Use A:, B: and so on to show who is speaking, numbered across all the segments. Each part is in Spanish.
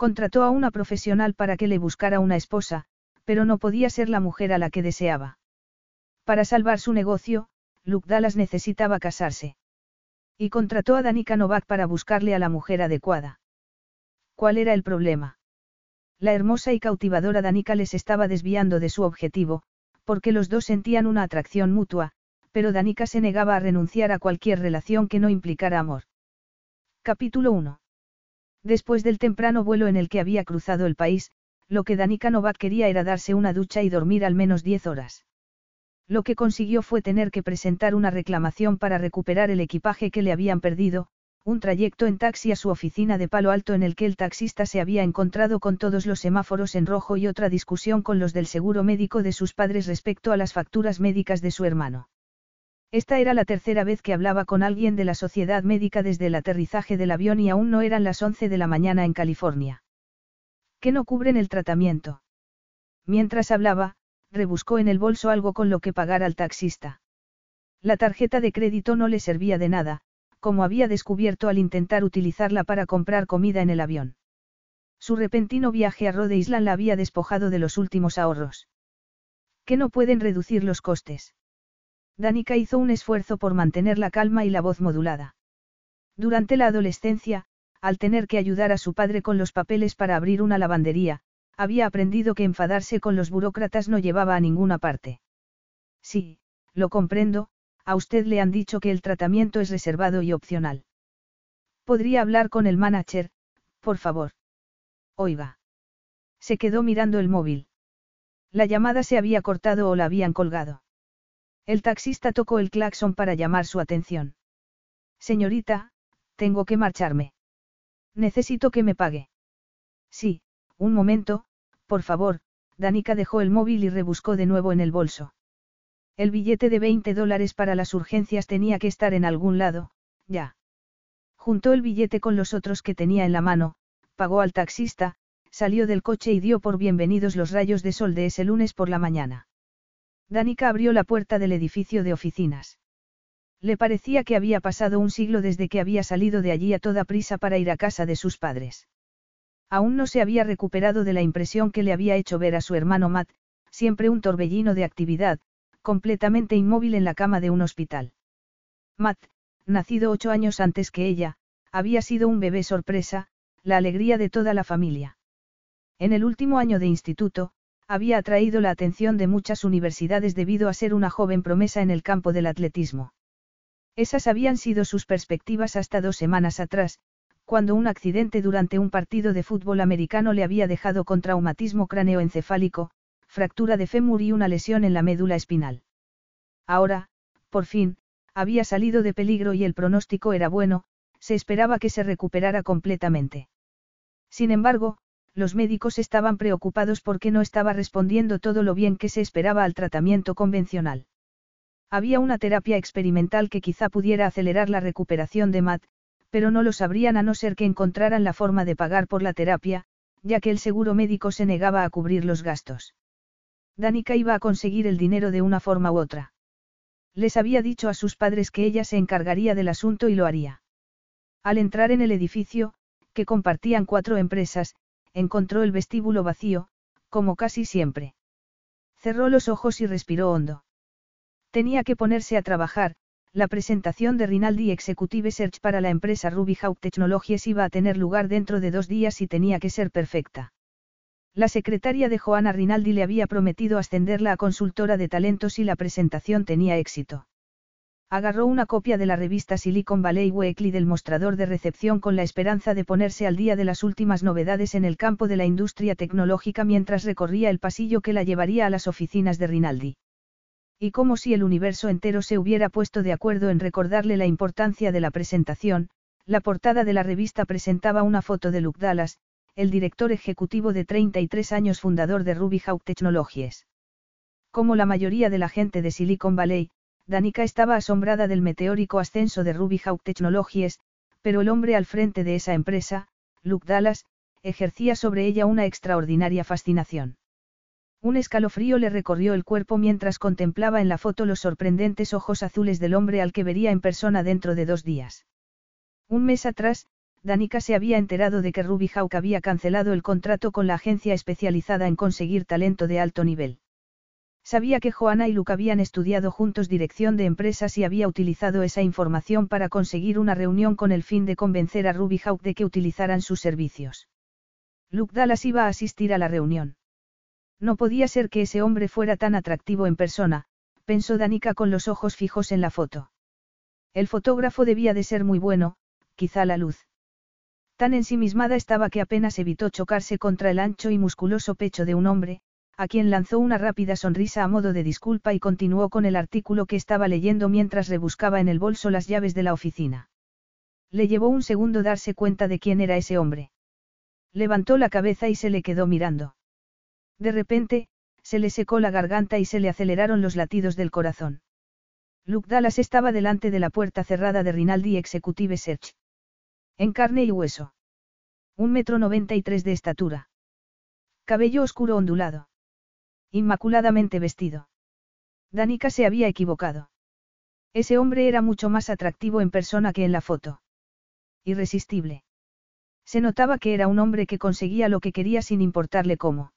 A: Contrató a una profesional para que le buscara una esposa, pero no podía ser la mujer a la que deseaba. Para salvar su negocio, Luke Dallas necesitaba casarse. Y contrató a Danica Novak para buscarle a la mujer adecuada. ¿Cuál era el problema? La hermosa y cautivadora Danica les estaba desviando de su objetivo, porque los dos sentían una atracción mutua, pero Danica se negaba a renunciar a cualquier relación que no implicara amor. Capítulo 1. Después del temprano vuelo en el que había cruzado el país, lo que Danica Novak quería era darse una ducha y dormir al menos 10 horas. Lo que consiguió fue tener que presentar una reclamación para recuperar el equipaje que le habían perdido, un trayecto en taxi a su oficina de Palo Alto en el que el taxista se había encontrado con todos los semáforos en rojo y otra discusión con los del seguro médico de sus padres respecto a las facturas médicas de su hermano. Esta era la tercera vez que hablaba con alguien de la sociedad médica desde el aterrizaje del avión y aún no eran las 11 de la mañana en California. ¿Qué no cubren el tratamiento? Mientras hablaba, rebuscó en el bolso algo con lo que pagar al taxista. La tarjeta de crédito no le servía de nada, como había descubierto al intentar utilizarla para comprar comida en el avión. Su repentino viaje a Rhode Island la había despojado de los últimos ahorros. ¿Qué no pueden reducir los costes? Danica hizo un esfuerzo por mantener la calma y la voz modulada. Durante la adolescencia, al tener que ayudar a su padre con los papeles para abrir una lavandería, había aprendido que enfadarse con los burócratas no llevaba a ninguna parte. Sí, lo comprendo, a usted le han dicho que el tratamiento es reservado y opcional. ¿Podría hablar con el manager, por favor? Oiga. Se quedó mirando el móvil. La llamada se había cortado o la habían colgado. El taxista tocó el claxon para llamar su atención. Señorita, tengo que marcharme. Necesito que me pague. Sí, un momento, por favor, Danica dejó el móvil y rebuscó de nuevo en el bolso. El billete de 20 dólares para las urgencias tenía que estar en algún lado, ya. Juntó el billete con los otros que tenía en la mano, pagó al taxista, salió del coche y dio por bienvenidos los rayos de sol de ese lunes por la mañana. Danica abrió la puerta del edificio de oficinas. Le parecía que había pasado un siglo desde que había salido de allí a toda prisa para ir a casa de sus padres. Aún no se había recuperado de la impresión que le había hecho ver a su hermano Matt, siempre un torbellino de actividad, completamente inmóvil en la cama de un hospital. Matt, nacido ocho años antes que ella, había sido un bebé sorpresa, la alegría de toda la familia. En el último año de instituto, había atraído la atención de muchas universidades debido a ser una joven promesa en el campo del atletismo. Esas habían sido sus perspectivas hasta dos semanas atrás, cuando un accidente durante un partido de fútbol americano le había dejado con traumatismo cráneoencefálico, fractura de fémur y una lesión en la médula espinal. Ahora, por fin, había salido de peligro y el pronóstico era bueno, se esperaba que se recuperara completamente. Sin embargo, los médicos estaban preocupados porque no estaba respondiendo todo lo bien que se esperaba al tratamiento convencional. Había una terapia experimental que quizá pudiera acelerar la recuperación de Matt, pero no lo sabrían a no ser que encontraran la forma de pagar por la terapia, ya que el seguro médico se negaba a cubrir los gastos. Danica iba a conseguir el dinero de una forma u otra. Les había dicho a sus padres que ella se encargaría del asunto y lo haría. Al entrar en el edificio, que compartían cuatro empresas, encontró el vestíbulo vacío, como casi siempre. Cerró los ojos y respiró hondo. Tenía que ponerse a trabajar, la presentación de Rinaldi Executive Search para la empresa Ruby Hawk Technologies iba a tener lugar dentro de dos días y tenía que ser perfecta. La secretaria de Joana Rinaldi le había prometido ascenderla a consultora de talentos y la presentación tenía éxito. Agarró una copia de la revista Silicon Valley Weekly del mostrador de recepción con la esperanza de ponerse al día de las últimas novedades en el campo de la industria tecnológica mientras recorría el pasillo que la llevaría a las oficinas de Rinaldi. Y como si el universo entero se hubiera puesto de acuerdo en recordarle la importancia de la presentación, la portada de la revista presentaba una foto de Luke Dallas, el director ejecutivo de 33 años fundador de Ruby Hawk Technologies. Como la mayoría de la gente de Silicon Valley, Danica estaba asombrada del meteórico ascenso de Ruby Hawk Technologies, pero el hombre al frente de esa empresa, Luke Dallas, ejercía sobre ella una extraordinaria fascinación. Un escalofrío le recorrió el cuerpo mientras contemplaba en la foto los sorprendentes ojos azules del hombre al que vería en persona dentro de dos días. Un mes atrás, Danica se había enterado de que Ruby Hawk había cancelado el contrato con la agencia especializada en conseguir talento de alto nivel. Sabía que Joana y Luke habían estudiado juntos dirección de empresas y había utilizado esa información para conseguir una reunión con el fin de convencer a Ruby Hawk de que utilizaran sus servicios. Luke Dallas iba a asistir a la reunión. No podía ser que ese hombre fuera tan atractivo en persona, pensó Danica con los ojos fijos en la foto. El fotógrafo debía de ser muy bueno, quizá la luz. Tan ensimismada estaba que apenas evitó chocarse contra el ancho y musculoso pecho de un hombre, a quien lanzó una rápida sonrisa a modo de disculpa y continuó con el artículo que estaba leyendo mientras rebuscaba en el bolso las llaves de la oficina. Le llevó un segundo darse cuenta de quién era ese hombre. Levantó la cabeza y se le quedó mirando. De repente, se le secó la garganta y se le aceleraron los latidos del corazón. Luke Dallas estaba delante de la puerta cerrada de Rinaldi Executive Search. En carne y hueso. Un metro noventa y tres de estatura. Cabello oscuro ondulado. Inmaculadamente vestido. Danica se había equivocado. Ese hombre era mucho más atractivo en persona que en la foto. Irresistible. Se notaba que era un hombre que conseguía lo que quería sin importarle cómo.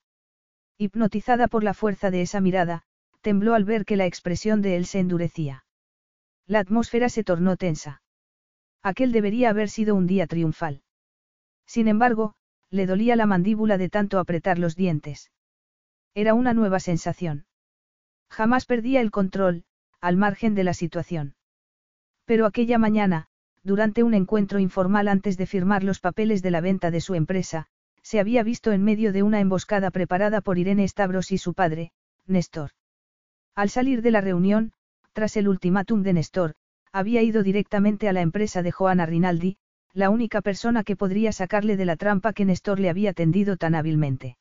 A: Hipnotizada por la fuerza de esa mirada, tembló al ver que la expresión de él se endurecía. La atmósfera se tornó tensa. Aquel debería haber sido un día triunfal. Sin embargo, le dolía la mandíbula de tanto apretar los dientes. Era una nueva sensación. Jamás perdía el control, al margen de la situación. Pero aquella mañana, durante un encuentro informal antes de firmar los papeles de la venta de su empresa, se había visto en medio de una emboscada preparada por Irene Stavros y su padre, Néstor. Al salir de la reunión, tras el ultimátum de Néstor, había ido directamente a la empresa de Joana Rinaldi, la única persona que podría sacarle de la trampa que Néstor le había tendido tan hábilmente.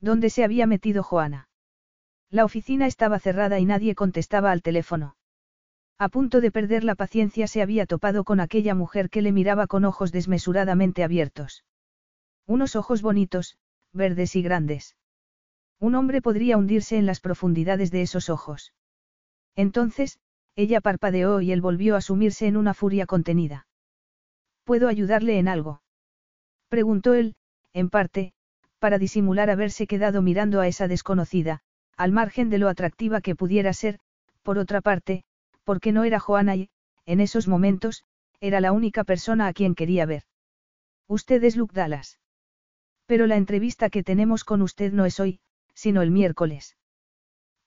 A: ¿Dónde se había metido Joana? La oficina estaba cerrada y nadie contestaba al teléfono. A punto de perder la paciencia se había topado con aquella mujer que le miraba con ojos desmesuradamente abiertos. Unos ojos bonitos, verdes y grandes. Un hombre podría hundirse en las profundidades de esos ojos. Entonces, ella parpadeó y él volvió a sumirse en una furia contenida. ¿Puedo ayudarle en algo? Preguntó él, en parte, para disimular haberse quedado mirando a esa desconocida, al margen de lo atractiva que pudiera ser, por otra parte, porque no era Joana y, en esos momentos, era la única persona a quien quería ver. Usted es Luke Dallas. Pero la entrevista que tenemos con usted no es hoy, sino el miércoles.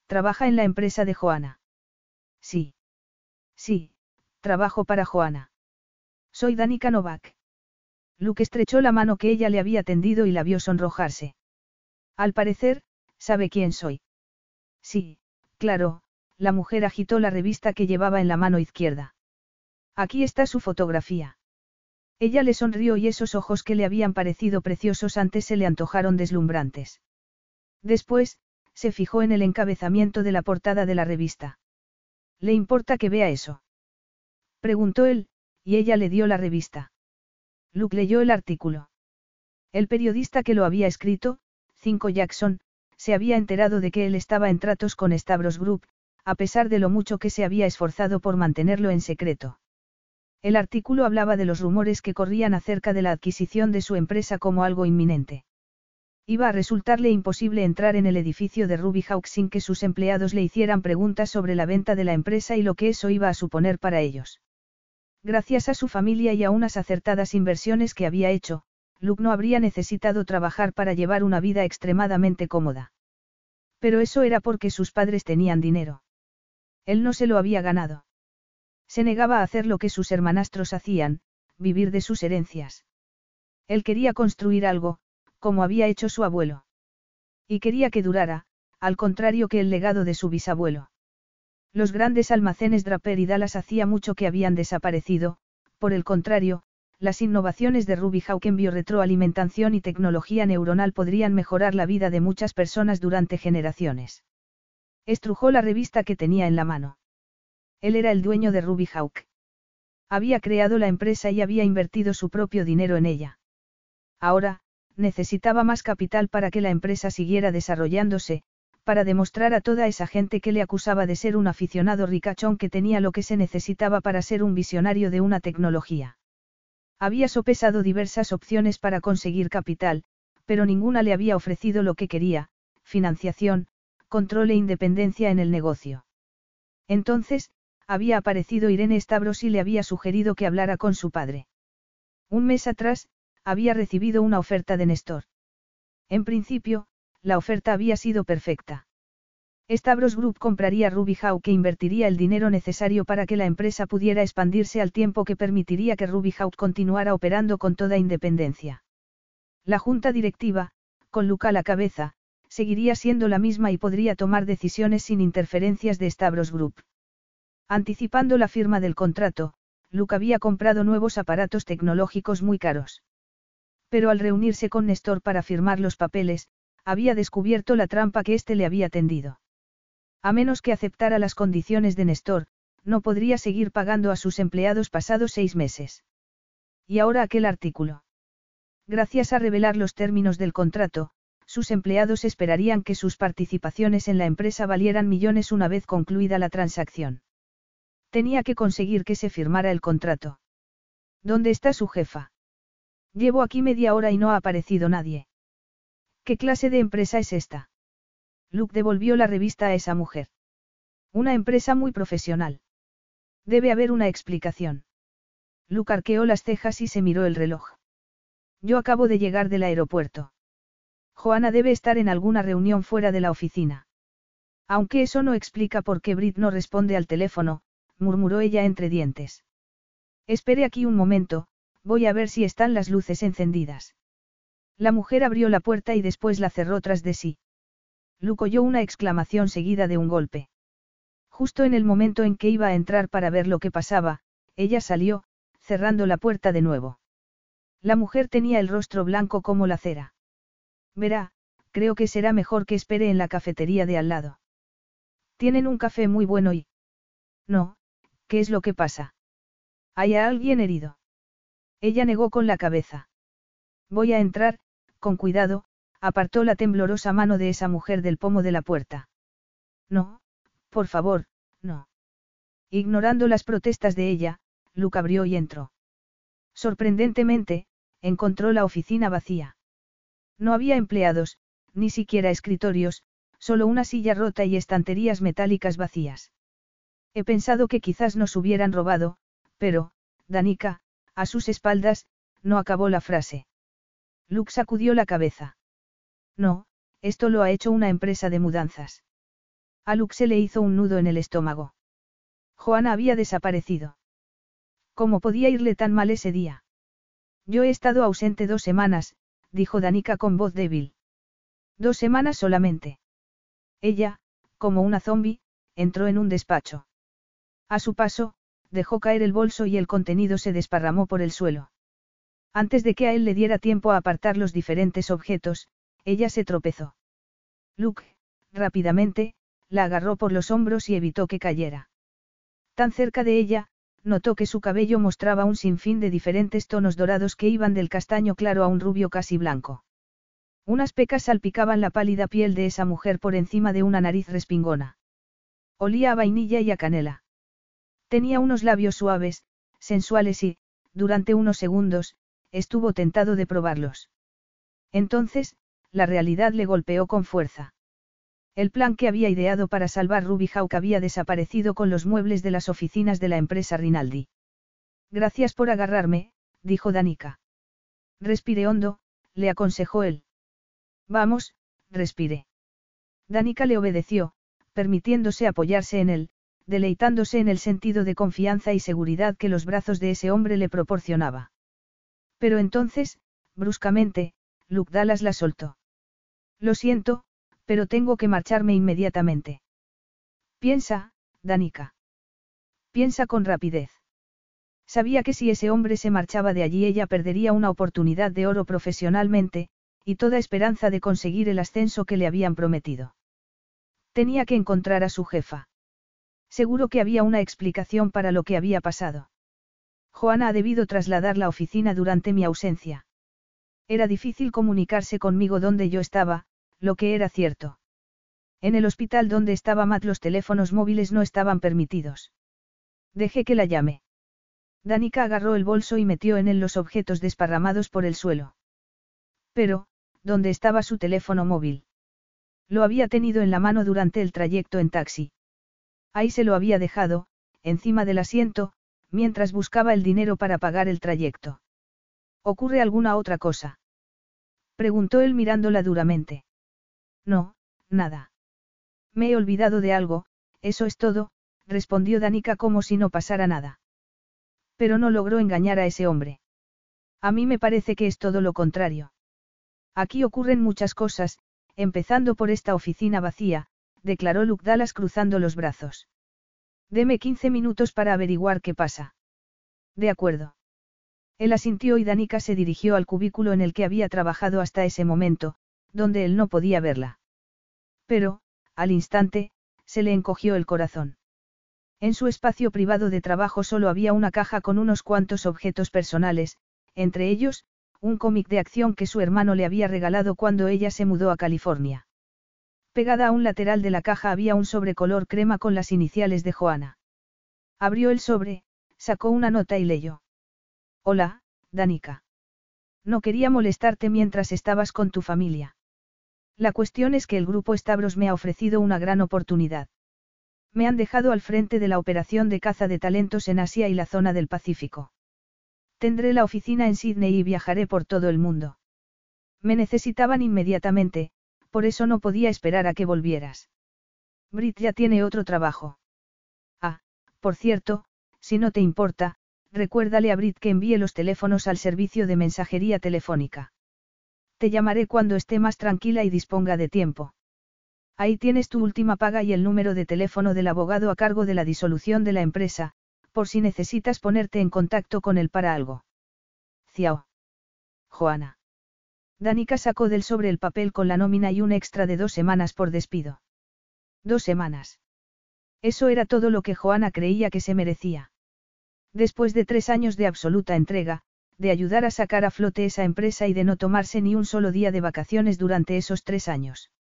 A: ¿Trabaja en la empresa de Joana? Sí. Sí, trabajo para Joana. Soy Danica Novak. Luke estrechó la mano que ella le había tendido y la vio sonrojarse. Al parecer, sabe quién soy. Sí, claro, la mujer agitó la revista que llevaba en la mano izquierda. Aquí está su fotografía. Ella le sonrió y esos ojos que le habían parecido preciosos antes se le antojaron deslumbrantes. Después, se fijó en el encabezamiento de la portada de la revista. ¿Le importa que vea eso? Preguntó él, y ella le dio la revista. Luke leyó el artículo. El periodista que lo había escrito, Cinco Jackson, se había enterado de que él estaba en tratos con Stavros Group, a pesar de lo mucho que se había esforzado por mantenerlo en secreto. El artículo hablaba de los rumores que corrían acerca de la adquisición de su empresa como algo inminente. Iba a resultarle imposible entrar en el edificio de Ruby Hawk sin que sus empleados le hicieran preguntas sobre la venta de la empresa y lo que eso iba a suponer para ellos. Gracias a su familia y a unas acertadas inversiones que había hecho, Luke no habría necesitado trabajar para llevar una vida extremadamente cómoda. Pero eso era porque sus padres tenían dinero. Él no se lo había ganado. Se negaba a hacer lo que sus hermanastros hacían, vivir de sus herencias. Él quería construir algo, como había hecho su abuelo. Y quería que durara, al contrario que el legado de su bisabuelo. Los grandes almacenes Draper y Dallas hacía mucho que habían desaparecido, por el contrario, las innovaciones de Ruby Hawk en bioretroalimentación y tecnología neuronal podrían mejorar la vida de muchas personas durante generaciones. Estrujó la revista que tenía en la mano. Él era el dueño de Ruby Hawk. Había creado la empresa y había invertido su propio dinero en ella. Ahora, necesitaba más capital para que la empresa siguiera desarrollándose, para demostrar a toda esa gente que le acusaba de ser un aficionado ricachón que tenía lo que se necesitaba para ser un visionario de una tecnología. Había sopesado diversas opciones para conseguir capital, pero ninguna le había ofrecido lo que quería, financiación, control e independencia en el negocio. Entonces, había aparecido Irene Stavros y le había sugerido que hablara con su padre. Un mes atrás, había recibido una oferta de Néstor. En principio, la oferta había sido perfecta. Stavros Group compraría Ruby Hawk e invertiría el dinero necesario para que la empresa pudiera expandirse al tiempo que permitiría que Ruby continuara operando con toda independencia. La junta directiva, con Luca a la cabeza, seguiría siendo la misma y podría tomar decisiones sin interferencias de Stavros Group. Anticipando la firma del contrato, Luke había comprado nuevos aparatos tecnológicos muy caros. Pero al reunirse con Néstor para firmar los papeles, había descubierto la trampa que éste le había tendido. A menos que aceptara las condiciones de Néstor, no podría seguir pagando a sus empleados pasados seis meses. Y ahora aquel artículo. Gracias a revelar los términos del contrato, sus empleados esperarían que sus participaciones en la empresa valieran millones una vez concluida la transacción. Tenía que conseguir que se firmara el contrato. ¿Dónde está su jefa? Llevo aquí media hora y no ha aparecido nadie. ¿Qué clase de empresa es esta? Luke devolvió la revista a esa mujer. Una empresa muy profesional. Debe haber una explicación. Luke arqueó las cejas y se miró el reloj. Yo acabo de llegar del aeropuerto. Joana debe estar en alguna reunión fuera de la oficina. Aunque eso no explica por qué Brit no responde al teléfono, murmuró ella entre dientes. Espere aquí un momento, voy a ver si están las luces encendidas. La mujer abrió la puerta y después la cerró tras de sí. Luke oyó una exclamación seguida de un golpe. Justo en el momento en que iba a entrar para ver lo que pasaba, ella salió, cerrando la puerta de nuevo. La mujer tenía el rostro blanco como la cera. Verá, creo que será mejor que espere en la cafetería de al lado. Tienen un café muy bueno y... No, ¿Qué es lo que pasa? ¿Hay alguien herido? Ella negó con la cabeza. Voy a entrar, con cuidado, apartó la temblorosa mano de esa mujer del pomo de la puerta. No, por favor, no. Ignorando las protestas de ella, Luke abrió y entró. Sorprendentemente, encontró la oficina vacía. No había empleados, ni siquiera escritorios, solo una silla rota y estanterías metálicas vacías. He pensado que quizás nos hubieran robado, pero, Danica, a sus espaldas, no acabó la frase. Luke sacudió la cabeza. No, esto lo ha hecho una empresa de mudanzas. A Luke se le hizo un nudo en el estómago. Joana había desaparecido. ¿Cómo podía irle tan mal ese día? Yo he estado ausente dos semanas, dijo Danica con voz débil. Dos semanas solamente. Ella, como una zombi, entró en un despacho. A su paso, dejó caer el bolso y el contenido se desparramó por el suelo. Antes de que a él le diera tiempo a apartar los diferentes objetos, ella se tropezó. Luke, rápidamente, la agarró por los hombros y evitó que cayera. Tan cerca de ella, notó que su cabello mostraba un sinfín de diferentes tonos dorados que iban del castaño claro a un rubio casi blanco. Unas pecas salpicaban la pálida piel de esa mujer por encima de una nariz respingona. Olía a vainilla y a canela. Tenía unos labios suaves, sensuales y, durante unos segundos, estuvo tentado de probarlos. Entonces, la realidad le golpeó con fuerza. El plan que había ideado para salvar Ruby Hawk había desaparecido con los muebles de las oficinas de la empresa Rinaldi. Gracias por agarrarme, dijo Danica. Respire hondo, le aconsejó él. Vamos, respire. Danica le obedeció, permitiéndose apoyarse en él, deleitándose en el sentido de confianza y seguridad que los brazos de ese hombre le proporcionaba. Pero entonces, bruscamente, Luke Dallas la soltó. Lo siento, pero tengo que marcharme inmediatamente. Piensa, Danica. Piensa con rapidez. Sabía que si ese hombre se marchaba de allí ella perdería una oportunidad de oro profesionalmente, y toda esperanza de conseguir el ascenso que le habían prometido. Tenía que encontrar a su jefa. Seguro que había una explicación para lo que había pasado. Joana ha debido trasladar la oficina durante mi ausencia. Era difícil comunicarse conmigo donde yo estaba, lo que era cierto. En el hospital donde estaba Matt los teléfonos móviles no estaban permitidos. Dejé que la llame. Danica agarró el bolso y metió en él los objetos desparramados por el suelo. Pero, ¿dónde estaba su teléfono móvil? Lo había tenido en la mano durante el trayecto en taxi. Ahí se lo había dejado, encima del asiento, mientras buscaba el dinero para pagar el trayecto. ¿Ocurre alguna otra cosa? Preguntó él mirándola duramente. No, nada. Me he olvidado de algo, eso es todo, respondió Danica como si no pasara nada. Pero no logró engañar a ese hombre. A mí me parece que es todo lo contrario. Aquí ocurren muchas cosas, empezando por esta oficina vacía, declaró Luke Dallas cruzando los brazos. Deme 15 minutos para averiguar qué pasa. De acuerdo. Él asintió y Danica se dirigió al cubículo en el que había trabajado hasta ese momento, donde él no podía verla. Pero, al instante, se le encogió el corazón. En su espacio privado de trabajo solo había una caja con unos cuantos objetos personales, entre ellos, un cómic de acción que su hermano le había regalado cuando ella se mudó a California. Pegada a un lateral de la caja había un sobre color crema con las iniciales de Joana. Abrió el sobre, sacó una nota y leyó. Hola, Danica. No quería molestarte mientras estabas con tu familia. La cuestión es que el grupo Stavros me ha ofrecido una gran oportunidad. Me han dejado al frente de la operación de caza de talentos en Asia y la zona del Pacífico. Tendré la oficina en Sydney y viajaré por todo el mundo. Me necesitaban inmediatamente, por eso no podía esperar a que volvieras. Brit ya tiene otro trabajo. Ah, por cierto, si no te importa, recuérdale a Brit que envíe los teléfonos al servicio de mensajería telefónica. Te llamaré cuando esté más tranquila y disponga de tiempo. Ahí tienes tu última paga y el número de teléfono del abogado a cargo de la disolución de la empresa, por si necesitas ponerte en contacto con él para algo. Ciao. Joana. Danica sacó del sobre el papel con la nómina y un extra de dos semanas por despido. Dos semanas. Eso era todo lo que Joana creía que se merecía. Después de tres años de absoluta entrega, de ayudar a sacar a flote esa empresa y de no tomarse ni un solo día de vacaciones durante esos tres años.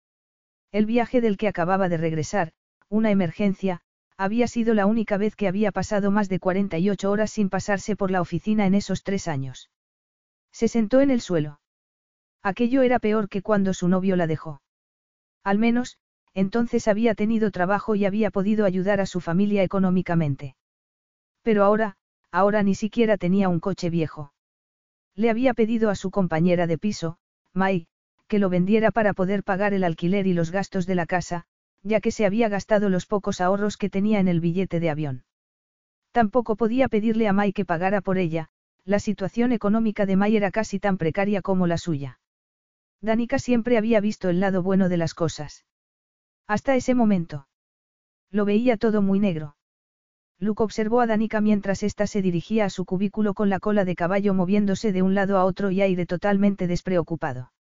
A: El viaje del que acababa de regresar, una emergencia, había sido la única vez que había pasado más de 48 horas sin pasarse por la oficina en esos tres años. Se sentó en el suelo. Aquello era peor que cuando su novio la dejó. Al menos, entonces había tenido trabajo y había podido ayudar a su familia económicamente. Pero ahora, ahora ni siquiera tenía un coche viejo. Le había pedido a su compañera de piso, Mai, que lo vendiera para poder pagar el alquiler y los gastos de la casa, ya que se había gastado los pocos ahorros que tenía en el billete de avión. Tampoco podía pedirle a Mai que pagara por ella, la situación económica de Mai era casi tan precaria como la suya. Danica siempre había visto el lado bueno de las cosas. Hasta ese momento. Lo veía todo muy negro. Luke observó a Danica mientras ésta se dirigía a su cubículo con la cola de caballo moviéndose de un lado a otro y aire totalmente despreocupado.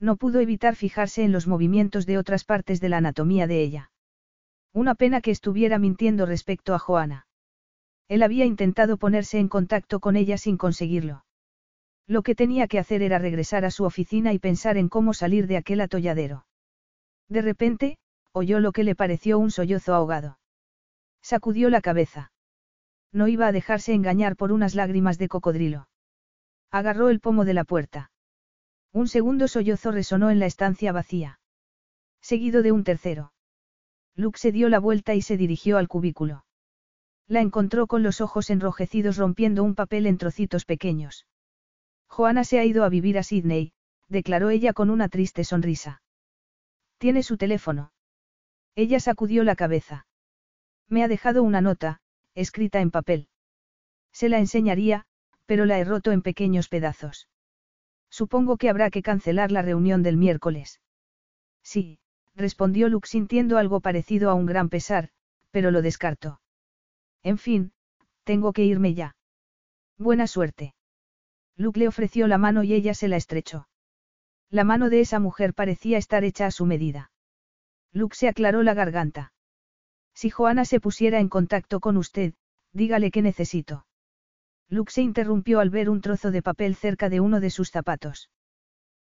A: No pudo evitar fijarse en los movimientos de otras partes de la anatomía de ella. Una pena que estuviera mintiendo respecto a Joana. Él había intentado ponerse en contacto con ella sin conseguirlo. Lo que tenía que hacer era regresar a su oficina y pensar en cómo salir de aquel atolladero. De repente, oyó lo que le pareció un sollozo ahogado. Sacudió la cabeza. No iba a dejarse engañar por unas lágrimas de cocodrilo. Agarró el pomo de la puerta. Un segundo sollozo resonó en la estancia vacía. Seguido de un tercero. Luke se dio la vuelta y se dirigió al cubículo. La encontró con los ojos enrojecidos rompiendo un papel en trocitos pequeños. Joana se ha ido a vivir a Sydney, declaró ella con una triste sonrisa. Tiene su teléfono. Ella sacudió la cabeza. Me ha dejado una nota, escrita en papel. Se la enseñaría, pero la he roto en pequeños pedazos. Supongo que habrá que cancelar la reunión del miércoles. Sí, respondió Luke sintiendo algo parecido a un gran pesar, pero lo descartó. En fin, tengo que irme ya. Buena suerte. Luke le ofreció la mano y ella se la estrechó. La mano de esa mujer parecía estar hecha a su medida. Luke se aclaró la garganta. Si Joana se pusiera en contacto con usted, dígale que necesito. Luke se interrumpió al ver un trozo de papel cerca de uno de sus zapatos.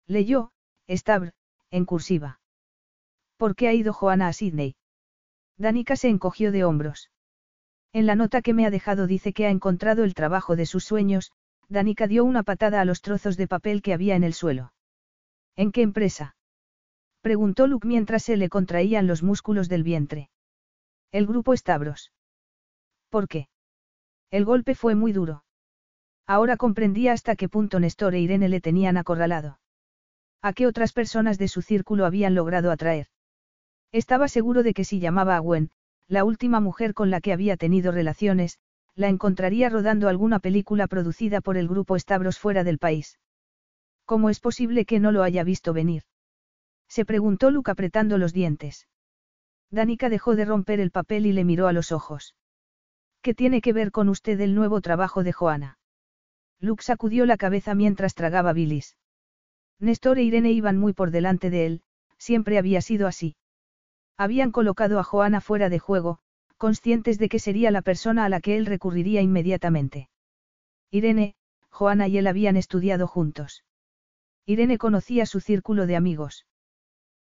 A: Leyó, Stabr, en cursiva. ¿Por qué ha ido Joana a Sydney? Danica se encogió de hombros. En la nota que me ha dejado dice que ha encontrado el trabajo de sus sueños, Danica dio una patada a los trozos de papel que había en el suelo. ¿En qué empresa? Preguntó Luke mientras se le contraían los músculos del vientre. El grupo Stavros. ¿Por qué? El golpe fue muy duro. Ahora comprendía hasta qué punto Néstor e Irene le tenían acorralado. ¿A qué otras personas de su círculo habían logrado atraer? Estaba seguro de que si llamaba a Gwen, la última mujer con la que había tenido relaciones, la encontraría rodando alguna película producida por el grupo Stavros fuera del país. ¿Cómo es posible que no lo haya visto venir? Se preguntó Luke apretando los dientes. Danica dejó de romper el papel y le miró a los ojos. ¿Qué tiene que ver con usted el nuevo trabajo de Joana? Luke sacudió la cabeza mientras tragaba bilis. Néstor e Irene iban muy por delante de él, siempre había sido así. Habían colocado a Joana fuera de juego, conscientes de que sería la persona a la que él recurriría inmediatamente. Irene, Joana y él habían estudiado juntos. Irene conocía su círculo de amigos.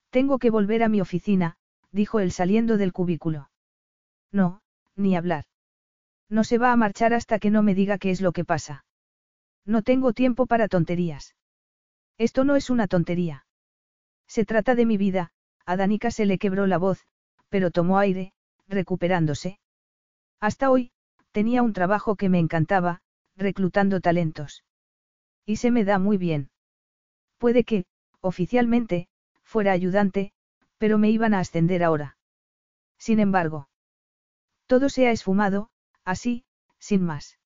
A: Tengo que volver a mi oficina, dijo él saliendo del cubículo. No, ni hablar. No se va a marchar hasta que no me diga qué es lo que pasa. No tengo tiempo para tonterías. Esto no es una tontería. Se trata de mi vida, a Danica se le quebró la voz, pero tomó aire, recuperándose. Hasta hoy, tenía un trabajo que me encantaba, reclutando talentos. Y se me da muy bien. Puede que, oficialmente, fuera ayudante, pero me iban a ascender ahora. Sin embargo, todo se ha esfumado, así, sin más.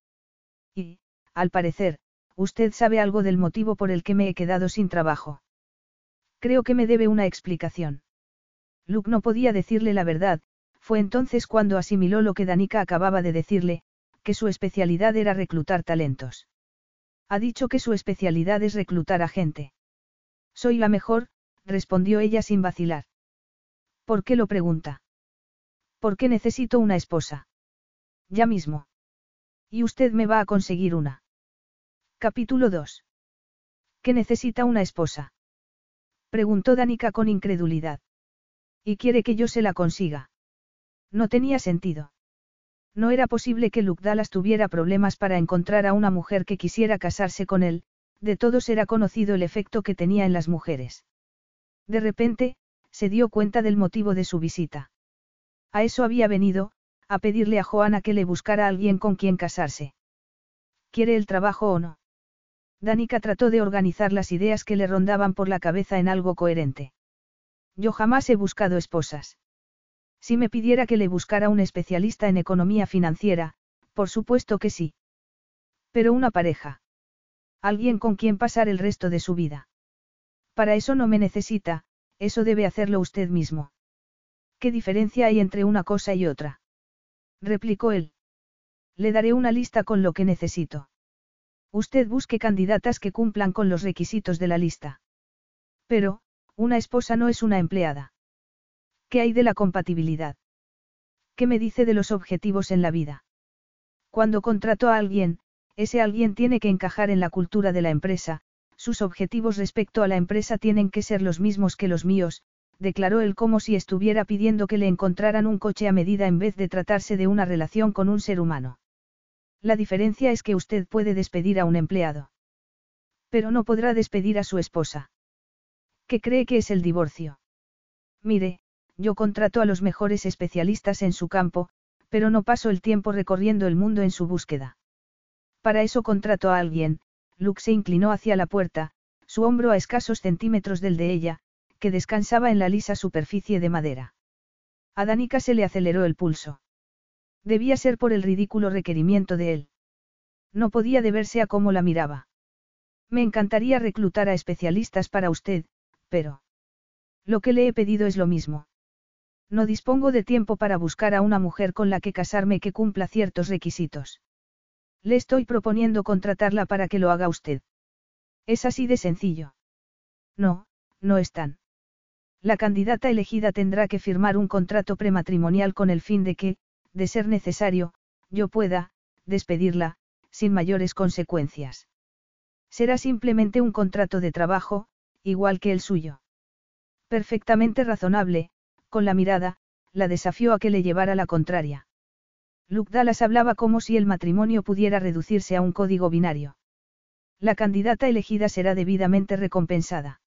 A: Y, al parecer, usted sabe algo del motivo por el que me he quedado sin trabajo. Creo que me debe una explicación. Luke no podía decirle la verdad, fue entonces cuando asimiló lo que Danica acababa de decirle, que su especialidad era reclutar talentos. Ha dicho que su especialidad es reclutar a gente. Soy la mejor, respondió ella sin vacilar. ¿Por qué lo pregunta? ¿Por qué necesito una esposa? Ya mismo. Y usted me va a conseguir una. Capítulo 2. ¿Qué necesita una esposa? Preguntó Danica con incredulidad. ¿Y quiere que yo se la consiga? No tenía sentido. No era posible que Luke Dallas tuviera problemas para encontrar a una mujer que quisiera casarse con él, de todos era conocido el efecto que tenía en las mujeres. De repente, se dio cuenta del motivo de su visita. A eso había venido, a pedirle a Joana que le buscara a alguien con quien casarse. ¿Quiere el trabajo o no? Danica trató de organizar las ideas que le rondaban por la cabeza en algo coherente. Yo jamás he buscado esposas. Si me pidiera que le buscara un especialista en economía financiera, por supuesto que sí. Pero una pareja. Alguien con quien pasar el resto de su vida. Para eso no me necesita, eso debe hacerlo usted mismo. ¿Qué diferencia hay entre una cosa y otra? replicó él. Le daré una lista con lo que necesito. Usted busque candidatas que cumplan con los requisitos de la lista. Pero, una esposa no es una empleada. ¿Qué hay de la compatibilidad? ¿Qué me dice de los objetivos en la vida? Cuando contrato a alguien, ese alguien tiene que encajar en la cultura de la empresa, sus objetivos respecto a la empresa tienen que ser los mismos que los míos, declaró él como si estuviera pidiendo que le encontraran un coche a medida en vez de tratarse de una relación con un ser humano. La diferencia es que usted puede despedir a un empleado. Pero no podrá despedir a su esposa. ¿Qué cree que es el divorcio? Mire, yo contrato a los mejores especialistas en su campo, pero no paso el tiempo recorriendo el mundo en su búsqueda. Para eso contrato a alguien, Luke se inclinó hacia la puerta, su hombro a escasos centímetros del de ella, que descansaba en la lisa superficie de madera. A Danica se le aceleró el pulso. Debía ser por el ridículo requerimiento de él. No podía deberse a cómo la miraba. Me encantaría reclutar a especialistas para usted, pero... Lo que le he pedido es lo mismo. No dispongo de tiempo para buscar a una mujer con la que casarme que cumpla ciertos requisitos. Le estoy proponiendo contratarla para que lo haga usted. Es así de sencillo. No, no es tan. La candidata elegida tendrá que firmar un contrato prematrimonial con el fin de que, de ser necesario, yo pueda, despedirla, sin mayores consecuencias. Será simplemente un contrato de trabajo, igual que el suyo. Perfectamente razonable, con la mirada, la desafió a que le llevara la contraria. Luke Dallas hablaba como si el matrimonio pudiera reducirse a un código binario. La candidata elegida será debidamente recompensada.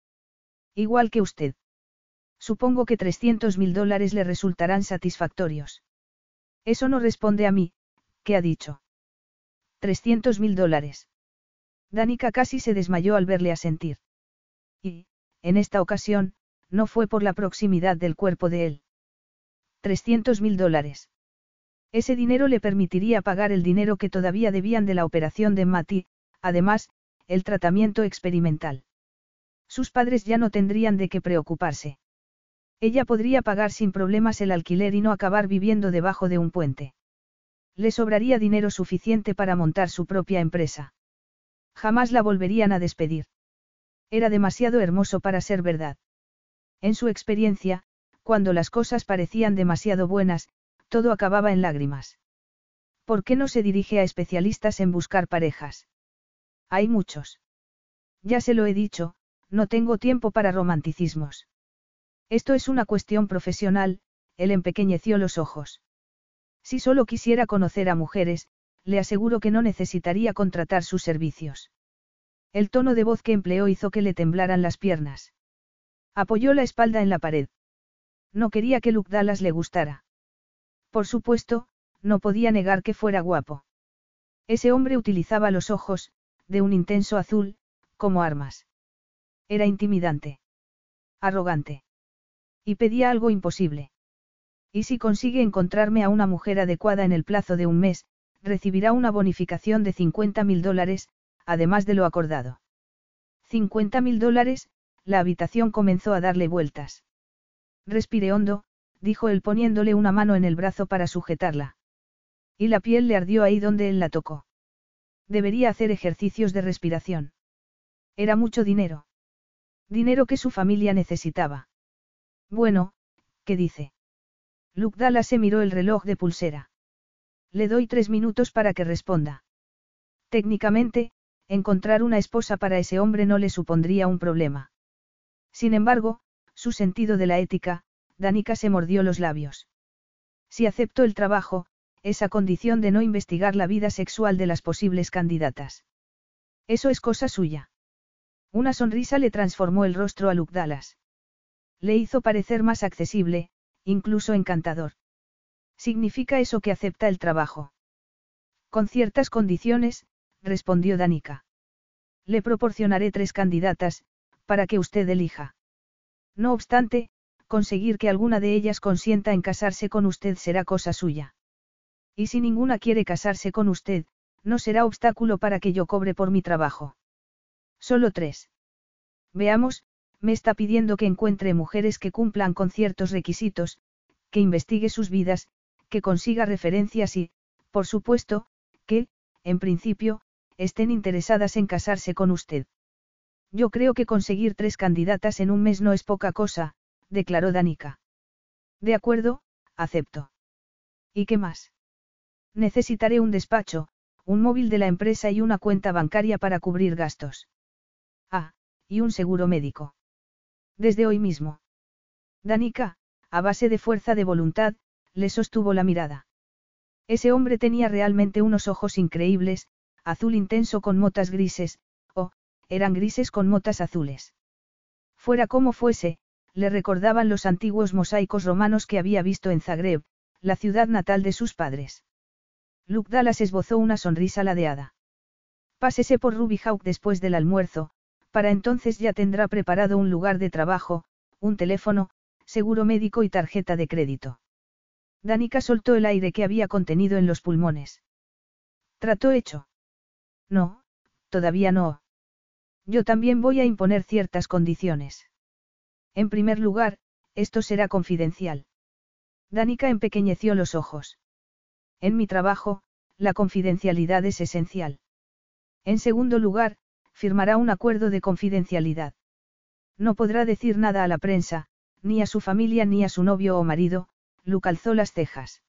A: Igual que usted. Supongo que 300 mil dólares le resultarán satisfactorios. Eso no responde a mí, ¿qué ha dicho? 300 mil dólares. Danica casi se desmayó al verle asentir. Y, en esta ocasión, no fue por la proximidad del cuerpo de él. 300 mil dólares. Ese dinero le permitiría pagar el dinero que todavía debían de la operación de Mati, además, el tratamiento experimental. Sus padres ya no tendrían de qué preocuparse. Ella podría pagar sin problemas el alquiler y no acabar viviendo debajo de un puente. Le sobraría dinero suficiente para montar su propia empresa. Jamás la volverían a despedir. Era demasiado hermoso para ser verdad. En su experiencia, cuando las cosas parecían demasiado buenas, todo acababa en lágrimas. ¿Por qué no se dirige a especialistas en buscar parejas? Hay muchos. Ya se lo he dicho, no tengo tiempo para romanticismos. Esto es una cuestión profesional, él empequeñeció los ojos. Si solo quisiera conocer a mujeres, le aseguro que no necesitaría contratar sus servicios. El tono de voz que empleó hizo que le temblaran las piernas. Apoyó la espalda en la pared. No quería que Luke Dallas le gustara. Por supuesto, no podía negar que fuera guapo. Ese hombre utilizaba los ojos, de un intenso azul, como armas. Era intimidante. Arrogante. Y pedía algo imposible. Y si consigue encontrarme a una mujer adecuada en el plazo de un mes, recibirá una bonificación de 50 mil dólares, además de lo acordado. 50 mil dólares, la habitación comenzó a darle vueltas. Respire hondo, dijo él poniéndole una mano en el brazo para sujetarla. Y la piel le ardió ahí donde él la tocó. Debería hacer ejercicios de respiración. Era mucho dinero. Dinero que su familia necesitaba. Bueno, ¿qué dice? Luke se miró el reloj de pulsera. Le doy tres minutos para que responda. Técnicamente, encontrar una esposa para ese hombre no le supondría un problema. Sin embargo, su sentido de la ética, Danica se mordió los labios. Si acepto el trabajo, esa condición de no investigar la vida sexual de las posibles candidatas. Eso es cosa suya. Una sonrisa le transformó el rostro a Luke Dallas. Le hizo parecer más accesible, incluso encantador. ¿Significa eso que acepta el trabajo? Con ciertas condiciones, respondió Danica. Le proporcionaré tres candidatas, para que usted elija. No obstante, conseguir que alguna de ellas consienta en casarse con usted será cosa suya. Y si ninguna quiere casarse con usted, no será obstáculo para que yo cobre por mi trabajo. Solo tres. Veamos, me está pidiendo que encuentre mujeres que cumplan con ciertos requisitos, que investigue sus vidas, que consiga referencias y, por supuesto, que, en principio, estén interesadas en casarse con usted. Yo creo que conseguir tres candidatas en un mes no es poca cosa, declaró Danica. De acuerdo, acepto. ¿Y qué más? Necesitaré un despacho, un móvil de la empresa y una cuenta bancaria para cubrir gastos. Ah, y un seguro médico. Desde hoy mismo. Danica, a base de fuerza de voluntad, le sostuvo la mirada. Ese hombre tenía realmente unos ojos increíbles, azul intenso con motas grises, eran grises con motas azules. Fuera como fuese, le recordaban los antiguos mosaicos romanos que había visto en Zagreb, la ciudad natal de sus padres. Luke Dallas esbozó una sonrisa ladeada. Pásese por Ruby Hawk después del almuerzo, para entonces ya tendrá preparado un lugar de trabajo, un teléfono, seguro médico y tarjeta de crédito. Danica soltó el aire que había contenido en los pulmones. ¿Trató hecho? No, todavía no. Yo también voy a imponer ciertas condiciones. En primer lugar, esto será confidencial. Danica empequeñeció los ojos. En mi trabajo, la confidencialidad es esencial. En segundo lugar, firmará un acuerdo de confidencialidad. No podrá decir nada a la prensa, ni a su familia ni a su novio o marido, Luke alzó las cejas.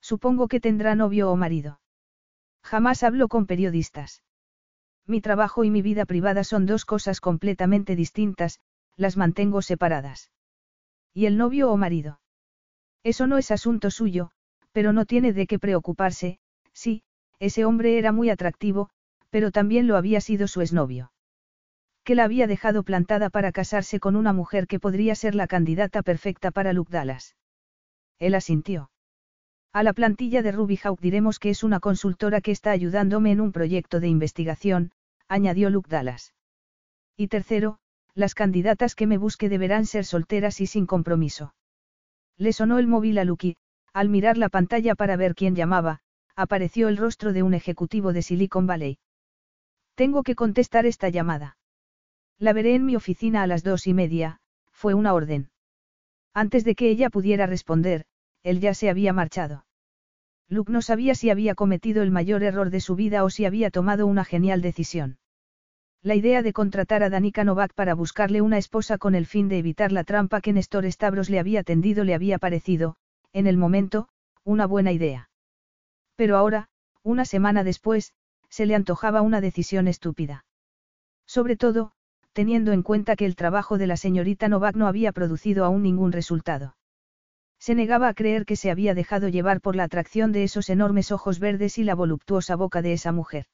A: Supongo que tendrá novio o marido. Jamás hablo con periodistas. Mi trabajo y mi vida privada son dos cosas completamente distintas, las mantengo separadas. ¿Y el novio o marido? Eso no es asunto suyo, pero no tiene de qué preocuparse, sí, ese hombre era muy atractivo, pero también lo había sido su exnovio. Que la había dejado plantada para casarse con una mujer que podría ser la candidata perfecta para Luke Dallas. Él asintió. A la plantilla de Ruby Hawk diremos que es una consultora que está ayudándome en un proyecto de investigación, añadió Luke Dallas. Y tercero, las candidatas que me busque deberán ser solteras y sin compromiso. Le sonó el móvil a Luke al mirar la pantalla para ver quién llamaba, apareció el rostro de un ejecutivo de Silicon Valley. Tengo que contestar esta llamada. La veré en mi oficina a las dos y media, fue una orden. Antes de que ella pudiera responder, él ya se había marchado. Luke no sabía si había cometido el mayor error de su vida o si había tomado una genial decisión. La idea de contratar a Danica Novak para buscarle una esposa con el fin de evitar la trampa que Néstor Stavros le había tendido le había parecido, en el momento, una buena idea. Pero ahora, una semana después, se le antojaba una decisión estúpida. Sobre todo, teniendo en cuenta que el trabajo de la señorita Novak no había producido aún ningún resultado. Se negaba a creer que se había dejado llevar por la atracción de esos enormes ojos verdes y la voluptuosa boca de esa mujer.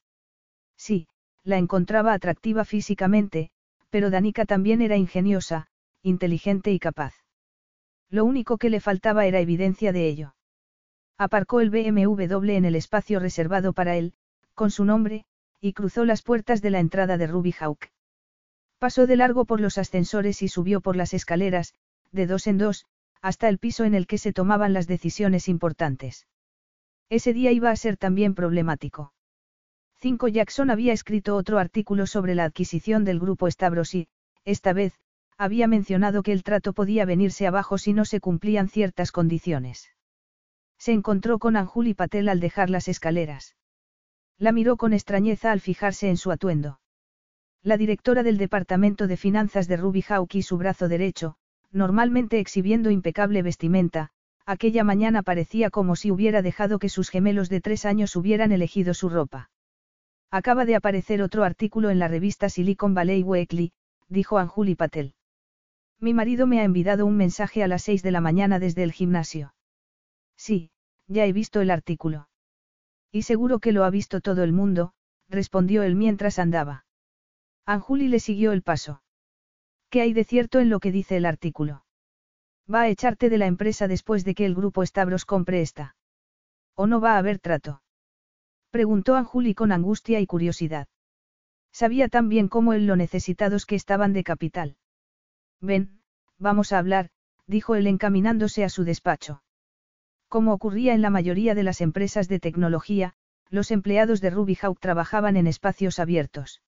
A: Sí, la encontraba atractiva físicamente, pero Danica también era ingeniosa, inteligente y capaz. Lo único que le faltaba era evidencia de ello. Aparcó el BMW en el espacio reservado para él, con su nombre, y cruzó las puertas de la entrada de Ruby Hawk. Pasó de largo por los ascensores y subió por las escaleras, de dos en dos, hasta el piso en el que se tomaban las decisiones importantes. Ese día iba a ser también problemático. Cinco Jackson había escrito otro artículo sobre la adquisición del grupo Stavros y, esta vez, había mencionado que el trato podía venirse abajo si no se cumplían ciertas condiciones. Se encontró con Anjuli Patel al dejar las escaleras. La miró con extrañeza al fijarse en su atuendo. La directora del Departamento de Finanzas de Ruby Hawk y su brazo derecho, normalmente exhibiendo impecable vestimenta, aquella mañana parecía como si hubiera dejado que sus gemelos de tres años hubieran elegido su ropa. Acaba de aparecer otro artículo en la revista Silicon Valley Weekly, dijo Anjuli Patel. Mi marido me ha enviado un mensaje a las seis de la mañana desde el gimnasio. Sí, ya he visto el artículo. Y seguro que lo ha visto todo el mundo, respondió él mientras andaba. Anjuli le siguió el paso. ¿Qué hay de cierto en lo que dice el artículo? ¿Va a echarte de la empresa después de que el grupo Stavros compre esta? ¿O no va a haber trato? Preguntó Anjuli con angustia y curiosidad. Sabía tan bien cómo él lo necesitados que estaban de capital. Ven, vamos a hablar, dijo él encaminándose a su despacho. Como ocurría en la mayoría de las empresas de tecnología, los empleados de Ruby trabajaban en espacios abiertos.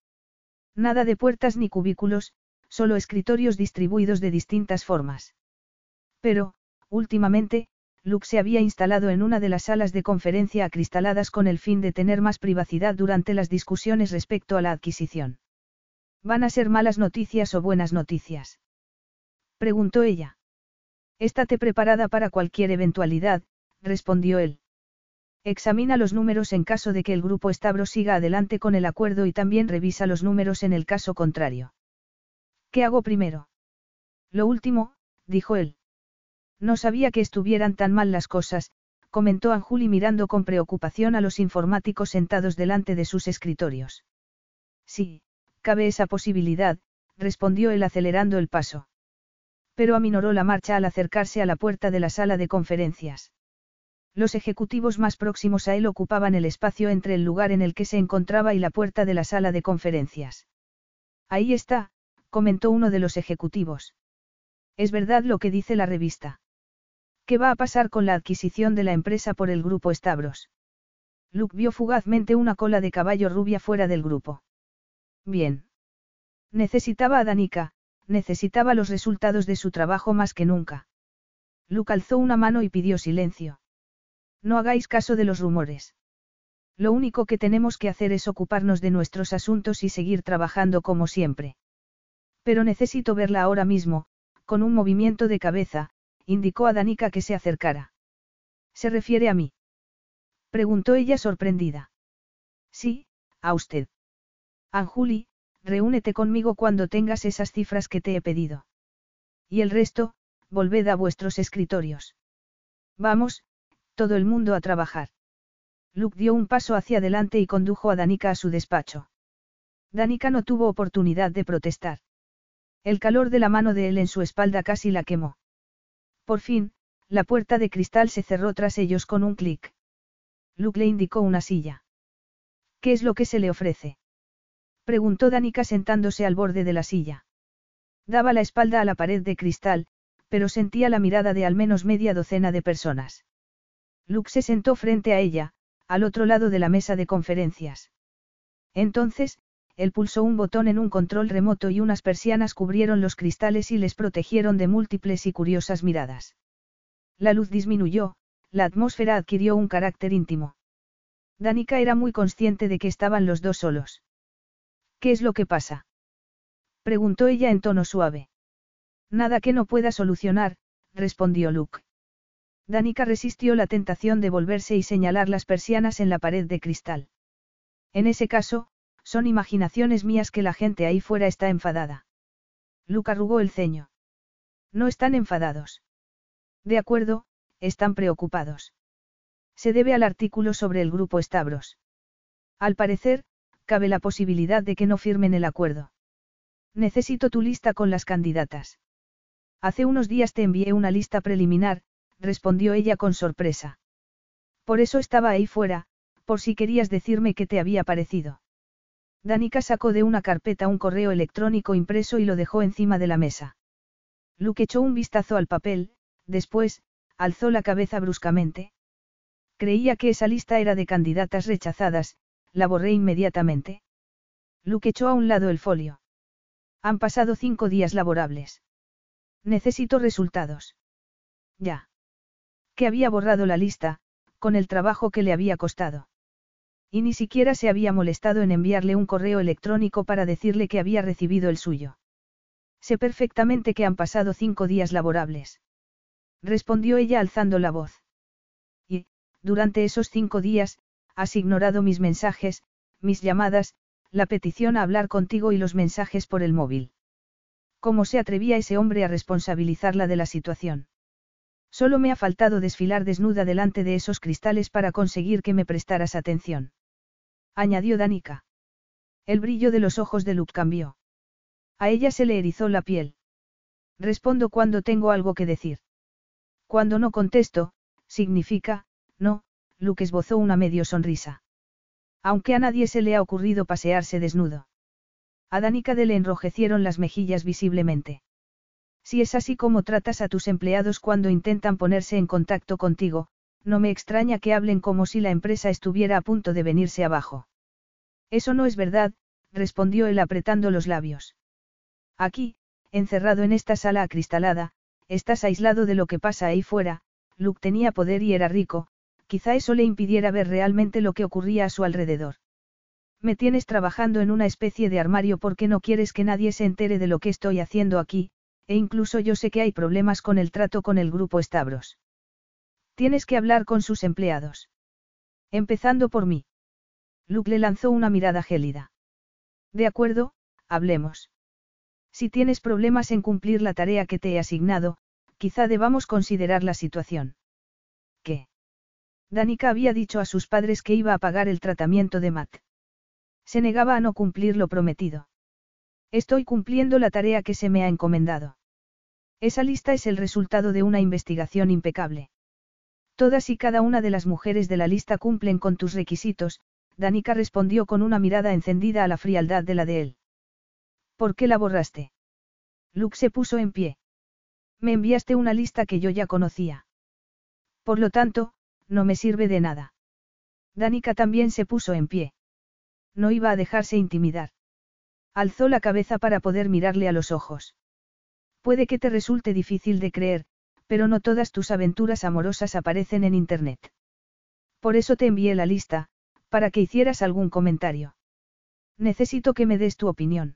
A: Nada de puertas ni cubículos, solo escritorios distribuidos de distintas formas. Pero, últimamente, Luke se había instalado en una de las salas de conferencia acristaladas con el fin de tener más privacidad durante las discusiones respecto a la adquisición. ¿Van a ser malas noticias o buenas noticias? Preguntó ella. Estate preparada para cualquier eventualidad, respondió él. Examina los números en caso de que el grupo Estabro siga adelante con el acuerdo y también revisa los números en el caso contrario. ¿Qué hago primero? Lo último, dijo él. No sabía que estuvieran tan mal las cosas, comentó Anjuli mirando con preocupación a los informáticos sentados delante de sus escritorios. Sí, cabe esa posibilidad, respondió él acelerando el paso. Pero aminoró la marcha al acercarse a la puerta de la sala de conferencias. Los ejecutivos más próximos a él ocupaban el espacio entre el lugar en el que se encontraba y la puerta de la sala de conferencias. Ahí está, comentó uno de los ejecutivos. Es verdad lo que dice la revista. ¿Qué va a pasar con la adquisición de la empresa por el grupo Stavros? Luke vio fugazmente una cola de caballo rubia fuera del grupo. Bien. Necesitaba a Danica, necesitaba los resultados de su trabajo más que nunca. Luke alzó una mano y pidió silencio. No hagáis caso de los rumores. Lo único que tenemos que hacer es ocuparnos de nuestros asuntos y seguir trabajando como siempre. Pero necesito verla ahora mismo, con un movimiento de cabeza, indicó a Danica que se acercara. ¿Se refiere a mí? Preguntó ella sorprendida. Sí, a usted. Anjuli, reúnete conmigo cuando tengas esas cifras que te he pedido. Y el resto, volved a vuestros escritorios. Vamos, todo el mundo a trabajar. Luke dio un paso hacia adelante y condujo a Danica a su despacho. Danica no tuvo oportunidad de protestar. El calor de la mano de él en su espalda casi la quemó. Por fin, la puerta de cristal se cerró tras ellos con un clic. Luke le indicó una silla. ¿Qué es lo que se le ofrece? Preguntó Danica sentándose al borde de la silla. Daba la espalda a la pared de cristal, pero sentía la mirada de al menos media docena de personas. Luke se sentó frente a ella, al otro lado de la mesa de conferencias. Entonces, él pulsó un botón en un control remoto y unas persianas cubrieron los cristales y les protegieron de múltiples y curiosas miradas. La luz disminuyó, la atmósfera adquirió un carácter íntimo. Danica era muy consciente de que estaban los dos solos. ¿Qué es lo que pasa? preguntó ella en tono suave. Nada que no pueda solucionar, respondió Luke. Danica resistió la tentación de volverse y señalar las persianas en la pared de cristal. En ese caso, son imaginaciones mías que la gente ahí fuera está enfadada. Luke arrugó el ceño. No están enfadados. De acuerdo, están preocupados. Se debe al artículo sobre el grupo Stavros. Al parecer, cabe la posibilidad de que no firmen el acuerdo. Necesito tu lista con las candidatas. Hace unos días te envié una lista preliminar, respondió ella con sorpresa. Por eso estaba ahí fuera, por si querías decirme qué te había parecido. Danica sacó de una carpeta un correo electrónico impreso y lo dejó encima de la mesa. Luke echó un vistazo al papel, después, alzó la cabeza bruscamente. Creía que esa lista era de candidatas rechazadas, la borré inmediatamente. Luke echó a un lado el folio. Han pasado cinco días laborables. Necesito resultados. Ya. Que había borrado la lista, con el trabajo que le había costado. Y ni siquiera se había molestado en enviarle un correo electrónico para decirle que había recibido el suyo. Sé perfectamente que han pasado cinco días laborables. Respondió ella alzando la voz. Y, durante esos cinco días, has ignorado mis mensajes, mis llamadas, la petición a hablar contigo y los mensajes por el móvil. ¿Cómo se atrevía ese hombre a responsabilizarla de la situación? Solo me ha faltado desfilar desnuda delante de esos cristales para conseguir que me prestaras atención. Añadió Danica. El brillo de los ojos de Luke cambió. A ella se le erizó la piel. Respondo cuando tengo algo que decir. Cuando no contesto, significa, no, Luke esbozó una medio sonrisa. Aunque a nadie se le ha ocurrido pasearse desnudo. A Danica le enrojecieron las mejillas visiblemente. Si es así como tratas a tus empleados cuando intentan ponerse en contacto contigo, no me extraña que hablen como si la empresa estuviera a punto de venirse abajo. Eso no es verdad, respondió él apretando los labios. Aquí, encerrado en esta sala acristalada, estás aislado de lo que pasa ahí fuera, Luke tenía poder y era rico, quizá eso le impidiera ver realmente lo que ocurría a su alrededor. Me tienes trabajando en una especie de armario porque no quieres que nadie se entere de lo que estoy haciendo aquí, e incluso yo sé que hay problemas con el trato con el grupo Stavros. Tienes que hablar con sus empleados. Empezando por mí. Luke le lanzó una mirada gélida. De acuerdo, hablemos. Si tienes problemas en cumplir la tarea que te he asignado, quizá debamos considerar la situación. ¿Qué? Danica había dicho a sus padres que iba a pagar el tratamiento de Matt. Se negaba a no cumplir lo prometido. Estoy cumpliendo la tarea que se me ha encomendado. Esa lista es el resultado de una investigación impecable. Todas y cada una de las mujeres de la lista cumplen con tus requisitos, Danica respondió con una mirada encendida a la frialdad de la de él. ¿Por qué la borraste? Luke se puso en pie. Me enviaste una lista que yo ya conocía. Por lo tanto, no me sirve de nada. Danica también se puso en pie. No iba a dejarse intimidar. Alzó la cabeza para poder mirarle a los ojos. Puede que te resulte difícil de creer, pero no todas tus aventuras amorosas aparecen en Internet. Por eso te envié la lista, Para que hicieras algún comentario. Necesito que me des tu opinión.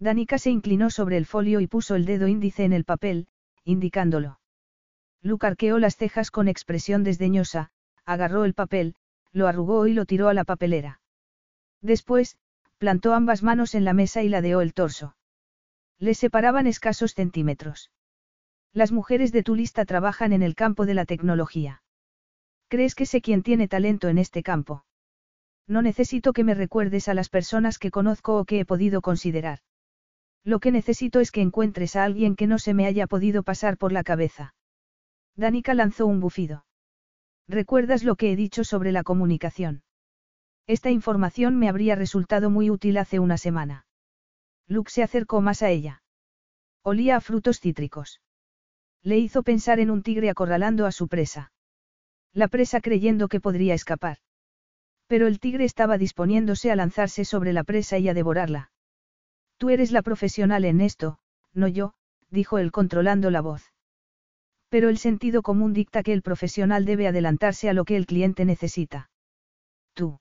A: Danica se inclinó sobre el folio y puso el dedo índice en el papel, indicándolo. Luke arqueó las cejas con expresión desdeñosa, agarró el papel, lo arrugó y lo tiró a la papelera. Después, plantó ambas manos en la mesa y ladeó el torso. Le separaban escasos centímetros. Las mujeres de tu lista trabajan en el campo de la tecnología. ¿Crees que sé quién tiene talento en este campo? No necesito que me recuerdes a las personas que conozco o que he podido considerar. Lo que necesito es que encuentres a alguien que no se me haya podido pasar por la cabeza. Danica lanzó un bufido. ¿Recuerdas lo que he dicho sobre la comunicación? Esta información me habría resultado muy útil hace una semana. Luke se acercó más a ella. Olía a frutos cítricos. Le hizo pensar en un tigre acorralando a su presa. La presa creyendo que podría escapar. Pero el tigre estaba disponiéndose a lanzarse sobre la presa y a devorarla. Tú eres la profesional en esto, no yo, dijo él controlando la voz. Pero el sentido común dicta que el profesional debe adelantarse a lo que el cliente necesita. Tú.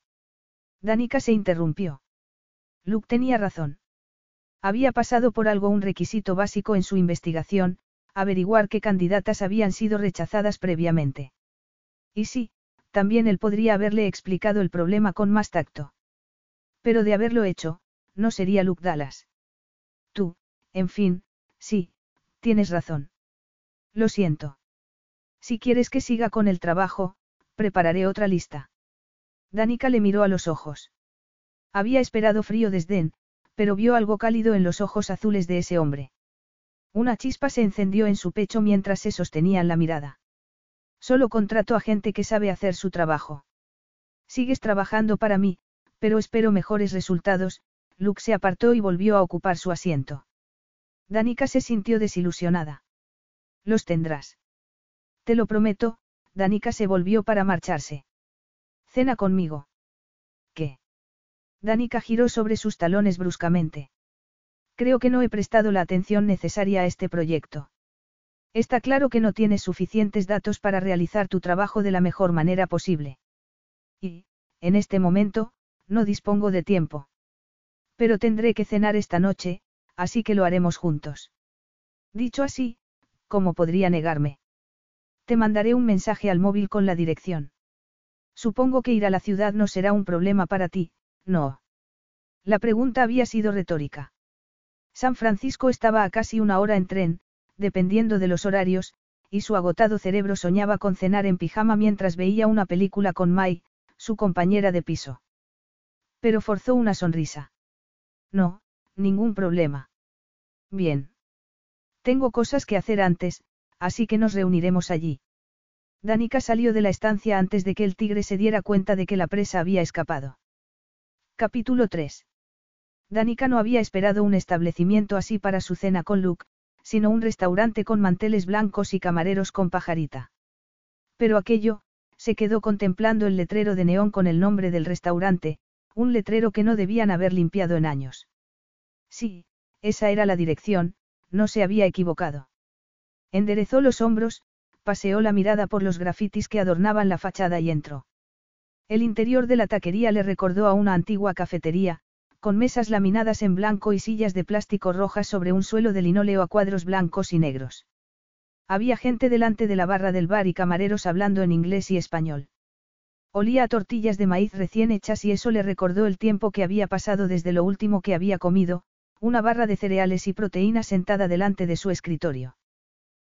A: Danica se interrumpió. Luke tenía razón. Había pasado por algo un requisito básico en su investigación, averiguar qué candidatas habían sido rechazadas previamente. Y sí, también él podría haberle explicado el problema con más tacto. Pero de haberlo hecho, no sería Luke Dallas. Tú, en fin, sí, tienes razón. Lo siento. Si quieres que siga con el trabajo, prepararé otra lista. Danica le miró a los ojos. Había esperado frío desdén, pero vio algo cálido en los ojos azules de ese hombre. Una chispa se encendió en su pecho mientras se sostenían la mirada. Solo contrato a gente que sabe hacer su trabajo. Sigues trabajando para mí, pero espero mejores resultados, Luke se apartó y volvió a ocupar su asiento. Danica se sintió desilusionada. Los tendrás. Te lo prometo, Danica se volvió para marcharse. Cena conmigo. ¿Qué? Danica giró sobre sus talones bruscamente. Creo que no he prestado la atención necesaria a este proyecto. Está claro que no tienes suficientes datos para realizar tu trabajo de la mejor manera posible. Y, en este momento, no dispongo de tiempo. Pero tendré que cenar esta noche, así que lo haremos juntos. Dicho así, ¿cómo podría negarme? Te mandaré un mensaje al móvil con la dirección. Supongo que ir a la ciudad no será un problema para ti, no. La pregunta había sido retórica. San Francisco estaba a casi una hora en tren, dependiendo de los horarios, y su agotado cerebro soñaba con cenar en pijama mientras veía una película con Mai, su compañera de piso. Pero forzó una sonrisa. No, ningún problema. Bien. Tengo cosas que hacer antes, así que nos reuniremos allí. Danica salió de la estancia antes de que el tigre se diera cuenta de que la presa había escapado. Capítulo 3. Danica no había esperado un establecimiento así para su cena con Luke, sino un restaurante con manteles blancos y camareros con pajarita. Pero aquello, se quedó contemplando el letrero de neón con el nombre del restaurante, un letrero que no debían haber limpiado en años. Sí, esa era la dirección, no se había equivocado. Enderezó los hombros, paseó la mirada por los grafitis que adornaban la fachada y entró. El interior de la taquería le recordó a una antigua cafetería, con mesas laminadas en blanco y sillas de plástico rojas sobre un suelo de linóleo a cuadros blancos y negros. Había gente delante de la barra del bar y camareros hablando en inglés y español. Olía a tortillas de maíz recién hechas y eso le recordó el tiempo que había pasado desde lo último que había comido, una barra de cereales y proteínas sentada delante de su escritorio.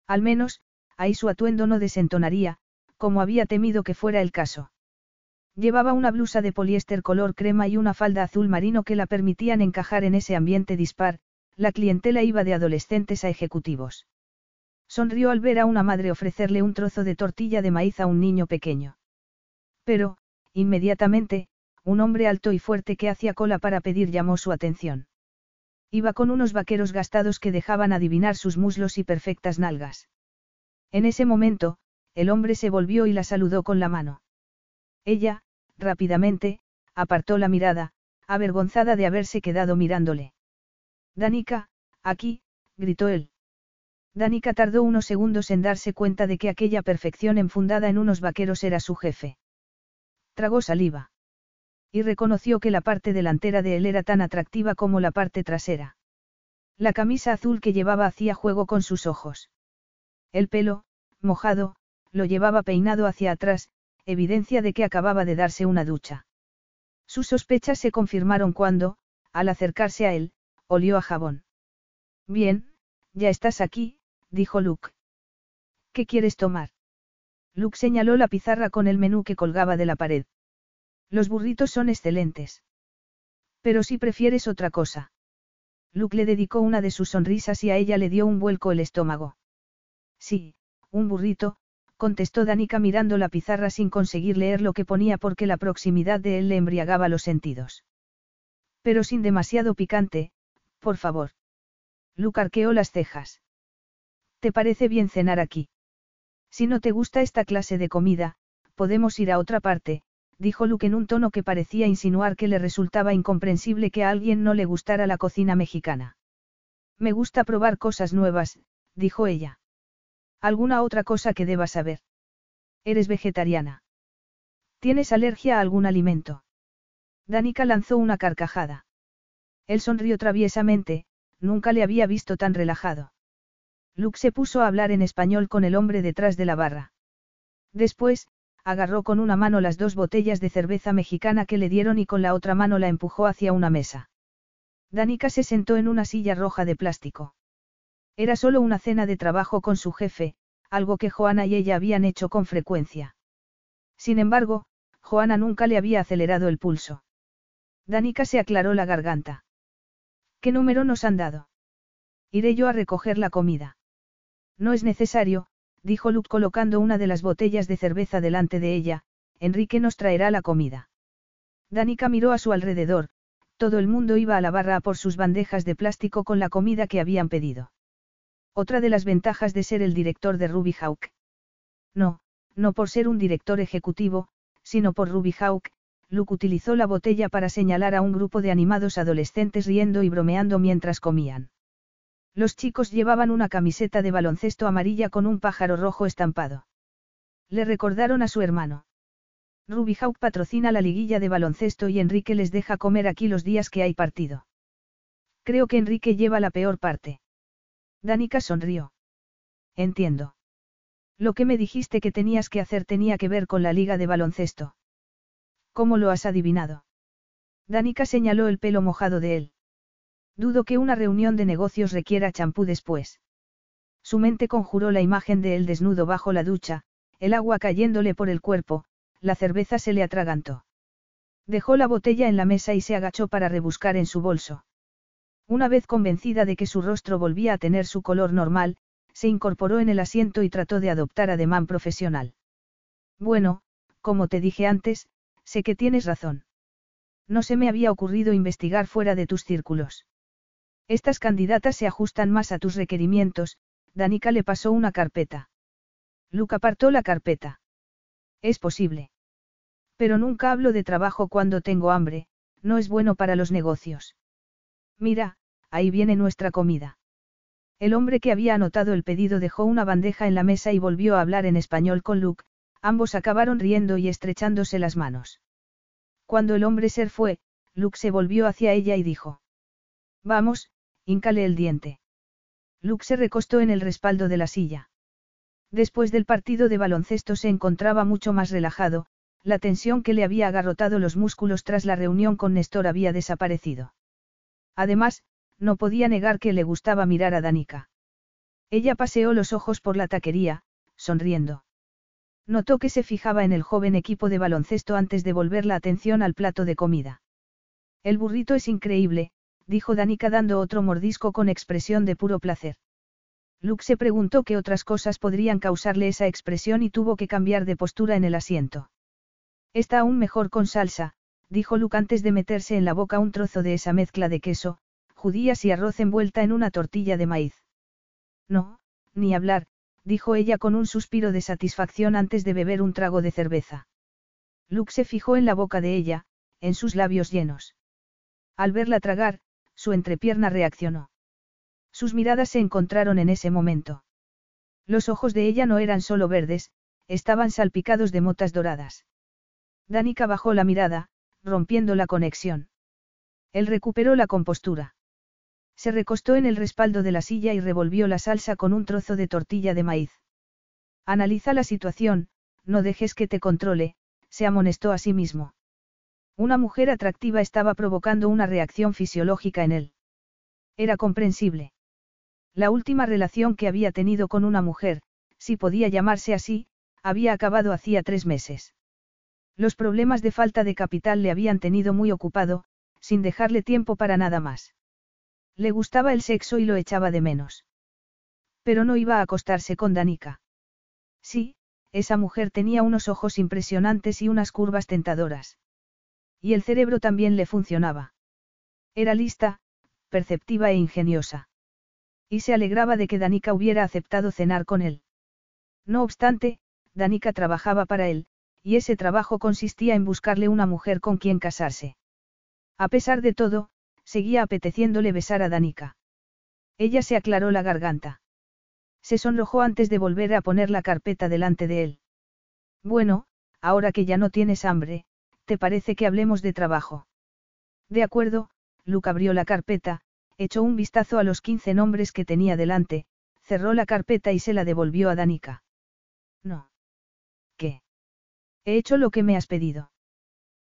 A: Al menos, ahí su atuendo no desentonaría, como había temido que fuera el caso. Llevaba una blusa de poliéster color crema y una falda azul marino que la permitían encajar en ese ambiente dispar, la clientela iba de adolescentes a ejecutivos. Sonrió al ver a una madre ofrecerle un trozo de tortilla de maíz a un niño pequeño. Pero, inmediatamente, un hombre alto y fuerte que hacía cola para pedir llamó su atención. Iba con unos vaqueros gastados que dejaban adivinar sus muslos y perfectas nalgas. En ese momento, el hombre se volvió y la saludó con la mano. Ella, rápidamente, apartó la mirada, avergonzada de haberse quedado mirándole. Danica, aquí, gritó él. Danica tardó unos segundos en darse cuenta de que aquella perfección enfundada en unos vaqueros era su jefe. Tragó saliva. Y reconoció que la parte delantera de él era tan atractiva como la parte trasera. La camisa azul que llevaba hacía juego con sus ojos. El pelo, mojado, lo llevaba peinado hacia atrás, evidencia de que acababa de darse una ducha. Sus sospechas se confirmaron cuando, al acercarse a él, olió a jabón. Bien, ya estás aquí, dijo Luke. ¿Qué quieres tomar? Luke señaló la pizarra con el menú que colgaba de la pared. Los burritos son excelentes. Pero si prefieres otra cosa. Luke le dedicó una de sus sonrisas y a ella le dio un vuelco el estómago. Sí, un burrito, contestó Danica mirando la pizarra sin conseguir leer lo que ponía porque la proximidad de él le embriagaba los sentidos. Pero sin demasiado picante, por favor. Luke arqueó las cejas. ¿Te parece bien cenar aquí? Si no te gusta esta clase de comida, podemos ir a otra parte, dijo Luke en un tono que parecía insinuar que le resultaba incomprensible que a alguien no le gustara la cocina mexicana. Me gusta probar cosas nuevas, dijo ella. ¿Alguna otra cosa que deba saber? Eres vegetariana. ¿Tienes alergia a algún alimento? Danica lanzó una carcajada. Él sonrió traviesamente, nunca le había visto tan relajado. Luke se puso a hablar en español con el hombre detrás de la barra. Después, agarró con una mano las dos botellas de cerveza mexicana que le dieron y con la otra mano la empujó hacia una mesa. Danica se sentó en una silla roja de plástico. Era solo una cena de trabajo con su jefe, algo que Joana y ella habían hecho con frecuencia. Sin embargo, Joana nunca le había acelerado el pulso. Danica se aclaró la garganta. ¿Qué número nos han dado? Iré yo a recoger la comida. No es necesario, dijo Luke colocando una de las botellas de cerveza delante de ella, Enrique nos traerá la comida. Danica miró a su alrededor, todo el mundo iba a la barra por sus bandejas de plástico con la comida que habían pedido. Otra de las ventajas de ser el director de Ruby Hawk. No, no por ser un director ejecutivo, sino por Ruby Hawk, Luke utilizó la botella para señalar a un grupo de animados adolescentes riendo y bromeando mientras comían. Los chicos llevaban una camiseta de baloncesto amarilla con un pájaro rojo estampado. Le recordaron a su hermano. Ruby Hawk patrocina la liguilla de baloncesto y Enrique les deja comer aquí los días que hay partido. Creo que Enrique lleva la peor parte. Danica sonrió. Entiendo. Lo que me dijiste que tenías que hacer tenía que ver con la liga de baloncesto. ¿Cómo lo has adivinado? Danica señaló el pelo mojado de él. Dudo que una reunión de negocios requiera champú después. Su mente conjuró la imagen de él desnudo bajo la ducha, el agua cayéndole por el cuerpo, la cerveza se le atragantó. Dejó la botella en la mesa y se agachó para rebuscar en su bolso. Una vez convencida de que su rostro volvía a tener su color normal, se incorporó en el asiento y trató de adoptar ademán profesional. Bueno, como te dije antes, sé que tienes razón. No se me había ocurrido investigar fuera de tus círculos. Estas candidatas se ajustan más a tus requerimientos, Danica le pasó una carpeta. Luke apartó la carpeta. Es posible. Pero nunca hablo de trabajo cuando tengo hambre, no es bueno para los negocios. Mira, ahí viene nuestra comida. El hombre que había anotado el pedido dejó una bandeja en la mesa y volvió a hablar en español con Luke, ambos acabaron riendo y estrechándose las manos. Cuando el hombre ser fue, Luke se volvió hacia ella y dijo. Vamos, Híncale el diente. Luke se recostó en el respaldo de la silla. Después del partido de baloncesto se encontraba mucho más relajado, la tensión que le había agarrotado los músculos tras la reunión con Néstor había desaparecido. Además, no podía negar que le gustaba mirar a Danica. Ella paseó los ojos por la taquería, sonriendo. Notó que se fijaba en el joven equipo de baloncesto antes de volver la atención al plato de comida. El burrito es increíble, dijo Danica dando otro mordisco con expresión de puro placer. Luke se preguntó qué otras cosas podrían causarle esa expresión y tuvo que cambiar de postura en el asiento. Está aún mejor con salsa, dijo Luke antes de meterse en la boca un trozo de esa mezcla de queso, judías y arroz envuelta en una tortilla de maíz. No, ni hablar, dijo ella con un suspiro de satisfacción antes de beber un trago de cerveza. Luke se fijó en la boca de ella, en sus labios llenos. Al verla tragar, su entrepierna reaccionó. Sus miradas se encontraron en ese momento. Los ojos de ella no eran solo verdes, estaban salpicados de motas doradas. Danica bajó la mirada, rompiendo la conexión. Él recuperó la compostura. Se recostó en el respaldo de la silla y revolvió la salsa con un trozo de tortilla de maíz. Analiza la situación, no dejes que te controle, se amonestó a sí mismo. Una mujer atractiva estaba provocando una reacción fisiológica en él. Era comprensible. La última relación que había tenido con una mujer, si podía llamarse así, había acabado hacía tres meses. Los problemas de falta de capital le habían tenido muy ocupado, sin dejarle tiempo para nada más. Le gustaba el sexo y lo echaba de menos. Pero no iba a acostarse con Danica. Sí, esa mujer tenía unos ojos impresionantes y unas curvas tentadoras. Y el cerebro también le funcionaba. Era lista, perceptiva e ingeniosa. Y se alegraba de que Danica hubiera aceptado cenar con él. No obstante, Danica trabajaba para él, y ese trabajo consistía en buscarle una mujer con quien casarse. A pesar de todo, seguía apeteciéndole besar a Danica. Ella se aclaró la garganta. Se sonrojó antes de volver a poner la carpeta delante de él. Bueno, ahora que ya no tienes hambre, ¿te parece que hablemos de trabajo? De acuerdo, Luke abrió la carpeta, echó un vistazo a los 15 nombres que tenía delante, cerró la carpeta y se la devolvió a Danica. No. He hecho lo que me has pedido.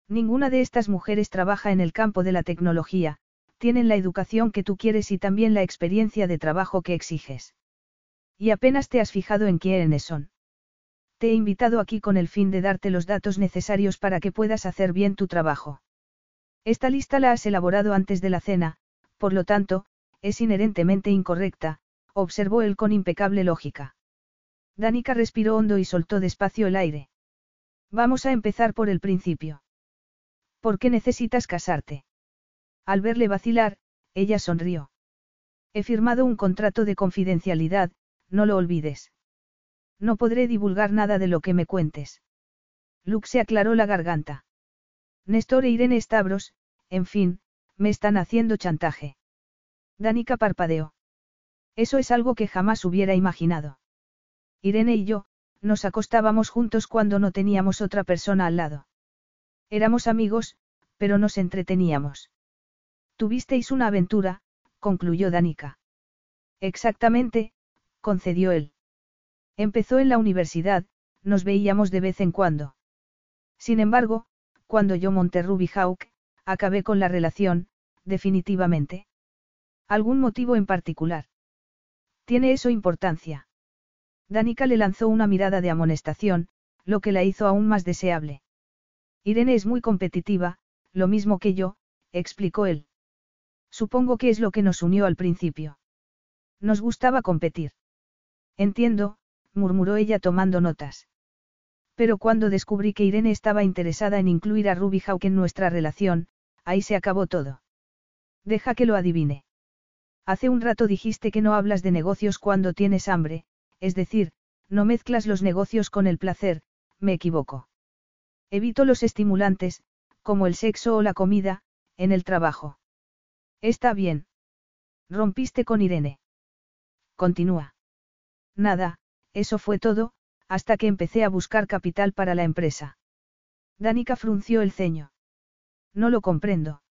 A: Ninguna de estas mujeres trabaja en el campo de la tecnología, tienen la educación que tú quieres y también la experiencia de trabajo que exiges. Y apenas te has fijado en quiénes son. Te he invitado aquí con el fin de darte los datos necesarios para que puedas hacer bien tu trabajo. Esta lista la has elaborado antes de la cena, por lo tanto, es inherentemente incorrecta, observó él con impecable lógica. Danica respiró hondo y soltó despacio el aire. Vamos a empezar por el principio. ¿Por qué necesitas casarte? Al verle vacilar, ella sonrió. He firmado un contrato de confidencialidad, no lo olvides. No podré divulgar nada de lo que me cuentes. Luke se aclaró la garganta. Néstor e Irene Stavros, en fin, me están haciendo chantaje. Danica parpadeó. Eso es algo que jamás hubiera imaginado. Irene y yo, nos acostábamos juntos cuando no teníamos otra persona al lado. Éramos amigos, pero nos entreteníamos. Tuvisteis una aventura, concluyó Danica. Exactamente, concedió él. Empezó en la universidad, nos veíamos de vez en cuando. Sin embargo, cuando yo monté Ruby Hawk, acabé con la relación, definitivamente. ¿Algún motivo en particular? ¿Tiene eso importancia? Danica le lanzó una mirada de amonestación, lo que la hizo aún más deseable. Irene es muy competitiva, lo mismo que yo, explicó él. Supongo que es lo que nos unió al principio. Nos gustaba competir. Entiendo, murmuró ella tomando notas. Pero cuando descubrí que Irene estaba interesada en incluir a Ruby Hawk en nuestra relación, ahí se acabó todo. Deja que lo adivine. Hace un rato dijiste que no hablas de negocios cuando tienes hambre, es decir, no mezclas los negocios con el placer, me equivoco. Evito los estimulantes, como el sexo o la comida, en el trabajo. Está bien. Rompiste con Irene. Continúa. Nada, eso fue todo, hasta que empecé a buscar capital para la empresa. Danica frunció el ceño. No lo comprendo.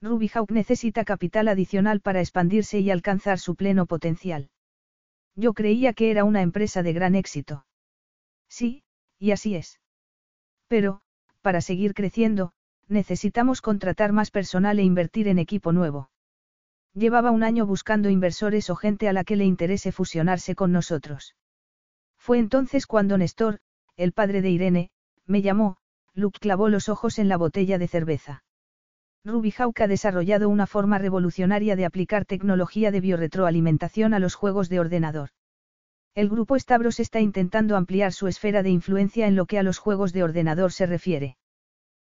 A: Ruby Hawk necesita capital adicional para expandirse y alcanzar su pleno potencial. Yo creía que era una empresa de gran éxito. Sí, y así es. Pero, para seguir creciendo, necesitamos contratar más personal e invertir en equipo nuevo. Llevaba un año buscando inversores o gente a la que le interese fusionarse con nosotros. Fue entonces cuando Néstor, el padre de Irene, me llamó, Luke clavó los ojos en la botella de cerveza. Ruby Hawk ha desarrollado una forma revolucionaria de aplicar tecnología de biorretroalimentación a los juegos de ordenador. El grupo Stavros está intentando ampliar su esfera de influencia en lo que a los juegos de ordenador se refiere.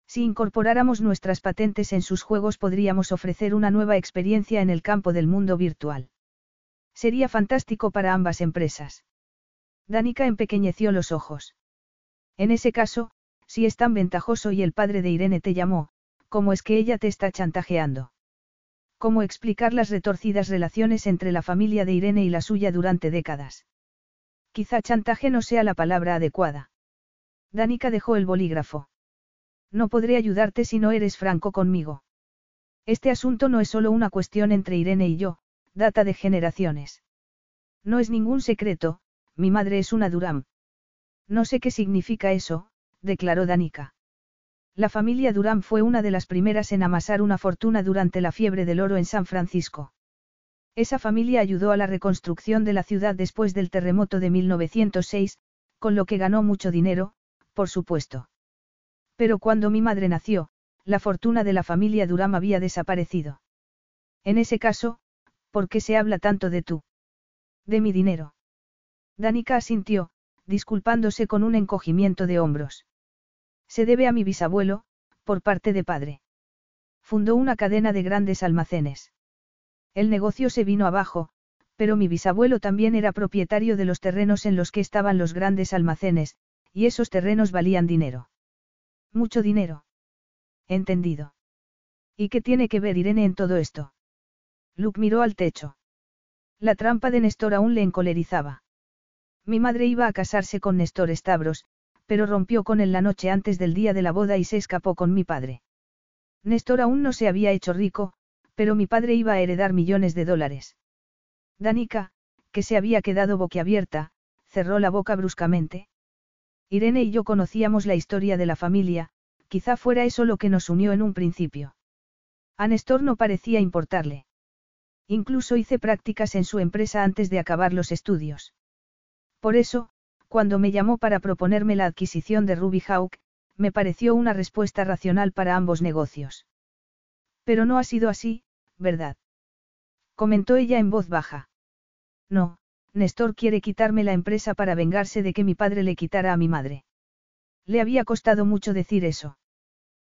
A: Si incorporáramos nuestras patentes en sus juegos podríamos ofrecer una nueva experiencia en el campo del mundo virtual. Sería fantástico para ambas empresas. Danica empequeñeció los ojos. En ese caso, si es tan ventajoso y el padre de Irene te llamó, ¿Cómo es que ella te está chantajeando? ¿Cómo explicar las retorcidas relaciones entre la familia de Irene y la suya durante décadas? Quizá chantaje no sea la palabra adecuada. Danica dejó el bolígrafo. No podré ayudarte si no eres franco conmigo. Este asunto no es solo una cuestión entre Irene y yo, data de generaciones. No es ningún secreto, mi madre es una Durán. No sé qué significa eso, declaró Danica. La familia Durán fue una de las primeras en amasar una fortuna durante la fiebre del oro en San Francisco. Esa familia ayudó a la reconstrucción de la ciudad después del terremoto de 1906, con lo que ganó mucho dinero, por supuesto. Pero cuando mi madre nació, la fortuna de la familia Durán había desaparecido. En ese caso, ¿por qué se habla tanto de tú? De mi dinero. Danica asintió, disculpándose con un encogimiento de hombros. Se debe a mi bisabuelo, por parte de padre. Fundó una cadena de grandes almacenes. El negocio se vino abajo, pero mi bisabuelo también era propietario de los terrenos en los que estaban los grandes almacenes, y esos terrenos valían dinero. Mucho dinero. Entendido. ¿Y qué tiene que ver Irene en todo esto? Luke miró al techo. La trampa de Néstor aún le encolerizaba. Mi madre iba a casarse con Néstor Stavros, pero rompió con él la noche antes del día de la boda y se escapó con mi padre. Néstor aún no se había hecho rico, pero mi padre iba a heredar millones de dólares. Danica, que se había quedado boquiabierta, cerró la boca bruscamente. Irene y yo conocíamos la historia de la familia, quizá fuera eso lo que nos unió en un principio. A Néstor no parecía importarle. Incluso hice prácticas en su empresa antes de acabar los estudios. Por eso, cuando me llamó para proponerme la adquisición de Ruby Hawk, me pareció una respuesta racional para ambos negocios. Pero no ha sido así, ¿verdad? Comentó ella en voz baja. No, Néstor quiere quitarme la empresa para vengarse de que mi padre le quitara a mi madre. Le había costado mucho decir eso.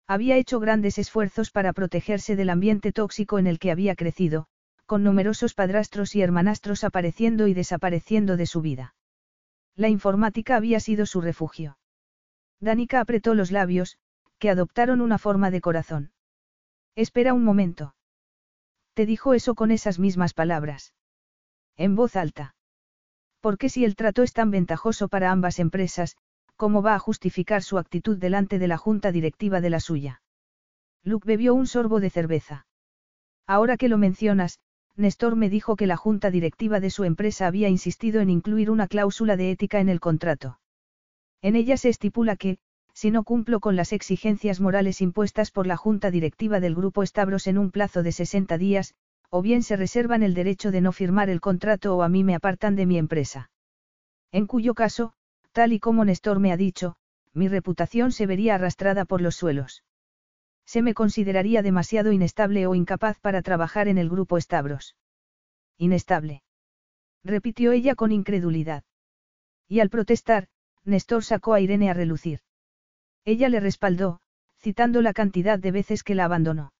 A: Había hecho grandes esfuerzos para protegerse del ambiente tóxico en el que había crecido, con numerosos padrastros y hermanastros apareciendo y desapareciendo de su vida. La informática había sido su refugio. Danica apretó los labios, que adoptaron una forma de corazón. Espera un momento. Te dijo eso con esas mismas palabras. En voz alta. Porque si el trato es tan ventajoso para ambas empresas, ¿cómo va a justificar su actitud delante de la junta directiva de la suya? Luke bebió un sorbo de cerveza. Ahora que lo mencionas, Néstor me dijo que la junta directiva de su empresa había insistido en incluir una cláusula de ética en el contrato. En ella se estipula que, si no cumplo con las exigencias morales impuestas por la junta directiva del Grupo Stavros en un plazo de 60 días, o bien se reservan el derecho de no firmar el contrato o a mí me apartan de mi empresa. En cuyo caso, tal y como Néstor me ha dicho, mi reputación se vería arrastrada por los suelos se me consideraría demasiado inestable o incapaz para trabajar en el grupo Stavros. Inestable. Repitió ella con incredulidad. Y al protestar, Néstor sacó a Irene a relucir. Ella le respaldó, citando la cantidad de veces que la abandonó.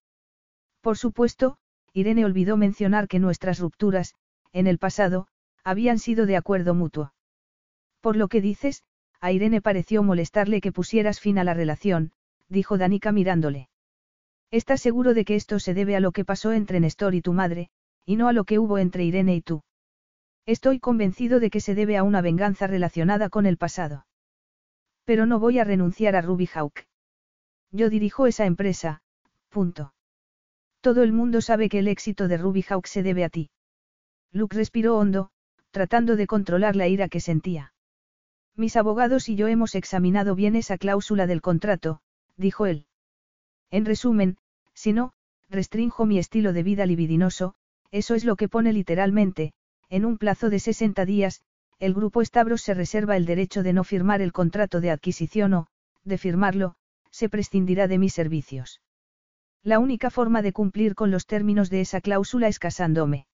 A: Por supuesto, Irene olvidó mencionar que nuestras rupturas, en el pasado, habían sido de acuerdo mutuo. Por lo que dices, a Irene pareció molestarle que pusieras fin a la relación, dijo Danica mirándole. ¿Estás seguro de que esto se debe a lo que pasó entre Néstor y tu madre, y no a lo que hubo entre Irene y tú? Estoy convencido de que se debe a una venganza relacionada con el pasado. Pero no voy a renunciar a Ruby Hawk. Yo dirijo esa empresa, punto. Todo el mundo sabe que el éxito de Ruby Hawk se debe a ti. Luke respiró hondo, tratando de controlar la ira que sentía. Mis abogados y yo hemos examinado bien esa cláusula del contrato, dijo él. En resumen, si no, restrinjo mi estilo de vida libidinoso, eso es lo que pone literalmente, en un plazo de 60 días, el grupo Stavros se reserva el derecho de no firmar el contrato de adquisición o, de firmarlo, se prescindirá de mis servicios. La única forma de cumplir con los términos de esa cláusula es casándome.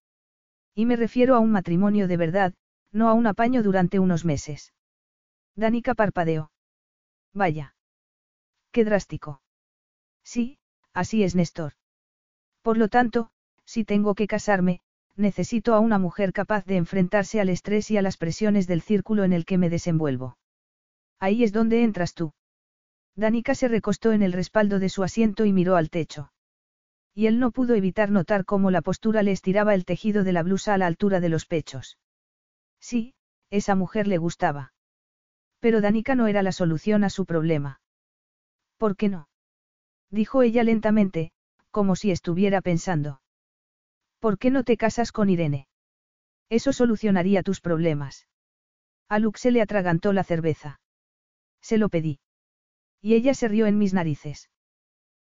A: Y me refiero a un matrimonio de verdad, no a un apaño durante unos meses. Danica parpadeó. Vaya. Qué drástico. Sí, así es Néstor. Por lo tanto, si tengo que casarme, necesito a una mujer capaz de enfrentarse al estrés y a las presiones del círculo en el que me desenvuelvo. Ahí es donde entras tú. Danica se recostó en el respaldo de su asiento y miró al techo. Y él no pudo evitar notar cómo la postura le estiraba el tejido de la blusa a la altura de los pechos. Sí, esa mujer le gustaba. Pero Danica no era la solución a su problema. ¿Por qué no? Dijo ella lentamente, como si estuviera pensando. ¿Por qué no te casas con Irene? Eso solucionaría tus problemas. A Luke se le atragantó la cerveza. Se lo pedí. Y ella se rió en mis narices.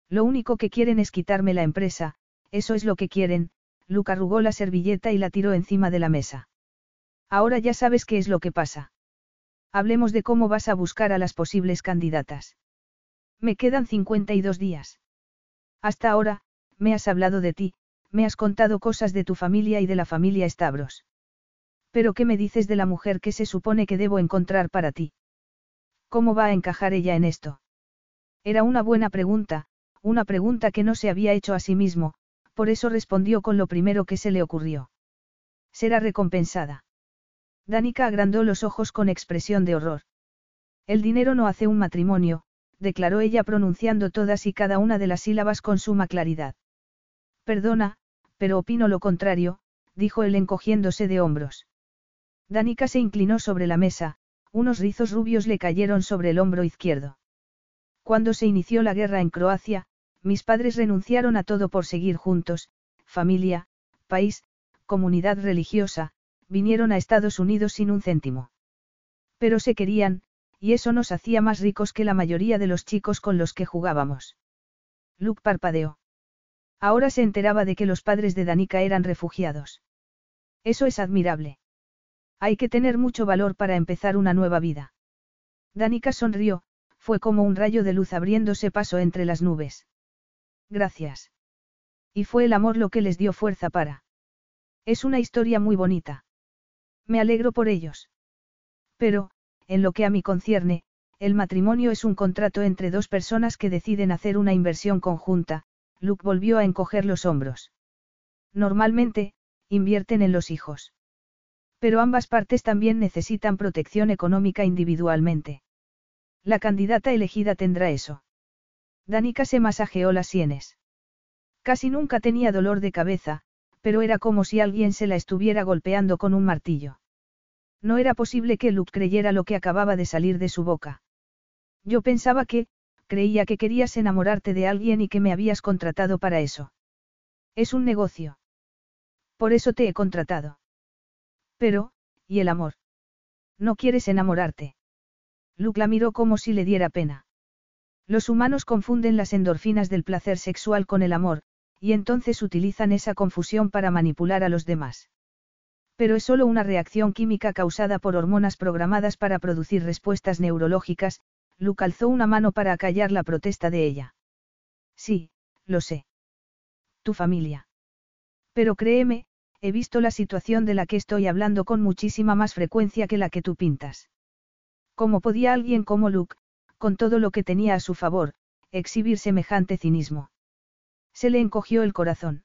A: Lo único que quieren es quitarme la empresa, eso es lo que quieren, Luke arrugó la servilleta y la tiró encima de la mesa. Ahora ya sabes qué es lo que pasa. Hablemos de cómo vas a buscar a las posibles candidatas. Me quedan 52 días. Hasta ahora, me has hablado de ti, me has contado cosas de tu familia y de la familia Stavros. Pero ¿qué me dices de la mujer que se supone que debo encontrar para ti? ¿Cómo va a encajar ella en esto? Era una buena pregunta, una pregunta que no se había hecho a sí mismo, por eso respondió con lo primero que se le ocurrió. Será recompensada. Danica agrandó los ojos con expresión de horror. El dinero no hace un matrimonio, declaró ella pronunciando todas y cada una de las sílabas con suma claridad. Perdona, pero opino lo contrario, dijo él encogiéndose de hombros. Danica se inclinó sobre la mesa, unos rizos rubios le cayeron sobre el hombro izquierdo. Cuando se inició la guerra en Croacia, mis padres renunciaron a todo por seguir juntos, familia, país, comunidad religiosa, vinieron a Estados Unidos sin un céntimo. Pero se querían, y eso nos hacía más ricos que la mayoría de los chicos con los que jugábamos. Luke parpadeó. Ahora se enteraba de que los padres de Danica eran refugiados. Eso es admirable. Hay que tener mucho valor para empezar una nueva vida. Danica sonrió, fue como un rayo de luz abriéndose paso entre las nubes. Gracias. Y fue el amor lo que les dio fuerza para. Es una historia muy bonita. Me alegro por ellos. Pero, en lo que a mí concierne, el matrimonio es un contrato entre dos personas que deciden hacer una inversión conjunta, Luke volvió a encoger los hombros. Normalmente, invierten en los hijos. Pero ambas partes también necesitan protección económica individualmente. La candidata elegida tendrá eso. Danica se masajeó las sienes. Casi nunca tenía dolor de cabeza, pero era como si alguien se la estuviera golpeando con un martillo. No era posible que Luke creyera lo que acababa de salir de su boca. Yo pensaba que, creía que querías enamorarte de alguien y que me habías contratado para eso. Es un negocio. Por eso te he contratado. Pero, ¿y el amor? No quieres enamorarte. Luke la miró como si le diera pena. Los humanos confunden las endorfinas del placer sexual con el amor, y entonces utilizan esa confusión para manipular a los demás. Pero es solo una reacción química causada por hormonas programadas para producir respuestas neurológicas, Luke alzó una mano para acallar la protesta de ella. Sí, lo sé. Tu familia. Pero créeme, he visto la situación de la que estoy hablando con muchísima más frecuencia que la que tú pintas. ¿Cómo podía alguien como Luke, con todo lo que tenía a su favor, exhibir semejante cinismo. Se le encogió el corazón.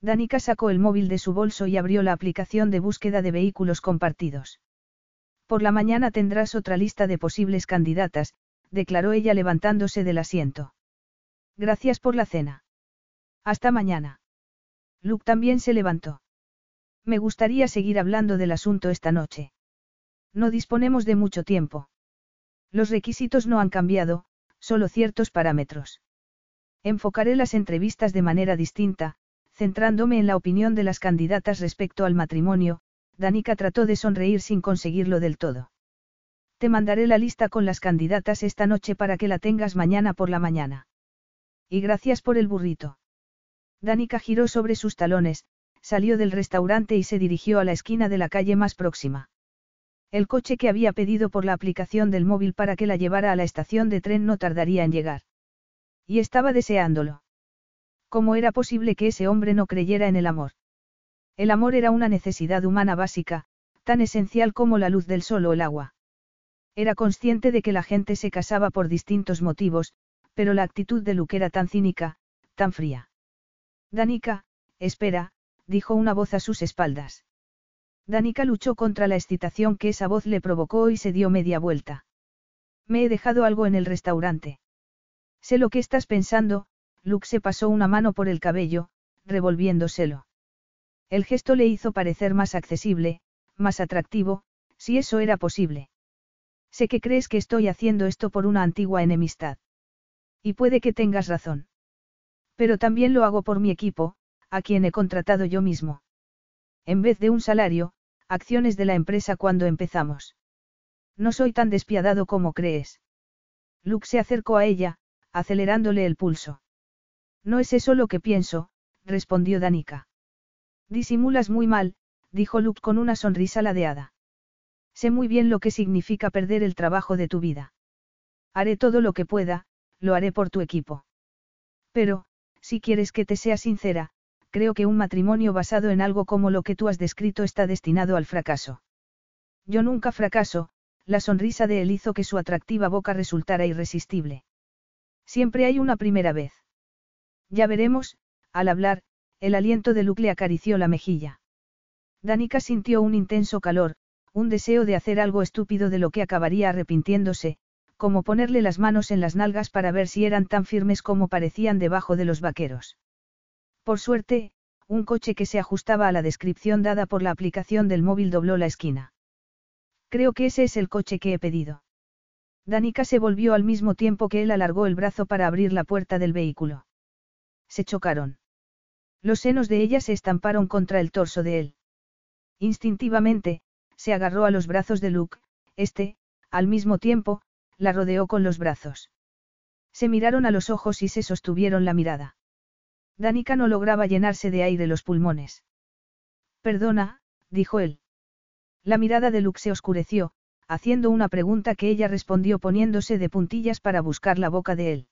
A: Danica sacó el móvil de su bolso y abrió la aplicación de búsqueda de vehículos compartidos. Por la mañana tendrás otra lista de posibles candidatas, declaró ella levantándose del asiento. Gracias por la cena. Hasta mañana. Luke también se levantó. Me gustaría seguir hablando del asunto esta noche. No disponemos de mucho tiempo. Los requisitos no han cambiado, solo ciertos parámetros. Enfocaré las entrevistas de manera distinta, centrándome en la opinión de las candidatas respecto al matrimonio, Danica trató de sonreír sin conseguirlo del todo. Te mandaré la lista con las candidatas esta noche para que la tengas mañana por la mañana. Y gracias por el burrito. Danica giró sobre sus talones, salió del restaurante y se dirigió a la esquina de la calle más próxima. El coche que había pedido por la aplicación del móvil para que la llevara a la estación de tren no tardaría en llegar. Y estaba deseándolo. ¿Cómo era posible que ese hombre no creyera en el amor? El amor era una necesidad humana básica, tan esencial como la luz del sol o el agua. Era consciente de que la gente se casaba por distintos motivos, pero la actitud de Luke era tan cínica, tan fría. Danica, espera, dijo una voz a sus espaldas. Danica luchó contra la excitación que esa voz le provocó y se dio media vuelta. Me he dejado algo en el restaurante. Sé lo que estás pensando, Luke se pasó una mano por el cabello, revolviéndoselo. El gesto le hizo parecer más accesible, más atractivo, si eso era posible. Sé que crees que estoy haciendo esto por una antigua enemistad. Y puede que tengas razón. Pero también lo hago por mi equipo, a quien he contratado yo mismo. En vez de un salario, acciones de la empresa cuando empezamos. No soy tan despiadado como crees. Luke se acercó a ella, acelerándole el pulso. No es eso lo que pienso, respondió Danica. Disimulas muy mal, dijo Luke con una sonrisa ladeada. Sé muy bien lo que significa perder el trabajo de tu vida. Haré todo lo que pueda, lo haré por tu equipo. Pero, si quieres que te sea sincera, creo que un matrimonio basado en algo como lo que tú has descrito está destinado al fracaso. Yo nunca fracaso, la sonrisa de él hizo que su atractiva boca resultara irresistible. Siempre hay una primera vez. Ya veremos, al hablar, el aliento de Luke le acarició la mejilla. Danica sintió un intenso calor, un deseo de hacer algo estúpido de lo que acabaría arrepintiéndose, como ponerle las manos en las nalgas para ver si eran tan firmes como parecían debajo de los vaqueros. Por suerte, un coche que se ajustaba a la descripción dada por la aplicación del móvil dobló la esquina. Creo que ese es el coche que he pedido. Danica se volvió al mismo tiempo que él alargó el brazo para abrir la puerta del vehículo. Se chocaron. Los senos de ella se estamparon contra el torso de él. Instintivamente, se agarró a los brazos de Luke, este, al mismo tiempo, la rodeó con los brazos. Se miraron a los ojos y se sostuvieron la mirada. Danica no lograba llenarse de aire los pulmones. Perdona, dijo él. La mirada de Luke se oscureció, haciendo una pregunta que ella respondió poniéndose de puntillas para buscar la boca de él.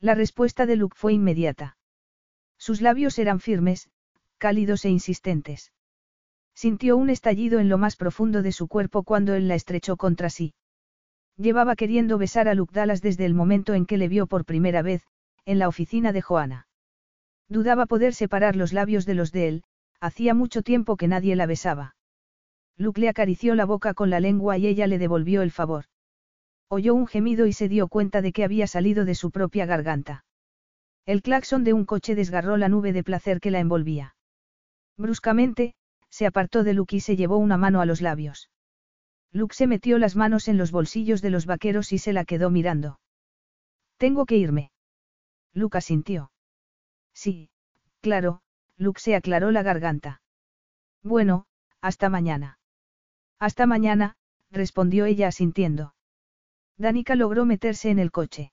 A: La respuesta de Luke fue inmediata. Sus labios eran firmes, cálidos e insistentes. Sintió un estallido en lo más profundo de su cuerpo cuando él la estrechó contra sí. Llevaba queriendo besar a Luke Dallas desde el momento en que le vio por primera vez, en la oficina de Joana. Dudaba poder separar los labios de los de él, hacía mucho tiempo que nadie la besaba. Luke le acarició la boca con la lengua y ella le devolvió el favor. Oyó un gemido y se dio cuenta de que había salido de su propia garganta. El claxon de un coche desgarró la nube de placer que la envolvía. Bruscamente, se apartó de Luke y se llevó una mano a los labios. Luke se metió las manos en los bolsillos de los vaqueros y se la quedó mirando. Tengo que irme. Luke asintió. Sí, claro, Luke se aclaró la garganta. Bueno, hasta mañana. Hasta mañana, respondió ella asintiendo. Danica logró meterse en el coche.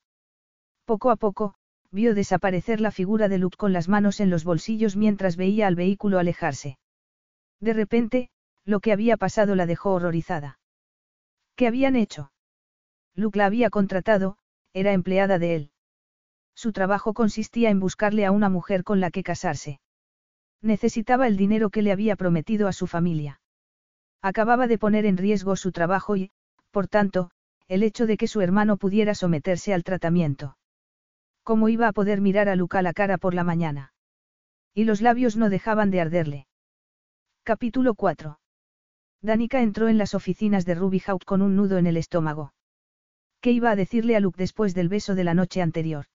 A: Poco a poco, vio desaparecer la figura de Luke con las manos en los bolsillos mientras veía al vehículo alejarse. De repente, lo que había pasado la dejó horrorizada. ¿Qué habían hecho? Luke la había contratado, era empleada de él. Su trabajo consistía en buscarle a una mujer con la que casarse. Necesitaba el dinero que le había prometido a su familia. Acababa de poner en riesgo su trabajo y, por tanto, el hecho de que su hermano pudiera someterse al tratamiento. ¿Cómo iba a poder mirar a Luca la cara por la mañana? Y los labios no dejaban de arderle. Capítulo 4. Danica entró en las oficinas de Ruby Hawk con un nudo en el estómago. ¿Qué iba a decirle a Luke después del beso de la noche anterior?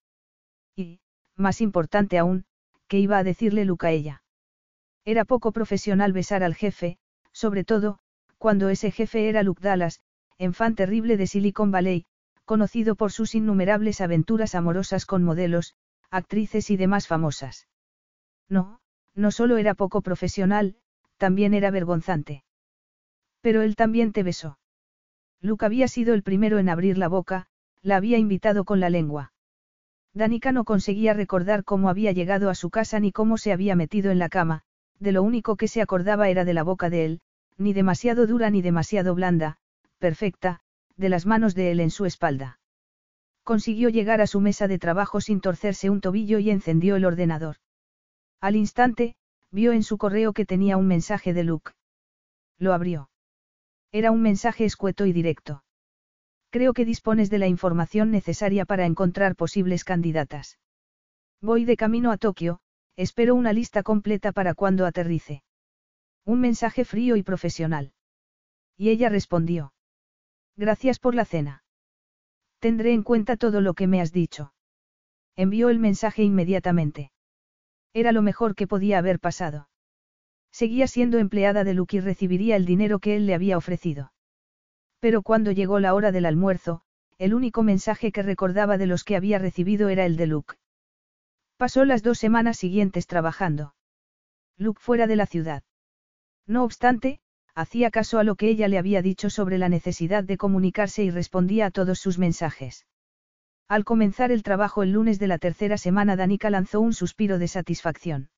A: Y, más importante aún, ¿qué iba a decirle Luca a ella? Era poco profesional besar al jefe, sobre todo, cuando ese jefe era Luke Dallas, enfant terrible de Silicon Valley, conocido por sus innumerables aventuras amorosas con modelos, actrices y demás famosas. No, no solo era poco profesional, también era vergonzante. Pero él también te besó. Luke había sido el primero en abrir la boca, la había invitado con la lengua. Danica no conseguía recordar cómo había llegado a su casa ni cómo se había metido en la cama, de lo único que se acordaba era de la boca de él, ni demasiado dura ni demasiado blanda, perfecta, de las manos de él en su espalda. Consiguió llegar a su mesa de trabajo sin torcerse un tobillo y encendió el ordenador. Al instante, vio en su correo que tenía un mensaje de Luke. Lo abrió. Era un mensaje escueto y directo. Creo que dispones de la información necesaria para encontrar posibles candidatas. Voy de camino a Tokio, espero una lista completa para cuando aterrice. Un mensaje frío y profesional. Y ella respondió. Gracias por la cena. Tendré en cuenta todo lo que me has dicho. Envió el mensaje inmediatamente. Era lo mejor que podía haber pasado. Seguía siendo empleada de Luke y recibiría el dinero que él le había ofrecido. Pero cuando llegó la hora del almuerzo, el único mensaje que recordaba de los que había recibido era el de Luke. Pasó las dos semanas siguientes trabajando. Luke fuera de la ciudad. No obstante, hacía caso a lo que ella le había dicho sobre la necesidad de comunicarse y respondía a todos sus mensajes. Al comenzar el trabajo el lunes de la tercera semana, Danica lanzó un suspiro de satisfacción.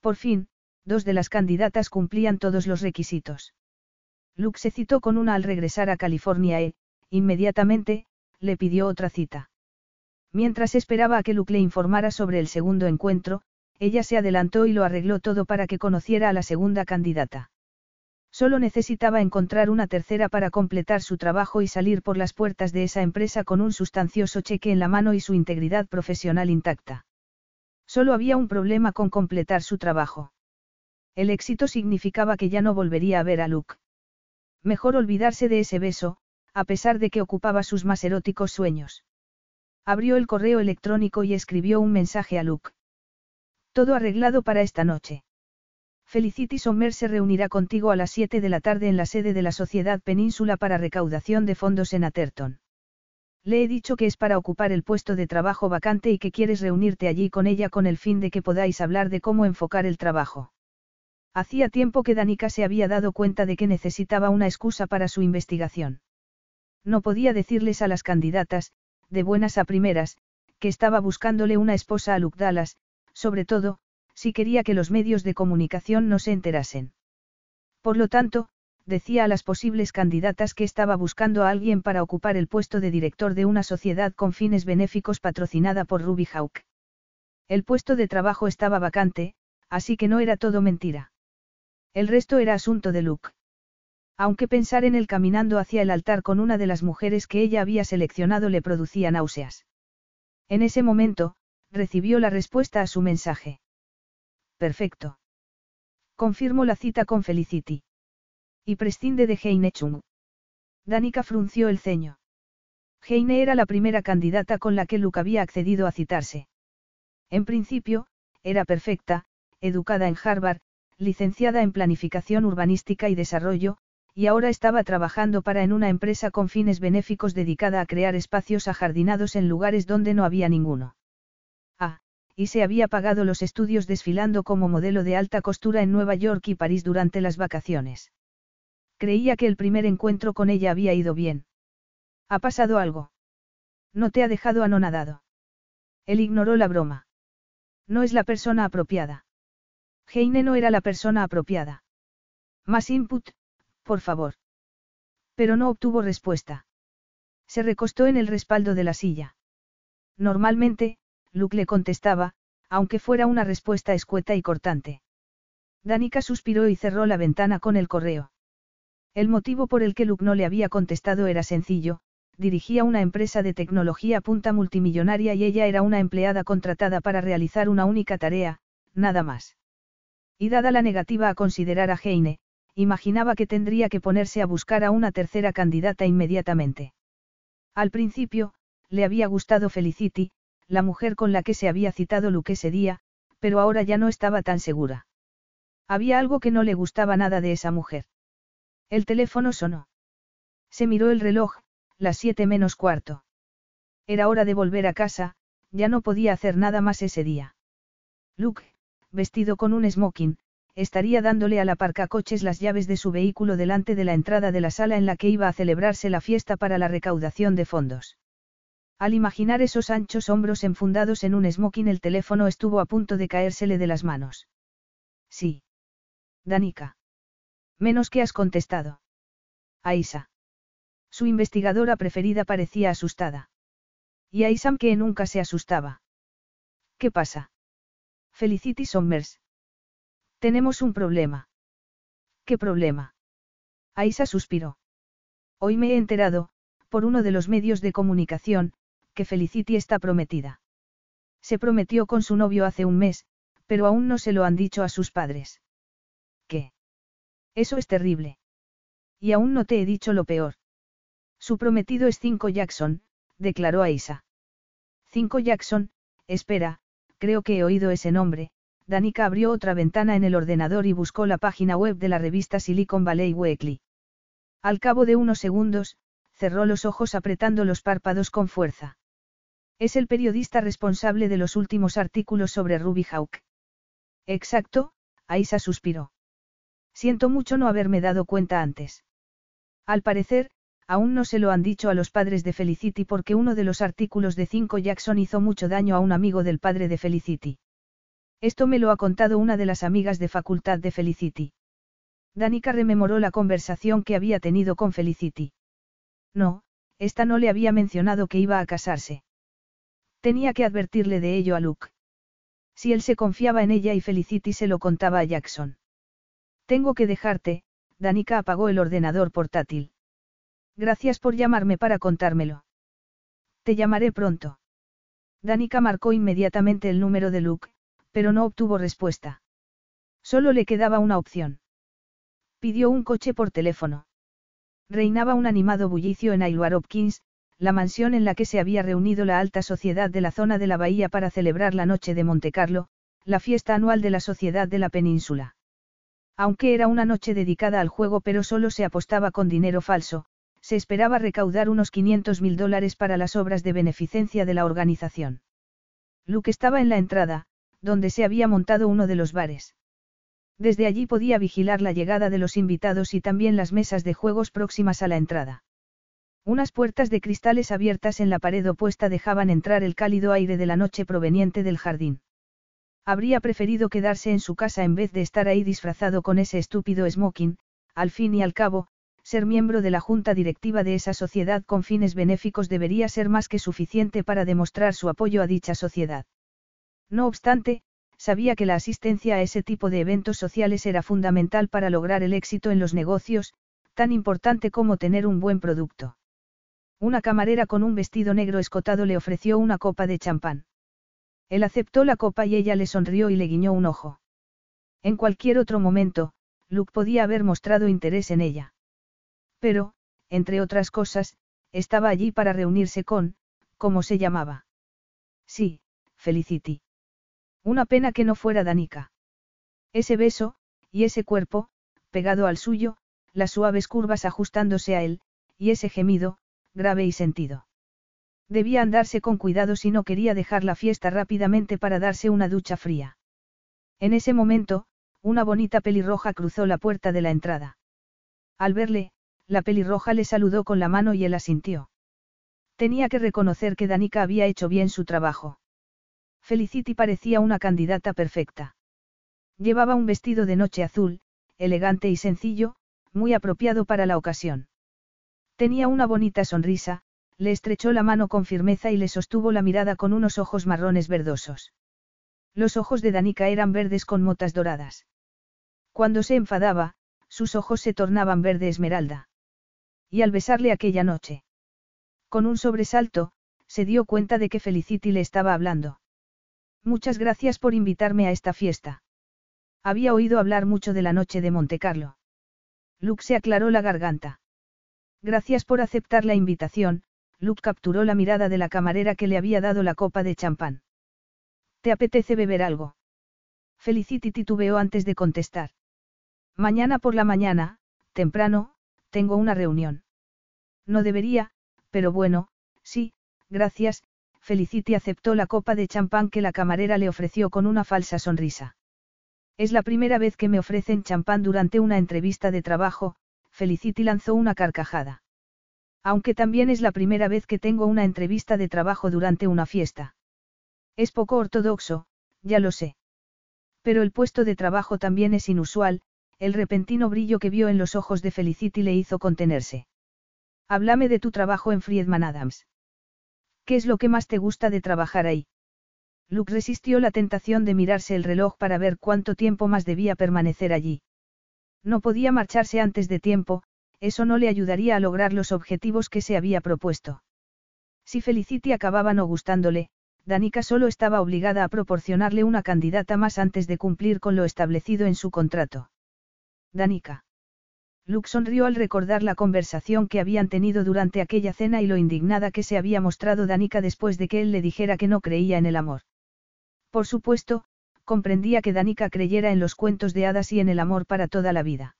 A: Por fin, dos de las candidatas cumplían todos los requisitos. Luke se citó con una al regresar a California e, inmediatamente, le pidió otra cita. Mientras esperaba a que Luke le informara sobre el segundo encuentro, ella se adelantó y lo arregló todo para que conociera a la segunda candidata. Solo necesitaba encontrar una tercera para completar su trabajo y salir por las puertas de esa empresa con un sustancioso cheque en la mano y su integridad profesional intacta. Solo había un problema con completar su trabajo. El éxito significaba que ya no volvería a ver a Luke. Mejor olvidarse de ese beso, a pesar de que ocupaba sus más eróticos sueños. Abrió el correo electrónico y escribió un mensaje a Luke. Todo arreglado para esta noche. Felicity Sommer se reunirá contigo a las 7 de la tarde en la sede de la Sociedad Península para recaudación de fondos en Atherton. Le he dicho que es para ocupar el puesto de trabajo vacante y que quieres reunirte allí con ella con el fin de que podáis hablar de cómo enfocar el trabajo. Hacía tiempo que Danica se había dado cuenta de que necesitaba una excusa para su investigación. No podía decirles a las candidatas, de buenas a primeras, que estaba buscándole una esposa a Luke sobre todo, si quería que los medios de comunicación no se enterasen. Por lo tanto, decía a las posibles candidatas que estaba buscando a alguien para ocupar el puesto de director de una sociedad con fines benéficos patrocinada por Ruby Hawk. El puesto de trabajo estaba vacante, así que no era todo mentira. El resto era asunto de Luke. Aunque pensar en él caminando hacia el altar con una de las mujeres que ella había seleccionado le producía náuseas. En ese momento, recibió la respuesta a su mensaje. Perfecto. Confirmo la cita con Felicity. Y prescinde de Heine Chung. Danica frunció el ceño. Heine era la primera candidata con la que Luke había accedido a citarse. En principio, era perfecta, educada en Harvard, licenciada en Planificación Urbanística y Desarrollo, y ahora estaba trabajando para en una empresa con fines benéficos dedicada a crear espacios ajardinados en lugares donde no había ninguno y se había pagado los estudios desfilando como modelo de alta costura en Nueva York y París durante las vacaciones. Creía que el primer encuentro con ella había ido bien. ¿Ha pasado algo? No te ha dejado anonadado. Él ignoró la broma. No es la persona apropiada. Heine no era la persona apropiada. Más input, por favor. Pero no obtuvo respuesta. Se recostó en el respaldo de la silla. Normalmente, Luke le contestaba, aunque fuera una respuesta escueta y cortante. Danica suspiró y cerró la ventana con el correo. El motivo por el que Luke no le había contestado era sencillo, dirigía una empresa de tecnología punta multimillonaria y ella era una empleada contratada para realizar una única tarea, nada más. Y dada la negativa a considerar a Heine, imaginaba que tendría que ponerse a buscar a una tercera candidata inmediatamente. Al principio, le había gustado Felicity, la mujer con la que se había citado Luke ese día, pero ahora ya no estaba tan segura. Había algo que no le gustaba nada de esa mujer. El teléfono sonó. Se miró el reloj, las siete menos cuarto. Era hora de volver a casa, ya no podía hacer nada más ese día. Luke, vestido con un smoking, estaría dándole al aparcacoches las llaves de su vehículo delante de la entrada de la sala en la que iba a celebrarse la fiesta para la recaudación de fondos. Al imaginar esos anchos hombros enfundados en un smoking el teléfono estuvo a punto de caérsele de las manos. Sí. Danica. Menos que has contestado. Aisa. Su investigadora preferida parecía asustada. Y Aisam que nunca se asustaba. ¿Qué pasa? Felicity Sommers. Tenemos un problema. ¿Qué problema? Aisa suspiró. Hoy me he enterado, por uno de los medios de comunicación, que Felicity está prometida. Se prometió con su novio hace un mes, pero aún no se lo han dicho a sus padres. ¿Qué? Eso es terrible. Y aún no te he dicho lo peor. Su prometido es Cinco Jackson, declaró Aisa. Cinco Jackson, espera, creo que he oído ese nombre. Danica abrió otra ventana en el ordenador y buscó la página web de la revista Silicon Valley Weekly. Al cabo de unos segundos, cerró los ojos apretando los párpados con fuerza. Es el periodista responsable de los últimos artículos sobre Ruby Hawk. Exacto, Aisa suspiró. Siento mucho no haberme dado cuenta antes. Al parecer, aún no se lo han dicho a los padres de Felicity porque uno de los artículos de 5 Jackson hizo mucho daño a un amigo del padre de Felicity. Esto me lo ha contado una de las amigas de facultad de Felicity. Danica rememoró la conversación que había tenido con Felicity. No, esta no le había mencionado que iba a casarse. Tenía que advertirle de ello a Luke. Si él se confiaba en ella y Felicity se lo contaba a Jackson. Tengo que dejarte, Danica apagó el ordenador portátil. Gracias por llamarme para contármelo. Te llamaré pronto. Danica marcó inmediatamente el número de Luke, pero no obtuvo respuesta. Solo le quedaba una opción. Pidió un coche por teléfono. Reinaba un animado bullicio en Aylward Hopkins, la mansión en la que se había reunido la alta sociedad de la zona de la bahía para celebrar la noche de Montecarlo, la fiesta anual de la sociedad de la península. Aunque era una noche dedicada al juego pero solo se apostaba con dinero falso, se esperaba recaudar unos 500 mil dólares para las obras de beneficencia de la organización. Luke estaba en la entrada, donde se había montado uno de los bares. Desde allí podía vigilar la llegada de los invitados y también las mesas de juegos próximas a la entrada. Unas puertas de cristales abiertas en la pared opuesta dejaban entrar el cálido aire de la noche proveniente del jardín. Habría preferido quedarse en su casa en vez de estar ahí disfrazado con ese estúpido smoking, al fin y al cabo, ser miembro de la junta directiva de esa sociedad con fines benéficos debería ser más que suficiente para demostrar su apoyo a dicha sociedad. No obstante, sabía que la asistencia a ese tipo de eventos sociales era fundamental para lograr el éxito en los negocios, tan importante como tener un buen producto. Una camarera con un vestido negro escotado le ofreció una copa de champán. Él aceptó la copa y ella le sonrió y le guiñó un ojo. En cualquier otro momento, Luke podía haber mostrado interés en ella. Pero, entre otras cosas, estaba allí para reunirse con, ¿cómo se llamaba? Sí, Felicity. Una pena que no fuera Danica. Ese beso, y ese cuerpo, pegado al suyo, las suaves curvas ajustándose a él, y ese gemido, grave y sentido. Debía andarse con cuidado si no quería dejar la fiesta rápidamente para darse una ducha fría. En ese momento, una bonita pelirroja cruzó la puerta de la entrada. Al verle, la pelirroja le saludó con la mano y él asintió. Tenía que reconocer que Danica había hecho bien su trabajo. Felicity parecía una candidata perfecta. Llevaba un vestido de noche azul, elegante y sencillo, muy apropiado para la ocasión. Tenía una bonita sonrisa, le estrechó la mano con firmeza y le sostuvo la mirada con unos ojos marrones verdosos. Los ojos de Danica eran verdes con motas doradas. Cuando se enfadaba, sus ojos se tornaban verde esmeralda. Y al besarle aquella noche. Con un sobresalto, se dio cuenta de que Felicity le estaba hablando. Muchas gracias por invitarme a esta fiesta. Había oído hablar mucho de la noche de Montecarlo. Luke se aclaró la garganta. Gracias por aceptar la invitación, Luke capturó la mirada de la camarera que le había dado la copa de champán. ¿Te apetece beber algo? Felicity titubeó antes de contestar. Mañana por la mañana, temprano, tengo una reunión. No debería, pero bueno, sí, gracias, Felicity aceptó la copa de champán que la camarera le ofreció con una falsa sonrisa. Es la primera vez que me ofrecen champán durante una entrevista de trabajo, Felicity lanzó una carcajada. Aunque también es la primera vez que tengo una entrevista de trabajo durante una fiesta. Es poco ortodoxo, ya lo sé. Pero el puesto de trabajo también es inusual, el repentino brillo que vio en los ojos de Felicity le hizo contenerse. Háblame de tu trabajo en Friedman Adams. ¿Qué es lo que más te gusta de trabajar ahí? Luke resistió la tentación de mirarse el reloj para ver cuánto tiempo más debía permanecer allí. No podía marcharse antes de tiempo, eso no le ayudaría a lograr los objetivos que se había propuesto. Si Felicity acababa no gustándole, Danica solo estaba obligada a proporcionarle una candidata más antes de cumplir con lo establecido en su contrato. Danica. Luke sonrió al recordar la conversación que habían tenido durante aquella cena y lo indignada que se había mostrado Danica después de que él le dijera que no creía en el amor. Por supuesto, comprendía que Danica creyera en los cuentos de hadas y en el amor para toda la vida.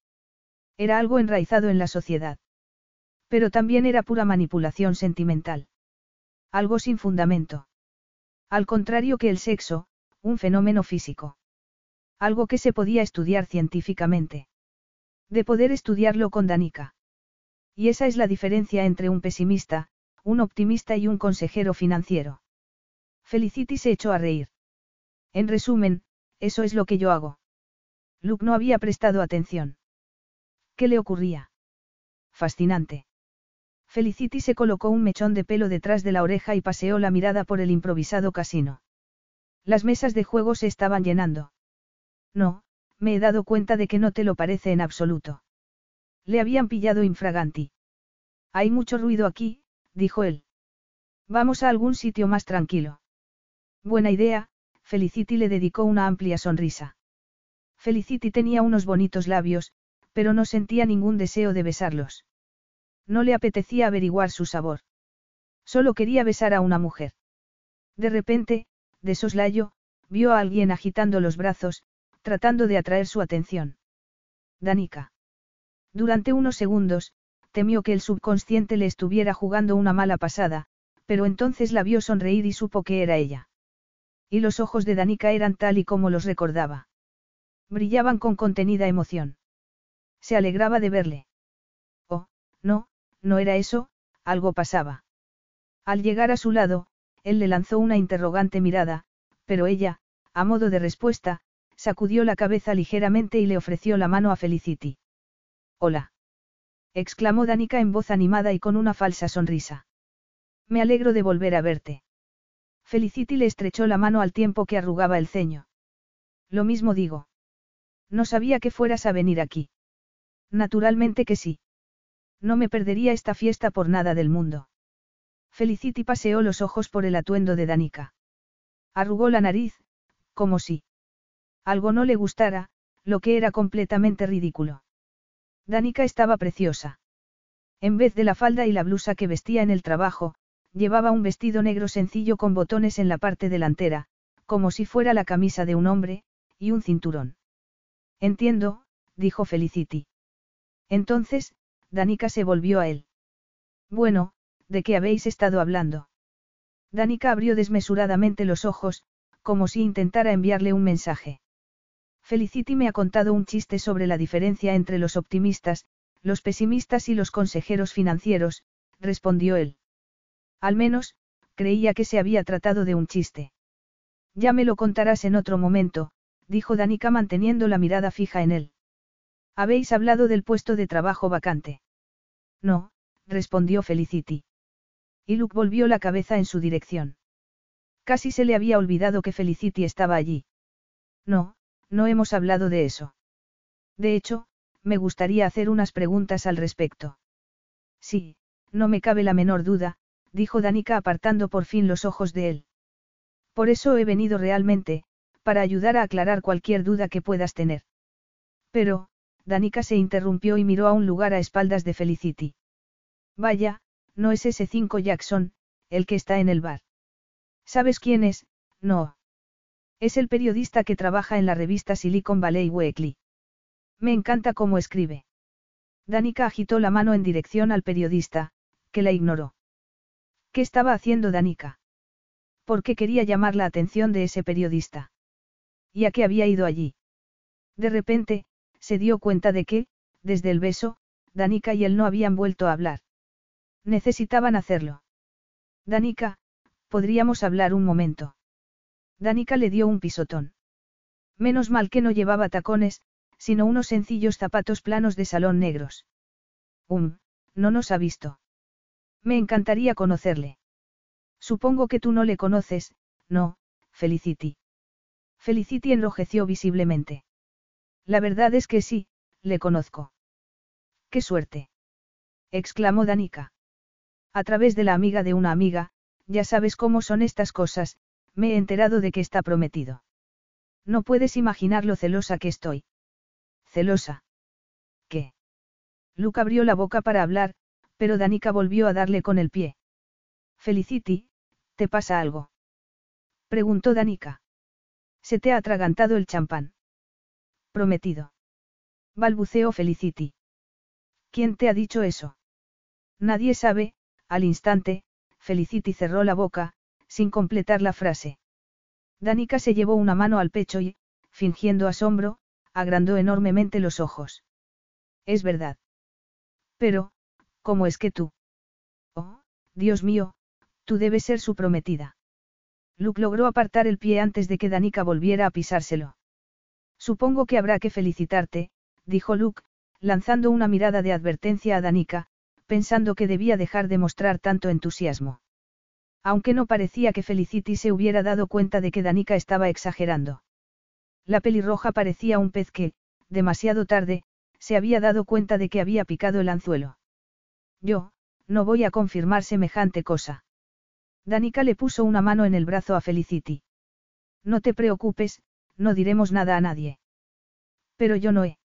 A: Era algo enraizado en la sociedad. Pero también era pura manipulación sentimental. Algo sin fundamento. Al contrario que el sexo, un fenómeno físico. Algo que se podía estudiar científicamente. De poder estudiarlo con Danica. Y esa es la diferencia entre un pesimista, un optimista y un consejero financiero. Felicity se echó a reír. En resumen, eso es lo que yo hago. Luke no había prestado atención. ¿Qué le ocurría? Fascinante. Felicity se colocó un mechón de pelo detrás de la oreja y paseó la mirada por el improvisado casino. Las mesas de juego se estaban llenando. No, me he dado cuenta de que no te lo parece en absoluto. Le habían pillado infraganti. Hay mucho ruido aquí, dijo él. Vamos a algún sitio más tranquilo. Buena idea, Felicity le dedicó una amplia sonrisa. Felicity tenía unos bonitos labios, pero no sentía ningún deseo de besarlos. No le apetecía averiguar su sabor. Solo quería besar a una mujer. De repente, de soslayo, vio a alguien agitando los brazos, tratando de atraer su atención. Danica. Durante unos segundos, temió que el subconsciente le estuviera jugando una mala pasada, pero entonces la vio sonreír y supo que era ella. Y los ojos de Danica eran tal y como los recordaba. Brillaban con contenida emoción. Se alegraba de verle. Oh, no, no era eso, algo pasaba. Al llegar a su lado, él le lanzó una interrogante mirada, pero ella, a modo de respuesta, sacudió la cabeza ligeramente y le ofreció la mano a Felicity. Hola. exclamó Danica en voz animada y con una falsa sonrisa. Me alegro de volver a verte. Felicity le estrechó la mano al tiempo que arrugaba el ceño. Lo mismo digo. No sabía que fueras a venir aquí. Naturalmente que sí. No me perdería esta fiesta por nada del mundo. Felicity paseó los ojos por el atuendo de Danica. Arrugó la nariz, como si. Algo no le gustara, lo que era completamente ridículo. Danica estaba preciosa. En vez de la falda y la blusa que vestía en el trabajo, llevaba un vestido negro sencillo con botones en la parte delantera, como si fuera la camisa de un hombre, y un cinturón. Entiendo, dijo Felicity. Entonces, Danica se volvió a él. Bueno, ¿de qué habéis estado hablando? Danica abrió desmesuradamente los ojos, como si intentara enviarle un mensaje. Felicity me ha contado un chiste sobre la diferencia entre los optimistas, los pesimistas y los consejeros financieros, respondió él. Al menos, creía que se había tratado de un chiste. Ya me lo contarás en otro momento, dijo Danica manteniendo la mirada fija en él. ¿Habéis hablado del puesto de trabajo vacante? No, respondió Felicity. Y Luke volvió la cabeza en su dirección. Casi se le había olvidado que Felicity estaba allí. No, no hemos hablado de eso. De hecho, me gustaría hacer unas preguntas al respecto. Sí, no me cabe la menor duda, dijo Danica apartando por fin los ojos de él. Por eso he venido realmente, para ayudar a aclarar cualquier duda que puedas tener. Pero, Danica se interrumpió y miró a un lugar a espaldas de Felicity. Vaya, no es ese 5 Jackson, el que está en el bar. ¿Sabes quién es? No. Es el periodista que trabaja en la revista Silicon Valley Weekly. Me encanta cómo escribe. Danica agitó la mano en dirección al periodista, que la ignoró. ¿Qué estaba haciendo Danica? ¿Por qué quería llamar la atención de ese periodista? ¿Y a qué había ido allí? De repente, se dio cuenta de que, desde el beso, Danica y él no habían vuelto a hablar. Necesitaban hacerlo. Danica, podríamos hablar un momento. Danica le dio un pisotón. Menos mal que no llevaba tacones, sino unos sencillos zapatos planos de salón negros. Um, no nos ha visto. Me encantaría conocerle. Supongo que tú no le conoces, no, Felicity. Felicity enrojeció visiblemente. La verdad es que sí, le conozco. ¡Qué suerte! exclamó Danica. A través de la amiga de una amiga, ya sabes cómo son estas cosas, me he enterado de que está prometido. No puedes imaginar lo celosa que estoy. ¿Celosa? ¿Qué? Luke abrió la boca para hablar, pero Danica volvió a darle con el pie. Felicity, ¿te pasa algo? Preguntó Danica. Se te ha atragantado el champán. Prometido. Balbuceó Felicity. ¿Quién te ha dicho eso? Nadie sabe, al instante, Felicity cerró la boca, sin completar la frase. Danica se llevó una mano al pecho y, fingiendo asombro, agrandó enormemente los ojos. Es verdad. Pero, ¿cómo es que tú? Oh, Dios mío, tú debes ser su prometida. Luke logró apartar el pie antes de que Danica volviera a pisárselo. Supongo que habrá que felicitarte, dijo Luke, lanzando una mirada de advertencia a Danica, pensando que debía dejar de mostrar tanto entusiasmo. Aunque no parecía que Felicity se hubiera dado cuenta de que Danica estaba exagerando. La pelirroja parecía un pez que, demasiado tarde, se había dado cuenta de que había picado el anzuelo. Yo, no voy a confirmar semejante cosa. Danica le puso una mano en el brazo a Felicity. No te preocupes, no diremos nada a nadie. Pero yo no he.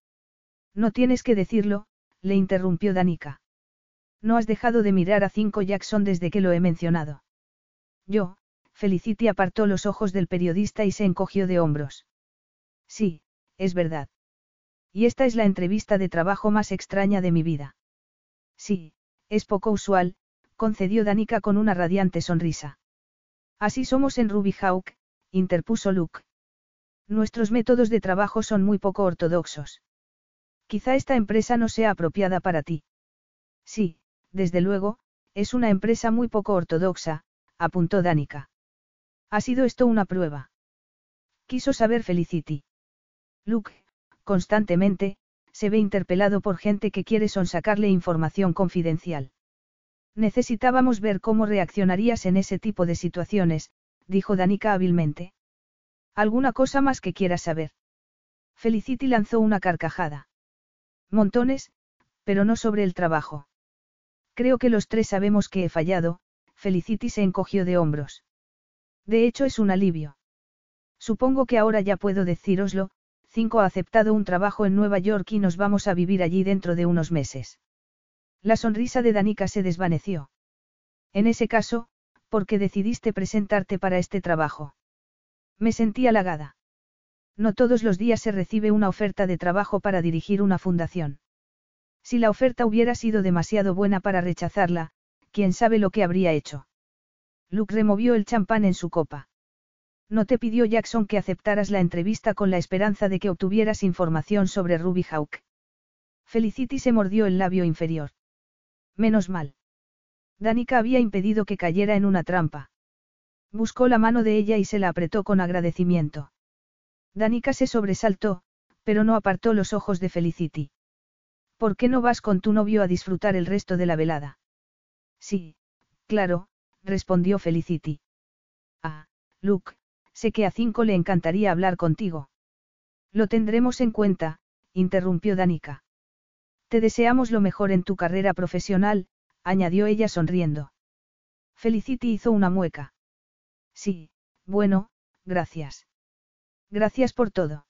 A: No tienes que decirlo, le interrumpió Danica. No has dejado de mirar a Cinco Jackson desde que lo he mencionado. Yo, Felicity apartó los ojos del periodista y se encogió de hombros. Sí, es verdad. Y esta es la entrevista de trabajo más extraña de mi vida. Sí, es poco usual, concedió Danica con una radiante sonrisa. Así somos en Ruby Hawk, interpuso Luke. Nuestros métodos de trabajo son muy poco ortodoxos. Quizá esta empresa no sea apropiada para ti. Sí, desde luego, es una empresa muy poco ortodoxa, apuntó Danica. ¿Ha sido esto una prueba? Quiso saber Felicity. Luke, constantemente, se ve interpelado por gente que quiere sonsacarle información confidencial. Necesitábamos ver cómo reaccionarías en ese tipo de situaciones, dijo Danica hábilmente. ¿Alguna cosa más que quieras saber? Felicity lanzó una carcajada. Montones, pero no sobre el trabajo. Creo que los tres sabemos que he fallado, Felicity se encogió de hombros. De hecho es un alivio. Supongo que ahora ya puedo decíroslo, Ha aceptado un trabajo en Nueva York y nos vamos a vivir allí dentro de unos meses. La sonrisa de Danica se desvaneció. En ese caso, ¿por qué decidiste presentarte para este trabajo? Me sentí halagada. No todos los días se recibe una oferta de trabajo para dirigir una fundación. Si la oferta hubiera sido demasiado buena para rechazarla, quién sabe lo que habría hecho. Luke removió el champán en su copa. No te pidió Jackson que aceptaras la entrevista con la esperanza de que obtuvieras información sobre Ruby Hawk. Felicity se mordió el labio inferior. Menos mal. Danica había impedido que cayera en una trampa. Buscó la mano de ella y se la apretó con agradecimiento. Danica se sobresaltó, pero no apartó los ojos de Felicity. ¿Por qué no vas con tu novio a disfrutar el resto de la velada? Sí, claro, respondió Felicity. Ah, Luke, sé que a cinco le encantaría hablar contigo. Lo tendremos en cuenta, interrumpió Danica. Te deseamos lo mejor en tu carrera profesional, añadió ella sonriendo. Felicity hizo una mueca. Sí, bueno, gracias. Gracias por todo.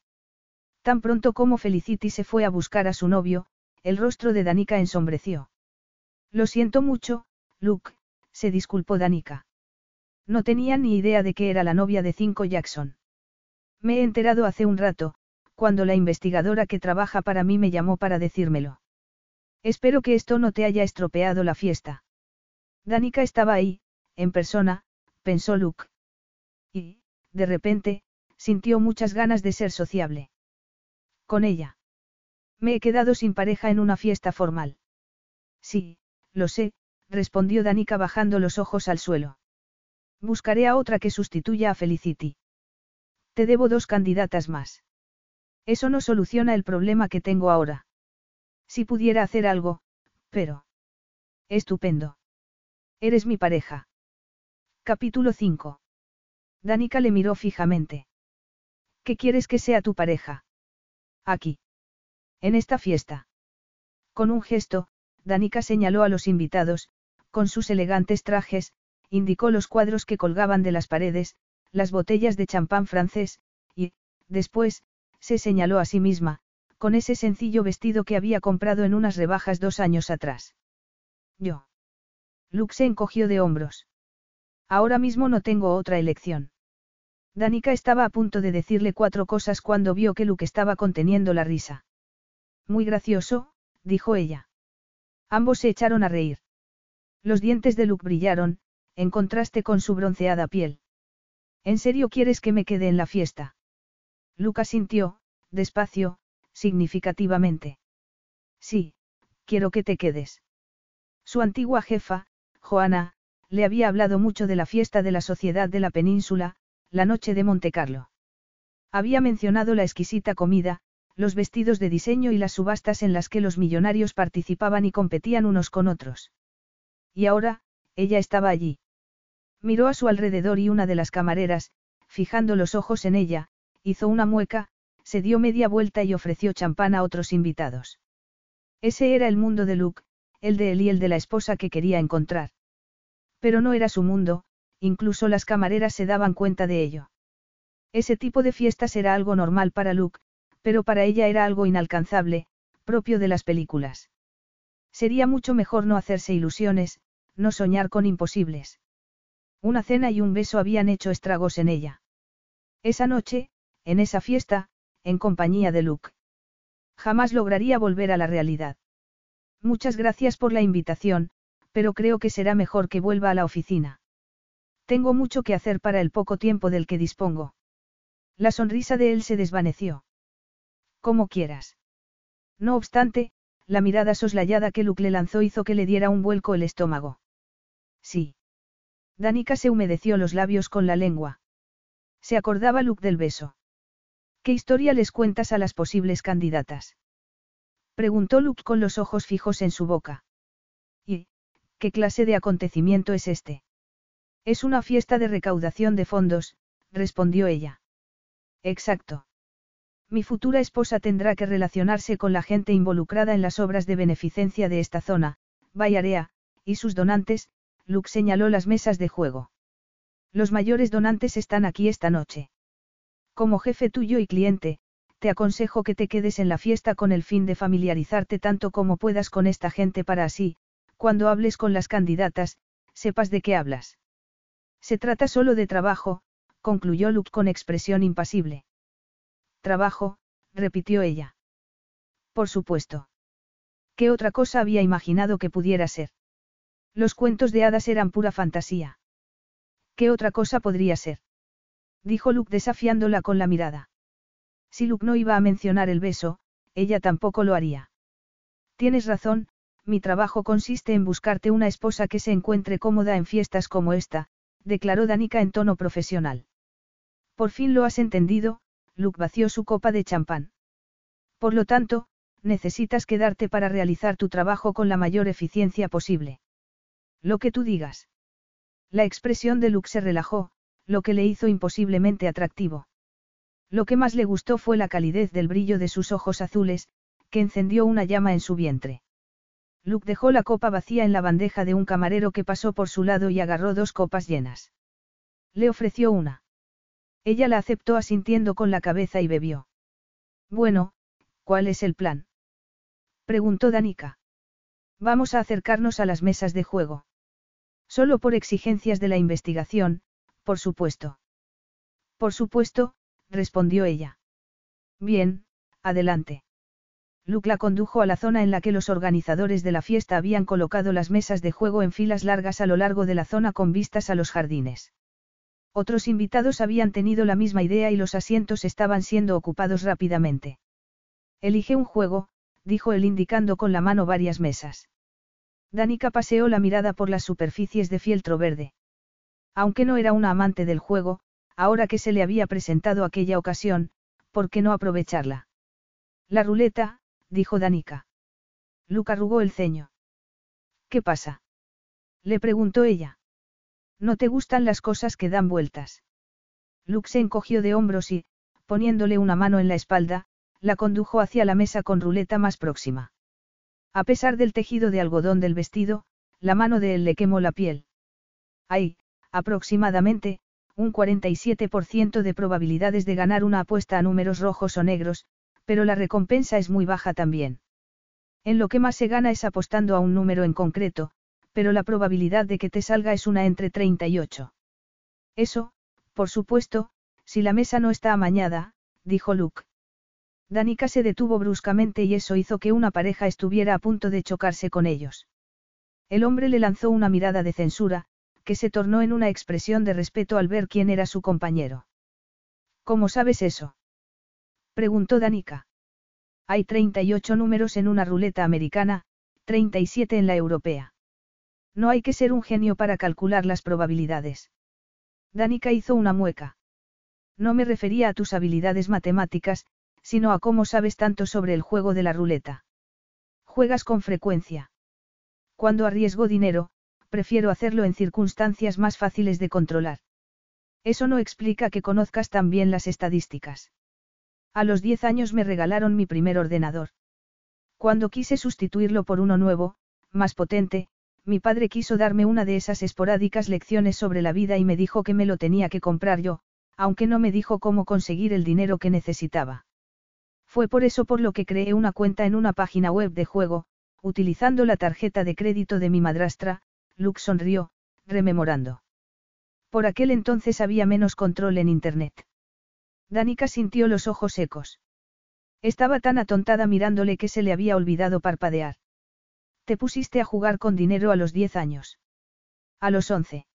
A: Tan pronto como Felicity se fue a buscar a su novio, el rostro de Danica ensombreció. Lo siento mucho, Luke, se disculpó Danica. No tenía ni idea de que era la novia de Cinco Jackson. Me he enterado hace un rato, cuando la investigadora que trabaja para mí me llamó para decírmelo. Espero que esto no te haya estropeado la fiesta. Danica estaba ahí, en persona, pensó Luke. Y, de repente, sintió muchas ganas de ser sociable. Con ella. Me he quedado sin pareja en una fiesta formal. Sí, lo sé, respondió Danica bajando los ojos al suelo. Buscaré a otra que sustituya a Felicity. Te debo dos candidatas más. Eso no soluciona el problema que tengo ahora. Si pudiera hacer algo, pero... Estupendo. Eres mi pareja. Capítulo 5. Danica le miró fijamente. ¿Qué quieres que sea tu pareja? Aquí. En esta fiesta. Con un gesto, Danica señaló a los invitados, con sus elegantes trajes, indicó los cuadros que colgaban de las paredes, las botellas de champán francés, y, después, se señaló a sí misma, con ese sencillo vestido que había comprado en unas rebajas dos años atrás. Yo. Luke se encogió de hombros. Ahora mismo no tengo otra elección. Danica estaba a punto de decirle cuatro cosas cuando vio que Luke estaba conteniendo la risa. Muy gracioso, dijo ella. Ambos se echaron a reír. Los dientes de Luke brillaron, en contraste con su bronceada piel. ¿En serio quieres que me quede en la fiesta? Luke asintió, despacio, significativamente. Sí, quiero que te quedes. Su antigua jefa, Joana, le había hablado mucho de la fiesta de la Sociedad de la Península, la noche de Montecarlo. Había mencionado la exquisita comida, los vestidos de diseño y las subastas en las que los millonarios participaban y competían unos con otros. Y ahora, ella estaba allí. Miró a su alrededor y una de las camareras, fijando los ojos en ella, hizo una mueca, se dio media vuelta y ofreció champán a otros invitados. Ese era el mundo de Luke, el de él y el de la esposa que quería encontrar. Pero no era su mundo, incluso las camareras se daban cuenta de ello. Ese tipo de fiestas era algo normal para Luke, pero para ella era algo inalcanzable, propio de las películas. Sería mucho mejor no hacerse ilusiones, no soñar con imposibles. Una cena y un beso habían hecho estragos en ella. Esa noche, en esa fiesta, en compañía de Luke. Jamás lograría volver a la realidad. Muchas gracias por la invitación, pero creo que será mejor que vuelva a la oficina. Tengo mucho que hacer para el poco tiempo del que dispongo. La sonrisa de él se desvaneció. Como quieras. No obstante, la mirada soslayada que Luke le lanzó hizo que le diera un vuelco el estómago. Sí. Danica se humedeció los labios con la lengua. Se acordaba Luke del beso. ¿Qué historia les cuentas a las posibles candidatas? Preguntó Luke con los ojos fijos en su boca. ¿Y, qué clase de acontecimiento es este? Es una fiesta de recaudación de fondos, respondió ella. Exacto. Mi futura esposa tendrá que relacionarse con la gente involucrada en las obras de beneficencia de esta zona, Bayarea, y sus donantes, Luke señaló las mesas de juego. Los mayores donantes están aquí esta noche. Como jefe tuyo y cliente, te aconsejo que te quedes en la fiesta con el fin de familiarizarte tanto como puedas con esta gente para así, cuando hables con las candidatas, sepas de qué hablas. Se trata solo de trabajo, concluyó Luke con expresión impasible. Trabajo, repitió ella. Por supuesto. ¿Qué otra cosa había imaginado que pudiera ser? Los cuentos de hadas eran pura fantasía. ¿Qué otra cosa podría ser? Dijo Luke desafiándola con la mirada. Si Luke no iba a mencionar el beso, ella tampoco lo haría. Tienes razón, mi trabajo consiste en buscarte una esposa que se encuentre cómoda en fiestas como esta, declaró Danica en tono profesional. Por fin lo has entendido, Luke vació su copa de champán. Por lo tanto, necesitas quedarte para realizar tu trabajo con la mayor eficiencia posible. Lo que tú digas. La expresión de Luke se relajó, lo que le hizo imposiblemente atractivo. Lo que más le gustó fue la calidez del brillo de sus ojos azules, que encendió una llama en su vientre. Luke dejó la copa vacía en la bandeja de un camarero que pasó por su lado y agarró dos copas llenas. Le ofreció una. Ella la aceptó asintiendo con la cabeza y bebió. Bueno, ¿cuál es el plan? preguntó Danica. Vamos a acercarnos a las mesas de juego. Solo por exigencias de la investigación, por supuesto. Por supuesto, respondió ella. Bien, adelante. Luke la condujo a la zona en la que los organizadores de la fiesta habían colocado las mesas de juego en filas largas a lo largo de la zona con vistas a los jardines. Otros invitados habían tenido la misma idea y los asientos estaban siendo ocupados rápidamente. Elige un juego, dijo él indicando con la mano varias mesas. Danica paseó la mirada por las superficies de fieltro verde. Aunque no era una amante del juego, ahora que se le había presentado aquella ocasión, ¿por qué no aprovecharla? La ruleta, dijo Danica. Luca arrugó el ceño. ¿Qué pasa? Le preguntó ella. ¿No te gustan las cosas que dan vueltas? Luke se encogió de hombros y, poniéndole una mano en la espalda, la condujo hacia la mesa con ruleta más próxima. A pesar del tejido de algodón del vestido, la mano de él le quemó la piel. Hay, aproximadamente, un 47% de probabilidades de ganar una apuesta a números rojos o negros, pero la recompensa es muy baja también. En lo que más se gana es apostando a un número en concreto, pero la probabilidad de que te salga es una entre 38. Eso, por supuesto, si la mesa no está amañada, dijo Luke. Danica se detuvo bruscamente y eso hizo que una pareja estuviera a punto de chocarse con ellos. El hombre le lanzó una mirada de censura, que se tornó en una expresión de respeto al ver quién era su compañero. ¿Cómo sabes eso? preguntó Danica. Hay 38 números en una ruleta americana, 37 en la europea. No hay que ser un genio para calcular las probabilidades. Danica hizo una mueca. No me refería a tus habilidades matemáticas, sino a cómo sabes tanto sobre el juego de la ruleta. Juegas con frecuencia. Cuando arriesgo dinero, prefiero hacerlo en circunstancias más fáciles de controlar. Eso no explica que conozcas tan bien las estadísticas. A los 10 años me regalaron mi primer ordenador. Cuando quise sustituirlo por uno nuevo, más potente, mi padre quiso darme una de esas esporádicas lecciones sobre la vida y me dijo que me lo tenía que comprar yo, aunque no me dijo cómo conseguir el dinero que necesitaba. Fue por eso por lo que creé una cuenta en una página web de juego, utilizando la tarjeta de crédito de mi madrastra, Luke sonrió, rememorando. Por aquel entonces había menos control en Internet. Danica sintió los ojos secos. Estaba tan atontada mirándole que se le había olvidado parpadear. Te pusiste a jugar con dinero a los 10 años. A los 11.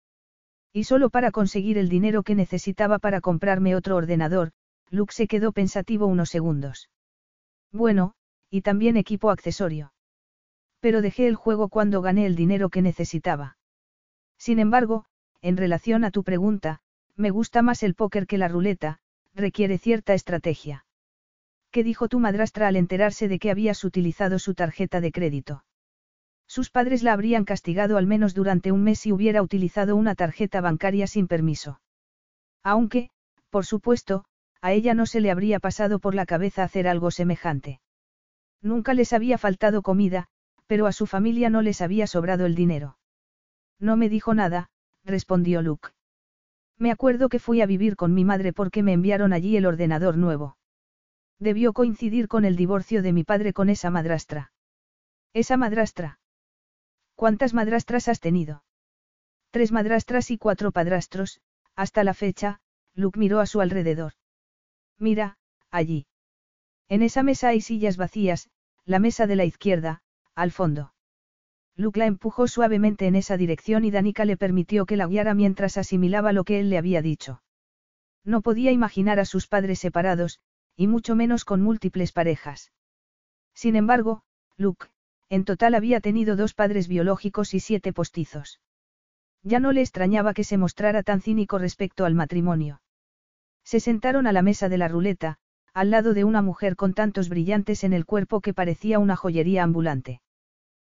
A: Y solo para conseguir el dinero que necesitaba para comprarme otro ordenador, Luke se quedó pensativo unos segundos. Bueno, y también equipo accesorio. Pero dejé el juego cuando gané el dinero que necesitaba. Sin embargo, en relación a tu pregunta, me gusta más el póker que la ruleta, requiere cierta estrategia. ¿Qué dijo tu madrastra al enterarse de que habías utilizado su tarjeta de crédito? Sus padres la habrían castigado al menos durante un mes si hubiera utilizado una tarjeta bancaria sin permiso. Aunque, por supuesto, a ella no se le habría pasado por la cabeza hacer algo semejante. Nunca les había faltado comida, pero a su familia no les había sobrado el dinero. No me dijo nada, respondió Luke. Me acuerdo que fui a vivir con mi madre porque me enviaron allí el ordenador nuevo. Debió coincidir con el divorcio de mi padre con esa madrastra. Esa madrastra. ¿Cuántas madrastras has tenido? Tres madrastras y cuatro padrastros, hasta la fecha, Luke miró a su alrededor. Mira, allí. En esa mesa hay sillas vacías, la mesa de la izquierda, al fondo. Luke la empujó suavemente en esa dirección y Danica le permitió que la guiara mientras asimilaba lo que él le había dicho. No podía imaginar a sus padres separados, y mucho menos con múltiples parejas. Sin embargo, Luke, en total había tenido dos padres biológicos y siete postizos. Ya no le extrañaba que se mostrara tan cínico respecto al matrimonio. Se sentaron a la mesa de la ruleta, al lado de una mujer con tantos brillantes en el cuerpo que parecía una joyería ambulante.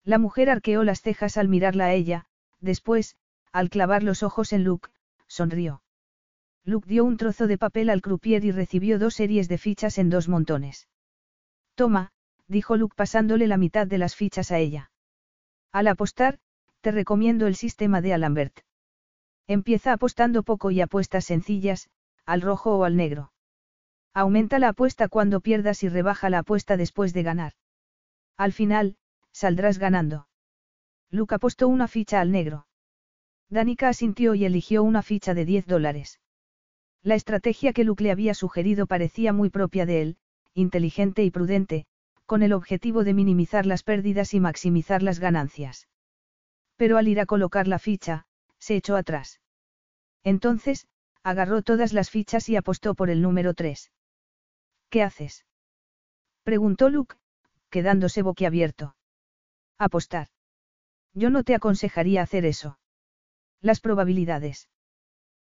A: La mujer arqueó las cejas al mirarla a ella, después, al clavar los ojos en Luke, sonrió. Luke dio un trozo de papel al croupier y recibió dos series de fichas en dos montones. Toma, dijo Luke pasándole la mitad de las fichas a ella. Al apostar, te recomiendo el sistema de Alambert. Empieza apostando poco y apuestas sencillas, al rojo o al negro. Aumenta la apuesta cuando pierdas y rebaja la apuesta después de ganar. Al final, saldrás ganando. Luke apostó una ficha al negro. Danica asintió y eligió una ficha de 10 dólares. La estrategia que Luke le había sugerido parecía muy propia de él, inteligente y prudente, con el objetivo de minimizar las pérdidas y maximizar las ganancias. Pero al ir a colocar la ficha, se echó atrás. Entonces, agarró todas las fichas y apostó por el número 3. ¿Qué haces? preguntó Luke, quedándose boquiabierto. Apostar. Yo no te aconsejaría hacer eso. Las probabilidades.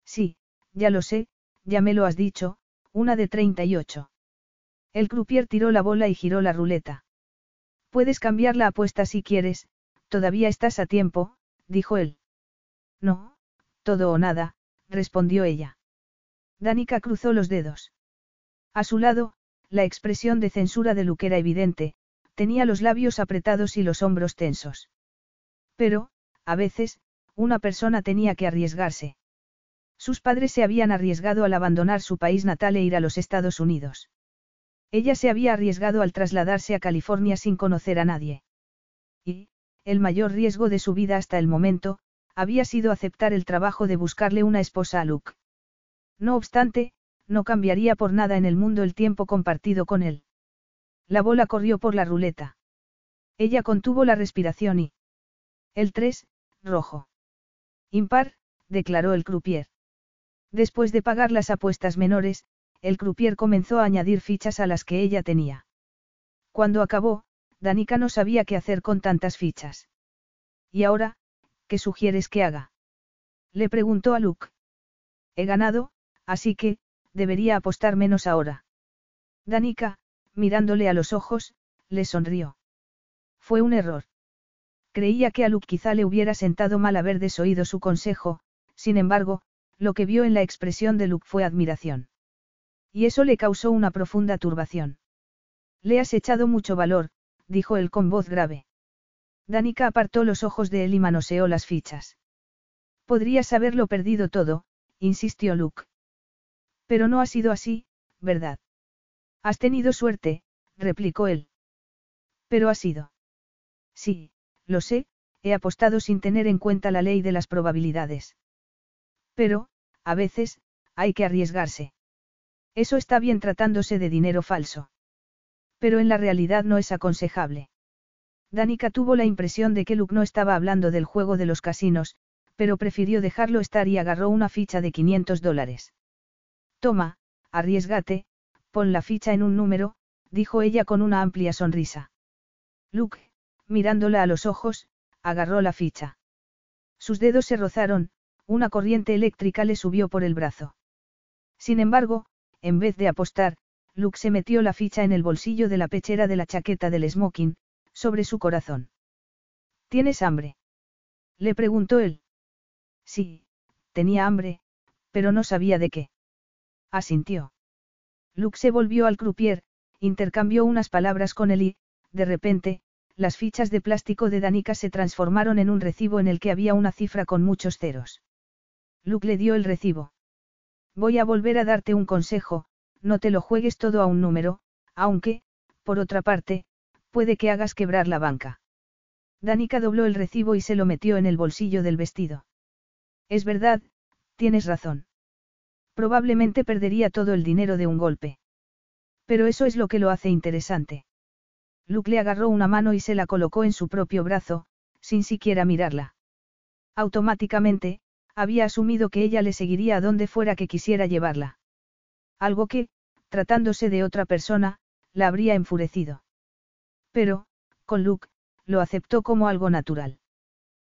A: Sí, ya lo sé, ya me lo has dicho, una de 38. El croupier tiró la bola y giró la ruleta. Puedes cambiar la apuesta si quieres, todavía estás a tiempo, dijo él. No, todo o nada, respondió ella. Danica cruzó los dedos. A su lado, la expresión de censura de Luke era evidente, tenía los labios apretados y los hombros tensos. Pero, a veces, una persona tenía que arriesgarse. Sus padres se habían arriesgado al abandonar su país natal e ir a los Estados Unidos. Ella se había arriesgado al trasladarse a California sin conocer a nadie. Y, el mayor riesgo de su vida hasta el momento, había sido aceptar el trabajo de buscarle una esposa a Luke. No obstante, no cambiaría por nada en el mundo el tiempo compartido con él. La bola corrió por la ruleta. Ella contuvo la respiración y... El 3, rojo. Impar, declaró el croupier. Después de pagar las apuestas menores, el croupier comenzó a añadir fichas a las que ella tenía. Cuando acabó, Danica no sabía qué hacer con tantas fichas. ¿Y ahora, qué sugieres que haga? Le preguntó a Luke. He ganado, así que, debería apostar menos ahora. Danica, mirándole a los ojos, le sonrió. Fue un error. Creía que a Luke quizá le hubiera sentado mal haber desoído su consejo, sin embargo, lo que vio en la expresión de Luke fue admiración. Y eso le causó una profunda turbación. Le has echado mucho valor, dijo él con voz grave. Danica apartó los ojos de él y manoseó las fichas. Podrías haberlo perdido todo, insistió Luke. Pero no ha sido así, ¿verdad? Has tenido suerte, replicó él. Pero ha sido. Sí, lo sé, he apostado sin tener en cuenta la ley de las probabilidades. Pero, a veces, hay que arriesgarse. Eso está bien tratándose de dinero falso. Pero en la realidad no es aconsejable. Danica tuvo la impresión de que Luke no estaba hablando del juego de los casinos, pero prefirió dejarlo estar y agarró una ficha de 500 dólares. Toma, arriesgate, pon la ficha en un número, dijo ella con una amplia sonrisa. Luke, mirándola a los ojos, agarró la ficha. Sus dedos se rozaron, una corriente eléctrica le subió por el brazo. Sin embargo, en vez de apostar, Luke se metió la ficha en el bolsillo de la pechera de la chaqueta del smoking, sobre su corazón. ¿Tienes hambre? Le preguntó él. Sí, tenía hambre, pero no sabía de qué. Asintió. Luke se volvió al croupier, intercambió unas palabras con él y, de repente, las fichas de plástico de Danica se transformaron en un recibo en el que había una cifra con muchos ceros. Luke le dio el recibo. Voy a volver a darte un consejo, no te lo juegues todo a un número, aunque, por otra parte, puede que hagas quebrar la banca. Danica dobló el recibo y se lo metió en el bolsillo del vestido. Es verdad, tienes razón. Probablemente perdería todo el dinero de un golpe. Pero eso es lo que lo hace interesante. Luke le agarró una mano y se la colocó en su propio brazo, sin siquiera mirarla. Automáticamente, había asumido que ella le seguiría a donde fuera que quisiera llevarla. Algo que, tratándose de otra persona, la habría enfurecido. Pero, con Luke, lo aceptó como algo natural.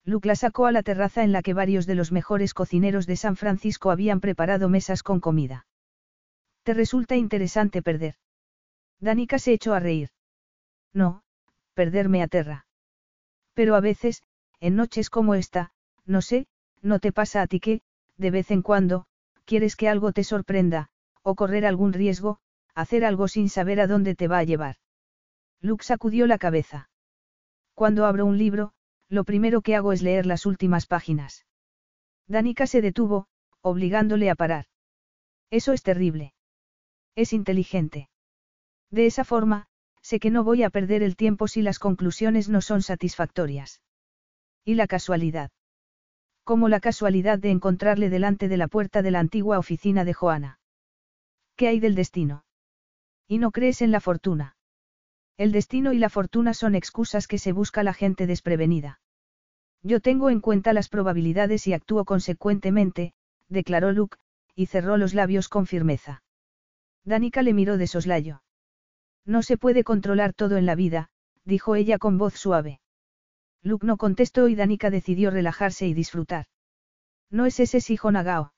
A: Luke la sacó a la terraza en la que varios de los mejores cocineros de San Francisco habían preparado mesas con comida. ¿Te resulta interesante perder? Danica se echó a reír. No, perderme aterra. Pero a veces, en noches como esta, no sé, ¿No te pasa a ti que, de vez en cuando, quieres que algo te sorprenda, o correr algún riesgo, hacer algo sin saber a dónde te va a llevar? Luke sacudió la cabeza. Cuando abro un libro, lo primero que hago es leer las últimas páginas. Danica se detuvo, obligándole a parar. Eso es terrible. Es inteligente. De esa forma, sé que no voy a perder el tiempo si las conclusiones no son satisfactorias. ¿Y la casualidad? como la casualidad de encontrarle delante de la puerta de la antigua oficina de Joana. ¿Qué hay del destino? ¿Y no crees en la fortuna? El destino y la fortuna son excusas que se busca la gente desprevenida. Yo tengo en cuenta las probabilidades y actúo consecuentemente, declaró Luke, y cerró los labios con firmeza. Danica le miró de soslayo. No se puede controlar todo en la vida, dijo ella con voz suave. Luke no contestó y Danica decidió relajarse y disfrutar. ¿No es ese Sijo Nagao?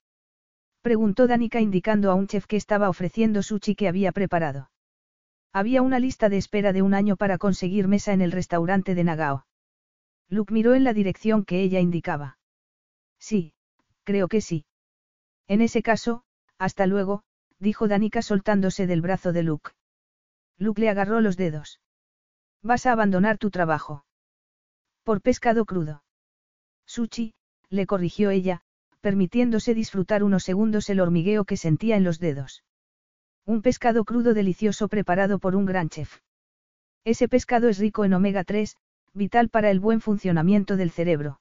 A: Preguntó Danica indicando a un chef que estaba ofreciendo sushi que había preparado. Había una lista de espera de un año para conseguir mesa en el restaurante de Nagao. Luke miró en la dirección que ella indicaba. Sí, creo que sí. En ese caso, hasta luego, dijo Danica soltándose del brazo de Luke. Luke le agarró los dedos. Vas a abandonar tu trabajo. Por pescado crudo. Sushi, le corrigió ella, permitiéndose disfrutar unos segundos el hormigueo que sentía en los dedos. Un pescado crudo delicioso preparado por un gran chef. Ese pescado es rico en omega 3, vital para el buen funcionamiento del cerebro.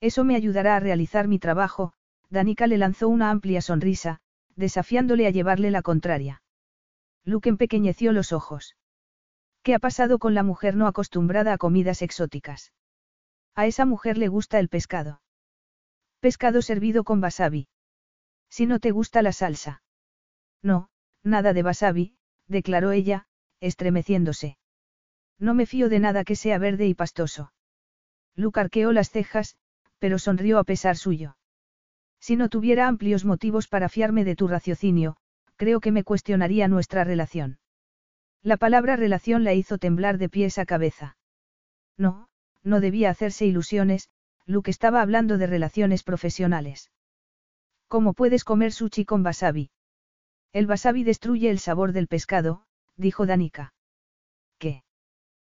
A: Eso me ayudará a realizar mi trabajo, Danica le lanzó una amplia sonrisa, desafiándole a llevarle la contraria. Luke empequeñeció los ojos. ¿Qué ha pasado con la mujer no acostumbrada a comidas exóticas? A esa mujer le gusta el pescado. Pescado servido con wasabi. Si no te gusta la salsa. No, nada de wasabi, declaró ella, estremeciéndose. No me fío de nada que sea verde y pastoso. Luke arqueó las cejas, pero sonrió a pesar suyo. Si no tuviera amplios motivos para fiarme de tu raciocinio, creo que me cuestionaría nuestra relación. La palabra relación la hizo temblar de pies a cabeza. No, no debía hacerse ilusiones, Luke estaba hablando de relaciones profesionales. ¿Cómo puedes comer sushi con wasabi? El wasabi destruye el sabor del pescado, dijo Danica. ¿Qué?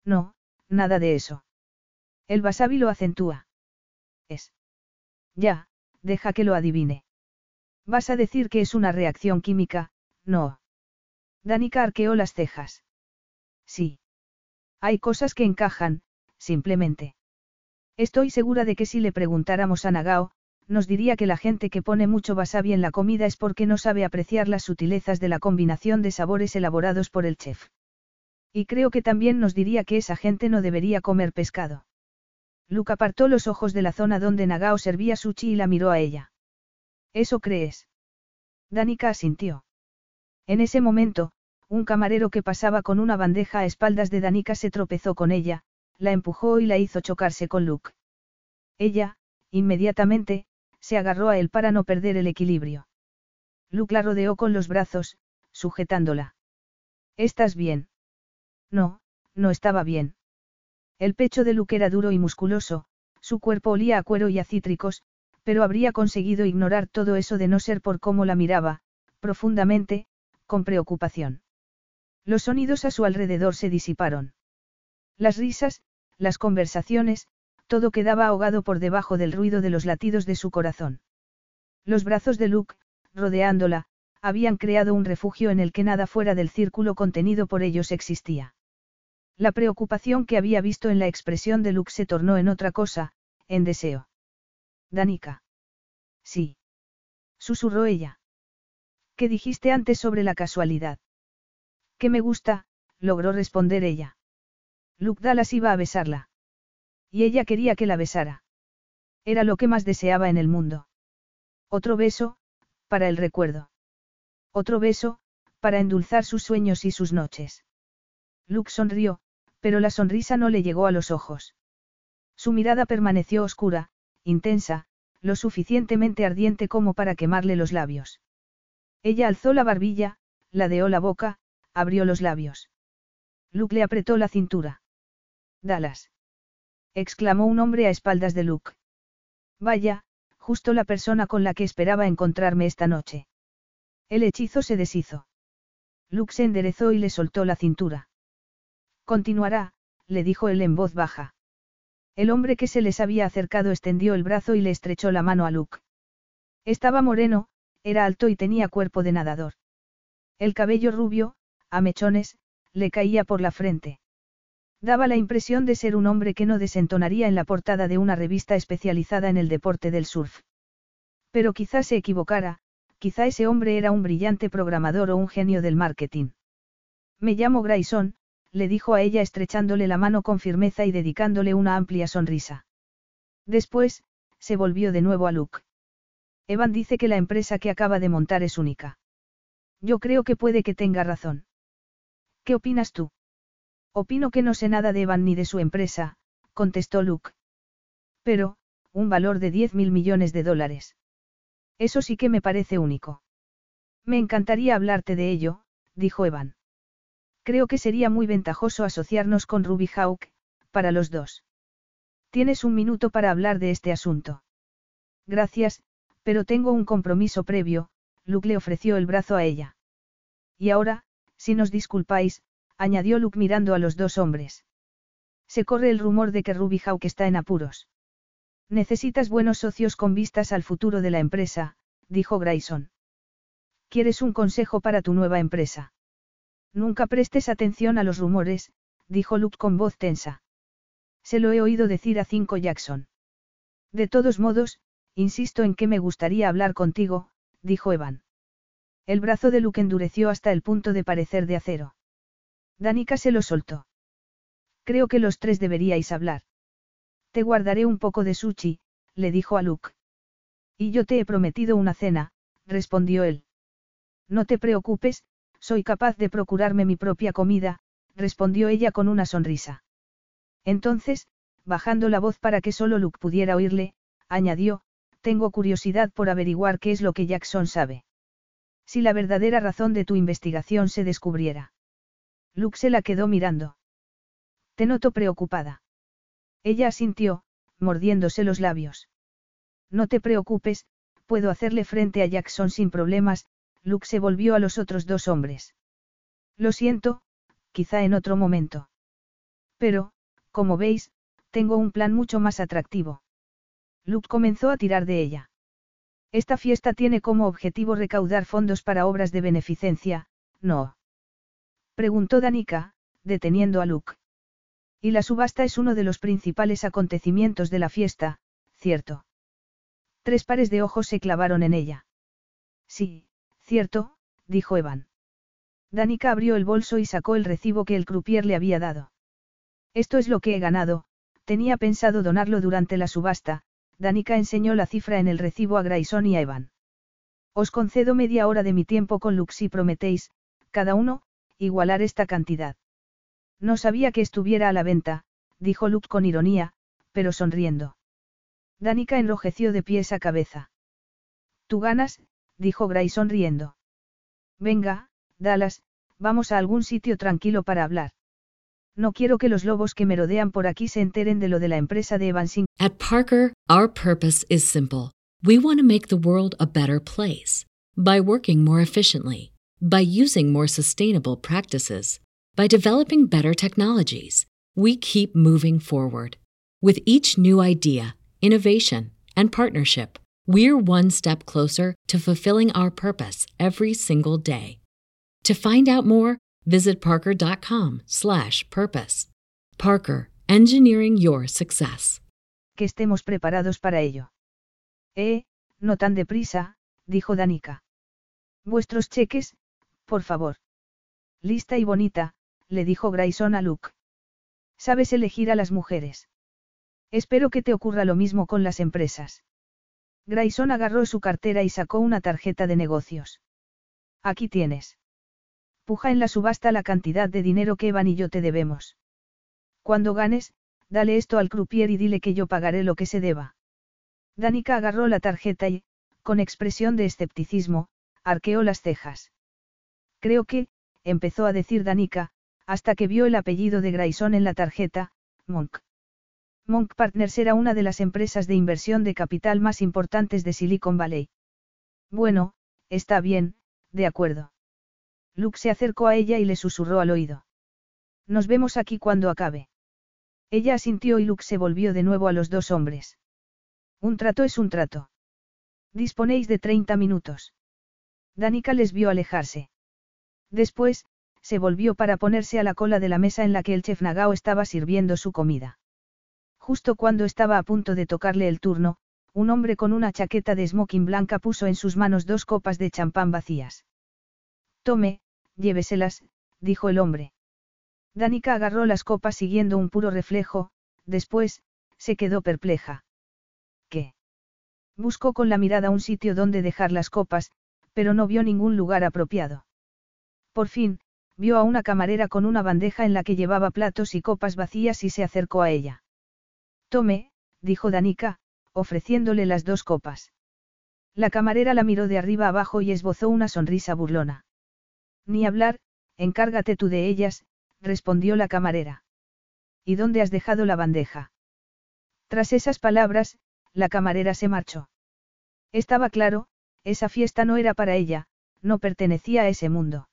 A: No, nada de eso. El wasabi lo acentúa. Es. Ya, deja que lo adivine. Vas a decir que es una reacción química, no. Danica arqueó las cejas. Sí. Hay cosas que encajan, simplemente. Estoy segura de que si le preguntáramos a Nagao, nos diría que la gente que pone mucho wasabi en la comida es porque no sabe apreciar las sutilezas de la combinación de sabores elaborados por el chef. Y creo que también nos diría que esa gente no debería comer pescado. Luke apartó los ojos de la zona donde Nagao servía sushi y la miró a ella. ¿Eso crees? Danica asintió. En ese momento, un camarero que pasaba con una bandeja a espaldas de Danica se tropezó con ella, la empujó y la hizo chocarse con Luke. Ella, inmediatamente, se agarró a él para no perder el equilibrio. Luke la rodeó con los brazos, sujetándola. ¿Estás bien? No, no estaba bien. El pecho de Luke era duro y musculoso, su cuerpo olía a cuero y a cítricos, pero habría conseguido ignorar todo eso de no ser por cómo la miraba, profundamente, con preocupación. Los sonidos a su alrededor se disiparon. Las risas, las conversaciones, todo quedaba ahogado por debajo del ruido de los latidos de su corazón. Los brazos de Luke, rodeándola, habían creado un refugio en el que nada fuera del círculo contenido por ellos existía. La preocupación que había visto en la expresión de Luke se tornó en otra cosa, en deseo. Danica. Sí. Susurró ella. ¿Qué dijiste antes sobre la casualidad? Que me gusta, logró responder ella. Luke Dallas iba a besarla. Y ella quería que la besara. Era lo que más deseaba en el mundo. Otro beso, para el recuerdo. Otro beso, para endulzar sus sueños y sus noches. Luke sonrió, pero la sonrisa no le llegó a los ojos. Su mirada permaneció oscura, intensa, lo suficientemente ardiente como para quemarle los labios. Ella alzó la barbilla, ladeó la boca, abrió los labios. Luke le apretó la cintura. Dallas exclamó un hombre a espaldas de Luke. Vaya, justo la persona con la que esperaba encontrarme esta noche. El hechizo se deshizo. Luke se enderezó y le soltó la cintura. Continuará, le dijo él en voz baja. El hombre que se les había acercado extendió el brazo y le estrechó la mano a Luke. Estaba moreno, era alto y tenía cuerpo de nadador. El cabello rubio, a mechones, le caía por la frente. Daba la impresión de ser un hombre que no desentonaría en la portada de una revista especializada en el deporte del surf. Pero quizás se equivocara, quizá ese hombre era un brillante programador o un genio del marketing. Me llamo Grayson, le dijo a ella estrechándole la mano con firmeza y dedicándole una amplia sonrisa. Después, se volvió de nuevo a Luke. Evan dice que la empresa que acaba de montar es única. Yo creo que puede que tenga razón. ¿Qué opinas tú? Opino que no sé nada de Evan ni de su empresa, contestó Luke. Pero, un valor de 10 mil millones de dólares. Eso sí que me parece único. Me encantaría hablarte de ello, dijo Evan. Creo que sería muy ventajoso asociarnos con Ruby Hawk, para los dos. Tienes un minuto para hablar de este asunto. Gracias, pero tengo un compromiso previo, Luke le ofreció el brazo a ella. Y ahora, si nos disculpáis, añadió Luke mirando a los dos hombres. Se corre el rumor de que Ruby Hawk está en apuros. Necesitas buenos socios con vistas al futuro de la empresa, dijo Grayson. ¿Quieres un consejo para tu nueva empresa? Nunca prestes atención a los rumores, dijo Luke con voz tensa. Se lo he oído decir a Cinco Jackson. De todos modos, insisto en que me gustaría hablar contigo, dijo Evan. El brazo de Luke endureció hasta el punto de parecer de acero. Danica se lo soltó. Creo que los tres deberíais hablar. Te guardaré un poco de sushi, le dijo a Luke. Y yo te he prometido una cena, respondió él. No te preocupes, soy capaz de procurarme mi propia comida, respondió ella con una sonrisa. Entonces, bajando la voz para que solo Luke pudiera oírle, añadió, tengo curiosidad por averiguar qué es lo que Jackson sabe. Si la verdadera razón de tu investigación se descubriera. Luke se la quedó mirando. Te noto preocupada. Ella asintió, mordiéndose los labios. No te preocupes, puedo hacerle frente a Jackson sin problemas, Luke se volvió a los otros dos hombres. Lo siento, quizá en otro momento. Pero, como veis, tengo un plan mucho más atractivo. Luke comenzó a tirar de ella. Esta fiesta tiene como objetivo recaudar fondos para obras de beneficencia, ¿no? Preguntó Danica, deteniendo a Luke. Y la subasta es uno de los principales acontecimientos de la fiesta, ¿cierto? Tres pares de ojos se clavaron en ella. Sí, cierto, dijo Evan. Danica abrió el bolso y sacó el recibo que el croupier le había dado. Esto es lo que he ganado, tenía pensado donarlo durante la subasta, Danica enseñó la cifra en el recibo a Grayson y a Evan. Os concedo media hora de mi tiempo con Lux si prometéis, cada uno, igualar esta cantidad. No sabía que estuviera a la venta, dijo Luke con ironía, pero sonriendo. Danica enrojeció de pies a cabeza. Tú ganas, dijo Grayson riendo. Venga, Dallas, vamos a algún sitio tranquilo para hablar. No quiero que los lobos que me rodean por aquí se enteren de lo de la empresa de Evansing.
B: At Parker, our purpose is simple. We want to make the world a better place. By working more efficiently, by using more sustainable practices, by developing better technologies, we keep moving forward. With each new idea, innovation, and partnership, we're one step closer to fulfilling our purpose every single day. To find out more, Visit parker.com/purpose. Parker, engineering your success.
A: Que estemos preparados para ello. Eh, no tan deprisa, dijo Danica. Vuestros cheques, por favor. Lista y bonita, le dijo Grayson a Luke. Sabes elegir a las mujeres. Espero que te ocurra lo mismo con las empresas. Grayson agarró su cartera y sacó una tarjeta de negocios. Aquí tienes. Puja en la subasta la cantidad de dinero que Evan y yo te debemos. Cuando ganes, dale esto al croupier y dile que yo pagaré lo que se deba. Danica agarró la tarjeta y, con expresión de escepticismo, arqueó las cejas. Creo que, empezó a decir Danica, hasta que vio el apellido de Grayson en la tarjeta, Monk. Monk Partners era una de las empresas de inversión de capital más importantes de Silicon Valley. Bueno, está bien, de acuerdo. Luke se acercó a ella y le susurró al oído. Nos vemos aquí cuando acabe. Ella asintió y Luke se volvió de nuevo a los dos hombres. Un trato es un trato. Disponéis de 30 minutos. Danica les vio alejarse. Después, se volvió para ponerse a la cola de la mesa en la que el chef Nagao estaba sirviendo su comida. Justo cuando estaba a punto de tocarle el turno, un hombre con una chaqueta de smoking blanca puso en sus manos dos copas de champán vacías. Tome, lléveselas, dijo el hombre. Danica agarró las copas siguiendo un puro reflejo, después, se quedó perpleja. ¿Qué? Buscó con la mirada un sitio donde dejar las copas, pero no vio ningún lugar apropiado. Por fin, vio a una camarera con una bandeja en la que llevaba platos y copas vacías y se acercó a ella. Tome, dijo Danica, ofreciéndole las dos copas. La camarera la miró de arriba abajo y esbozó una sonrisa burlona. Ni hablar, encárgate tú de ellas, respondió la camarera. ¿Y dónde has dejado la bandeja? Tras esas palabras, la camarera se marchó. Estaba claro, esa fiesta no era para ella, no pertenecía a ese mundo.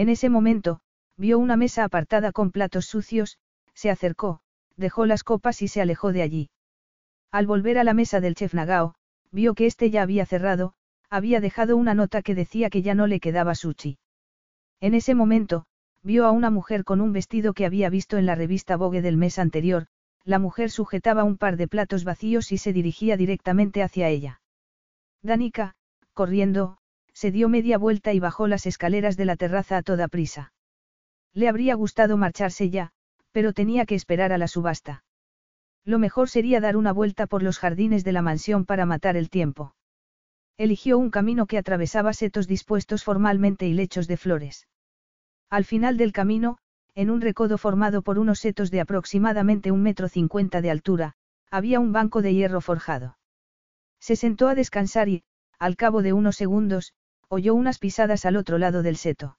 A: En ese momento, vio una mesa apartada con platos sucios, se acercó, dejó las copas y se alejó de allí. Al volver a la mesa del chef Nagao, vio que éste ya había cerrado, había dejado una nota que decía que ya no le quedaba sushi. En ese momento, vio a una mujer con un vestido que había visto en la revista Vogue del mes anterior, la mujer sujetaba un par de platos vacíos y se dirigía directamente hacia ella. Danica, corriendo, se dio media vuelta y bajó las escaleras de la terraza a toda prisa. Le habría gustado marcharse ya, pero tenía que esperar a la subasta. Lo mejor sería dar una vuelta por los jardines de la mansión para matar el tiempo. Eligió un camino que atravesaba setos dispuestos formalmente y lechos de flores. Al final del camino, en un recodo formado por unos setos de aproximadamente un metro cincuenta de altura, había un banco de hierro forjado. Se sentó a descansar y, al cabo de unos segundos, oyó unas pisadas al otro lado del seto.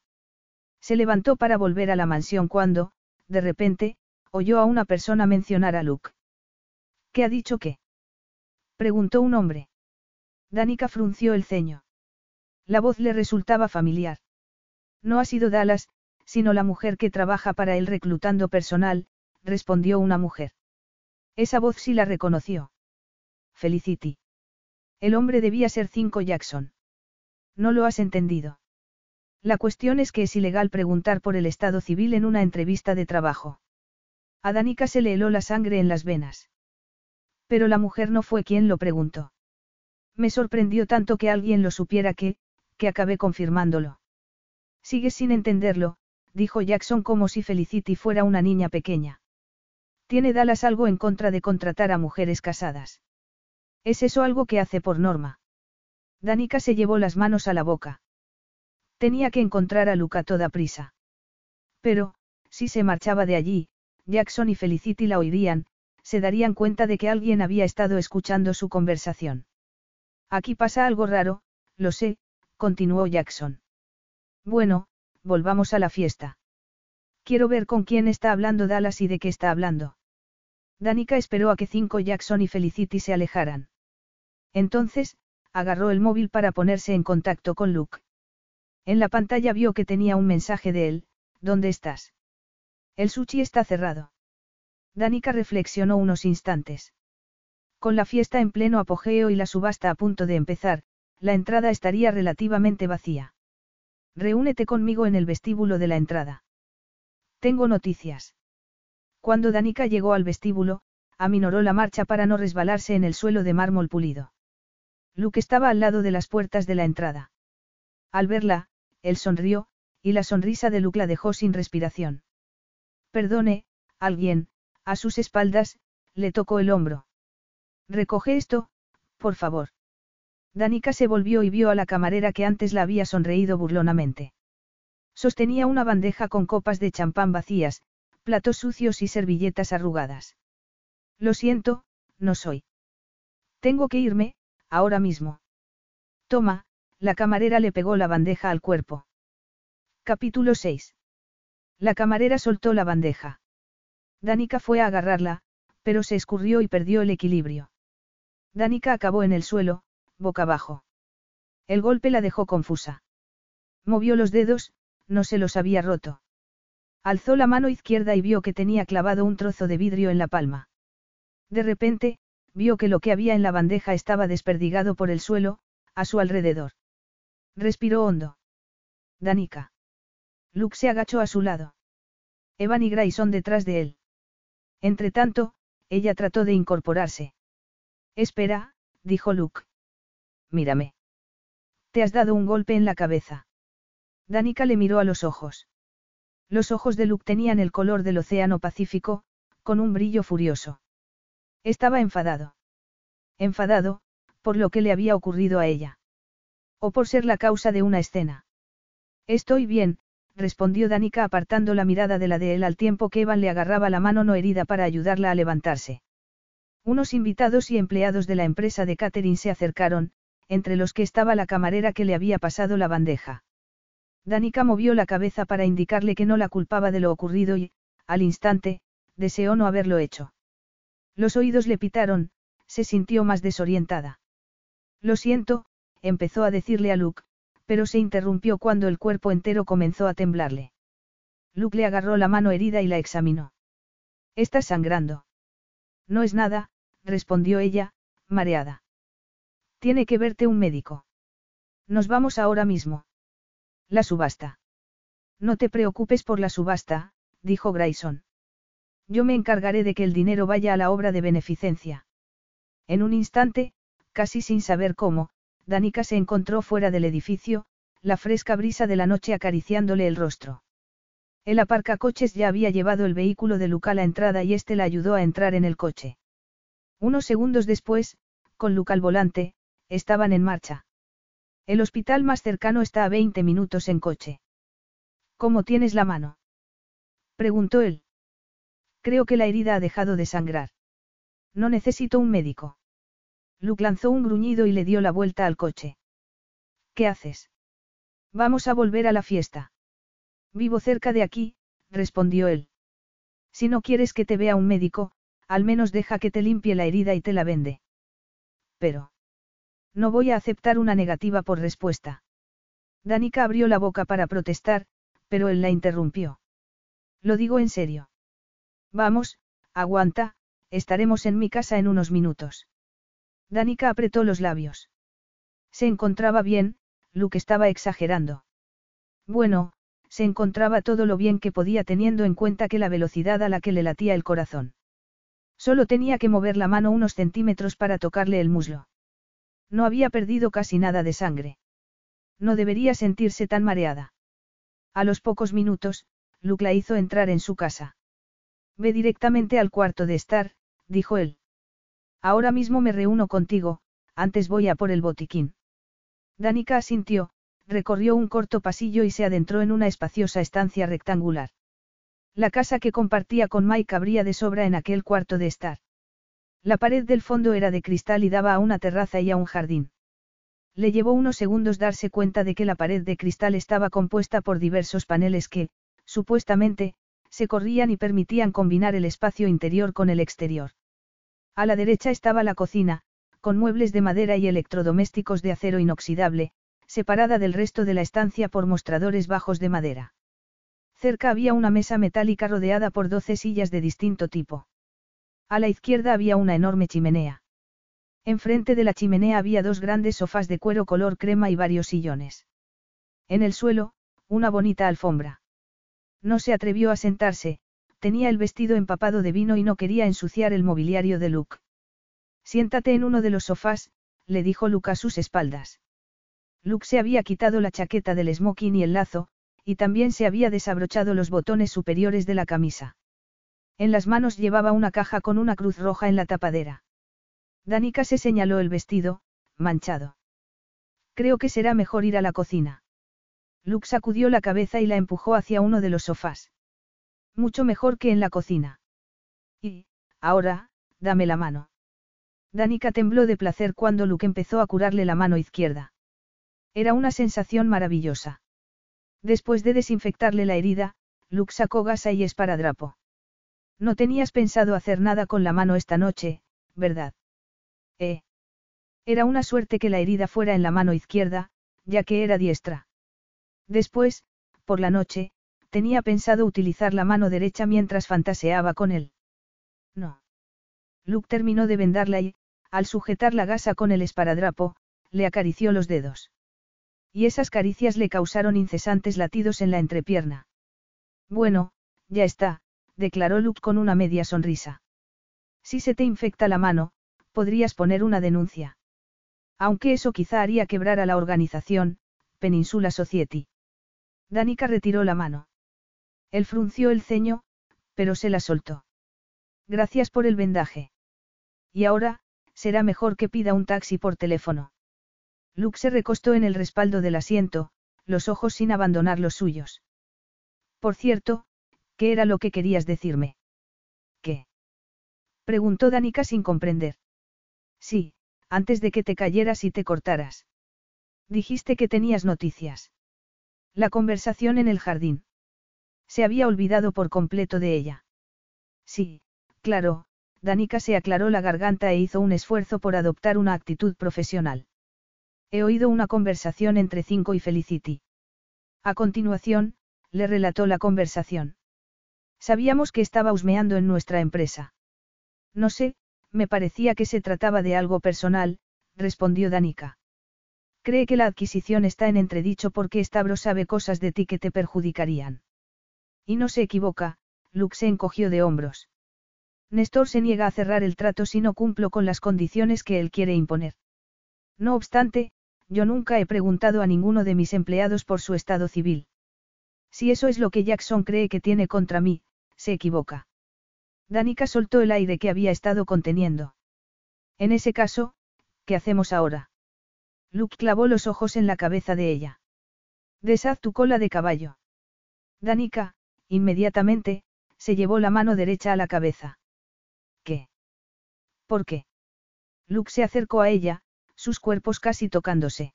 A: Se levantó para volver a la mansión cuando, de repente, oyó a una persona mencionar a Luke. ¿Qué ha dicho qué? preguntó un hombre. Danica frunció el ceño. La voz le resultaba familiar. No ha sido Dallas, sino la mujer que trabaja para él reclutando personal, respondió una mujer. Esa voz sí la reconoció. Felicity. El hombre debía ser Cinco Jackson. No lo has entendido. La cuestión es que es ilegal preguntar por el estado civil en una entrevista de trabajo. A Danica se le heló la sangre en las venas. Pero la mujer no fue quien lo preguntó. Me sorprendió tanto que alguien lo supiera que, que acabé confirmándolo. Sigues sin entenderlo, dijo Jackson como si Felicity fuera una niña pequeña. ¿Tiene Dallas algo en contra de contratar a mujeres casadas? ¿Es eso algo que hace por norma? Danica se llevó las manos a la boca. Tenía que encontrar a Luca toda prisa. Pero, si se marchaba de allí, Jackson y Felicity la oirían, se darían cuenta de que alguien había estado escuchando su conversación. Aquí pasa algo raro, lo sé, continuó Jackson. Bueno, volvamos a la fiesta. Quiero ver con quién está hablando Dallas y de qué está hablando. Danica esperó a que cinco Jackson y Felicity se alejaran. Entonces, agarró el móvil para ponerse en contacto con Luke. En la pantalla vio que tenía un mensaje de él, ¿dónde estás? El sushi está cerrado. Danica reflexionó unos instantes. Con la fiesta en pleno apogeo y la subasta a punto de empezar, la entrada estaría relativamente vacía. Reúnete conmigo en el vestíbulo de la entrada. Tengo noticias. Cuando Danica llegó al vestíbulo, aminoró la marcha para no resbalarse en el suelo de mármol pulido. Luke estaba al lado de las puertas de la entrada. Al verla, él sonrió, y la sonrisa de Luke la dejó sin respiración. Perdone, alguien, a sus espaldas, le tocó el hombro. Recoge esto, por favor. Danica se volvió y vio a la camarera que antes la había sonreído burlonamente. Sostenía una bandeja con copas de champán vacías, platos sucios y servilletas arrugadas. Lo siento, no soy. Tengo que irme, ahora mismo. Toma, la camarera le pegó la bandeja al cuerpo. Capítulo 6. La camarera soltó la bandeja. Danica fue a agarrarla, pero se escurrió y perdió el equilibrio. Danica acabó en el suelo, boca abajo. El golpe la dejó confusa. Movió los dedos, no se los había roto. Alzó la mano izquierda y vio que tenía clavado un trozo de vidrio en la palma. De repente, vio que lo que había en la bandeja estaba desperdigado por el suelo, a su alrededor. Respiró hondo. Danica. Luke se agachó a su lado. Evan y Grayson detrás de él. Entretanto, ella trató de incorporarse. Espera, dijo Luke. Mírame. Te has dado un golpe en la cabeza. Danica le miró a los ojos. Los ojos de Luke tenían el color del océano Pacífico, con un brillo furioso. Estaba enfadado. Enfadado, por lo que le había ocurrido a ella. O por ser la causa de una escena. Estoy bien, respondió Danica apartando la mirada de la de él al tiempo que Evan le agarraba la mano no herida para ayudarla a levantarse. Unos invitados y empleados de la empresa de catering se acercaron, entre los que estaba la camarera que le había pasado la bandeja. Danica movió la cabeza para indicarle que no la culpaba de lo ocurrido y, al instante, deseó no haberlo hecho. Los oídos le pitaron, se sintió más desorientada. Lo siento, empezó a decirle a Luke, pero se interrumpió cuando el cuerpo entero comenzó a temblarle. Luke le agarró la mano herida y la examinó. Estás sangrando. No es nada, respondió ella, mareada. Tiene que verte un médico. Nos vamos ahora mismo. La subasta. No te preocupes por la subasta, dijo Grayson. Yo me encargaré de que el dinero vaya a la obra de beneficencia. En un instante, casi sin saber cómo, Danica se encontró fuera del edificio, la fresca brisa de la noche acariciándole el rostro. El aparcacoches ya había llevado el vehículo de Luca a la entrada y éste la ayudó a entrar en el coche. Unos segundos después, con Luke al volante, estaban en marcha. El hospital más cercano está a 20 minutos en coche. ¿Cómo tienes la mano? preguntó él. Creo que la herida ha dejado de sangrar. No necesito un médico. Luke lanzó un gruñido y le dio la vuelta al coche. ¿Qué haces? Vamos a volver a la fiesta. Vivo cerca de aquí, respondió él. Si no quieres que te vea un médico, al menos deja que te limpie la herida y te la vende. Pero. No voy a aceptar una negativa por respuesta. Danica abrió la boca para protestar, pero él la interrumpió. Lo digo en serio. Vamos, aguanta, estaremos en mi casa en unos minutos. Danica apretó los labios. Se encontraba bien, Luke estaba exagerando. Bueno, se encontraba todo lo bien que podía teniendo en cuenta que la velocidad a la que le latía el corazón. Solo tenía que mover la mano unos centímetros para tocarle el muslo. No había perdido casi nada de sangre. No debería sentirse tan mareada. A los pocos minutos, Luke la hizo entrar en su casa. Ve directamente al cuarto de estar, dijo él. Ahora mismo me reúno contigo, antes voy a por el botiquín. Danica asintió, recorrió un corto pasillo y se adentró en una espaciosa estancia rectangular. La casa que compartía con Mike abría de sobra en aquel cuarto de estar. La pared del fondo era de cristal y daba a una terraza y a un jardín. Le llevó unos segundos darse cuenta de que la pared de cristal estaba compuesta por diversos paneles que, supuestamente, se corrían y permitían combinar el espacio interior con el exterior. A la derecha estaba la cocina, con muebles de madera y electrodomésticos de acero inoxidable, separada del resto de la estancia por mostradores bajos de madera. Cerca había una mesa metálica rodeada por doce sillas de distinto tipo. A la izquierda había una enorme chimenea. Enfrente de la chimenea había dos grandes sofás de cuero color crema y varios sillones. En el suelo, una bonita alfombra. No se atrevió a sentarse, tenía el vestido empapado de vino y no quería ensuciar el mobiliario de Luke. Siéntate en uno de los sofás, le dijo Luke a sus espaldas. Luke se había quitado la chaqueta del smoking y el lazo, y también se había desabrochado los botones superiores de la camisa. En las manos llevaba una caja con una cruz roja en la tapadera. Danica se señaló el vestido, manchado. Creo que será mejor ir a la cocina. Luke sacudió la cabeza y la empujó hacia uno de los sofás. Mucho mejor que en la cocina. Y, ahora, dame la mano. Danica tembló de placer cuando Luke empezó a curarle la mano izquierda. Era una sensación maravillosa. Después de desinfectarle la herida, Luke sacó gasa y esparadrapo. No tenías pensado hacer nada con la mano esta noche, ¿verdad? Eh. Era una suerte que la herida fuera en la mano izquierda, ya que era diestra. Después, por la noche, tenía pensado utilizar la mano derecha mientras fantaseaba con él. No. Luke terminó de vendarla y, al sujetar la gasa con el esparadrapo, le acarició los dedos. Y esas caricias le causaron incesantes latidos en la entrepierna. Bueno, ya está, declaró Luke con una media sonrisa. Si se te infecta la mano, podrías poner una denuncia. Aunque eso quizá haría quebrar a la organización, Peninsula Society. Danica retiró la mano. Él frunció el ceño, pero se la soltó. Gracias por el vendaje. Y ahora, será mejor que pida un taxi por teléfono. Luke se recostó en el respaldo del asiento, los ojos sin abandonar los suyos. Por cierto, ¿qué era lo que querías decirme? ¿Qué? Preguntó Danica sin comprender. Sí, antes de que te cayeras y te cortaras. Dijiste que tenías noticias. La conversación en el jardín. Se había olvidado por completo de ella. Sí, claro, Danica se aclaró la garganta e hizo un esfuerzo por adoptar una actitud profesional. He oído una conversación entre Cinco y Felicity. A continuación, le relató la conversación. Sabíamos que estaba husmeando en nuestra empresa. No sé, me parecía que se trataba de algo personal, respondió Danica. Cree que la adquisición está en entredicho porque Stabro sabe cosas de ti que te perjudicarían. Y no se equivoca, Luke se encogió de hombros. Néstor se niega a cerrar el trato si no cumplo con las condiciones que él quiere imponer. No obstante, yo nunca he preguntado a ninguno de mis empleados por su estado civil. Si eso es lo que Jackson cree que tiene contra mí, se equivoca. Danica soltó el aire que había estado conteniendo. En ese caso, ¿qué hacemos ahora? Luke clavó los ojos en la cabeza de ella. Deshaz tu cola de caballo. Danica, inmediatamente, se llevó la mano derecha a la cabeza. ¿Qué? ¿Por qué? Luke se acercó a ella, sus cuerpos casi tocándose.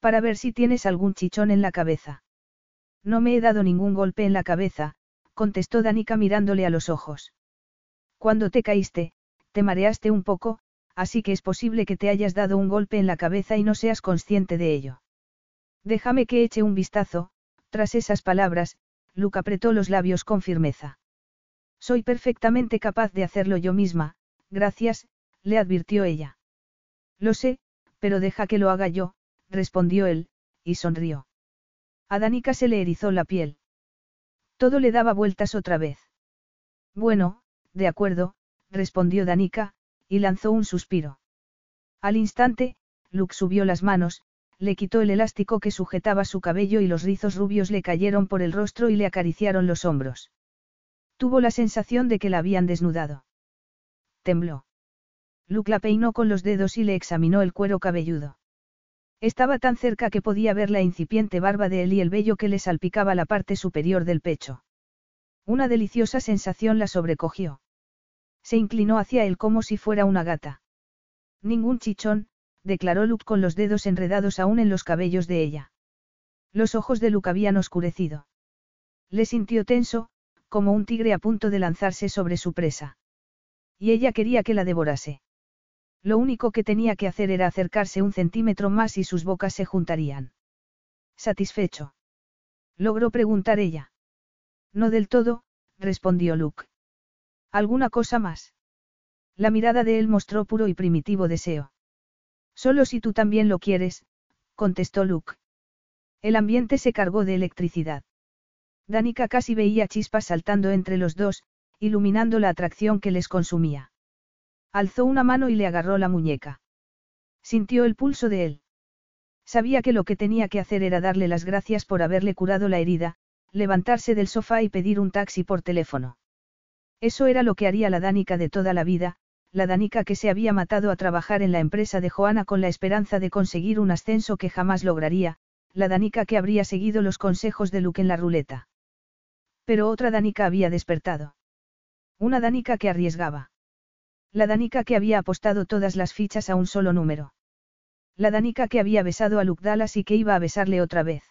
A: Para ver si tienes algún chichón en la cabeza. No me he dado ningún golpe en la cabeza, contestó Danica mirándole a los ojos. Cuando te caíste, te mareaste un poco, así que es posible que te hayas dado un golpe en la cabeza y no seas consciente de ello. Déjame que eche un vistazo, tras esas palabras, Luke apretó los labios con firmeza. Soy perfectamente capaz de hacerlo yo misma, gracias, le advirtió ella. Lo sé, pero deja que lo haga yo, respondió él, y sonrió. A Danica se le erizó la piel. Todo le daba vueltas otra vez. Bueno, de acuerdo, respondió Danica, y lanzó un suspiro. Al instante, Luke subió las manos, le quitó el elástico que sujetaba su cabello y los rizos rubios le cayeron por el rostro y le acariciaron los hombros. Tuvo la sensación de que la habían desnudado. Tembló. Luke la peinó con los dedos y le examinó el cuero cabelludo. Estaba tan cerca que podía ver la incipiente barba de él y el vello que le salpicaba la parte superior del pecho. Una deliciosa sensación la sobrecogió. Se inclinó hacia él como si fuera una gata. Ningún chichón, declaró Luke con los dedos enredados aún en los cabellos de ella. Los ojos de Luke habían oscurecido. Le sintió tenso, como un tigre a punto de lanzarse sobre su presa. Y ella quería que la devorase. Lo único que tenía que hacer era acercarse un centímetro más y sus bocas se juntarían. ¿Satisfecho? Logró preguntar ella. No del todo, respondió Luke. ¿Alguna cosa más? La mirada de él mostró puro y primitivo deseo. Solo si tú también lo quieres, contestó Luke. El ambiente se cargó de electricidad. Danica casi veía chispas saltando entre los dos, iluminando la atracción que les consumía. Alzó una mano y le agarró la muñeca. Sintió el pulso de él. Sabía que lo que tenía que hacer era darle las gracias por haberle curado la herida, levantarse del sofá y pedir un taxi por teléfono. Eso era lo que haría la Danica de toda la vida, la Danica que se había matado a trabajar en la empresa de Joana con la esperanza de conseguir un ascenso que jamás lograría, la Danica que habría seguido los consejos de Luke en la ruleta. Pero otra Danica había despertado. Una Danica que arriesgaba. La Danica que había apostado todas las fichas a un solo número. La Danica que había besado a Luke Dallas y que iba a besarle otra vez.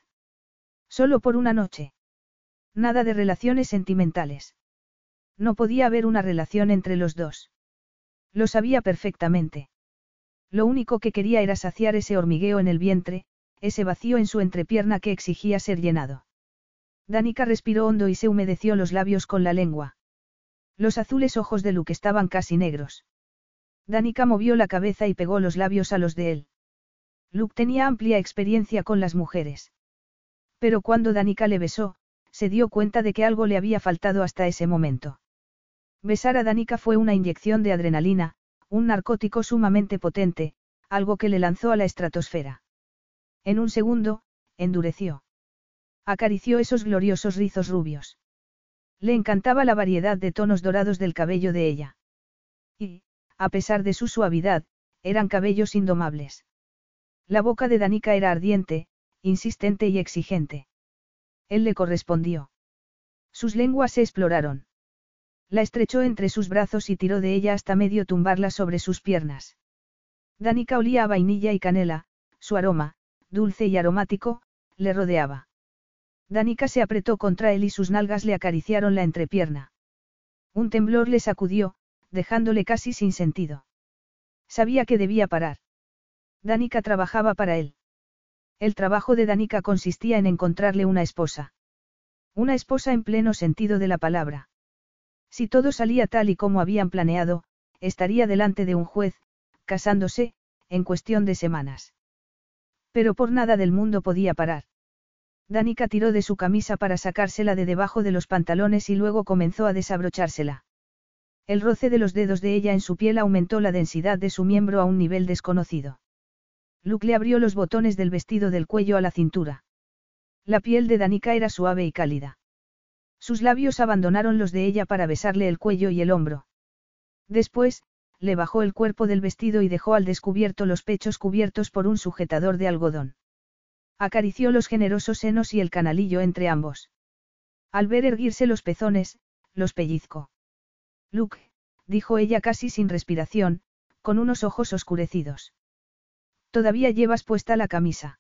A: Solo por una noche. Nada de relaciones sentimentales. No podía haber una relación entre los dos. Lo sabía perfectamente. Lo único que quería era saciar ese hormigueo en el vientre, ese vacío en su entrepierna que exigía ser llenado. Danica respiró hondo y se humedeció los labios con la lengua. Los azules ojos de Luke estaban casi negros. Danica movió la cabeza y pegó los labios a los de él. Luke tenía amplia experiencia con las mujeres. Pero cuando Danica le besó, se dio cuenta de que algo le había faltado hasta ese momento. Besar a Danica fue una inyección de adrenalina, un narcótico sumamente potente, algo que le lanzó a la estratosfera. En un segundo, endureció. Acarició esos gloriosos rizos rubios. Le encantaba la variedad de tonos dorados del cabello de ella. Y, a pesar de su suavidad, eran cabellos indomables. La boca de Danica era ardiente, insistente y exigente. Él le correspondió. Sus lenguas se exploraron. La estrechó entre sus brazos y tiró de ella hasta medio tumbarla sobre sus piernas. Danica olía a vainilla y canela, su aroma, dulce y aromático, le rodeaba. Danica se apretó contra él y sus nalgas le acariciaron la entrepierna. Un temblor le sacudió, dejándole casi sin sentido. Sabía que debía parar. Danica trabajaba para él. El trabajo de Danica consistía en encontrarle una esposa. Una esposa en pleno sentido de la palabra. Si todo salía tal y como habían planeado, estaría delante de un juez, casándose, en cuestión de semanas. Pero por nada del mundo podía parar. Danica tiró de su camisa para sacársela de debajo de los pantalones y luego comenzó a desabrochársela. El roce de los dedos de ella en su piel aumentó la densidad de su miembro a un nivel desconocido. Luke le abrió los botones del vestido del cuello a la cintura. La piel de Danica era suave y cálida. Sus labios abandonaron los de ella para besarle el cuello y el hombro. Después, le bajó el cuerpo del vestido y dejó al descubierto los pechos cubiertos por un sujetador de algodón. Acarició los generosos senos y el canalillo entre ambos. Al ver erguirse los pezones, los pellizcó. Luke, dijo ella casi sin respiración, con unos ojos oscurecidos. Todavía llevas puesta la camisa.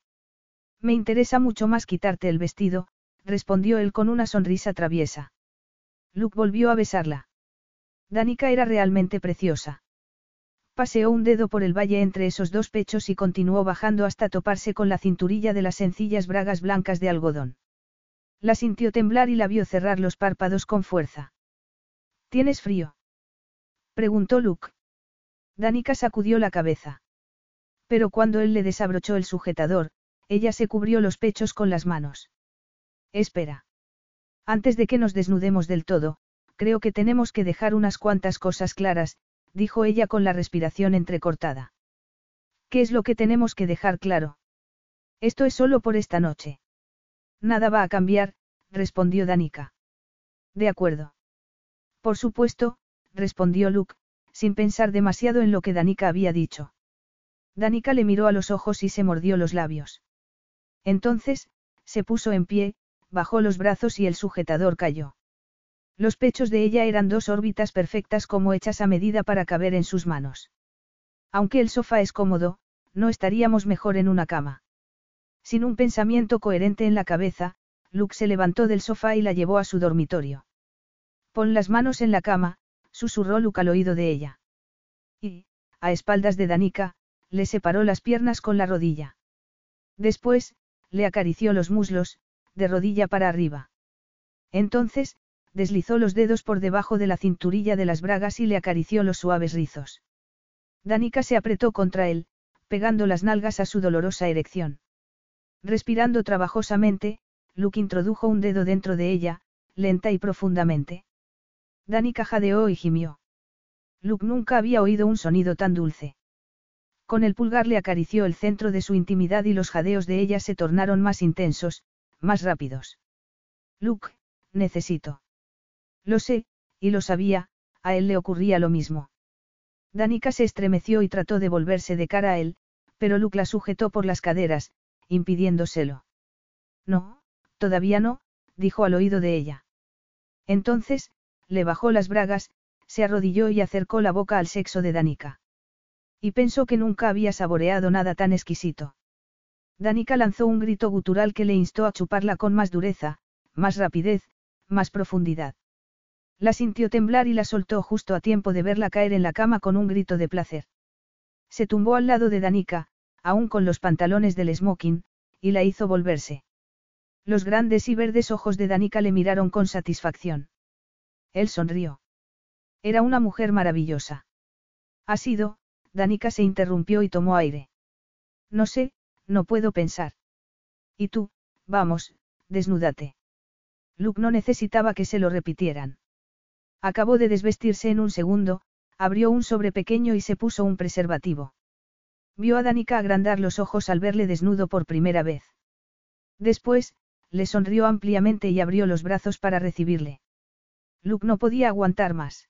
A: Me interesa mucho más quitarte el vestido, respondió él con una sonrisa traviesa. Luke volvió a besarla. Danica era realmente preciosa. Paseó un dedo por el valle entre esos dos pechos y continuó bajando hasta toparse con la cinturilla de las sencillas bragas blancas de algodón. La sintió temblar y la vio cerrar los párpados con fuerza. ¿Tienes frío? preguntó Luke. Danica sacudió la cabeza. Pero cuando él le desabrochó el sujetador, ella se cubrió los pechos con las manos. Espera. Antes de que nos desnudemos del todo, creo que tenemos que dejar unas cuantas cosas claras, dijo ella con la respiración entrecortada. ¿Qué es lo que tenemos que dejar claro? Esto es solo por esta noche. Nada va a cambiar, respondió Danica. De acuerdo. Por supuesto, respondió Luke, sin pensar demasiado en lo que Danica había dicho. Danica le miró a los ojos y se mordió los labios. Entonces, se puso en pie, bajó los brazos y el sujetador cayó. Los pechos de ella eran dos órbitas perfectas como hechas a medida para caber en sus manos. Aunque el sofá es cómodo, no estaríamos mejor en una cama. Sin un pensamiento coherente en la cabeza, Luke se levantó del sofá y la llevó a su dormitorio. Pon las manos en la cama, susurró Luke al oído de ella. Y, a espaldas de Danica, le separó las piernas con la rodilla. Después, le acarició los muslos, de rodilla para arriba. Entonces, deslizó los dedos por debajo de la cinturilla de las bragas y le acarició los suaves rizos. Danica se apretó contra él, pegando las nalgas a su dolorosa erección. Respirando trabajosamente, Luke introdujo un dedo dentro de ella, lenta y profundamente. Danica jadeó y gimió. Luke nunca había oído un sonido tan dulce. Con el pulgar le acarició el centro de su intimidad y los jadeos de ella se tornaron más intensos, más rápidos. Luke, necesito. Lo sé, y lo sabía, a él le ocurría lo mismo. Danica se estremeció y trató de volverse de cara a él, pero Luke la sujetó por las caderas, impidiéndoselo. No, todavía no, dijo al oído de ella. Entonces, le bajó las bragas, se arrodilló y acercó la boca al sexo de Danica. Y pensó que nunca había saboreado nada tan exquisito. Danica lanzó un grito gutural que le instó a chuparla con más dureza, más rapidez, más profundidad. La sintió temblar y la soltó justo a tiempo de verla caer en la cama con un grito de placer. Se tumbó al lado de Danica, aún con los pantalones del smoking, y la hizo volverse. Los grandes y verdes ojos de Danica le miraron con satisfacción. Él sonrió. Era una mujer maravillosa. Ha sido, Danica se interrumpió y tomó aire. No sé, no puedo pensar. Y tú, vamos, desnúdate. Luke no necesitaba que se lo repitieran. Acabó de desvestirse en un segundo, abrió un sobre pequeño y se puso un preservativo. Vio a Danica agrandar los ojos al verle desnudo por primera vez. Después, le sonrió ampliamente y abrió los brazos para recibirle. Luke no podía aguantar más.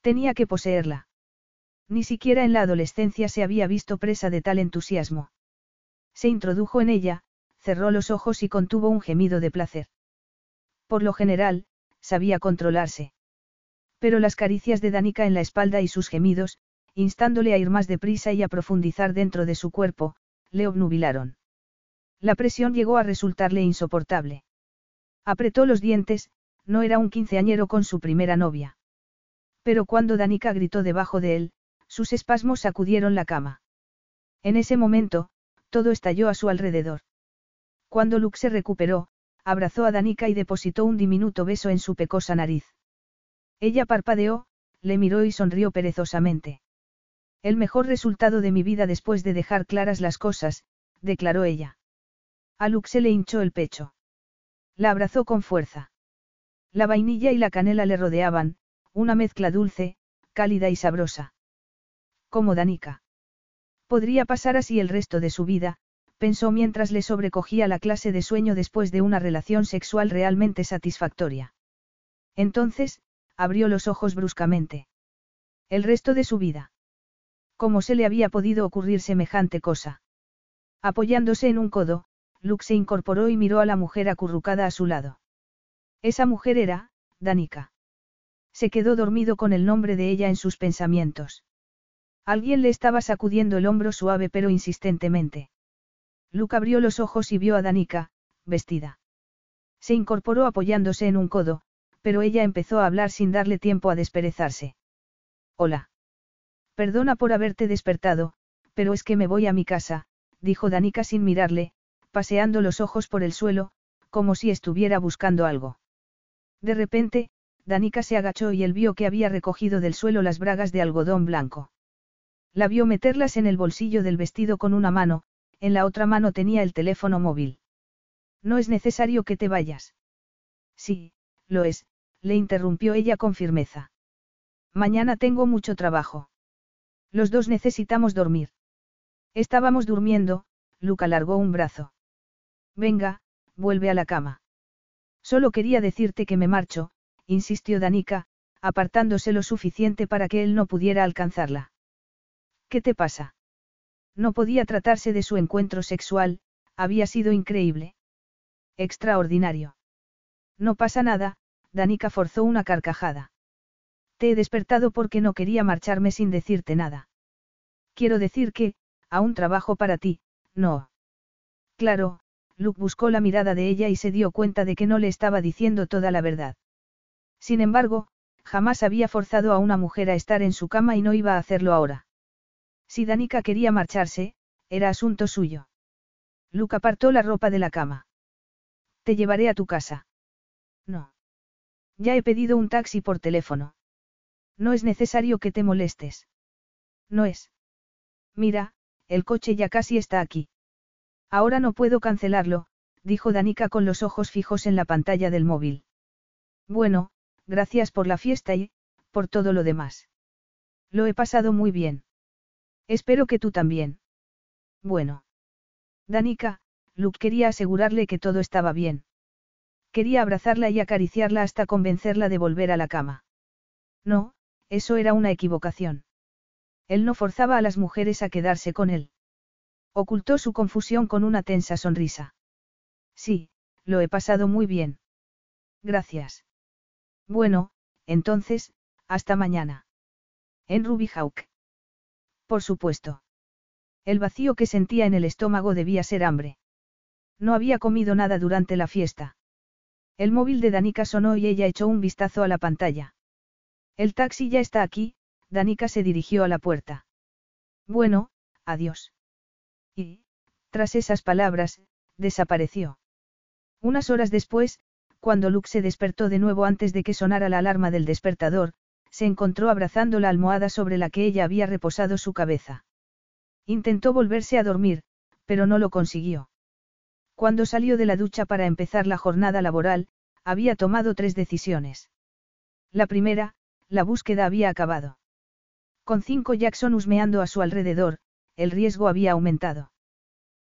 A: Tenía que poseerla. Ni siquiera en la adolescencia se había visto presa de tal entusiasmo. Se introdujo en ella, cerró los ojos y contuvo un gemido de placer. Por lo general, sabía controlarse. Pero las caricias de Danica en la espalda y sus gemidos, instándole a ir más deprisa y a profundizar dentro de su cuerpo, le obnubilaron. La presión llegó a resultarle insoportable. Apretó los dientes, no era un quinceañero con su primera novia. Pero cuando Danica gritó debajo de él, sus espasmos sacudieron la cama. En ese momento, todo estalló a su alrededor. Cuando Luke se recuperó, abrazó a Danica y depositó un diminuto beso en su pecosa nariz. Ella parpadeó, le miró y sonrió perezosamente. El mejor resultado de mi vida después de dejar claras las cosas, declaró ella. A Luke se le hinchó el pecho. La abrazó con fuerza. La vainilla y la canela le rodeaban, una mezcla dulce, cálida y sabrosa como Danica. Podría pasar así el resto de su vida, pensó mientras le sobrecogía la clase de sueño después de una relación sexual realmente satisfactoria. Entonces, abrió los ojos bruscamente. El resto de su vida. ¿Cómo se le había podido ocurrir semejante cosa? Apoyándose en un codo, Luke se incorporó y miró a la mujer acurrucada a su lado. Esa mujer era, Danica. Se quedó dormido con el nombre de ella en sus pensamientos. Alguien le estaba sacudiendo el hombro suave pero insistentemente. Luke abrió los ojos y vio a Danica, vestida. Se incorporó apoyándose en un codo, pero ella empezó a hablar sin darle tiempo a desperezarse. Hola. Perdona por haberte despertado, pero es que me voy a mi casa, dijo Danica sin mirarle, paseando los ojos por el suelo, como si estuviera buscando algo. De repente, Danica se agachó y él vio que había recogido del suelo las bragas de algodón blanco. La vio meterlas en el bolsillo del vestido con una mano, en la otra mano tenía el teléfono móvil. No es necesario que te vayas. Sí, lo es, le interrumpió ella con firmeza. Mañana tengo mucho trabajo. Los dos necesitamos dormir. Estábamos durmiendo, Luca alargó un brazo. Venga, vuelve a la cama. Solo quería decirte que me marcho, insistió Danica, apartándose lo suficiente para que él no pudiera alcanzarla. ¿Qué te pasa? No podía tratarse de su encuentro sexual, había sido increíble. Extraordinario. No pasa nada, Danica forzó una carcajada. Te he despertado porque no quería marcharme sin decirte nada. Quiero decir que, aún trabajo para ti, no. Claro, Luke buscó la mirada de ella y se dio cuenta de que no le estaba diciendo toda la verdad. Sin embargo, jamás había forzado a una mujer a estar en su cama y no iba a hacerlo ahora. Si Danica quería marcharse, era asunto suyo. Luke apartó la ropa de la cama. Te llevaré a tu casa. No. Ya he pedido un taxi por teléfono. No es necesario que te molestes. No es. Mira, el coche ya casi está aquí. Ahora no puedo cancelarlo, dijo Danica con los ojos fijos en la pantalla del móvil. Bueno, gracias por la fiesta y, por todo lo demás. Lo he pasado muy bien. Espero que tú también. Bueno. Danica, Luke quería asegurarle que todo estaba bien. Quería abrazarla y acariciarla hasta convencerla de volver a la cama. No, eso era una equivocación. Él no forzaba a las mujeres a quedarse con él. Ocultó su confusión con una tensa sonrisa. Sí, lo he pasado muy bien. Gracias. Bueno, entonces, hasta mañana. En Ruby Hawk. Por supuesto. El vacío que sentía en el estómago debía ser hambre. No había comido nada durante la fiesta. El móvil de Danica sonó y ella echó un vistazo a la pantalla. El taxi ya está aquí, Danica se dirigió a la puerta. Bueno, adiós. Y, tras esas palabras, desapareció. Unas horas después, cuando Luke se despertó de nuevo antes de que sonara la alarma del despertador, se encontró abrazando la almohada sobre la que ella había reposado su cabeza. Intentó volverse a dormir, pero no lo consiguió. Cuando salió de la ducha para empezar la jornada laboral, había tomado tres decisiones. La primera, la búsqueda había acabado. Con cinco Jackson husmeando a su alrededor, el riesgo había aumentado.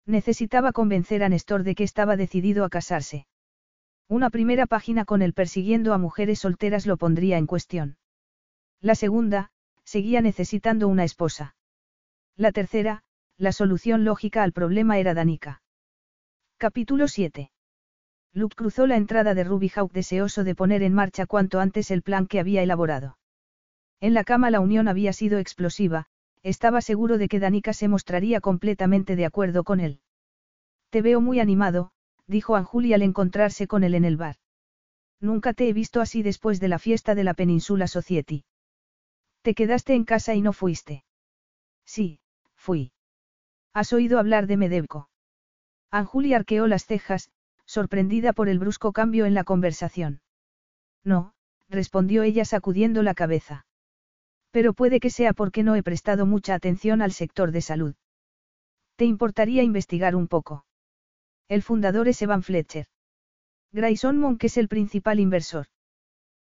A: Necesitaba convencer a Néstor de que estaba decidido a casarse. Una primera página con él persiguiendo a mujeres solteras lo pondría en cuestión. La segunda, seguía necesitando una esposa. La tercera, la solución lógica al problema era Danica. Capítulo 7. Luke cruzó la entrada de Ruby Hawk deseoso de poner en marcha cuanto antes el plan que había elaborado. En la cama la unión había sido explosiva, estaba seguro de que Danica se mostraría completamente de acuerdo con él. Te veo muy animado, dijo Anjuli al encontrarse con él en el bar. Nunca te he visto así después de la fiesta de la Península Society. Te quedaste en casa y no fuiste. Sí, fui. ¿Has oído hablar de Medevco? Anjuli arqueó las cejas, sorprendida por el brusco cambio en la conversación. No, respondió ella sacudiendo la cabeza. Pero puede que sea porque no he prestado mucha atención al sector de salud. ¿Te importaría investigar un poco? El fundador es Evan Fletcher. Grayson Monk es el principal inversor.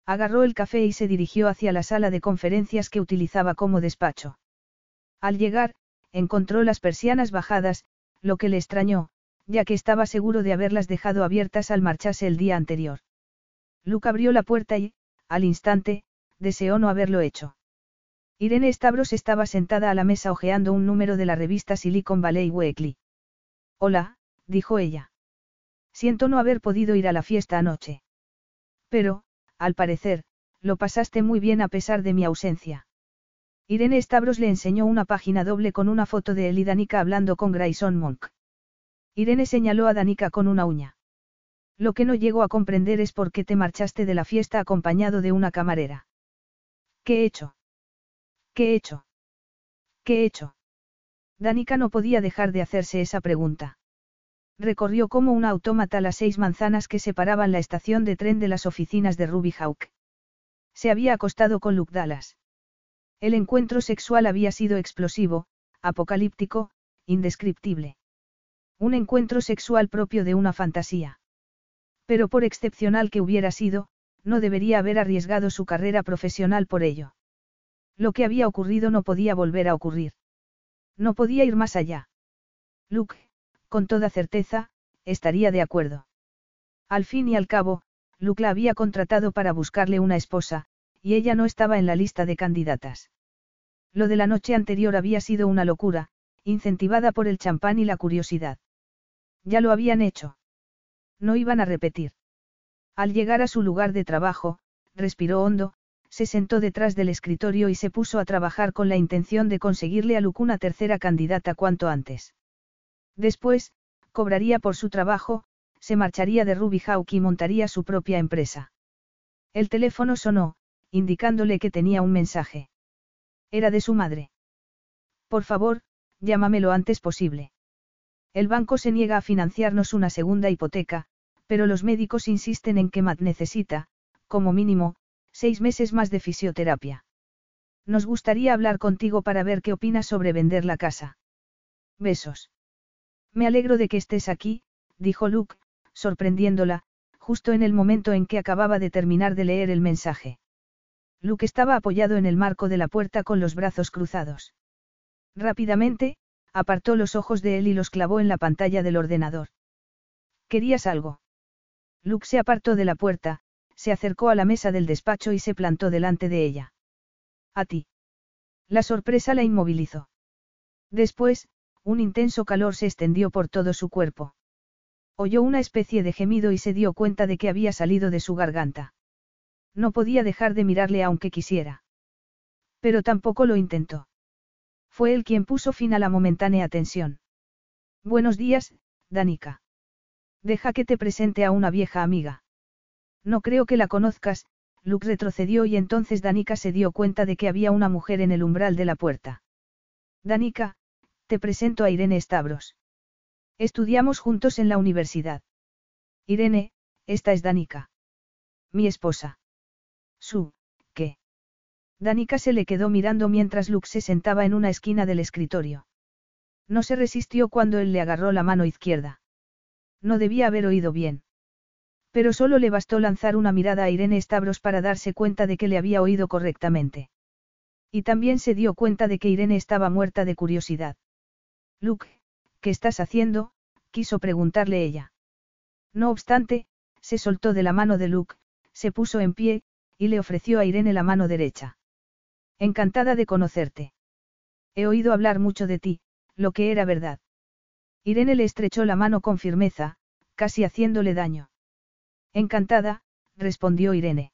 A: Agarró el café y se dirigió hacia la sala de conferencias que utilizaba como despacho. Al llegar, encontró las persianas bajadas, lo que le extrañó, ya que estaba seguro de haberlas dejado abiertas al marcharse el día anterior. Luke abrió la puerta y, al instante, deseó no haberlo hecho. Irene Stavros estaba sentada a la mesa hojeando un número de la revista Silicon Valley Weekly. Hola, dijo ella. Siento no haber podido ir a la fiesta anoche. Pero, al parecer, lo pasaste muy bien a pesar de mi ausencia. Irene Stavros le enseñó una página doble con una foto de él y Danica hablando con Grayson Monk. Irene señaló a Danica con una uña. Lo que no llego a comprender es por qué te marchaste de la fiesta acompañado de una camarera. ¿Qué he hecho? ¿Qué he hecho? ¿Qué he hecho? Danica no podía dejar de hacerse esa pregunta. Recorrió como un autómata las seis manzanas que separaban la estación de tren de las oficinas de Ruby Hawk. Se había acostado con Luke Dallas. El encuentro sexual había sido explosivo, apocalíptico, indescriptible. Un encuentro sexual propio de una fantasía. Pero por excepcional que hubiera sido, no debería haber arriesgado su carrera profesional por ello. Lo que había ocurrido no podía volver a ocurrir. No podía ir más allá. Luke, con toda certeza, estaría de acuerdo. Al fin y al cabo, Luke la había contratado para buscarle una esposa, y ella no estaba en la lista de candidatas. Lo de la noche anterior había sido una locura, incentivada por el champán y la curiosidad. Ya lo habían hecho. No iban a repetir. Al llegar a su lugar de trabajo, respiró hondo, se sentó detrás del escritorio y se puso a trabajar con la intención de conseguirle a Luke una tercera candidata cuanto antes. Después, cobraría por su trabajo, se marcharía de Ruby Hawk y montaría su propia empresa. El teléfono sonó, indicándole que tenía un mensaje. Era de su madre. Por favor, llámame lo antes posible. El banco se niega a financiarnos una segunda hipoteca, pero los médicos insisten en que Matt necesita, como mínimo, Seis meses más de fisioterapia. Nos gustaría hablar contigo para ver qué opinas sobre vender la casa. Besos. Me alegro de que estés aquí, dijo Luke, sorprendiéndola, justo en el momento en que acababa de terminar de leer el mensaje. Luke estaba apoyado en el marco de la puerta con los brazos cruzados. Rápidamente, apartó los ojos de él y los clavó en la pantalla del ordenador. ¿Querías algo? Luke se apartó de la puerta, se acercó a la mesa del despacho y se plantó delante de ella. A ti. La sorpresa la inmovilizó. Después, un intenso calor se extendió por todo su cuerpo. Oyó una especie de gemido y se dio cuenta de que había salido de su garganta. No podía dejar de mirarle aunque quisiera. Pero tampoco lo intentó. Fue él quien puso fin a la momentánea tensión. Buenos días, Danica. Deja que te presente a una vieja amiga. No creo que la conozcas, Luke retrocedió y entonces Danica se dio cuenta de que había una mujer en el umbral de la puerta. Danica, te presento a Irene Stavros. Estudiamos juntos en la universidad. Irene, esta es Danica. Mi esposa. Su, ¿qué? Danica se le quedó mirando mientras Luke se sentaba en una esquina del escritorio. No se resistió cuando él le agarró la mano izquierda. No debía haber oído bien. Pero solo le bastó lanzar una mirada a Irene Stavros para darse cuenta de que le había oído correctamente. Y también se dio cuenta de que Irene estaba muerta de curiosidad. Luke, ¿qué estás haciendo? quiso preguntarle ella. No obstante, se soltó de la mano de Luke, se puso en pie, y le ofreció a Irene la mano derecha. Encantada de conocerte. He oído hablar mucho de ti, lo que era verdad. Irene le estrechó la mano con firmeza, casi haciéndole daño. Encantada, respondió Irene.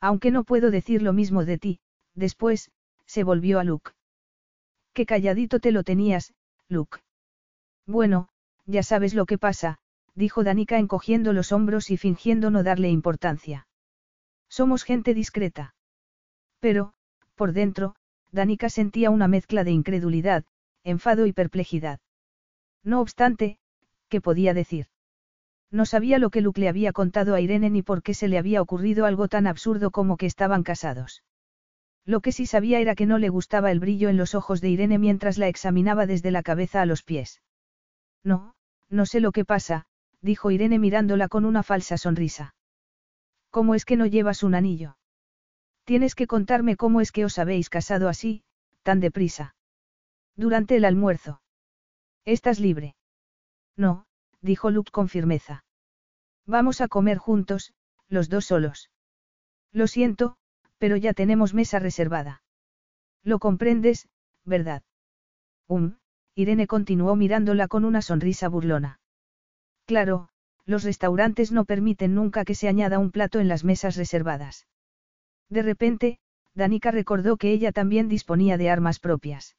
A: Aunque no puedo decir lo mismo de ti, después, se volvió a Luke. Qué calladito te lo tenías, Luke. Bueno, ya sabes lo que pasa, dijo Danica encogiendo los hombros y fingiendo no darle importancia. Somos gente discreta. Pero, por dentro, Danica sentía una mezcla de incredulidad, enfado y perplejidad. No obstante, ¿qué podía decir? No sabía lo que Luke le había contado a Irene ni por qué se le había ocurrido algo tan absurdo como que estaban casados. Lo que sí sabía era que no le gustaba el brillo en los ojos de Irene mientras la examinaba desde la cabeza a los pies. No, no sé lo que pasa, dijo Irene mirándola con una falsa sonrisa. ¿Cómo es que no llevas un anillo? Tienes que contarme cómo es que os habéis casado así, tan deprisa. Durante el almuerzo. ¿Estás libre? No, dijo Luke con firmeza. Vamos a comer juntos, los dos solos. Lo siento, pero ya tenemos mesa reservada. Lo comprendes, ¿verdad? Um, Irene continuó mirándola con una sonrisa burlona. Claro, los restaurantes no permiten nunca que se añada un plato en las mesas reservadas. De repente, Danica recordó que ella también disponía de armas propias.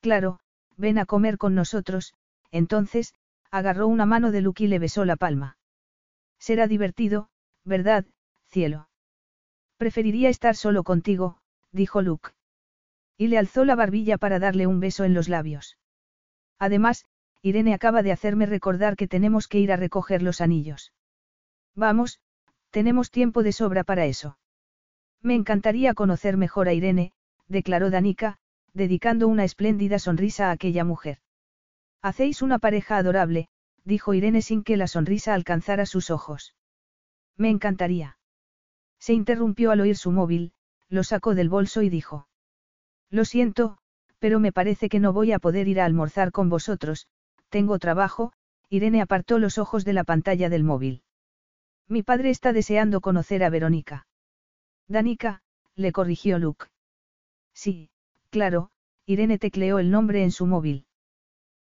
A: Claro, ven a comer con nosotros, entonces, agarró una mano de Luke y le besó la palma. Será divertido, ¿verdad, cielo? Preferiría estar solo contigo, dijo Luke. Y le alzó la barbilla para darle un beso en los labios. Además, Irene acaba de hacerme recordar que tenemos que ir a recoger los anillos. Vamos, tenemos tiempo de sobra para eso. Me encantaría conocer mejor a Irene, declaró Danica, dedicando una espléndida sonrisa a aquella mujer. Hacéis una pareja adorable, dijo Irene sin que la sonrisa alcanzara sus ojos. Me encantaría. Se interrumpió al oír su móvil, lo sacó del bolso y dijo. Lo siento, pero me parece que no voy a poder ir a almorzar con vosotros, tengo trabajo, Irene apartó los ojos de la pantalla del móvil. Mi padre está deseando conocer a Verónica. Danica, le corrigió Luke. Sí, claro, Irene tecleó el nombre en su móvil.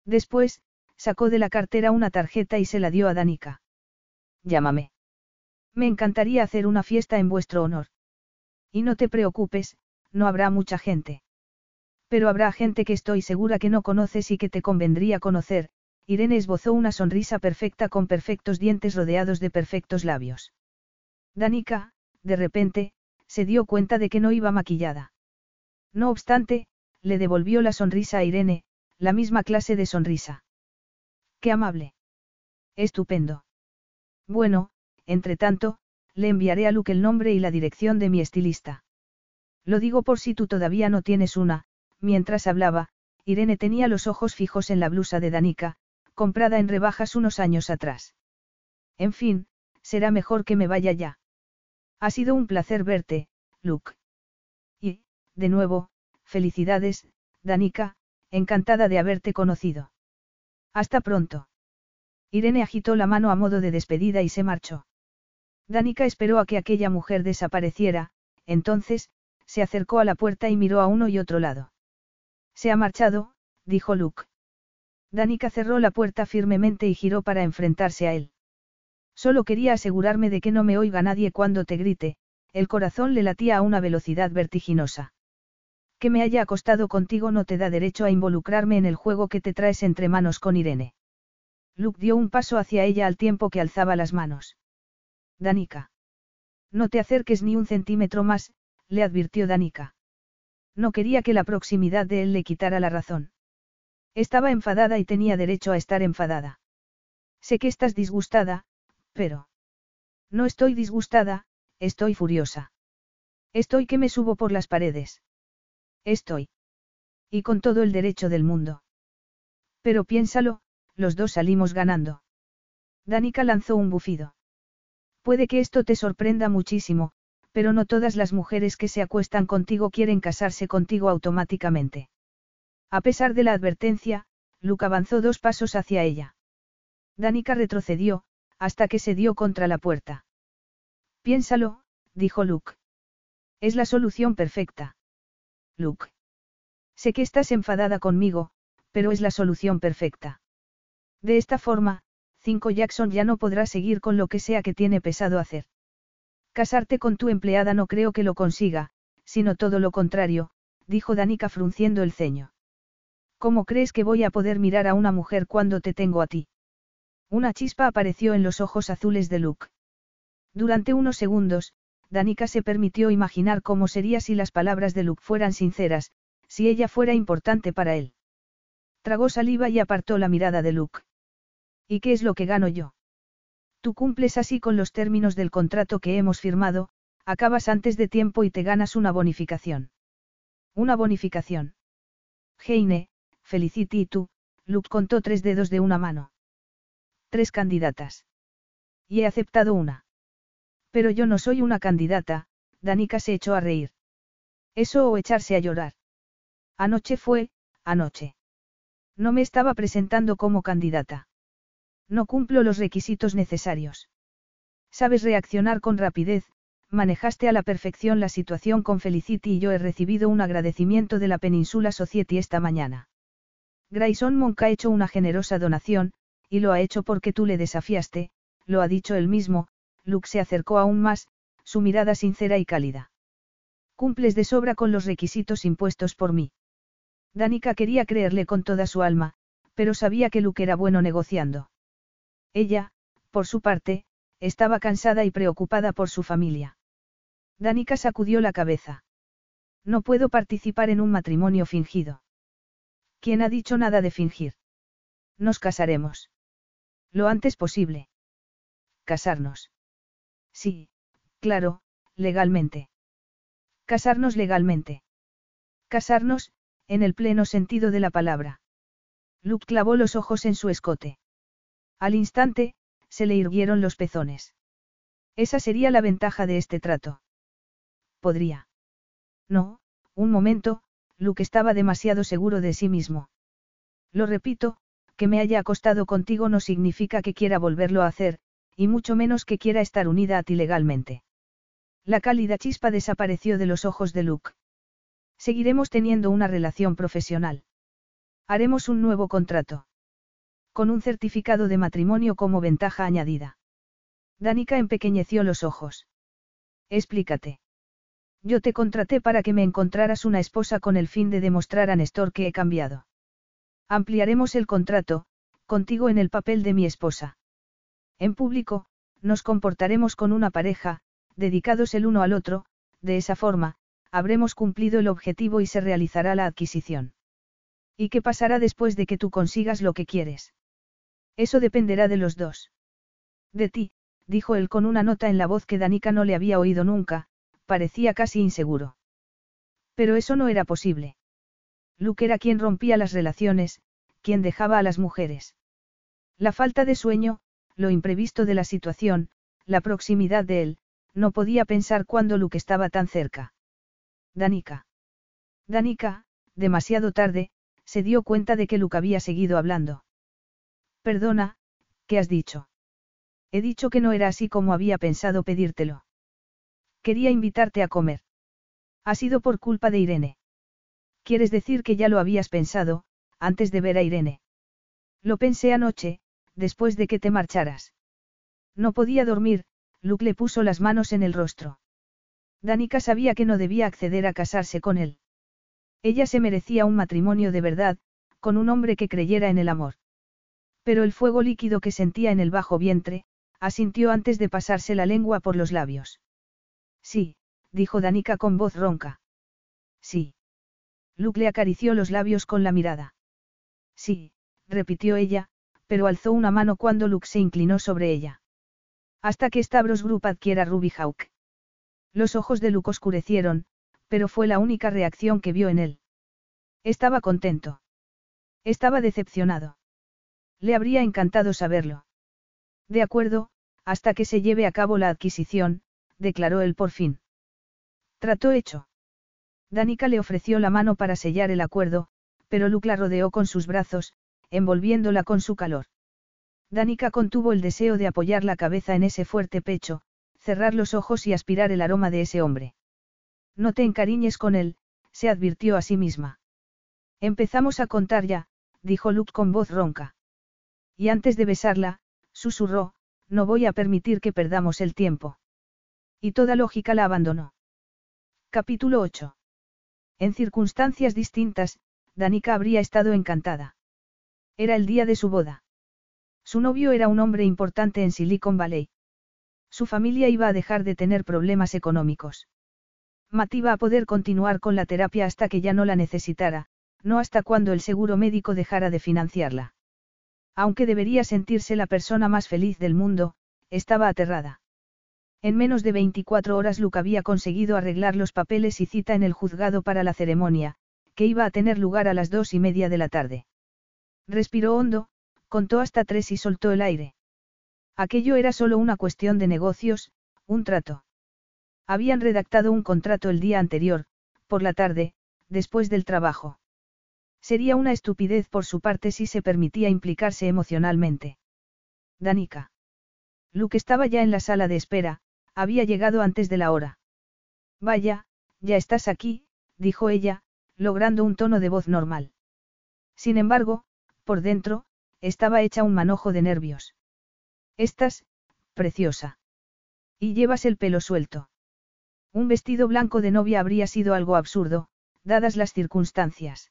A: Después, sacó de la cartera una tarjeta y se la dio a Danica. Llámame. Me encantaría hacer una fiesta en vuestro honor. Y no te preocupes, no habrá mucha gente. Pero habrá gente que estoy segura que no conoces y que te convendría conocer, Irene esbozó una sonrisa perfecta con perfectos dientes rodeados de perfectos labios. Danica, de repente, se dio cuenta de que no iba maquillada. No obstante, le devolvió la sonrisa a Irene, la misma clase de sonrisa. Qué amable. Estupendo. Bueno, entre tanto, le enviaré a Luke el nombre y la dirección de mi estilista. Lo digo por si tú todavía no tienes una, mientras hablaba, Irene tenía los ojos fijos en la blusa de Danica, comprada en rebajas unos años atrás. En fin, será mejor que me vaya ya. Ha sido un placer verte, Luke. Y, de nuevo, felicidades, Danica, encantada de haberte conocido. Hasta pronto. Irene agitó la mano a modo de despedida y se marchó. Danica esperó a que aquella mujer desapareciera, entonces, se acercó a la puerta y miró a uno y otro lado. Se ha marchado, dijo Luke. Danica cerró la puerta firmemente y giró para enfrentarse a él. Solo quería asegurarme de que no me oiga nadie cuando te grite, el corazón le latía a una velocidad vertiginosa. Que me haya acostado contigo no te da derecho a involucrarme en el juego que te traes entre manos con Irene. Luke dio un paso hacia ella al tiempo que alzaba las manos. Danica. No te acerques ni un centímetro más, le advirtió Danica. No quería que la proximidad de él le quitara la razón. Estaba enfadada y tenía derecho a estar enfadada. Sé que estás disgustada, pero... No estoy disgustada, estoy furiosa. Estoy que me subo por las paredes. Estoy. Y con todo el derecho del mundo. Pero piénsalo, los dos salimos ganando. Danica lanzó un bufido. Puede que esto te sorprenda muchísimo, pero no todas las mujeres que se acuestan contigo quieren casarse contigo automáticamente. A pesar de la advertencia, Luke avanzó dos pasos hacia ella. Danica retrocedió, hasta que se dio contra la puerta. Piénsalo, dijo Luke. Es la solución perfecta. Luke. Sé que estás enfadada conmigo, pero es la solución perfecta. De esta forma, Cinco Jackson ya no podrá seguir con lo que sea que tiene pesado hacer. Casarte con tu empleada no creo que lo consiga, sino todo lo contrario, dijo Danica frunciendo el ceño. ¿Cómo crees que voy a poder mirar a una mujer cuando te tengo a ti? Una chispa apareció en los ojos azules de Luke. Durante unos segundos, Danica se permitió imaginar cómo sería si las palabras de Luke fueran sinceras, si ella fuera importante para él. Tragó saliva y apartó la mirada de Luke. ¿Y qué es lo que gano yo? Tú cumples así con los términos del contrato que hemos firmado, acabas antes de tiempo y te ganas una bonificación. Una bonificación. Heine, Felicity y tú, Luke contó tres dedos de una mano. Tres candidatas. Y he aceptado una. Pero yo no soy una candidata, Danica se echó a reír. Eso o echarse a llorar. Anoche fue, anoche. No me estaba presentando como candidata. No cumplo los requisitos necesarios. Sabes reaccionar con rapidez, manejaste a la perfección la situación con Felicity y yo he recibido un agradecimiento de la Península Society esta mañana. Grayson Monk ha hecho una generosa donación, y lo ha hecho porque tú le desafiaste, lo ha dicho él mismo, Luke se acercó aún más, su mirada sincera y cálida. Cumples de sobra con los requisitos impuestos por mí. Danica quería creerle con toda su alma, pero sabía que Luke era bueno negociando. Ella, por su parte, estaba cansada y preocupada por su familia. Danica sacudió la cabeza. No puedo participar en un matrimonio fingido. ¿Quién ha dicho nada de fingir? Nos casaremos. Lo antes posible. Casarnos. Sí, claro, legalmente. Casarnos legalmente. Casarnos, en el pleno sentido de la palabra. Luke clavó los ojos en su escote. Al instante, se le irguieron los pezones. Esa sería la ventaja de este trato podría. No, un momento, Luke estaba demasiado seguro de sí mismo. Lo repito, que me haya acostado contigo no significa que quiera volverlo a hacer, y mucho menos que quiera estar unida a ti legalmente. La cálida chispa desapareció de los ojos de Luke. Seguiremos teniendo una relación profesional. Haremos un nuevo contrato. Con un certificado de matrimonio como ventaja añadida. Danica empequeñeció los ojos. Explícate. Yo te contraté para que me encontraras una esposa con el fin de demostrar a Néstor que he cambiado. Ampliaremos el contrato, contigo en el papel de mi esposa. En público, nos comportaremos con una pareja, dedicados el uno al otro, de esa forma, habremos cumplido el objetivo y se realizará la adquisición. ¿Y qué pasará después de que tú consigas lo que quieres? Eso dependerá de los dos. De ti, dijo él con una nota en la voz que Danica no le había oído nunca, parecía casi inseguro. Pero eso no era posible. Luke era quien rompía las relaciones, quien dejaba a las mujeres. La falta de sueño, lo imprevisto de la situación, la proximidad de él, no podía pensar cuando Luke estaba tan cerca. Danica. Danica, demasiado tarde, se dio cuenta de que Luke había seguido hablando. Perdona, ¿qué has dicho? He dicho que no era así como había pensado pedírtelo. Quería invitarte a comer. Ha sido por culpa de Irene. ¿Quieres decir que ya lo habías pensado, antes de ver a Irene? Lo pensé anoche, después de que te marcharas. No podía dormir, Luke le puso las manos en el rostro. Danica sabía que no debía acceder a casarse con él. Ella se merecía un matrimonio de verdad, con un hombre que creyera en el amor. Pero el fuego líquido que sentía en el bajo vientre, asintió antes de pasarse la lengua por los labios. Sí, dijo Danica con voz ronca. Sí. Luke le acarició los labios con la mirada. Sí, repitió ella, pero alzó una mano cuando Luke se inclinó sobre ella. Hasta que Stavros Group adquiera Ruby Hawk. Los ojos de Luke oscurecieron, pero fue la única reacción que vio en él. Estaba contento. Estaba decepcionado. Le habría encantado saberlo. De acuerdo, hasta que se lleve a cabo la adquisición, declaró él por fin. Trató hecho. Danica le ofreció la mano para sellar el acuerdo, pero Luke la rodeó con sus brazos, envolviéndola con su calor. Danica contuvo el deseo de apoyar la cabeza en ese fuerte pecho, cerrar los ojos y aspirar el aroma de ese hombre. No te encariñes con él, se advirtió a sí misma. Empezamos a contar ya, dijo Luke con voz ronca. Y antes de besarla, susurró, no voy a permitir que perdamos el tiempo. Y toda lógica la abandonó. Capítulo 8. En circunstancias distintas, Danica habría estado encantada. Era el día de su boda. Su novio era un hombre importante en Silicon Valley. Su familia iba a dejar de tener problemas económicos. Matt iba a poder continuar con la terapia hasta que ya no la necesitara, no hasta cuando el seguro médico dejara de financiarla. Aunque debería sentirse la persona más feliz del mundo, estaba aterrada. En menos de 24 horas Luke había conseguido arreglar los papeles y cita en el juzgado para la ceremonia, que iba a tener lugar a las dos y media de la tarde. Respiró hondo, contó hasta tres y soltó el aire. Aquello era solo una cuestión de negocios, un trato. Habían redactado un contrato el día anterior, por la tarde, después del trabajo. Sería una estupidez por su parte si se permitía implicarse emocionalmente. Danica. Luke estaba ya en la sala de espera, había llegado antes de la hora. Vaya, ya estás aquí, dijo ella, logrando un tono de voz normal. Sin embargo, por dentro, estaba hecha un manojo de nervios. Estás, preciosa. Y llevas el pelo suelto. Un vestido blanco de novia habría sido algo absurdo, dadas las circunstancias.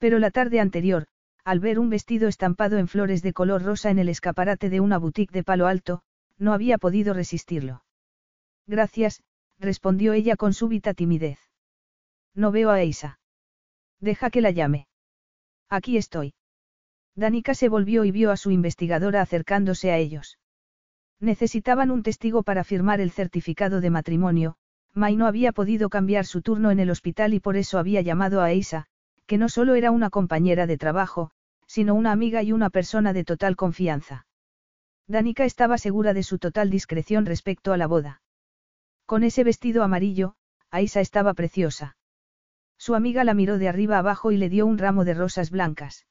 A: Pero la tarde anterior, al ver un vestido estampado en flores de color rosa en el escaparate de una boutique de palo alto, no había podido resistirlo. Gracias, respondió ella con súbita timidez. No veo a Eisa. Deja que la llame. Aquí estoy. Danica se volvió y vio a su investigadora acercándose a ellos. Necesitaban un testigo para firmar el certificado de matrimonio, Mai no había podido cambiar su turno en el hospital y por eso había llamado a Eisa, que no solo era una compañera de trabajo, sino una amiga y una persona de total confianza. Danica estaba segura de su total discreción respecto a la boda. Con ese vestido amarillo, Aisa estaba preciosa. Su amiga la miró de arriba abajo y le dio un ramo de rosas blancas.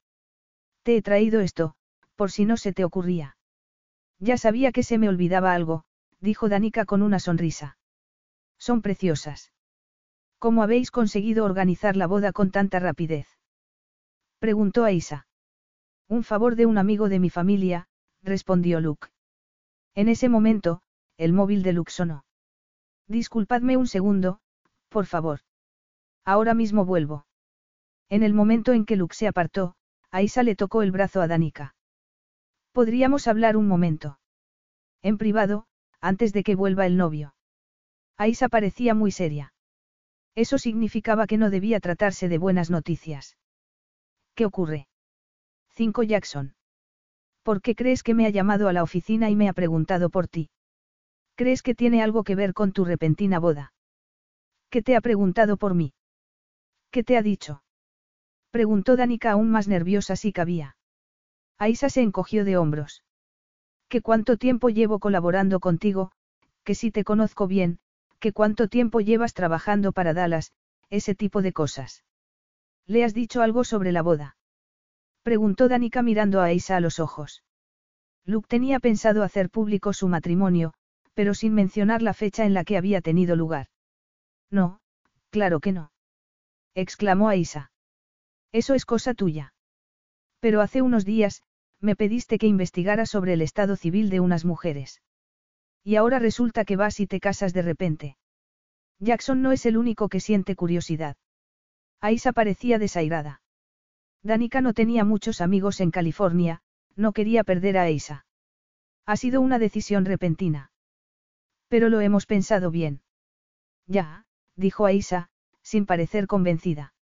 A: Te he traído esto, por si no se te ocurría. Ya sabía que se me olvidaba algo, dijo Danica con una sonrisa. Son preciosas. ¿Cómo habéis conseguido organizar la boda con tanta rapidez? Preguntó Aisa. Un favor de un amigo de mi familia, respondió Luke. En ese momento, el móvil de Luke sonó. Disculpadme un segundo, por favor. Ahora mismo vuelvo. En el momento en que Luke se apartó, Aisa le tocó el brazo a Danica. Podríamos hablar un momento. En privado, antes de que vuelva el novio. Aisa parecía muy seria. Eso significaba que no debía tratarse de buenas noticias. ¿Qué ocurre? 5 Jackson. ¿Por qué crees que me ha llamado a la oficina y me ha preguntado por ti? ¿Crees que tiene algo que ver con tu repentina boda? ¿Qué te ha preguntado por mí? ¿Qué te ha dicho? Preguntó Danica aún más nerviosa si cabía. Aisa se encogió de hombros. ¿Qué cuánto tiempo llevo colaborando contigo? Que si te conozco bien, que cuánto tiempo llevas trabajando para Dallas, ese tipo de cosas. ¿Le has dicho algo sobre la boda? Preguntó Danica mirando a Aisa a los ojos. Luke tenía pensado hacer público su matrimonio, pero sin mencionar la fecha en la que había tenido lugar. No, claro que no. exclamó Aisa. Eso es cosa tuya. Pero hace unos días, me pediste que investigara sobre el estado civil de unas mujeres. Y ahora resulta que vas y te casas de repente. Jackson no es el único que siente curiosidad. Aisa parecía desairada. Danica no tenía muchos amigos en California, no quería perder a Aisa. Ha sido una decisión repentina. Pero lo hemos pensado bien. Ya, dijo Aisa, sin parecer convencida.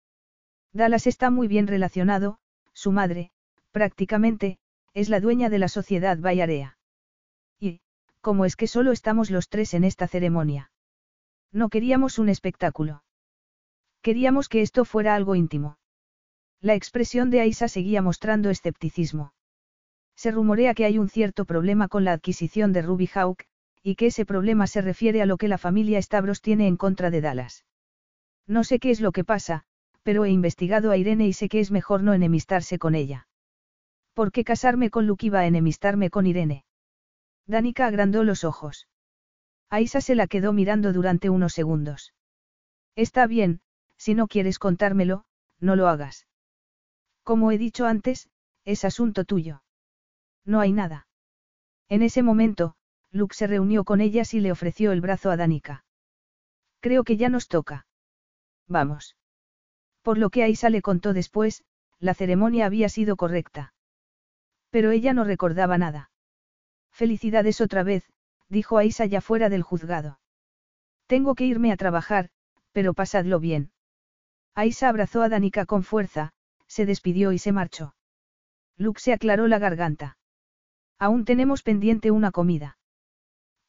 A: Dallas está muy bien relacionado, su madre, prácticamente, es la dueña de la sociedad Bayarea. ¿Cómo es que solo estamos los tres en esta ceremonia? No queríamos un espectáculo. Queríamos que esto fuera algo íntimo. La expresión de Aisa seguía mostrando escepticismo. Se rumorea que hay un cierto problema con la adquisición de Ruby Hawk, y que ese problema se refiere a lo que la familia Stavros tiene en contra de Dallas. No sé qué es lo que pasa, pero he investigado a Irene y sé que es mejor no enemistarse con ella. ¿Por qué casarme con Luke iba a enemistarme con Irene? Danica agrandó los ojos. Aisa se la quedó mirando durante unos segundos. Está bien, si no quieres contármelo, no lo hagas. Como he dicho antes, es asunto tuyo. No hay nada. En ese momento, Luke se reunió con ellas y le ofreció el brazo a Danica. Creo que ya nos toca. Vamos. Por lo que Aisa le contó después, la ceremonia había sido correcta. Pero ella no recordaba nada. Felicidades otra vez, dijo Aisa ya fuera del juzgado. Tengo que irme a trabajar, pero pasadlo bien. Aisa abrazó a Danica con fuerza, se despidió y se marchó. Luke se aclaró la garganta. Aún tenemos pendiente una comida.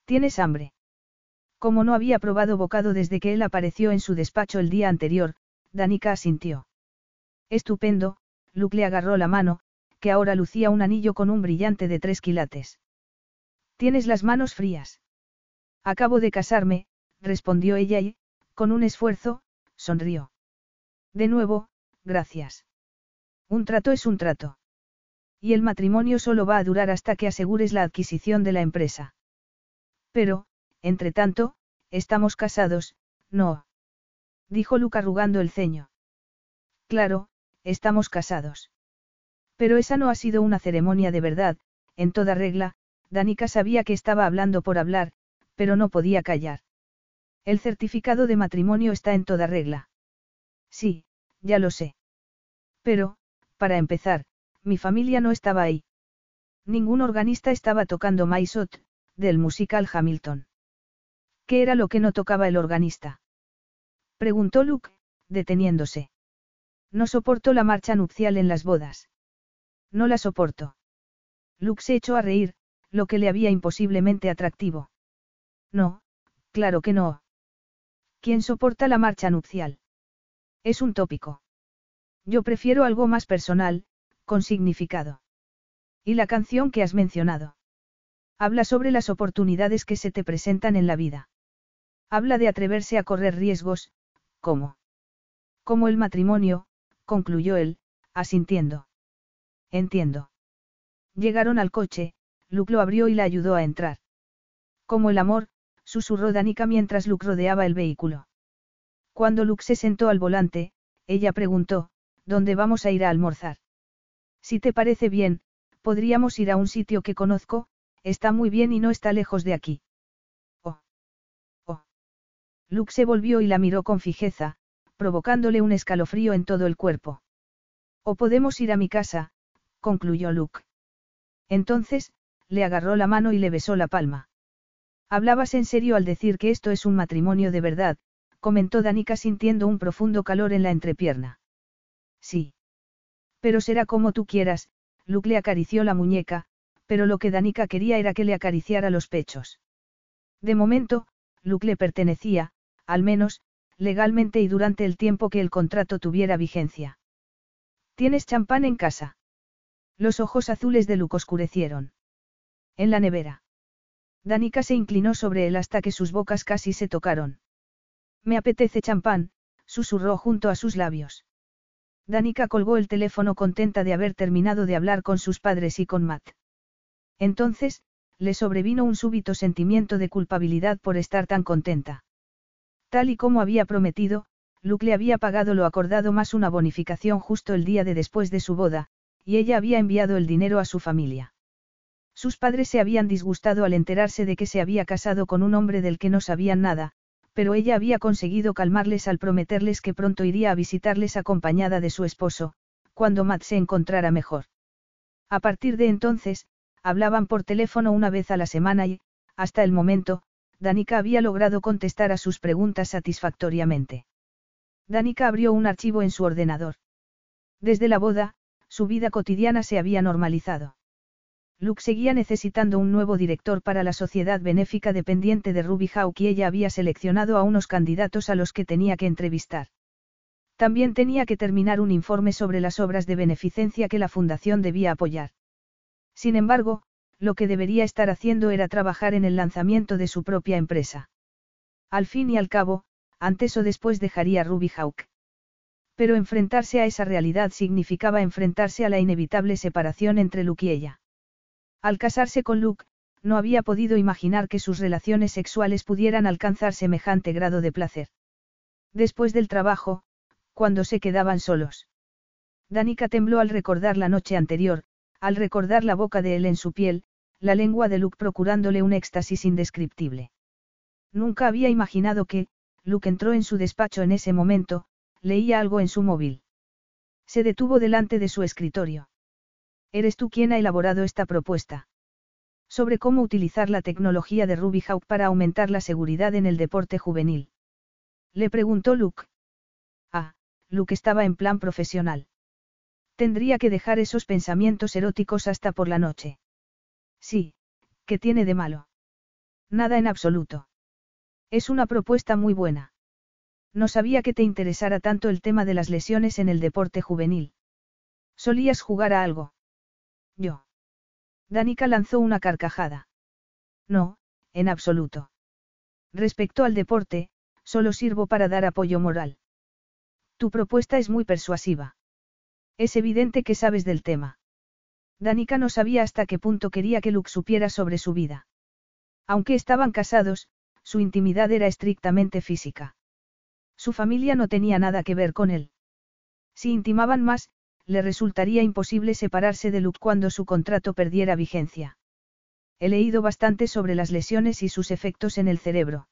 A: ¿Tienes hambre? Como no había probado bocado desde que él apareció en su despacho el día anterior, Danica asintió. Estupendo, Luke le agarró la mano, que ahora lucía un anillo con un brillante de tres quilates. Tienes las manos frías. Acabo de casarme, respondió ella y, con un esfuerzo, sonrió. De nuevo, gracias. Un trato es un trato. Y el matrimonio solo va a durar hasta que asegures la adquisición de la empresa. Pero, entre tanto, estamos casados, no. Dijo Luke arrugando el ceño. Claro, estamos casados. Pero esa no ha sido una ceremonia de verdad, en toda regla, Danica sabía que estaba hablando por hablar, pero no podía callar. El certificado de matrimonio está en toda regla. Sí, ya lo sé. Pero, para empezar, mi familia no estaba ahí. Ningún organista estaba tocando Maisot, del musical Hamilton. ¿Qué era lo que no tocaba el organista? Preguntó Luke, deteniéndose. No soporto la marcha nupcial en las bodas. No la soporto. Luke se echó a reír, lo que le había imposiblemente atractivo. No, claro que no. ¿Quién soporta la marcha nupcial? Es un tópico. Yo prefiero algo más personal, con significado. ¿Y la canción que has mencionado? Habla sobre las oportunidades que se te presentan en la vida. Habla de atreverse a correr riesgos, ¿cómo? Como el matrimonio, concluyó él, asintiendo. Entiendo. Llegaron al coche, Luke lo abrió y la ayudó a entrar. Como el amor, susurró Danica mientras Luke rodeaba el vehículo. Cuando Luke se sentó al volante, ella preguntó, ¿dónde vamos a ir a almorzar? Si te parece bien, podríamos ir a un sitio que conozco, está muy bien y no está lejos de aquí. Oh. Oh. Luke se volvió y la miró con fijeza, provocándole un escalofrío en todo el cuerpo. O podemos ir a mi casa, concluyó Luke. Entonces, le agarró la mano y le besó la palma. Hablabas en serio al decir que esto es un matrimonio de verdad, comentó Danica sintiendo un profundo calor en la entrepierna. Sí. Pero será como tú quieras, Luke le acarició la muñeca, pero lo que Danica quería era que le acariciara los pechos. De momento, Luke le pertenecía, al menos, legalmente y durante el tiempo que el contrato tuviera vigencia. ¿Tienes champán en casa? Los ojos azules de Luke oscurecieron. En la nevera. Danica se inclinó sobre él hasta que sus bocas casi se tocaron. Me apetece champán, susurró junto a sus labios. Danica colgó el teléfono contenta de haber terminado de hablar con sus padres y con Matt. Entonces, le sobrevino un súbito sentimiento de culpabilidad por estar tan contenta. Tal y como había prometido, Luke le había pagado lo acordado más una bonificación justo el día de después de su boda, y ella había enviado el dinero a su familia. Sus padres se habían disgustado al enterarse de que se había casado con un hombre del que no sabían nada, pero ella había conseguido calmarles al prometerles que pronto iría a visitarles acompañada de su esposo, cuando Matt se encontrara mejor. A partir de entonces, hablaban por teléfono una vez a la semana y, hasta el momento, Danica había logrado contestar a sus preguntas satisfactoriamente. Danica abrió un archivo en su ordenador. Desde la boda, su vida cotidiana se había normalizado. Luke seguía necesitando un nuevo director para la sociedad benéfica dependiente de Ruby Hawk y ella había seleccionado a unos candidatos a los que tenía que entrevistar. También tenía que terminar un informe sobre las obras de beneficencia que la fundación debía apoyar. Sin embargo, lo que debería estar haciendo era trabajar en el lanzamiento de su propia empresa. Al fin y al cabo, antes o después dejaría Ruby Hawk. Pero enfrentarse a esa realidad significaba enfrentarse a la inevitable separación entre Luke y ella. Al casarse con Luke, no había podido imaginar que sus relaciones sexuales pudieran alcanzar semejante grado de placer. Después del trabajo, cuando se quedaban solos. Danica tembló al recordar la noche anterior, al recordar la boca de él en su piel, la lengua de Luke procurándole un éxtasis indescriptible. Nunca había imaginado que, Luke entró en su despacho en ese momento, leía algo en su móvil. Se detuvo delante de su escritorio. Eres tú quien ha elaborado esta propuesta. Sobre cómo utilizar la tecnología de Ruby Hawk para aumentar la seguridad en el deporte juvenil. Le preguntó Luke. Ah, Luke estaba en plan profesional. Tendría que dejar esos pensamientos eróticos hasta por la noche. Sí, ¿qué tiene de malo? Nada en absoluto. Es una propuesta muy buena. No sabía que te interesara tanto el tema de las lesiones en el deporte juvenil. ¿Solías jugar a algo? Yo. Danica lanzó una carcajada. No, en absoluto. Respecto al deporte, solo sirvo para dar apoyo moral. Tu propuesta es muy persuasiva. Es evidente que sabes del tema. Danica no sabía hasta qué punto quería que Luke supiera sobre su vida. Aunque estaban casados, su intimidad era estrictamente física. Su familia no tenía nada que ver con él. Si intimaban más, le resultaría imposible separarse de Luke cuando su contrato perdiera vigencia. He leído bastante sobre las lesiones y sus efectos en el cerebro.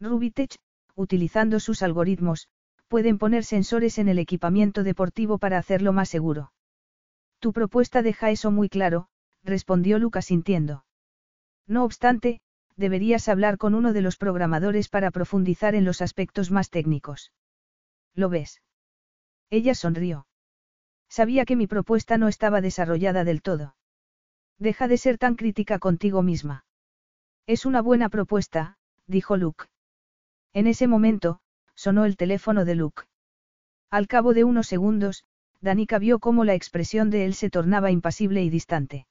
A: Rubitech, utilizando sus algoritmos, pueden poner sensores en el equipamiento deportivo para hacerlo más seguro. Tu propuesta deja eso muy claro, respondió Luke sintiendo. No obstante, deberías hablar con uno de los programadores para profundizar en los aspectos más técnicos. ¿Lo ves? Ella sonrió. Sabía que mi propuesta no estaba desarrollada del todo. Deja de ser tan crítica contigo misma. Es una buena propuesta, dijo Luke. En ese momento, sonó el teléfono de Luke. Al cabo de unos segundos, Danica vio cómo la expresión de él se tornaba impasible y distante.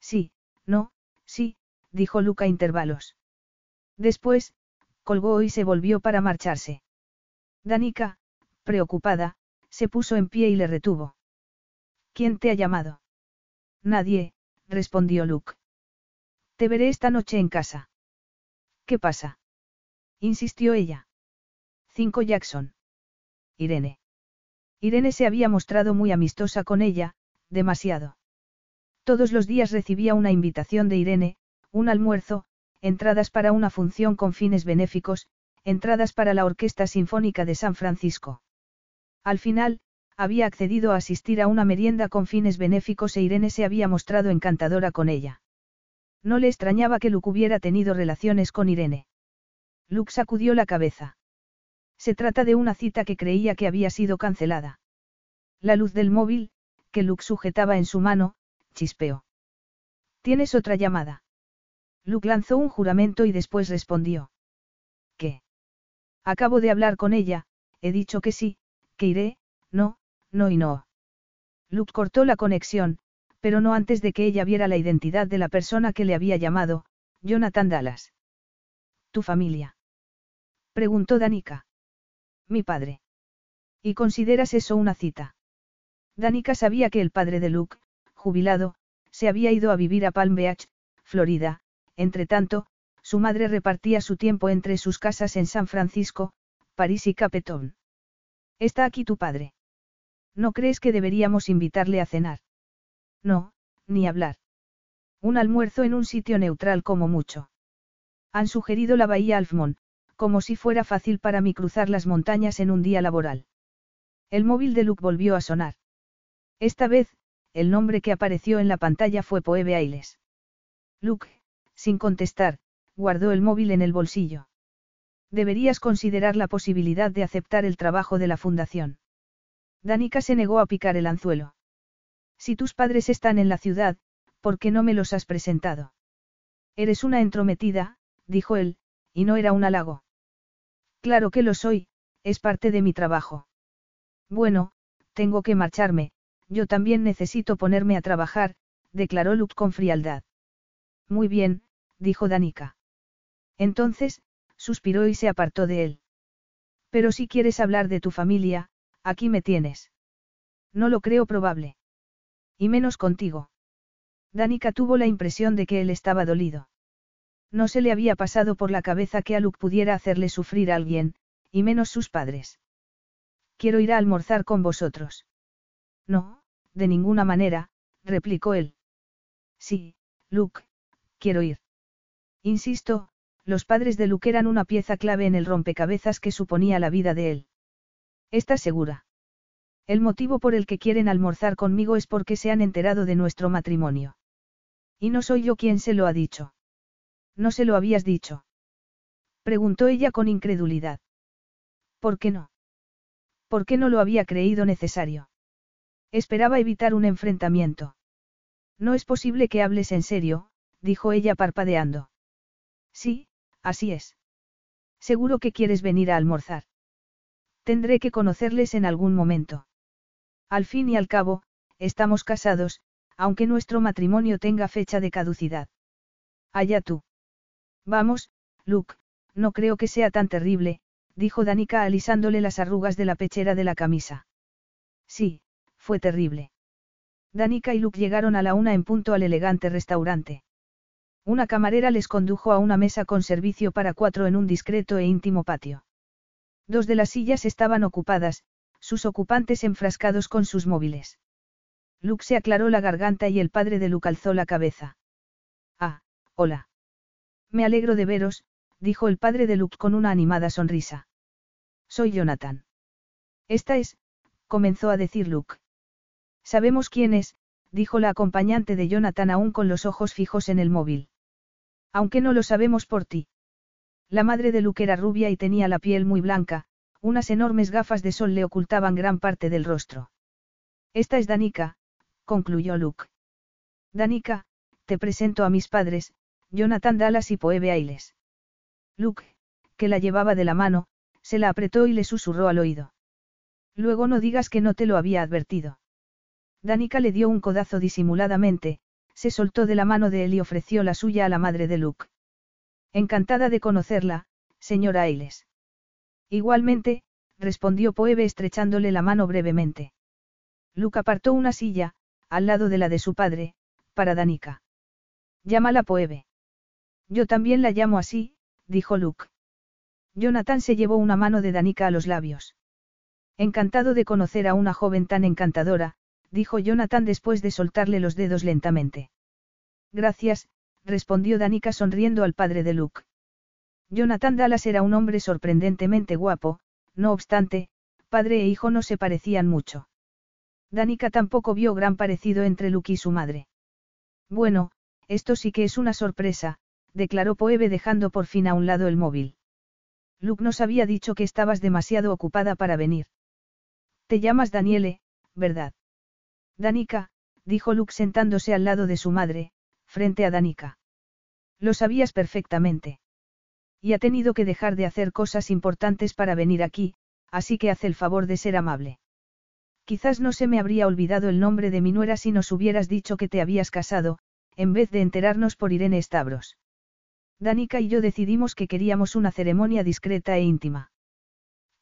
A: Sí, no, sí, dijo Luke a intervalos. Después, colgó y se volvió para marcharse. Danica, preocupada, se puso en pie y le retuvo. ¿Quién te ha llamado? Nadie, respondió Luke. Te veré esta noche en casa. ¿Qué pasa? insistió ella. Cinco Jackson. Irene. Irene se había mostrado muy amistosa con ella, demasiado. Todos los días recibía una invitación de Irene, un almuerzo, entradas para una función con fines benéficos, entradas para la Orquesta Sinfónica de San Francisco. Al final, había accedido a asistir a una merienda con fines benéficos e Irene se había mostrado encantadora con ella. No le extrañaba que Luke hubiera tenido relaciones con Irene. Luke sacudió la cabeza. Se trata de una cita que creía que había sido cancelada. La luz del móvil, que Luke sujetaba en su mano, chispeó. ¿Tienes otra llamada? Luke lanzó un juramento y después respondió. ¿Qué? Acabo de hablar con ella, he dicho que sí, que iré, no, no y no. Luke cortó la conexión, pero no antes de que ella viera la identidad de la persona que le había llamado, Jonathan Dallas. ¿Tu familia? Preguntó Danica. Mi padre. ¿Y consideras eso una cita? Danica sabía que el padre de Luke, jubilado, se había ido a vivir a Palm Beach, Florida, entre tanto, su madre repartía su tiempo entre sus casas en San Francisco, París y Capetón. Está aquí tu padre. ¿No crees que deberíamos invitarle a cenar? No, ni hablar. Un almuerzo en un sitio neutral como mucho. Han sugerido la bahía Alfmont, como si fuera fácil para mí cruzar las montañas en un día laboral. El móvil de Luke volvió a sonar. Esta vez, el nombre que apareció en la pantalla fue Poebe Ailes. Luke, sin contestar, guardó el móvil en el bolsillo. Deberías considerar la posibilidad de aceptar el trabajo de la fundación. Danica se negó a picar el anzuelo. Si tus padres están en la ciudad, ¿por qué no me los has presentado? Eres una entrometida, dijo él, y no era un halago. Claro que lo soy, es parte de mi trabajo. Bueno, tengo que marcharme, yo también necesito ponerme a trabajar, declaró Luke con frialdad. Muy bien, dijo Danica. Entonces, suspiró y se apartó de él. Pero si quieres hablar de tu familia, aquí me tienes. No lo creo probable. Y menos contigo. Danica tuvo la impresión de que él estaba dolido. No se le había pasado por la cabeza que a Luke pudiera hacerle sufrir a alguien, y menos sus padres. Quiero ir a almorzar con vosotros. No, de ninguna manera, replicó él. Sí, Luke, quiero ir. Insisto, los padres de Luke eran una pieza clave en el rompecabezas que suponía la vida de él. ¿Estás segura? El motivo por el que quieren almorzar conmigo es porque se han enterado de nuestro matrimonio. Y no soy yo quien se lo ha dicho. ¿No se lo habías dicho? Preguntó ella con incredulidad. ¿Por qué no? ¿Por qué no lo había creído necesario? Esperaba evitar un enfrentamiento. No es posible que hables en serio, dijo ella parpadeando. Sí, así es. Seguro que quieres venir a almorzar. Tendré que conocerles en algún momento. Al fin y al cabo, estamos casados, aunque nuestro matrimonio tenga fecha de caducidad. Allá tú. Vamos, Luke, no creo que sea tan terrible, dijo Danica alisándole las arrugas de la pechera de la camisa. Sí, fue terrible. Danica y Luke llegaron a la una en punto al elegante restaurante. Una camarera les condujo a una mesa con servicio para cuatro en un discreto e íntimo patio. Dos de las sillas estaban ocupadas, sus ocupantes enfrascados con sus móviles. Luke se aclaró la garganta y el padre de Luke alzó la cabeza. Ah, hola. Me alegro de veros, dijo el padre de Luke con una animada sonrisa. Soy Jonathan. Esta es, comenzó a decir Luke. Sabemos quién es, dijo la acompañante de Jonathan aún con los ojos fijos en el móvil. Aunque no lo sabemos por ti. La madre de Luke era rubia y tenía la piel muy blanca, unas enormes gafas de sol le ocultaban gran parte del rostro. Esta es Danica, concluyó Luke. Danica, te presento a mis padres, Jonathan Dallas y Poebe Ailes. Luke, que la llevaba de la mano, se la apretó y le susurró al oído. Luego no digas que no te lo había advertido. Danica le dio un codazo disimuladamente, se soltó de la mano de él y ofreció la suya a la madre de Luke. Encantada de conocerla, señora Ailes. Igualmente, respondió Poebe estrechándole la mano brevemente. Luke apartó una silla, al lado de la de su padre, para Danica. Llámala Poebe. Yo también la llamo así, dijo Luke. Jonathan se llevó una mano de Danica a los labios. Encantado de conocer a una joven tan encantadora, dijo Jonathan después de soltarle los dedos lentamente. Gracias, respondió Danica sonriendo al padre de Luke. Jonathan Dallas era un hombre sorprendentemente guapo, no obstante, padre e hijo no se parecían mucho. Danica tampoco vio gran parecido entre Luke y su madre. Bueno, esto sí que es una sorpresa, declaró Poebe dejando por fin a un lado el móvil. Luke nos había dicho que estabas demasiado ocupada para venir. Te llamas Daniele, ¿verdad? Danica, dijo Luke sentándose al lado de su madre, frente a Danica. Lo sabías perfectamente. Y ha tenido que dejar de hacer cosas importantes para venir aquí, así que haz el favor de ser amable. Quizás no se me habría olvidado el nombre de mi nuera si nos hubieras dicho que te habías casado, en vez de enterarnos por Irene Stavros. Danica y yo decidimos que queríamos una ceremonia discreta e íntima.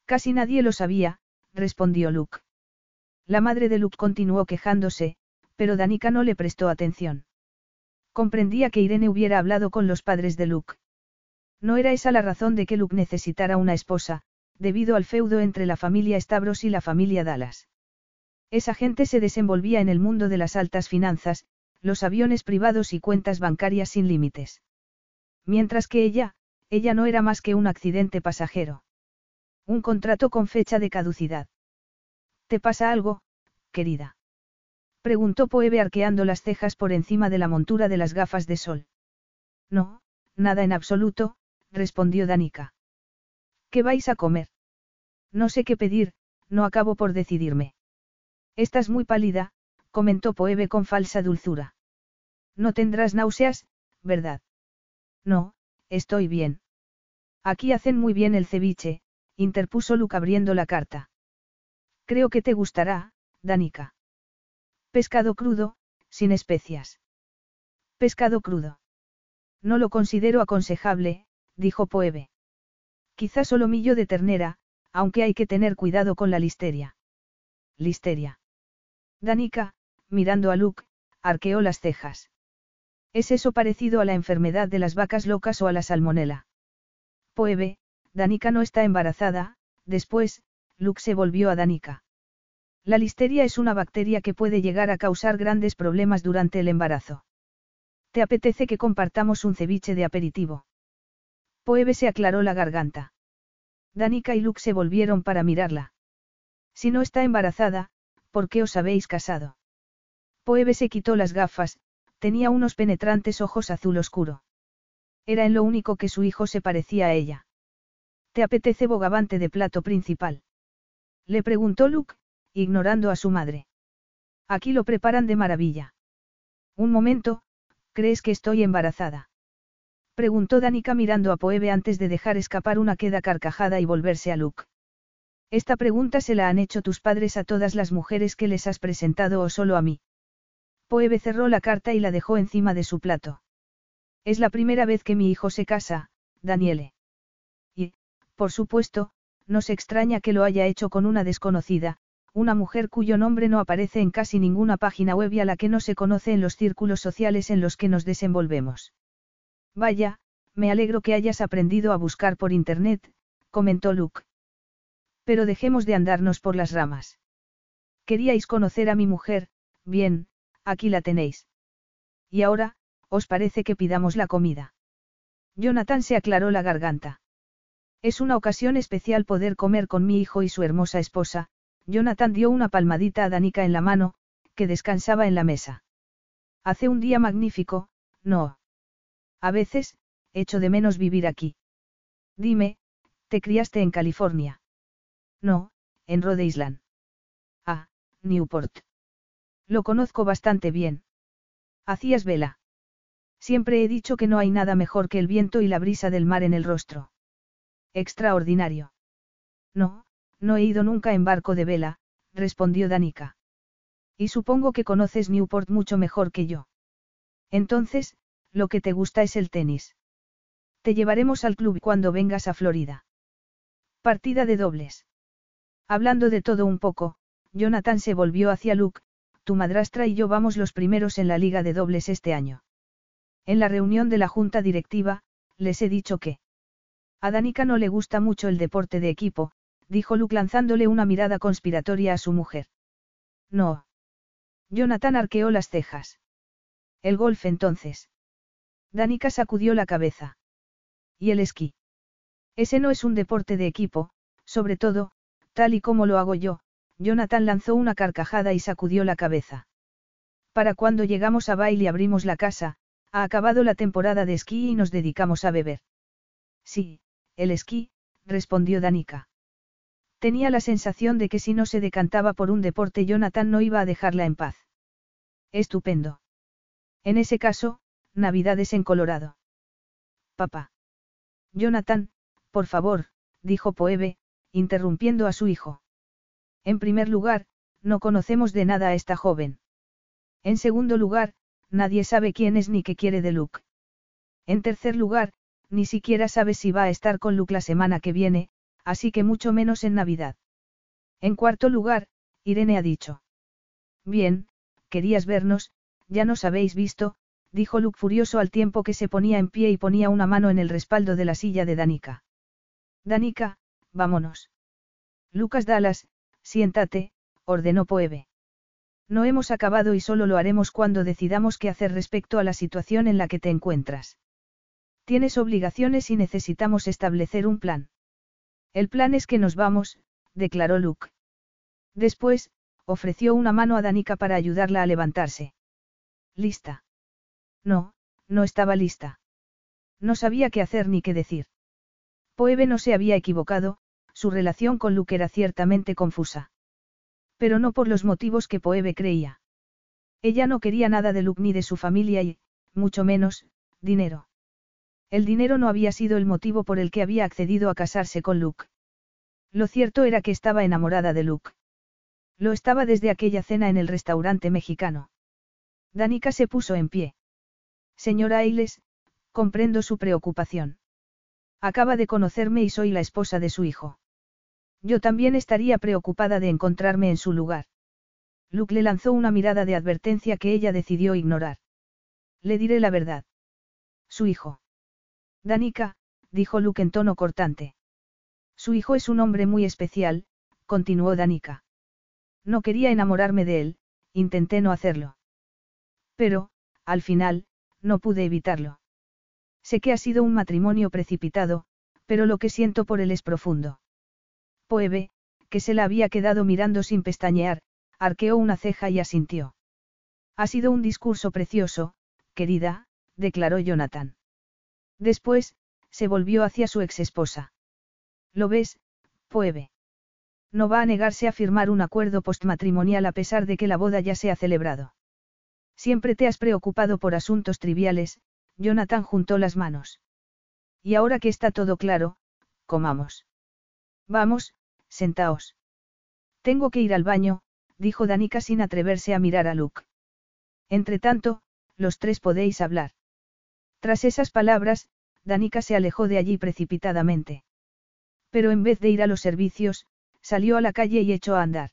A: Casi nadie lo sabía, respondió Luke. La madre de Luke continuó quejándose, pero Danica no le prestó atención. Comprendía que Irene hubiera hablado con los padres de Luke. No era esa la razón de que Luke necesitara una esposa, debido al feudo entre la familia Stavros y la familia Dallas. Esa gente se desenvolvía en el mundo de las altas finanzas, los aviones privados y cuentas bancarias sin límites. Mientras que ella, ella no era más que un accidente pasajero. Un contrato con fecha de caducidad. ¿Te pasa algo, querida? Preguntó Poebe arqueando las cejas por encima de la montura de las gafas de sol. No, nada en absoluto, respondió Danica. ¿Qué vais a comer? No sé qué pedir, no acabo por decidirme. Estás muy pálida, comentó Poebe con falsa dulzura. No tendrás náuseas, ¿verdad? No, estoy bien. Aquí hacen muy bien el ceviche, interpuso Luke abriendo la carta. Creo que te gustará, Danica. Pescado crudo, sin especias. Pescado crudo. No lo considero aconsejable, dijo Poebe. Quizá solomillo de ternera, aunque hay que tener cuidado con la listeria. Listeria. Danica, mirando a Luke, arqueó las cejas. ¿Es eso parecido a la enfermedad de las vacas locas o a la salmonela? Poebe, Danica no está embarazada, después, Luke se volvió a Danica. La listeria es una bacteria que puede llegar a causar grandes problemas durante el embarazo. ¿Te apetece que compartamos un ceviche de aperitivo? Poebe se aclaró la garganta. Danica y Luke se volvieron para mirarla. Si no está embarazada, ¿por qué os habéis casado? Poebe se quitó las gafas, tenía unos penetrantes ojos azul oscuro. Era en lo único que su hijo se parecía a ella. ¿Te apetece bogavante de plato principal? Le preguntó Luke, ignorando a su madre. Aquí lo preparan de maravilla. Un momento, ¿crees que estoy embarazada? Preguntó Danica mirando a Poebe antes de dejar escapar una queda carcajada y volverse a Luke. Esta pregunta se la han hecho tus padres a todas las mujeres que les has presentado o solo a mí. Poebe cerró la carta y la dejó encima de su plato. Es la primera vez que mi hijo se casa, Daniele. Y, por supuesto, no se extraña que lo haya hecho con una desconocida, una mujer cuyo nombre no aparece en casi ninguna página web y a la que no se conoce en los círculos sociales en los que nos desenvolvemos. Vaya, me alegro que hayas aprendido a buscar por internet, comentó Luke. Pero dejemos de andarnos por las ramas. Queríais conocer a mi mujer, bien, aquí la tenéis. Y ahora, ¿os parece que pidamos la comida? Jonathan se aclaró la garganta. Es una ocasión especial poder comer con mi hijo y su hermosa esposa, Jonathan dio una palmadita a Danica en la mano, que descansaba en la mesa. Hace un día magnífico, no. A veces, echo de menos vivir aquí. Dime, ¿te criaste en California? No, en Rhode Island. Ah, Newport. Lo conozco bastante bien. Hacías vela. Siempre he dicho que no hay nada mejor que el viento y la brisa del mar en el rostro. Extraordinario. No, no he ido nunca en barco de vela, respondió Danica. Y supongo que conoces Newport mucho mejor que yo. Entonces, lo que te gusta es el tenis. Te llevaremos al club cuando vengas a Florida. Partida de dobles. Hablando de todo un poco, Jonathan se volvió hacia Luke, tu madrastra y yo vamos los primeros en la liga de dobles este año. En la reunión de la junta directiva, les he dicho que. A Danica no le gusta mucho el deporte de equipo, dijo Luke lanzándole una mirada conspiratoria a su mujer. No. Jonathan arqueó las cejas. El golf entonces. Danica sacudió la cabeza. ¿Y el esquí? Ese no es un deporte de equipo, sobre todo, tal y como lo hago yo, Jonathan lanzó una carcajada y sacudió la cabeza. Para cuando llegamos a Baile y abrimos la casa, ha acabado la temporada de esquí y nos dedicamos a beber. Sí, el esquí, respondió Danica. Tenía la sensación de que si no se decantaba por un deporte Jonathan no iba a dejarla en paz. Estupendo. En ese caso, Navidades en Colorado. Papá. Jonathan, por favor, dijo Poebe, interrumpiendo a su hijo. En primer lugar, no conocemos de nada a esta joven. En segundo lugar, nadie sabe quién es ni qué quiere de Luke. En tercer lugar, ni siquiera sabe si va a estar con Luke la semana que viene, así que mucho menos en Navidad. En cuarto lugar, Irene ha dicho. Bien, querías vernos, ya nos habéis visto, dijo Luke furioso al tiempo que se ponía en pie y ponía una mano en el respaldo de la silla de Danica. Danica, vámonos. Lucas Dallas, siéntate, ordenó Poebe. No hemos acabado y solo lo haremos cuando decidamos qué hacer respecto a la situación en la que te encuentras. Tienes obligaciones y necesitamos establecer un plan. El plan es que nos vamos, declaró Luke. Después, ofreció una mano a Danica para ayudarla a levantarse. ¿Lista? No, no estaba lista. No sabía qué hacer ni qué decir. Poebe no se había equivocado, su relación con Luke era ciertamente confusa. Pero no por los motivos que Poebe creía. Ella no quería nada de Luke ni de su familia y, mucho menos, dinero. El dinero no había sido el motivo por el que había accedido a casarse con Luke. Lo cierto era que estaba enamorada de Luke. Lo estaba desde aquella cena en el restaurante mexicano. Danica se puso en pie. Señora Ailes, comprendo su preocupación. Acaba de conocerme y soy la esposa de su hijo. Yo también estaría preocupada de encontrarme en su lugar. Luke le lanzó una mirada de advertencia que ella decidió ignorar. Le diré la verdad. Su hijo. Danica, dijo Luke en tono cortante. Su hijo es un hombre muy especial, continuó Danica. No quería enamorarme de él, intenté no hacerlo. Pero, al final, no pude evitarlo. Sé que ha sido un matrimonio precipitado, pero lo que siento por él es profundo. Poebe, que se la había quedado mirando sin pestañear, arqueó una ceja y asintió. Ha sido un discurso precioso, querida, declaró Jonathan. Después, se volvió hacia su ex esposa. ¿Lo ves, Poebe? No va a negarse a firmar un acuerdo postmatrimonial a pesar de que la boda ya se ha celebrado. Siempre te has preocupado por asuntos triviales, Jonathan juntó las manos. Y ahora que está todo claro, comamos. Vamos, sentaos. Tengo que ir al baño, dijo Danica sin atreverse a mirar a Luke. Entretanto, los tres podéis hablar. Tras esas palabras, Danica se alejó de allí precipitadamente. Pero en vez de ir a los servicios, salió a la calle y echó a andar.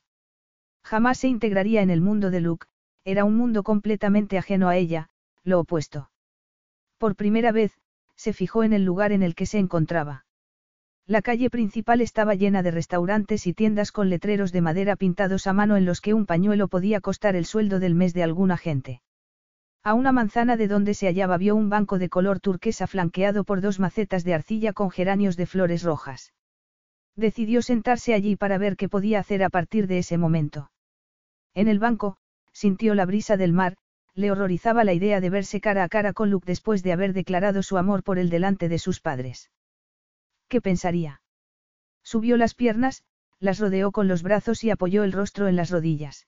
A: Jamás se integraría en el mundo de Luke, era un mundo completamente ajeno a ella, lo opuesto. Por primera vez, se fijó en el lugar en el que se encontraba. La calle principal estaba llena de restaurantes y tiendas con letreros de madera pintados a mano en los que un pañuelo podía costar el sueldo del mes de alguna gente. A una manzana de donde se hallaba vio un banco de color turquesa flanqueado por dos macetas de arcilla con geranios de flores rojas. Decidió sentarse allí para ver qué podía hacer a partir de ese momento. En el banco, sintió la brisa del mar, le horrorizaba la idea de verse cara a cara con Luke después de haber declarado su amor por él delante de sus padres. ¿Qué pensaría? Subió las piernas, las rodeó con los brazos y apoyó el rostro en las rodillas.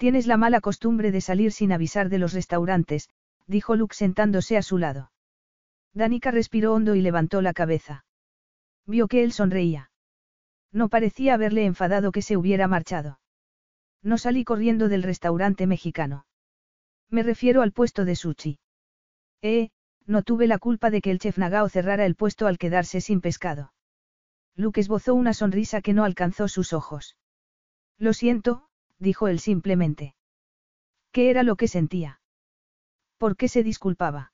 A: Tienes la mala costumbre de salir sin avisar de los restaurantes, dijo Luke sentándose a su lado. Danica respiró hondo y levantó la cabeza. Vio que él sonreía. No parecía haberle enfadado que se hubiera marchado. No salí corriendo del restaurante mexicano. Me refiero al puesto de sushi. Eh, no tuve la culpa de que el chef Nagao cerrara el puesto al quedarse sin pescado. Luke esbozó una sonrisa que no alcanzó sus ojos. Lo siento, dijo él simplemente. ¿Qué era lo que sentía? ¿Por qué se disculpaba?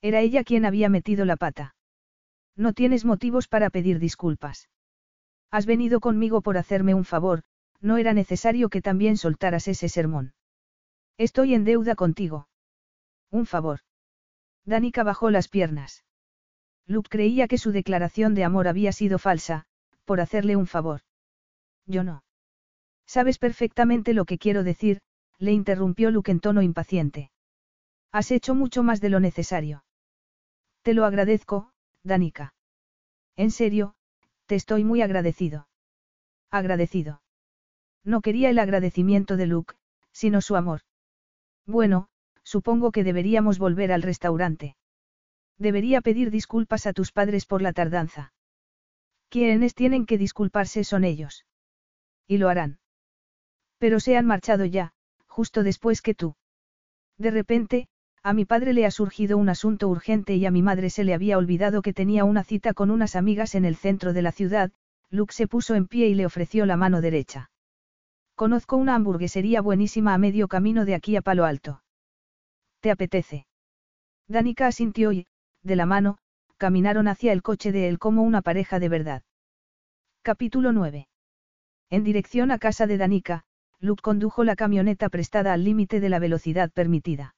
A: Era ella quien había metido la pata. No tienes motivos para pedir disculpas. Has venido conmigo por hacerme un favor, no era necesario que también soltaras ese sermón. Estoy en deuda contigo. Un favor. Danica bajó las piernas. Luke creía que su declaración de amor había sido falsa, por hacerle un favor. Yo no. Sabes perfectamente lo que quiero decir, le interrumpió Luke en tono impaciente. Has hecho mucho más de lo necesario. Te lo agradezco, Danica. En serio, te estoy muy agradecido. Agradecido. No quería el agradecimiento de Luke, sino su amor. Bueno, supongo que deberíamos volver al restaurante. Debería pedir disculpas a tus padres por la tardanza. Quienes tienen que disculparse son ellos. Y lo harán. Pero se han marchado ya, justo después que tú. De repente, a mi padre le ha surgido un asunto urgente y a mi madre se le había olvidado que tenía una cita con unas amigas en el centro de la ciudad, Luke se puso en pie y le ofreció la mano derecha. Conozco una hamburguesería buenísima a medio camino de aquí a Palo Alto. ¿Te apetece? Danica asintió y, de la mano, caminaron hacia el coche de él como una pareja de verdad. Capítulo 9. En dirección a casa de Danica, Luke condujo la camioneta prestada al límite de la velocidad permitida.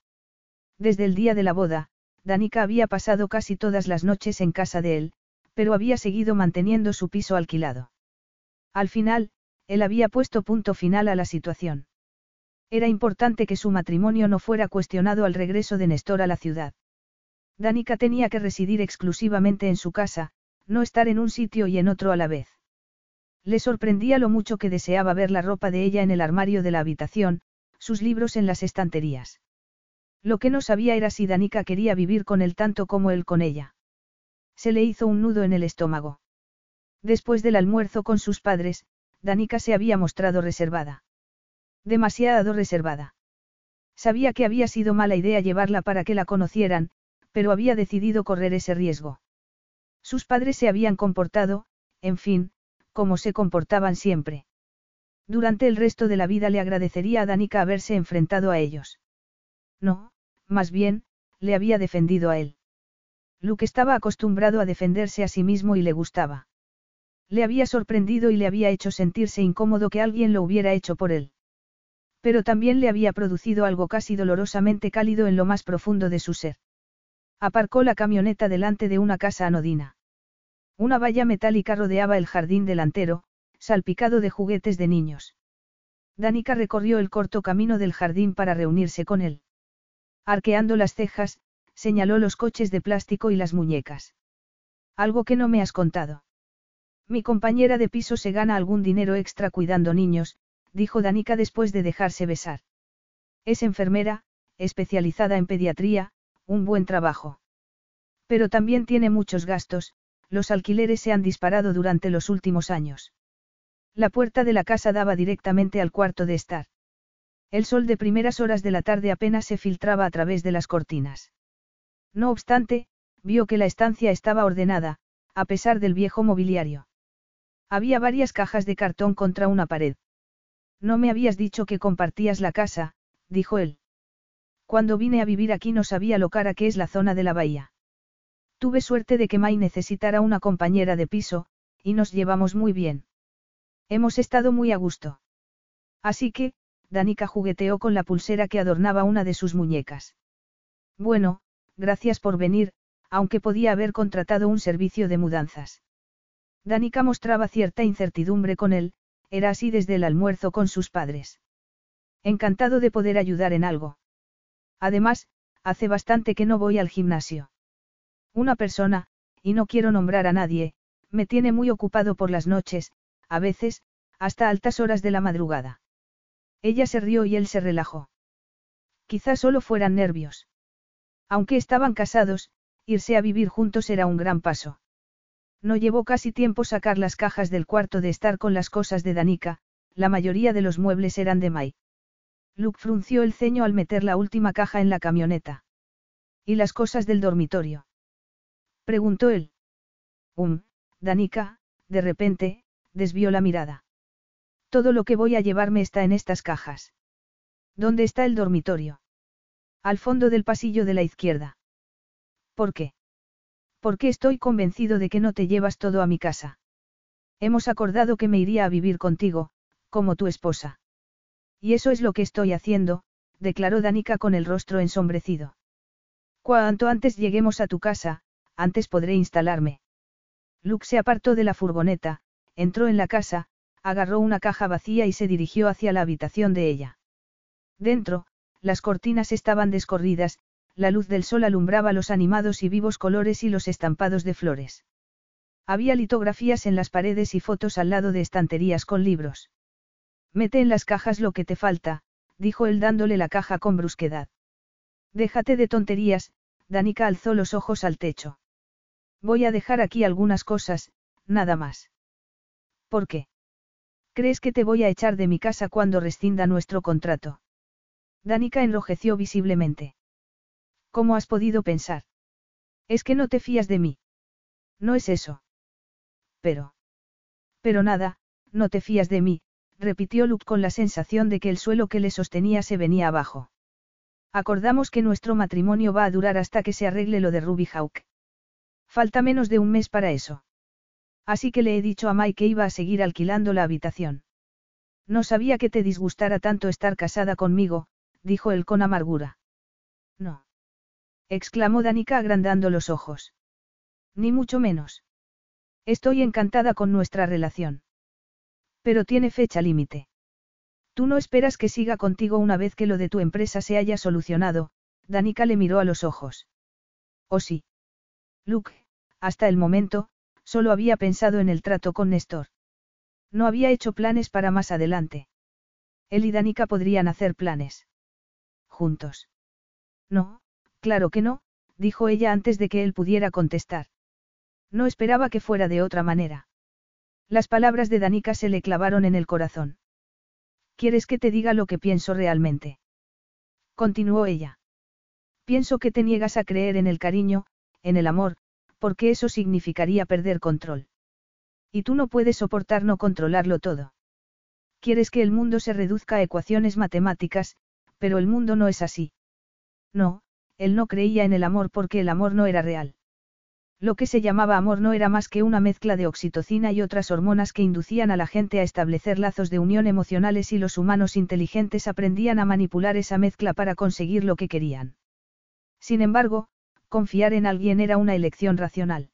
A: Desde el día de la boda, Danica había pasado casi todas las noches en casa de él, pero había seguido manteniendo su piso alquilado. Al final, él había puesto punto final a la situación. Era importante que su matrimonio no fuera cuestionado al regreso de Néstor a la ciudad. Danica tenía que residir exclusivamente en su casa, no estar en un sitio y en otro a la vez. Le sorprendía lo mucho que deseaba ver la ropa de ella en el armario de la habitación, sus libros en las estanterías. Lo que no sabía era si Danica quería vivir con él tanto como él con ella. Se le hizo un nudo en el estómago. Después del almuerzo con sus padres, Danica se había mostrado reservada. Demasiado reservada. Sabía que había sido mala idea llevarla para que la conocieran, pero había decidido correr ese riesgo. Sus padres se habían comportado, en fin, como se comportaban siempre. Durante el resto de la vida le agradecería a Danica haberse enfrentado a ellos. No, más bien, le había defendido a él. Luke estaba acostumbrado a defenderse a sí mismo y le gustaba. Le había sorprendido y le había hecho sentirse incómodo que alguien lo hubiera hecho por él. Pero también le había producido algo casi dolorosamente cálido en lo más profundo de su ser. Aparcó la camioneta delante de una casa anodina. Una valla metálica rodeaba el jardín delantero, salpicado de juguetes de niños. Danica recorrió el corto camino del jardín para reunirse con él. Arqueando las cejas, señaló los coches de plástico y las muñecas. Algo que no me has contado. Mi compañera de piso se gana algún dinero extra cuidando niños, dijo Danica después de dejarse besar. Es enfermera, especializada en pediatría, un buen trabajo. Pero también tiene muchos gastos, los alquileres se han disparado durante los últimos años. La puerta de la casa daba directamente al cuarto de estar. El sol de primeras horas de la tarde apenas se filtraba a través de las cortinas. No obstante, vio que la estancia estaba ordenada, a pesar del viejo mobiliario. Había varias cajas de cartón contra una pared. No me habías dicho que compartías la casa, dijo él. Cuando vine a vivir aquí no sabía lo cara que es la zona de la bahía. Tuve suerte de que Mai necesitara una compañera de piso, y nos llevamos muy bien. Hemos estado muy a gusto. Así que, Danica jugueteó con la pulsera que adornaba una de sus muñecas. Bueno, gracias por venir, aunque podía haber contratado un servicio de mudanzas. Danica mostraba cierta incertidumbre con él, era así desde el almuerzo con sus padres. Encantado de poder ayudar en algo. Además, hace bastante que no voy al gimnasio. Una persona, y no quiero nombrar a nadie, me tiene muy ocupado por las noches, a veces, hasta altas horas de la madrugada. Ella se rió y él se relajó. Quizás solo fueran nervios. Aunque estaban casados, irse a vivir juntos era un gran paso. No llevó casi tiempo sacar las cajas del cuarto de estar con las cosas de Danica, la mayoría de los muebles eran de Mai. Luke frunció el ceño al meter la última caja en la camioneta. ¿Y las cosas del dormitorio? Preguntó él. Um, Danica, de repente, desvió la mirada. Todo lo que voy a llevarme está en estas cajas. ¿Dónde está el dormitorio? Al fondo del pasillo de la izquierda. ¿Por qué? Porque estoy convencido de que no te llevas todo a mi casa. Hemos acordado que me iría a vivir contigo, como tu esposa. Y eso es lo que estoy haciendo, declaró Danica con el rostro ensombrecido. Cuanto antes lleguemos a tu casa, antes podré instalarme. Luke se apartó de la furgoneta, entró en la casa, agarró una caja vacía y se dirigió hacia la habitación de ella. Dentro, las cortinas estaban descorridas, la luz del sol alumbraba los animados y vivos colores y los estampados de flores. Había litografías en las paredes y fotos al lado de estanterías con libros. Mete en las cajas lo que te falta, dijo él dándole la caja con brusquedad. Déjate de tonterías, Danica alzó los ojos al techo. Voy a dejar aquí algunas cosas, nada más. ¿Por qué? ¿Crees que te voy a echar de mi casa cuando rescinda nuestro contrato? Danica enrojeció visiblemente. ¿Cómo has podido pensar? Es que no te fías de mí. No es eso. Pero. Pero nada, no te fías de mí, repitió Luke con la sensación de que el suelo que le sostenía se venía abajo. Acordamos que nuestro matrimonio va a durar hasta que se arregle lo de Ruby Hawk. Falta menos de un mes para eso. Así que le he dicho a Mike que iba a seguir alquilando la habitación. No sabía que te disgustara tanto estar casada conmigo, dijo él con amargura. No. exclamó Danica agrandando los ojos. Ni mucho menos. Estoy encantada con nuestra relación. Pero tiene fecha límite. Tú no esperas que siga contigo una vez que lo de tu empresa se haya solucionado, Danica le miró a los ojos. ¿O sí? Luke, hasta el momento, solo había pensado en el trato con Néstor. No había hecho planes para más adelante. Él y Danica podrían hacer planes. Juntos. No, claro que no, dijo ella antes de que él pudiera contestar. No esperaba que fuera de otra manera. Las palabras de Danica se le clavaron en el corazón. ¿Quieres que te diga lo que pienso realmente? Continuó ella. Pienso que te niegas a creer en el cariño, en el amor, porque eso significaría perder control. Y tú no puedes soportar no controlarlo todo. Quieres que el mundo se reduzca a ecuaciones matemáticas, pero el mundo no es así. No, él no creía en el amor porque el amor no era real. Lo que se llamaba amor no era más que una mezcla de oxitocina y otras hormonas que inducían a la gente a establecer lazos de unión emocionales y los humanos inteligentes aprendían a manipular esa mezcla para conseguir lo que querían. Sin embargo, confiar en alguien era una elección racional.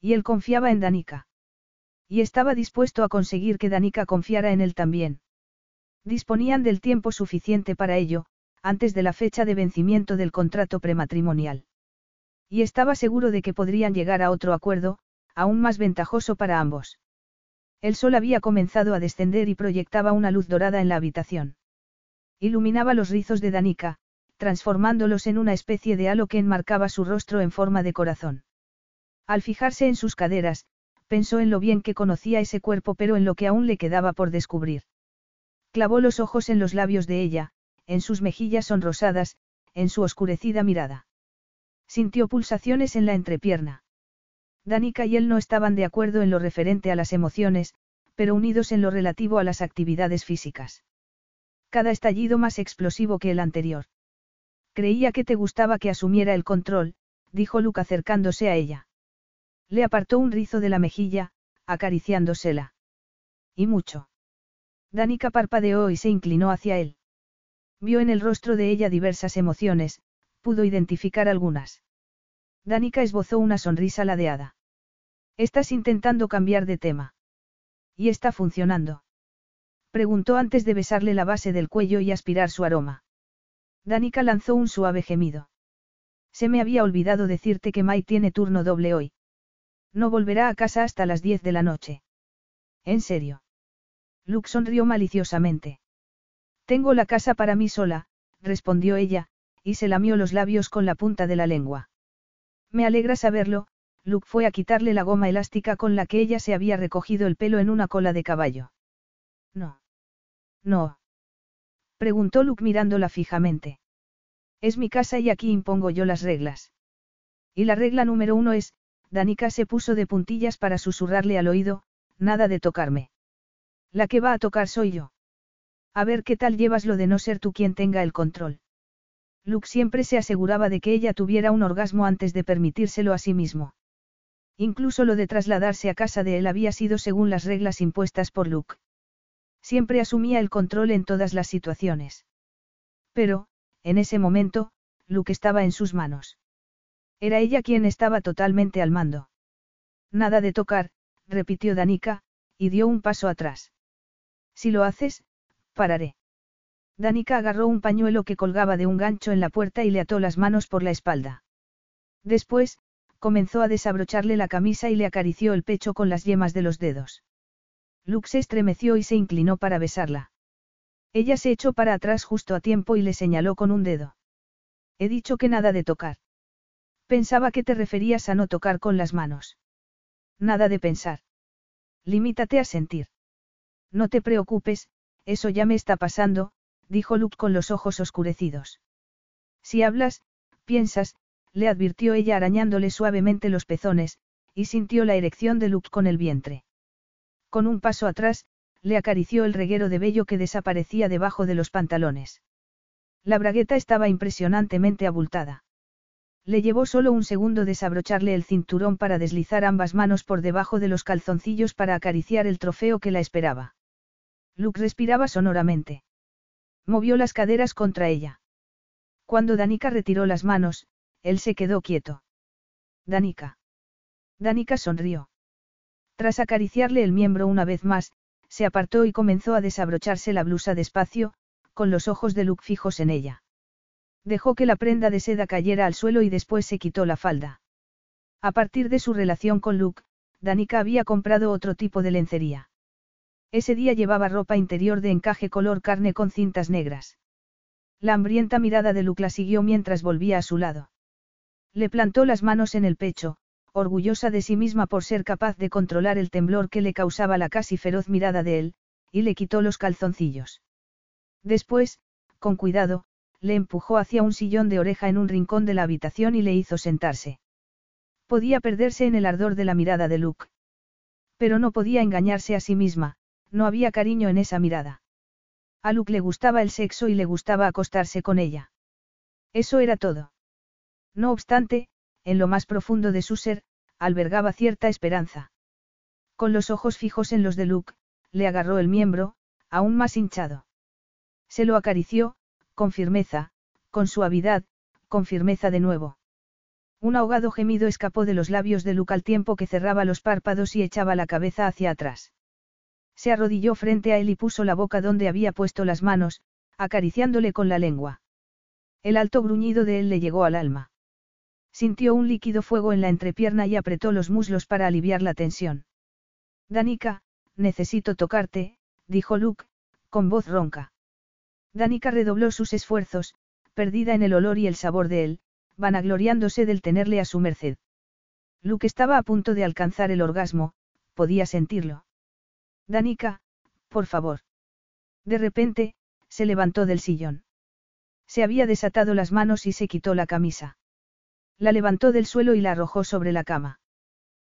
A: Y él confiaba en Danica. Y estaba dispuesto a conseguir que Danica confiara en él también. Disponían del tiempo suficiente para ello, antes de la fecha de vencimiento del contrato prematrimonial. Y estaba seguro de que podrían llegar a otro acuerdo, aún más ventajoso para ambos. El sol había comenzado a descender y proyectaba una luz dorada en la habitación. Iluminaba los rizos de Danica, transformándolos en una especie de halo que enmarcaba su rostro en forma de corazón. Al fijarse en sus caderas, pensó en lo bien que conocía ese cuerpo pero en lo que aún le quedaba por descubrir. Clavó los ojos en los labios de ella, en sus mejillas sonrosadas, en su oscurecida mirada. Sintió pulsaciones en la entrepierna. Danica y él no estaban de acuerdo en lo referente a las emociones, pero unidos en lo relativo a las actividades físicas. Cada estallido más explosivo que el anterior. Creía que te gustaba que asumiera el control, dijo Luke acercándose a ella. Le apartó un rizo de la mejilla, acariciándosela. Y mucho. Danica parpadeó y se inclinó hacia él. Vio en el rostro de ella diversas emociones, pudo identificar algunas. Danica esbozó una sonrisa ladeada. Estás intentando cambiar de tema. ¿Y está funcionando? Preguntó antes de besarle la base del cuello y aspirar su aroma. Danica lanzó un suave gemido. Se me había olvidado decirte que Mai tiene turno doble hoy. No volverá a casa hasta las 10 de la noche. ¿En serio? Luke sonrió maliciosamente. Tengo la casa para mí sola, respondió ella, y se lamió los labios con la punta de la lengua. Me alegra saberlo, Luke fue a quitarle la goma elástica con la que ella se había recogido el pelo en una cola de caballo. No. No. Preguntó Luke mirándola fijamente. Es mi casa y aquí impongo yo las reglas. Y la regla número uno es, Danica se puso de puntillas para susurrarle al oído, nada de tocarme. La que va a tocar soy yo. A ver qué tal llevas lo de no ser tú quien tenga el control. Luke siempre se aseguraba de que ella tuviera un orgasmo antes de permitírselo a sí mismo. Incluso lo de trasladarse a casa de él había sido según las reglas impuestas por Luke. Siempre asumía el control en todas las situaciones. Pero, en ese momento, Luke estaba en sus manos. Era ella quien estaba totalmente al mando. Nada de tocar, repitió Danica, y dio un paso atrás. Si lo haces, pararé. Danica agarró un pañuelo que colgaba de un gancho en la puerta y le ató las manos por la espalda. Después, comenzó a desabrocharle la camisa y le acarició el pecho con las yemas de los dedos. Luke se estremeció y se inclinó para besarla. Ella se echó para atrás justo a tiempo y le señaló con un dedo. He dicho que nada de tocar. Pensaba que te referías a no tocar con las manos. Nada de pensar. Limítate a sentir. No te preocupes, eso ya me está pasando, dijo Luke con los ojos oscurecidos. Si hablas, piensas, le advirtió ella arañándole suavemente los pezones, y sintió la erección de Luke con el vientre. Con un paso atrás, le acarició el reguero de vello que desaparecía debajo de los pantalones. La bragueta estaba impresionantemente abultada. Le llevó solo un segundo desabrocharle el cinturón para deslizar ambas manos por debajo de los calzoncillos para acariciar el trofeo que la esperaba. Luke respiraba sonoramente. Movió las caderas contra ella. Cuando Danica retiró las manos, él se quedó quieto. Danica. Danica sonrió. Tras acariciarle el miembro una vez más, se apartó y comenzó a desabrocharse la blusa despacio, con los ojos de Luke fijos en ella. Dejó que la prenda de seda cayera al suelo y después se quitó la falda. A partir de su relación con Luke, Danica había comprado otro tipo de lencería. Ese día llevaba ropa interior de encaje color carne con cintas negras. La hambrienta mirada de Luke la siguió mientras volvía a su lado. Le plantó las manos en el pecho, orgullosa de sí misma por ser capaz de controlar el temblor que le causaba la casi feroz mirada de él, y le quitó los calzoncillos. Después, con cuidado, le empujó hacia un sillón de oreja en un rincón de la habitación y le hizo sentarse. Podía perderse en el ardor de la mirada de Luke. Pero no podía engañarse a sí misma, no había cariño en esa mirada. A Luke le gustaba el sexo y le gustaba acostarse con ella. Eso era todo. No obstante, en lo más profundo de su ser, albergaba cierta esperanza. Con los ojos fijos en los de Luke, le agarró el miembro, aún más hinchado. Se lo acarició, con firmeza, con suavidad, con firmeza de nuevo. Un ahogado gemido escapó de los labios de Luke al tiempo que cerraba los párpados y echaba la cabeza hacia atrás. Se arrodilló frente a él y puso la boca donde había puesto las manos, acariciándole con la lengua. El alto gruñido de él le llegó al alma. Sintió un líquido fuego en la entrepierna y apretó los muslos para aliviar la tensión. Danica, necesito tocarte, dijo Luke, con voz ronca. Danica redobló sus esfuerzos, perdida en el olor y el sabor de él, vanagloriándose del tenerle a su merced. Luke estaba a punto de alcanzar el orgasmo, podía sentirlo. Danica, por favor. De repente, se levantó del sillón. Se había desatado las manos y se quitó la camisa. La levantó del suelo y la arrojó sobre la cama.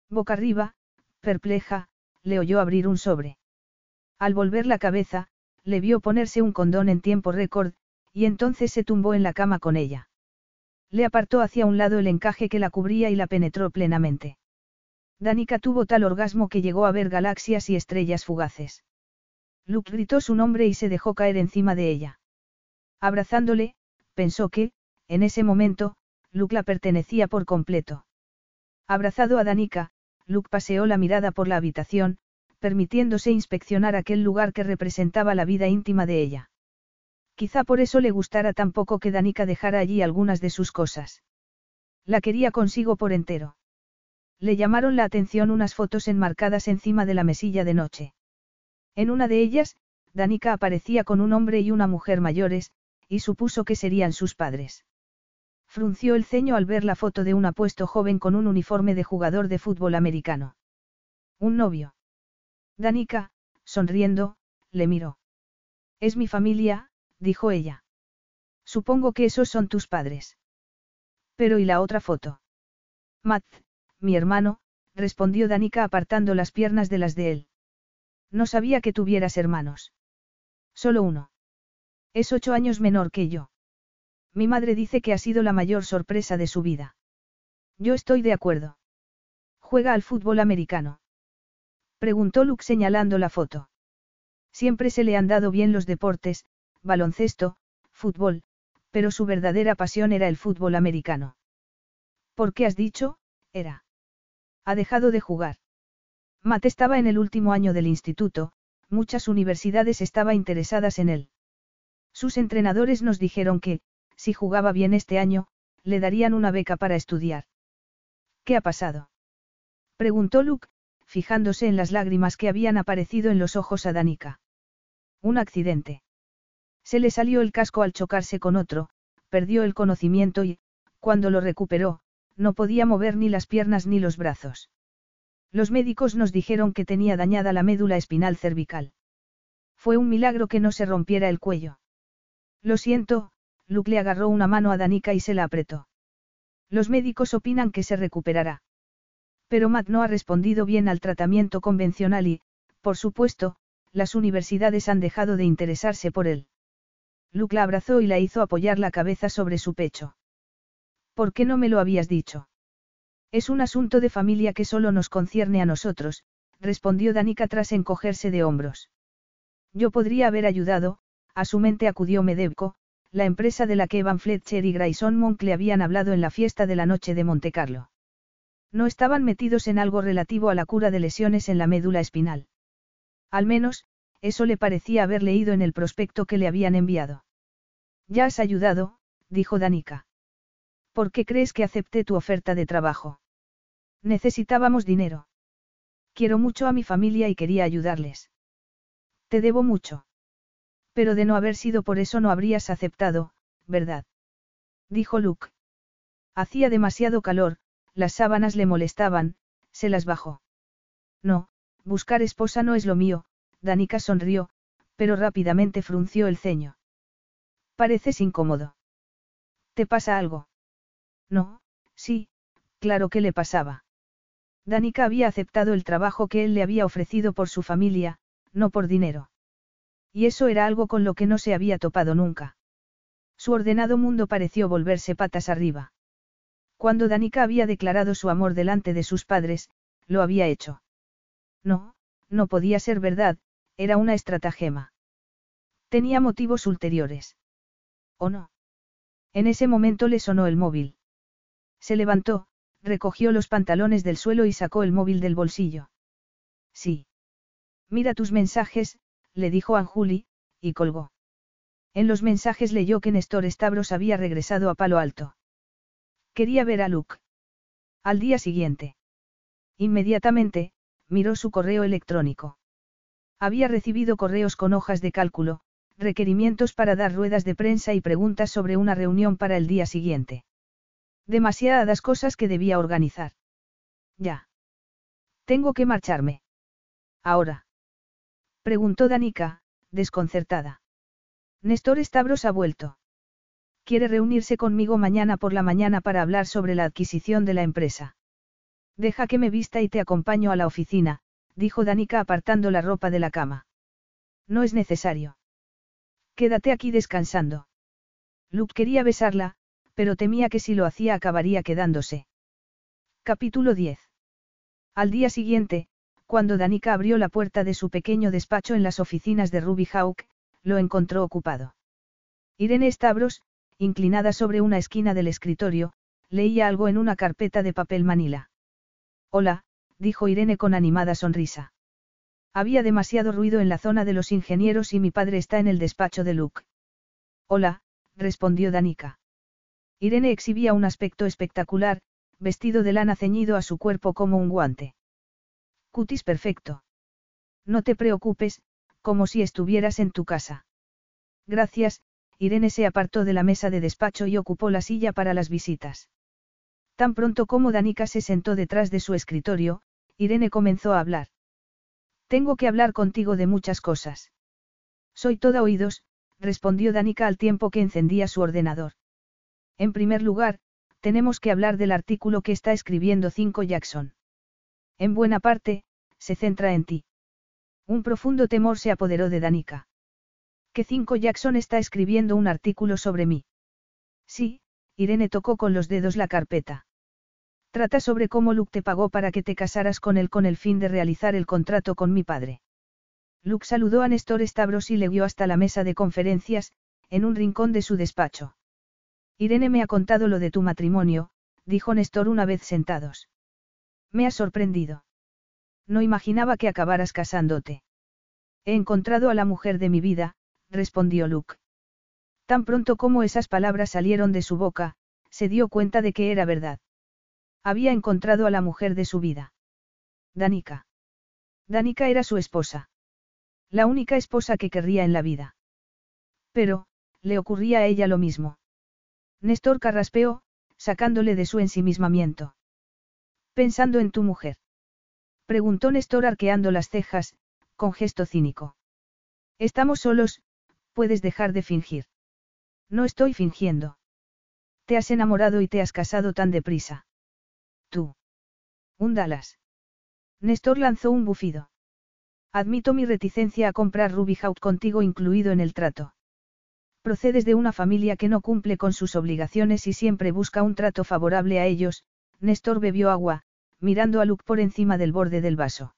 A: Boca arriba, perpleja, le oyó abrir un sobre. Al volver la cabeza, le vio ponerse un condón en tiempo récord, y entonces se tumbó en la cama con ella. Le apartó hacia un lado el encaje que la cubría y la penetró plenamente. Danica tuvo tal orgasmo que llegó a ver galaxias y estrellas fugaces. Luke gritó su nombre y se dejó caer encima de ella. Abrazándole, pensó que, en ese momento, Luke la pertenecía por completo. Abrazado a Danica, Luke paseó la mirada por la habitación, permitiéndose inspeccionar aquel lugar que representaba la vida íntima de ella. Quizá por eso le gustara tan poco que Danica dejara allí algunas de sus cosas. La quería consigo por entero. Le llamaron la atención unas fotos enmarcadas encima de la mesilla de noche. En una de ellas, Danica aparecía con un hombre y una mujer mayores, y supuso que serían sus padres. Frunció el ceño al ver la foto de un apuesto joven con un uniforme de jugador de fútbol americano. Un novio. Danica, sonriendo, le miró. Es mi familia, dijo ella. Supongo que esos son tus padres. Pero ¿y la otra foto? Matt, mi hermano, respondió Danica apartando las piernas de las de él. No sabía que tuvieras hermanos. Solo uno. Es ocho años menor que yo. Mi madre dice que ha sido la mayor sorpresa de su vida. Yo estoy de acuerdo. ¿Juega al fútbol americano? Preguntó Luke señalando la foto. Siempre se le han dado bien los deportes, baloncesto, fútbol, pero su verdadera pasión era el fútbol americano. ¿Por qué has dicho? Era. Ha dejado de jugar. Matt estaba en el último año del instituto, muchas universidades estaban interesadas en él. Sus entrenadores nos dijeron que, si jugaba bien este año, le darían una beca para estudiar. ¿Qué ha pasado? Preguntó Luke, fijándose en las lágrimas que habían aparecido en los ojos a Danica. Un accidente. Se le salió el casco al chocarse con otro, perdió el conocimiento y, cuando lo recuperó, no podía mover ni las piernas ni los brazos. Los médicos nos dijeron que tenía dañada la médula espinal cervical. Fue un milagro que no se rompiera el cuello. Lo siento, Luke le agarró una mano a Danica y se la apretó. Los médicos opinan que se recuperará. Pero Matt no ha respondido bien al tratamiento convencional y, por supuesto, las universidades han dejado de interesarse por él. Luke la abrazó y la hizo apoyar la cabeza sobre su pecho. ¿Por qué no me lo habías dicho? Es un asunto de familia que solo nos concierne a nosotros, respondió Danica tras encogerse de hombros. Yo podría haber ayudado, a su mente acudió Medevco, la empresa de la que Evan Fletcher y Grayson Monk le habían hablado en la fiesta de la noche de Montecarlo. No estaban metidos en algo relativo a la cura de lesiones en la médula espinal. Al menos, eso le parecía haber leído en el prospecto que le habían enviado. Ya has ayudado, dijo Danica. ¿Por qué crees que acepté tu oferta de trabajo? Necesitábamos dinero. Quiero mucho a mi familia y quería ayudarles. Te debo mucho. Pero de no haber sido por eso no habrías aceptado, ¿verdad? Dijo Luke. Hacía demasiado calor, las sábanas le molestaban, se las bajó. No, buscar esposa no es lo mío, Danica sonrió, pero rápidamente frunció el ceño. Pareces incómodo. ¿Te pasa algo? No, sí, claro que le pasaba. Danica había aceptado el trabajo que él le había ofrecido por su familia, no por dinero. Y eso era algo con lo que no se había topado nunca. Su ordenado mundo pareció volverse patas arriba. Cuando Danica había declarado su amor delante de sus padres, lo había hecho. No, no podía ser verdad, era una estratagema. Tenía motivos ulteriores. ¿O no? En ese momento le sonó el móvil. Se levantó, recogió los pantalones del suelo y sacó el móvil del bolsillo. Sí. Mira tus mensajes, le dijo Anjuli, y colgó. En los mensajes leyó que Néstor Stavros había regresado a Palo Alto. Quería ver a Luke. Al día siguiente. Inmediatamente, miró su correo electrónico. Había recibido correos con hojas de cálculo, requerimientos para dar ruedas de prensa y preguntas sobre una reunión para el día siguiente. Demasiadas cosas que debía organizar. Ya. Tengo que marcharme. Ahora. Preguntó Danica, desconcertada. Néstor Stavros ha vuelto. Quiere reunirse conmigo mañana por la mañana para hablar sobre la adquisición de la empresa. Deja que me vista y te acompaño a la oficina, dijo Danica apartando la ropa de la cama. No es necesario. Quédate aquí descansando. Luke quería besarla, pero temía que si lo hacía acabaría quedándose. Capítulo 10. Al día siguiente, cuando Danica abrió la puerta de su pequeño despacho en las oficinas de Ruby Hawk, lo encontró ocupado. Irene Stavros, inclinada sobre una esquina del escritorio, leía algo en una carpeta de papel manila. Hola, dijo Irene con animada sonrisa. Había demasiado ruido en la zona de los ingenieros y mi padre está en el despacho de Luke. Hola, respondió Danica. Irene exhibía un aspecto espectacular, vestido de lana ceñido a su cuerpo como un guante. Cutis perfecto. No te preocupes, como si estuvieras en tu casa. Gracias, Irene se apartó de la mesa de despacho y ocupó la silla para las visitas. Tan pronto como Danica se sentó detrás de su escritorio, Irene comenzó a hablar. Tengo que hablar contigo de muchas cosas. Soy toda oídos, respondió Danica al tiempo que encendía su ordenador. En primer lugar, tenemos que hablar del artículo que está escribiendo Cinco Jackson. En buena parte, se centra en ti. Un profundo temor se apoderó de Danica. Que Cinco Jackson está escribiendo un artículo sobre mí. Sí, Irene tocó con los dedos la carpeta. Trata sobre cómo Luke te pagó para que te casaras con él con el fin de realizar el contrato con mi padre. Luke saludó a Néstor Stavros y le guió hasta la mesa de conferencias, en un rincón de su despacho. Irene me ha contado lo de tu matrimonio, dijo Néstor una vez sentados. Me ha sorprendido. No imaginaba que acabaras casándote. He encontrado a la mujer de mi vida, respondió Luke. Tan pronto como esas palabras salieron de su boca, se dio cuenta de que era verdad. Había encontrado a la mujer de su vida. Danica. Danica era su esposa. La única esposa que querría en la vida. Pero, le ocurría a ella lo mismo. Néstor carraspeó, sacándole de su ensimismamiento. Pensando en tu mujer. Preguntó Néstor arqueando las cejas, con gesto cínico. Estamos solos, puedes dejar de fingir. No estoy fingiendo. Te has enamorado y te has casado tan deprisa. Tú. Un Dallas. Lanzó un bufido. Admito mi reticencia a comprar Ruby Hout contigo incluido en el trato. Procedes de una familia que no cumple con sus obligaciones y siempre busca un trato favorable a ellos, Néstor bebió agua, mirando a Luke por encima del borde del vaso.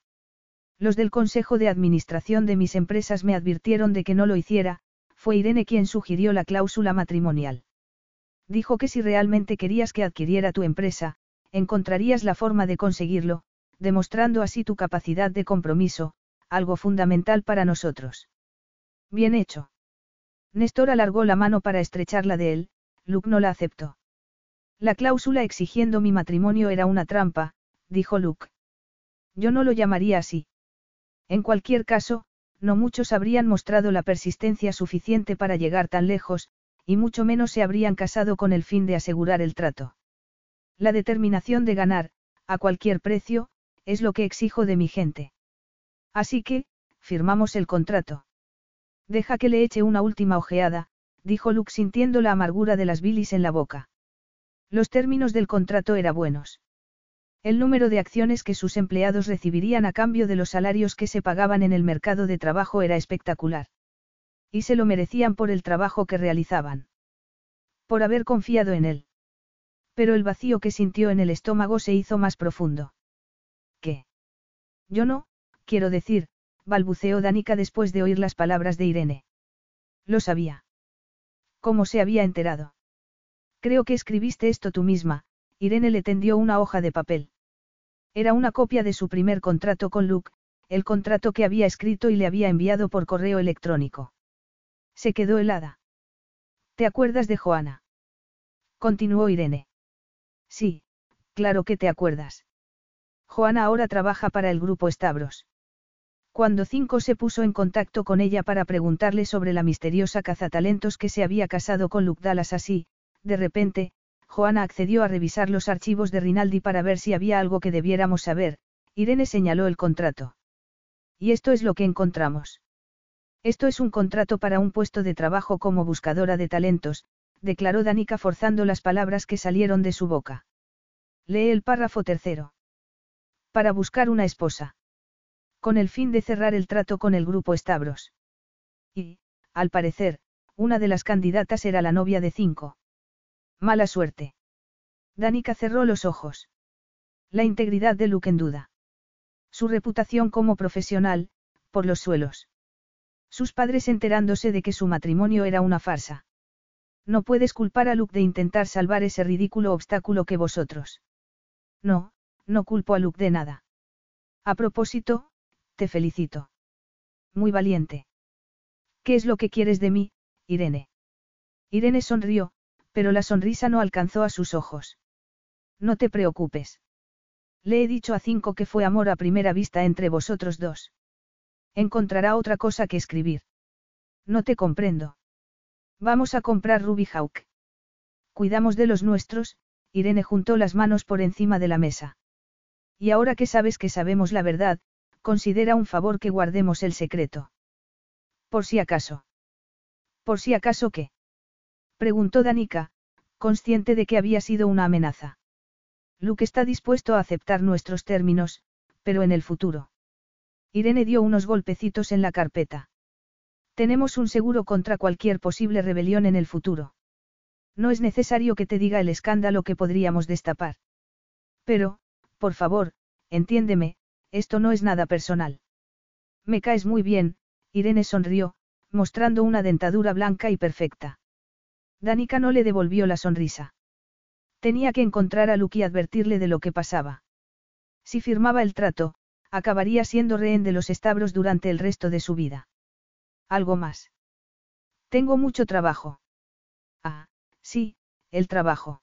A: Los del Consejo de Administración de mis empresas me advirtieron de que no lo hiciera, fue Irene quien sugirió la cláusula matrimonial. Dijo que si realmente querías que adquiriera tu empresa, encontrarías la forma de conseguirlo, demostrando así tu capacidad de compromiso, algo fundamental para nosotros. Bien hecho. Néstor alargó la mano para estrecharla de él, Luke no la aceptó. La cláusula exigiendo mi matrimonio era una trampa, dijo Luke. Yo no lo llamaría así. En cualquier caso, no muchos habrían mostrado la persistencia suficiente para llegar tan lejos, y mucho menos se habrían casado con el fin de asegurar el trato. La determinación de ganar, a cualquier precio, es lo que exijo de mi gente. Así que, firmamos el contrato. Deja que le eche una última ojeada, dijo Luke sintiendo la amargura de las bilis en la boca. Los términos del contrato eran buenos. El número de acciones que sus empleados recibirían a cambio de los salarios que se pagaban en el mercado de trabajo era espectacular. Y se lo merecían por el trabajo que realizaban. Por haber confiado en él. Pero el vacío que sintió en el estómago se hizo más profundo. ¿Qué? Yo no, quiero decir, balbuceó Danica después de oír las palabras de Irene. Lo sabía. ¿Cómo se había enterado? Creo que escribiste esto tú misma, Irene le tendió una hoja de papel. Era una copia de su primer contrato con Luke, el contrato que había escrito y le había enviado por correo electrónico. Se quedó helada. ¿Te acuerdas de Joana? Continuó Irene. Sí, claro que te acuerdas. Joana ahora trabaja para el grupo Stavros. Cuando Cinco se puso en contacto con ella para preguntarle sobre la misteriosa cazatalentos que se había casado con Luke Dallas así, de repente, Joana accedió a revisar los archivos de Rinaldi para ver si había algo que debiéramos saber, Irene señaló el contrato. Y esto es lo que encontramos. Esto es un contrato para un puesto de trabajo como buscadora de talentos, declaró Danica forzando las palabras que salieron de su boca. Lee el párrafo tercero. Para buscar una esposa. Con el fin de cerrar el trato con el grupo Stavros. Y, al parecer, una de las candidatas era la novia de cinco. Mala suerte. Danica cerró los ojos. La integridad de Luke en duda. Su reputación como profesional, por los suelos. Sus padres enterándose de que su matrimonio era una farsa. No puedes culpar a Luke de intentar salvar ese ridículo obstáculo que vosotros. No, no culpo a Luke de nada. A propósito, te felicito. Muy valiente. ¿Qué es lo que quieres de mí, Irene? Irene sonrió, pero la sonrisa no alcanzó a sus ojos. No te preocupes. Le he dicho a Cinco que fue amor a primera vista entre vosotros dos. Encontrará otra cosa que escribir. No te comprendo. Vamos a comprar Ruby Hawk. Cuidamos de los nuestros, Irene juntó las manos por encima de la mesa. Y ahora que sabes que sabemos la verdad, considera un favor que guardemos el secreto. Por si acaso. ¿Por si acaso qué? Preguntó Danica, consciente de que había sido una amenaza. Luke está dispuesto a aceptar nuestros términos, pero en el futuro. Irene dio unos golpecitos en la carpeta. Tenemos un seguro contra cualquier posible rebelión en el futuro. No es necesario que te diga el escándalo que podríamos destapar. Pero, por favor, entiéndeme, esto no es nada personal. Me caes muy bien, Irene sonrió, mostrando una dentadura blanca y perfecta. Danica no le devolvió la sonrisa. Tenía que encontrar a Luke y advertirle de lo que pasaba. Si firmaba el trato, acabaría siendo rehén de los estabros durante el resto de su vida. Algo más. Tengo mucho trabajo. Ah, sí, el trabajo.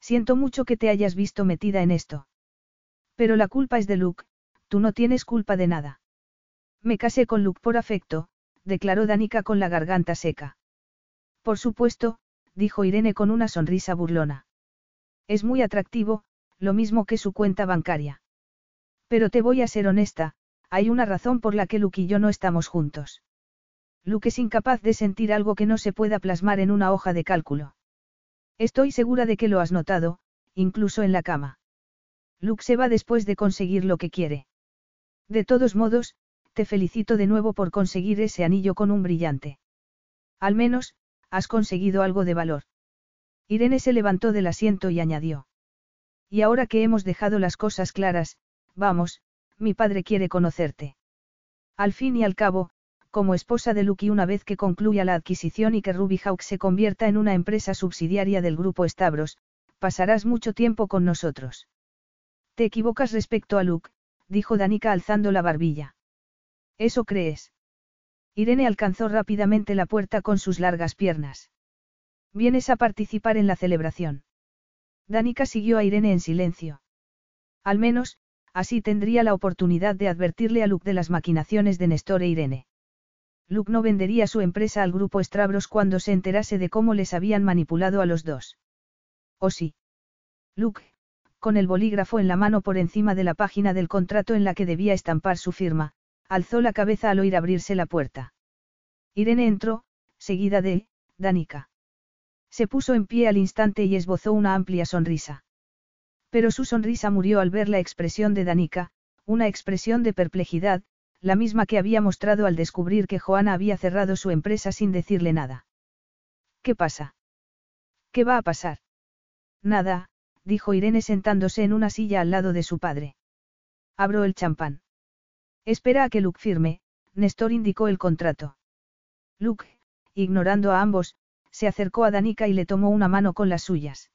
A: Siento mucho que te hayas visto metida en esto. Pero la culpa es de Luke, tú no tienes culpa de nada. Me casé con Luke por afecto, declaró Danica con la garganta seca. Por supuesto, dijo Irene con una sonrisa burlona. Es muy atractivo, lo mismo que su cuenta bancaria. Pero te voy a ser honesta, hay una razón por la que Luke y yo no estamos juntos. Luke es incapaz de sentir algo que no se pueda plasmar en una hoja de cálculo. Estoy segura de que lo has notado, incluso en la cama. Luke se va después de conseguir lo que quiere. De todos modos, te felicito de nuevo por conseguir ese anillo con un brillante. Al menos, has conseguido algo de valor. Irene se levantó del asiento y añadió. Y ahora que hemos dejado las cosas claras, vamos, mi padre quiere conocerte. Al fin y al cabo, como esposa de Luke y una vez que concluya la adquisición y que Ruby Hawk se convierta en una empresa subsidiaria del grupo Stavros, pasarás mucho tiempo con nosotros. Te equivocas respecto a Luke, dijo Danica alzando la barbilla. ¿Eso crees? Irene alcanzó rápidamente la puerta con sus largas piernas. Vienes a participar en la celebración. Danica siguió a Irene en silencio. Al menos, así tendría la oportunidad de advertirle a Luke de las maquinaciones de Néstor e Irene. Luke no vendería su empresa al grupo Stravros cuando se enterase de cómo les habían manipulado a los dos. ¿O sí? Luke, con el bolígrafo en la mano por encima de la página del contrato en la que debía estampar su firma, alzó la cabeza al oír abrirse la puerta. Irene entró, seguida de, Danica. Se puso en pie al instante y esbozó una amplia sonrisa. Pero su sonrisa murió al ver la expresión de Danica, una expresión de perplejidad, la misma que había mostrado al descubrir que Joana había cerrado su empresa sin decirle nada. ¿Qué pasa? ¿Qué va a pasar? Nada, dijo Irene sentándose en una silla al lado de su padre. Abro el champán. Espera a que Luke firme, Néstor indicó el contrato. Luke, ignorando a ambos, se acercó a Danica y le tomó una mano con las suyas.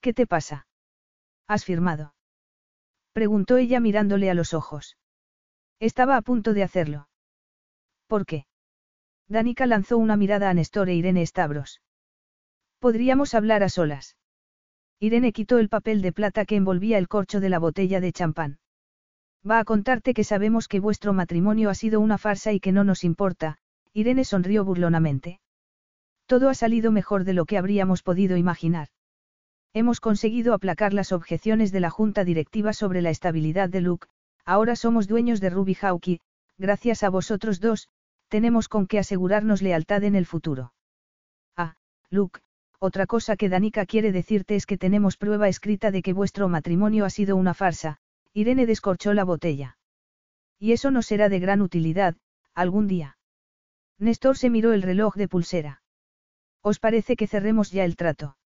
A: ¿Qué te pasa? ¿Has firmado? Preguntó ella mirándole a los ojos. Estaba a punto de hacerlo. ¿Por qué? Danica lanzó una mirada a Néstor e Irene Stavros. Podríamos hablar a solas. Irene quitó el papel de plata que envolvía el corcho de la botella de champán. Va a contarte que sabemos que vuestro matrimonio ha sido una farsa y que no nos importa, Irene sonrió burlonamente. Todo ha salido mejor de lo que habríamos podido imaginar. Hemos conseguido aplacar las objeciones de la junta directiva sobre la estabilidad de Luke, ahora somos dueños de Ruby Hawk gracias a vosotros dos, tenemos con qué asegurarnos lealtad en el futuro. Ah, Luke, otra cosa que Danica quiere decirte es que tenemos prueba escrita de que vuestro matrimonio ha sido una farsa, Irene descorchó la botella. Y eso no será de gran utilidad, algún día. Néstor se miró el reloj de pulsera. ¿Os parece que cerremos ya el trato?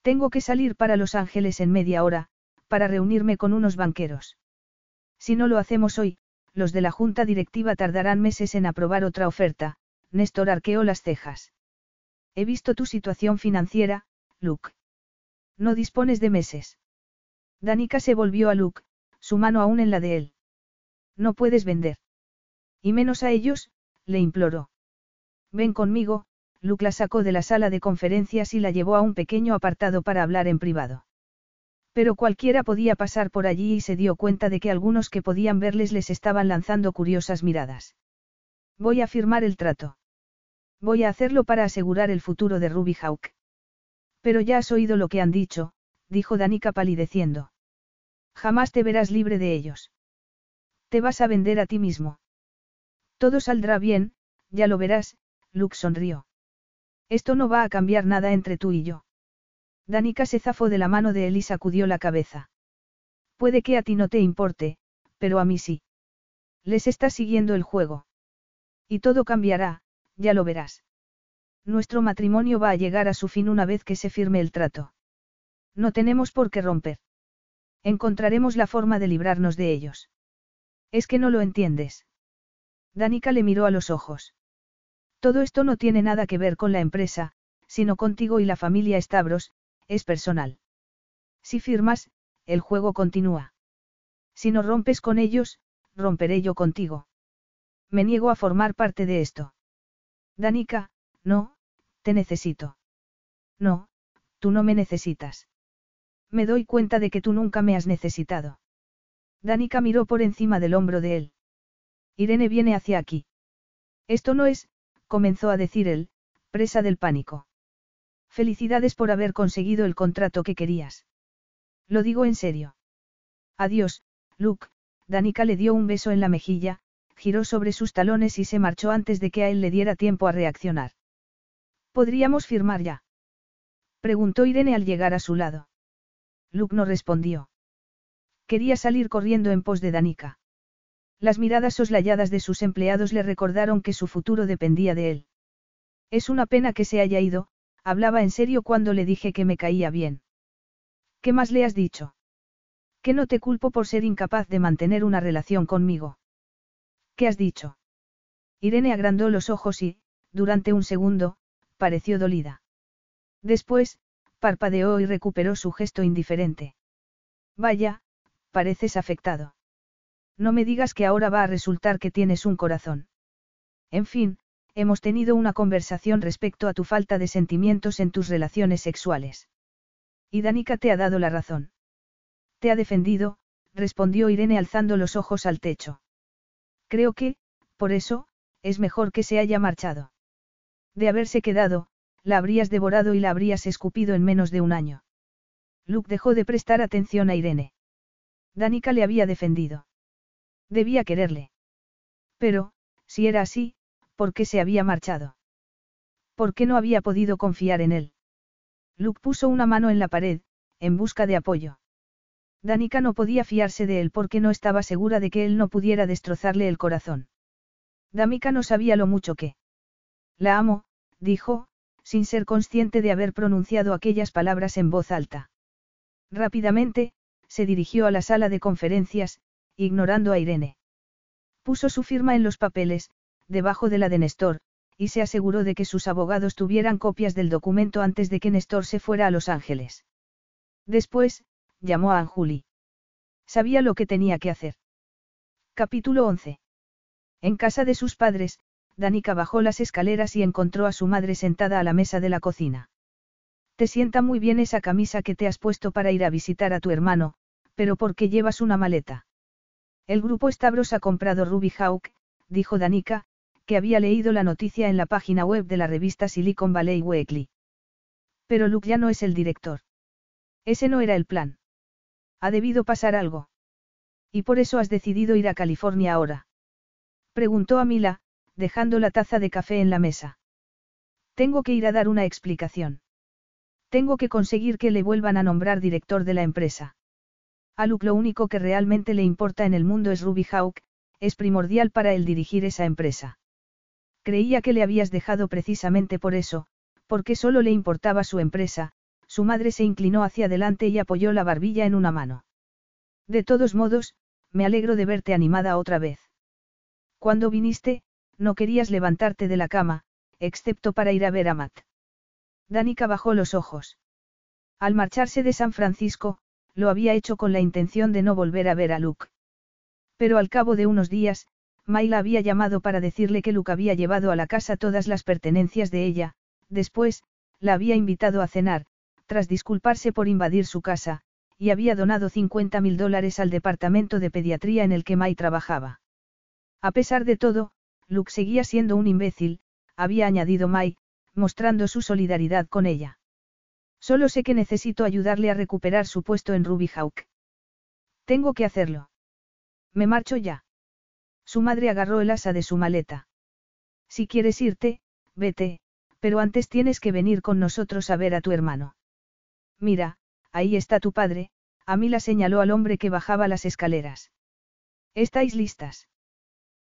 A: Tengo que salir para Los Ángeles en media hora, para reunirme con unos banqueros. Si no lo hacemos hoy, los de la junta directiva tardarán meses en aprobar otra oferta, Néstor arqueó las cejas. He visto tu situación financiera, Luke. No dispones de meses. Danica se volvió a Luke, su mano aún en la de él. No puedes vender. Y menos a ellos, le imploró. Ven conmigo, Luke la sacó de la sala de conferencias y la llevó a un pequeño apartado para hablar en privado. Pero cualquiera podía pasar por allí y se dio cuenta de que algunos que podían verles les estaban lanzando curiosas miradas. Voy a firmar el trato. Voy a hacerlo para asegurar el futuro de Ruby Hawk. Pero ya has oído lo que han dicho, dijo Danica palideciendo. Jamás te verás libre de ellos. Te vas a vender a ti mismo. Todo saldrá bien, ya lo verás, Luke sonrió. Esto no va a cambiar nada entre tú y yo. Danica se zafó de la mano de él y sacudió la cabeza. Puede que a ti no te importe, pero a mí sí. Les está siguiendo el juego. Y todo cambiará, ya lo verás. Nuestro matrimonio va a llegar a su fin una vez que se firme el trato. No tenemos por qué romper. Encontraremos la forma de librarnos de ellos. Es que no lo entiendes. Danica le miró a los ojos. Todo esto no tiene nada que ver con la empresa, sino contigo y la familia Stavros, es personal. Si firmas, el juego continúa. Si no rompes con ellos, romperé yo contigo. Me niego a formar parte de esto. Danica, no, te necesito. No, tú no me necesitas. Me doy cuenta de que tú nunca me has necesitado. Danica miró por encima del hombro de él. Irene viene hacia aquí. Esto no es, comenzó a decir él, presa del pánico. Felicidades por haber conseguido el contrato que querías. Lo digo en serio. Adiós, Luke, Danica le dio un beso en la mejilla, giró sobre sus talones y se marchó antes de que a él le diera tiempo a reaccionar. ¿Podríamos firmar ya? Preguntó Irene al llegar a su lado. Luke no respondió. Quería salir corriendo en pos de Danica. Las miradas soslayadas de sus empleados le recordaron que su futuro dependía de él. Es una pena que se haya ido, hablaba en serio cuando le dije que me caía bien. ¿Qué más le has dicho? Que no te culpo por ser incapaz de mantener una relación conmigo. ¿Qué has dicho? Irene agrandó los ojos y, durante un segundo, pareció dolida. Después, parpadeó y recuperó su gesto indiferente. Vaya, pareces afectado. No me digas que ahora va a resultar que tienes un corazón. En fin, hemos tenido una conversación respecto a tu falta de sentimientos en tus relaciones sexuales. Y Danica te ha dado la razón. Te ha defendido, respondió Irene alzando los ojos al techo. Creo que, por eso, es mejor que se haya marchado. De haberse quedado, la habrías devorado y la habrías escupido en menos de un año. Luke dejó de prestar atención a Irene. Danica le había defendido. Debía quererle. Pero, si era así, ¿por qué se había marchado? ¿Por qué no había podido confiar en él? Luke puso una mano en la pared, en busca de apoyo. Danica no podía fiarse de él porque no estaba segura de que él no pudiera destrozarle el corazón. Damika no sabía lo mucho que. La amo, dijo, sin ser consciente de haber pronunciado aquellas palabras en voz alta. Rápidamente, se dirigió a la sala de conferencias, ignorando a Irene. Puso su firma en los papeles, debajo de la de Néstor, y se aseguró de que sus abogados tuvieran copias del documento antes de que Néstor se fuera a Los Ángeles. Después, llamó a Anjuli. Sabía lo que tenía que hacer. Capítulo 11. En casa de sus padres, Danica bajó las escaleras y encontró a su madre sentada a la mesa de la cocina. Te sienta muy bien esa camisa que te has puesto para ir a visitar a tu hermano, pero ¿por qué llevas una maleta? El grupo Stavros ha comprado Ruby Hawk, dijo Danica, que había leído la noticia en la página web de la revista Silicon Valley Weekly. Pero Luke ya no es el director. Ese no era el plan. Ha debido pasar algo. ¿Y por eso has decidido ir a California ahora? Preguntó a Mila, dejando la taza de café en la mesa. Tengo que ir a dar una explicación. Tengo que conseguir que le vuelvan a nombrar director de la empresa. A Luke lo único que realmente le importa en el mundo es Ruby Hawk, es primordial para él dirigir esa empresa. Creía que le habías dejado precisamente por eso, porque solo le importaba su empresa, Su madre se inclinó hacia adelante y apoyó la barbilla en una mano. De todos modos, me alegro de verte animada otra vez. Cuando viniste, no querías levantarte de la cama, excepto para ir a ver a Matt. Danica bajó los ojos. Al marcharse de San Francisco, lo había hecho con la intención de no volver a ver a Luke. Pero al cabo de unos días, Mayla había llamado para decirle que Luke había llevado a la casa todas las pertenencias de ella, después, la había invitado a cenar, tras disculparse por invadir su casa, y había donado 50 mil dólares al departamento de pediatría en el que May trabajaba. A pesar de todo, Luke seguía siendo un imbécil, había añadido May, mostrando su solidaridad con ella. Solo sé que necesito ayudarle a recuperar su puesto en Ruby Hawk. Tengo que hacerlo. Me marcho ya. Su madre agarró el asa de su maleta. Si quieres irte, vete, pero antes tienes que venir con nosotros a ver a tu hermano. Mira, ahí está tu padre, Amila señaló al hombre que bajaba las escaleras. ¿Estáis listas?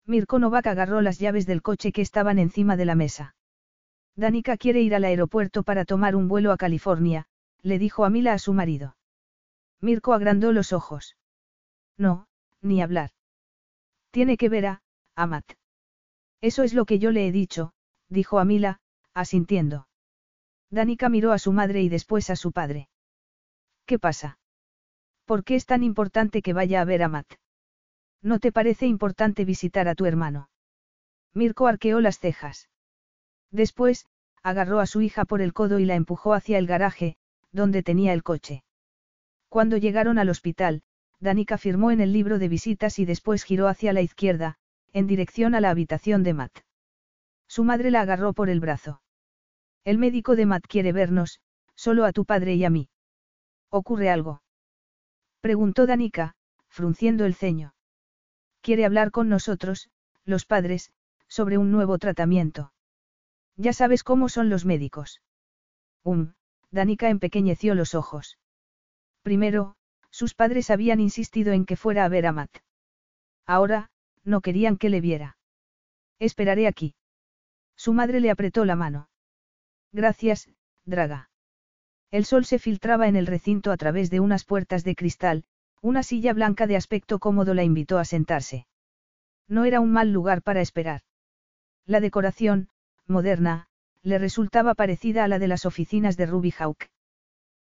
A: Mirko Novak agarró las llaves del coche que estaban encima de la mesa. Danica quiere ir al aeropuerto para tomar un vuelo a California, le dijo a Mila a su marido. Mirko agrandó los ojos. No, ni hablar. Tiene que ver a, Amat. Eso es lo que yo le he dicho, dijo Amila, asintiendo. Danica miró a su madre y después a su padre. ¿Qué pasa? ¿Por qué es tan importante que vaya a ver a Matt? ¿No te parece importante visitar a tu hermano? Mirko arqueó las cejas. Después, agarró a su hija por el codo y la empujó hacia el garaje, donde tenía el coche. Cuando llegaron al hospital, Danica firmó en el libro de visitas y después giró hacia la izquierda, en dirección a la habitación de Matt. Su madre la agarró por el brazo. El médico de Matt quiere vernos, solo a tu padre y a mí. ¿Ocurre algo? Preguntó Danica, frunciendo el ceño. Quiere hablar con nosotros, los padres, sobre un nuevo tratamiento. Ya sabes cómo son los médicos. Um, Danica empequeñeció los ojos. Primero, sus padres habían insistido en que fuera a ver a Matt. Ahora, no querían que le viera. Esperaré aquí. Su madre le apretó la mano. Gracias, Draga. El sol se filtraba en el recinto a través de unas puertas de cristal, una silla blanca de aspecto cómodo la invitó a sentarse. No era un mal lugar para esperar. La decoración, moderna, le resultaba parecida a la de las oficinas de Ruby Hawk.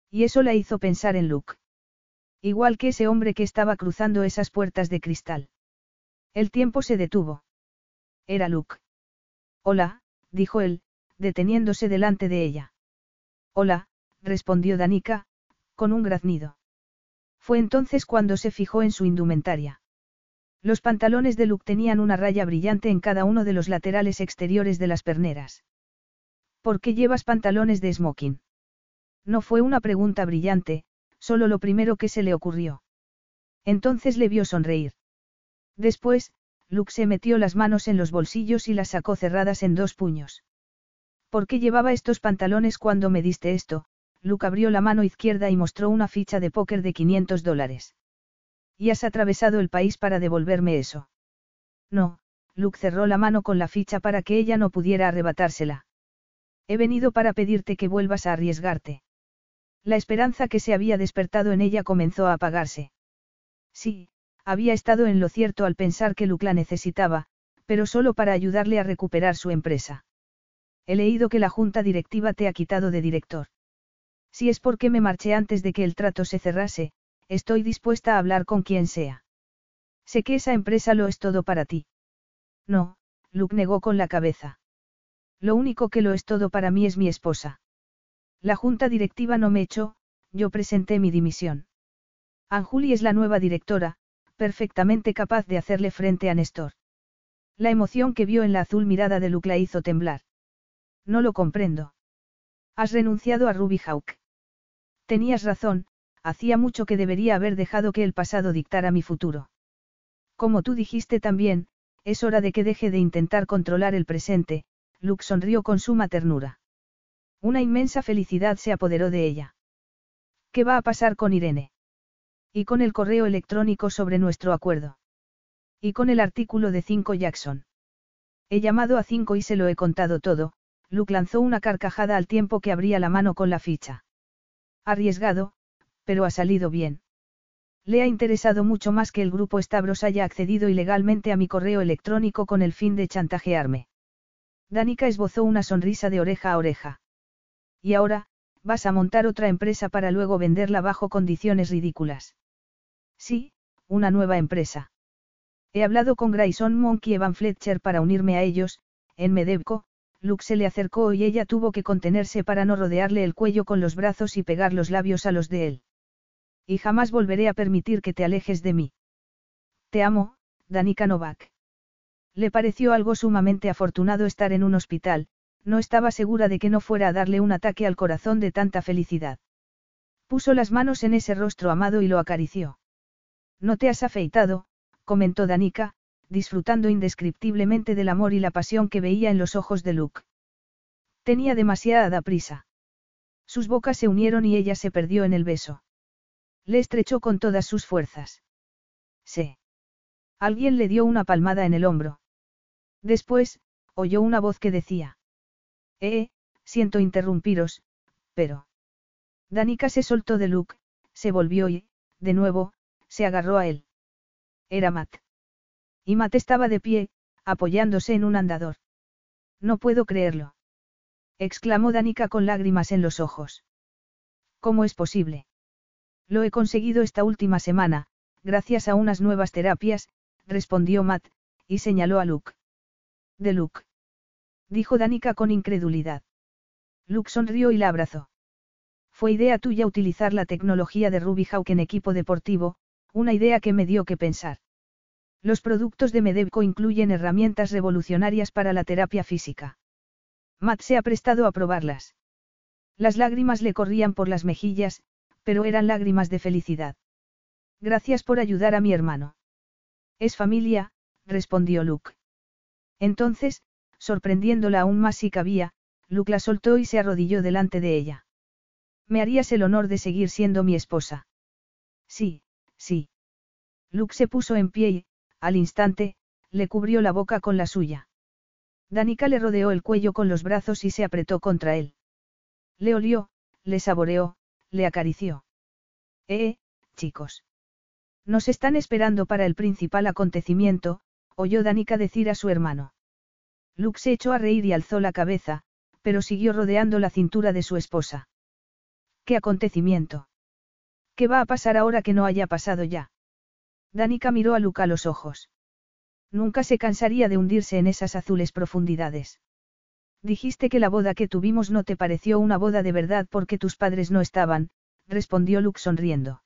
A: Y eso la hizo pensar en Luke. Igual que ese hombre que estaba cruzando esas puertas de cristal. El tiempo se detuvo. Era Luke. Hola, dijo él, deteniéndose delante de ella. Hola, respondió Danica, con un graznido. Fue entonces cuando se fijó en su indumentaria. Los pantalones de Luke tenían una raya brillante en cada uno de los laterales exteriores de las perneras. ¿Por qué llevas pantalones de smoking? No fue una pregunta brillante, solo lo primero que se le ocurrió. Entonces le vio sonreír. Después, Luke se metió las manos en los bolsillos y las sacó cerradas en dos puños. ¿Por qué llevaba estos pantalones cuando me diste esto? Luke abrió la mano izquierda y mostró una ficha de póker de 500 dólares. ¿Y has atravesado el país para devolverme eso? No, Luke cerró la mano con la ficha para que ella no pudiera arrebatársela. He venido para pedirte que vuelvas a arriesgarte. La esperanza que se había despertado en ella comenzó a apagarse. Sí, había estado en lo cierto al pensar que Luke la necesitaba, pero solo para ayudarle a recuperar su empresa. He leído que la junta directiva te ha quitado de director. Si es porque me marché antes de que el trato se cerrase, estoy dispuesta a hablar con quien sea. Sé que esa empresa lo es todo para ti. No, Luke negó con la cabeza. Lo único que lo es todo para mí es mi esposa. La junta directiva no me echó, yo presenté mi dimisión. Anjuli es la nueva directora, perfectamente capaz de hacerle frente a Néstor. La emoción que vio en la azul mirada de Luke la hizo temblar. No lo comprendo. Has renunciado a Ruby Hawk. Tenías razón, hacía mucho que debería haber dejado que el pasado dictara mi futuro. Como tú dijiste también, es hora de que deje de intentar controlar el presente, Luke sonrió con suma ternura. Una inmensa felicidad se apoderó de ella. ¿Qué va a pasar con Irene? Y con el correo electrónico sobre nuestro acuerdo. Y con el artículo de 5 Jackson. He llamado a 5 y se lo he contado todo, Luke lanzó una carcajada al tiempo que abría la mano con la ficha. Arriesgado, pero ha salido bien. Le ha interesado mucho más que el grupo Stavros haya accedido ilegalmente a mi correo electrónico con el fin de chantajearme. Danica esbozó una sonrisa de oreja a oreja. Y ahora, vas a montar otra empresa para luego venderla bajo condiciones ridículas. Sí, una nueva empresa. He hablado con Grayson Monk y Evan Fletcher para unirme a ellos, en Medevco, Luke se le acercó y ella tuvo que contenerse para no rodearle el cuello con los brazos y pegar los labios a los de él. Y jamás volveré a permitir que te alejes de mí. Te amo, Danica Novak. Le pareció algo sumamente afortunado estar en un hospital, no estaba segura de que no fuera a darle un ataque al corazón de tanta felicidad. Puso las manos en ese rostro amado y lo acarició. No te has afeitado, comentó Danica, disfrutando indescriptiblemente del amor y la pasión que veía en los ojos de Luke. Tenía demasiada prisa. Sus bocas se unieron y ella se perdió en el beso. Le estrechó con todas sus fuerzas. Sí. Alguien le dio una palmada en el hombro. Después, oyó una voz que decía. Eh, siento interrumpiros, pero... Danica se soltó de Luke, se volvió y, de nuevo, se agarró a él. Era Matt. Y Matt estaba de pie, apoyándose en un andador. No puedo creerlo. exclamó Danica con lágrimas en los ojos. ¿Cómo es posible? Lo he conseguido esta última semana, gracias a unas nuevas terapias, respondió Matt, y señaló a Luke. De Luke. Dijo Danica con incredulidad. Luke sonrió y la abrazó. Fue idea tuya utilizar la tecnología de Ruby Hawk en equipo deportivo, una idea que me dio que pensar. Los productos de Medevco incluyen herramientas revolucionarias para la terapia física. Matt se ha prestado a probarlas. Las lágrimas le corrían por las mejillas, pero eran lágrimas de felicidad. Gracias por ayudar a mi hermano. Es familia, respondió Luke. Entonces, sorprendiéndola aún más si cabía, Luke la soltó y se arrodilló delante de ella. ¿Me harías el honor de seguir siendo mi esposa? Sí, sí. Luke se puso en pie y, al instante, le cubrió la boca con la suya. Danica le rodeó el cuello con los brazos y se apretó contra él. Le olió, le saboreó, le acarició. Eh, chicos. Nos están esperando para el principal acontecimiento, oyó Danica decir a su hermano. Luke se echó a reír y alzó la cabeza, pero siguió rodeando la cintura de su esposa. ¿Qué acontecimiento? ¿Qué va a pasar ahora que no haya pasado ya? Danica miró a Luke a los ojos. Nunca se cansaría de hundirse en esas azules profundidades. Dijiste que la boda que tuvimos no te pareció una boda de verdad porque tus padres no estaban, respondió Luke sonriendo.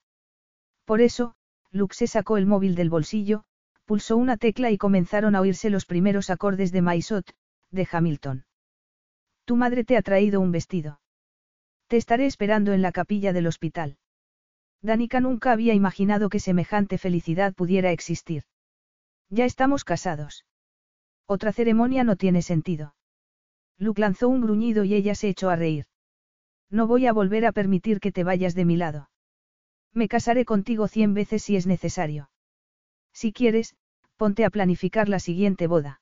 A: Por eso, Luke se sacó el móvil del bolsillo, pulsó una tecla y comenzaron a oírse los primeros acordes de Maisot, de Hamilton. Tu madre te ha traído un vestido. Te estaré esperando en la capilla del hospital. Danica nunca había imaginado que semejante felicidad pudiera existir. Ya estamos casados. Otra ceremonia no tiene sentido. Luke lanzó un gruñido y ella se echó a reír. No voy a volver a permitir que te vayas de mi lado. Me casaré contigo cien veces si es necesario. Si quieres, ponte a planificar la siguiente boda.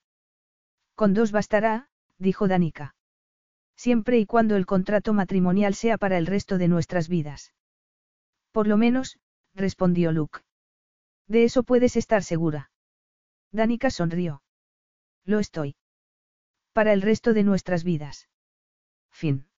A: Con dos bastará, dijo Danica. Siempre y cuando el contrato matrimonial sea para el resto de nuestras vidas. Por lo menos, respondió Luke. De eso puedes estar segura. Danica sonrió. Lo estoy para el resto de nuestras vidas. Fin.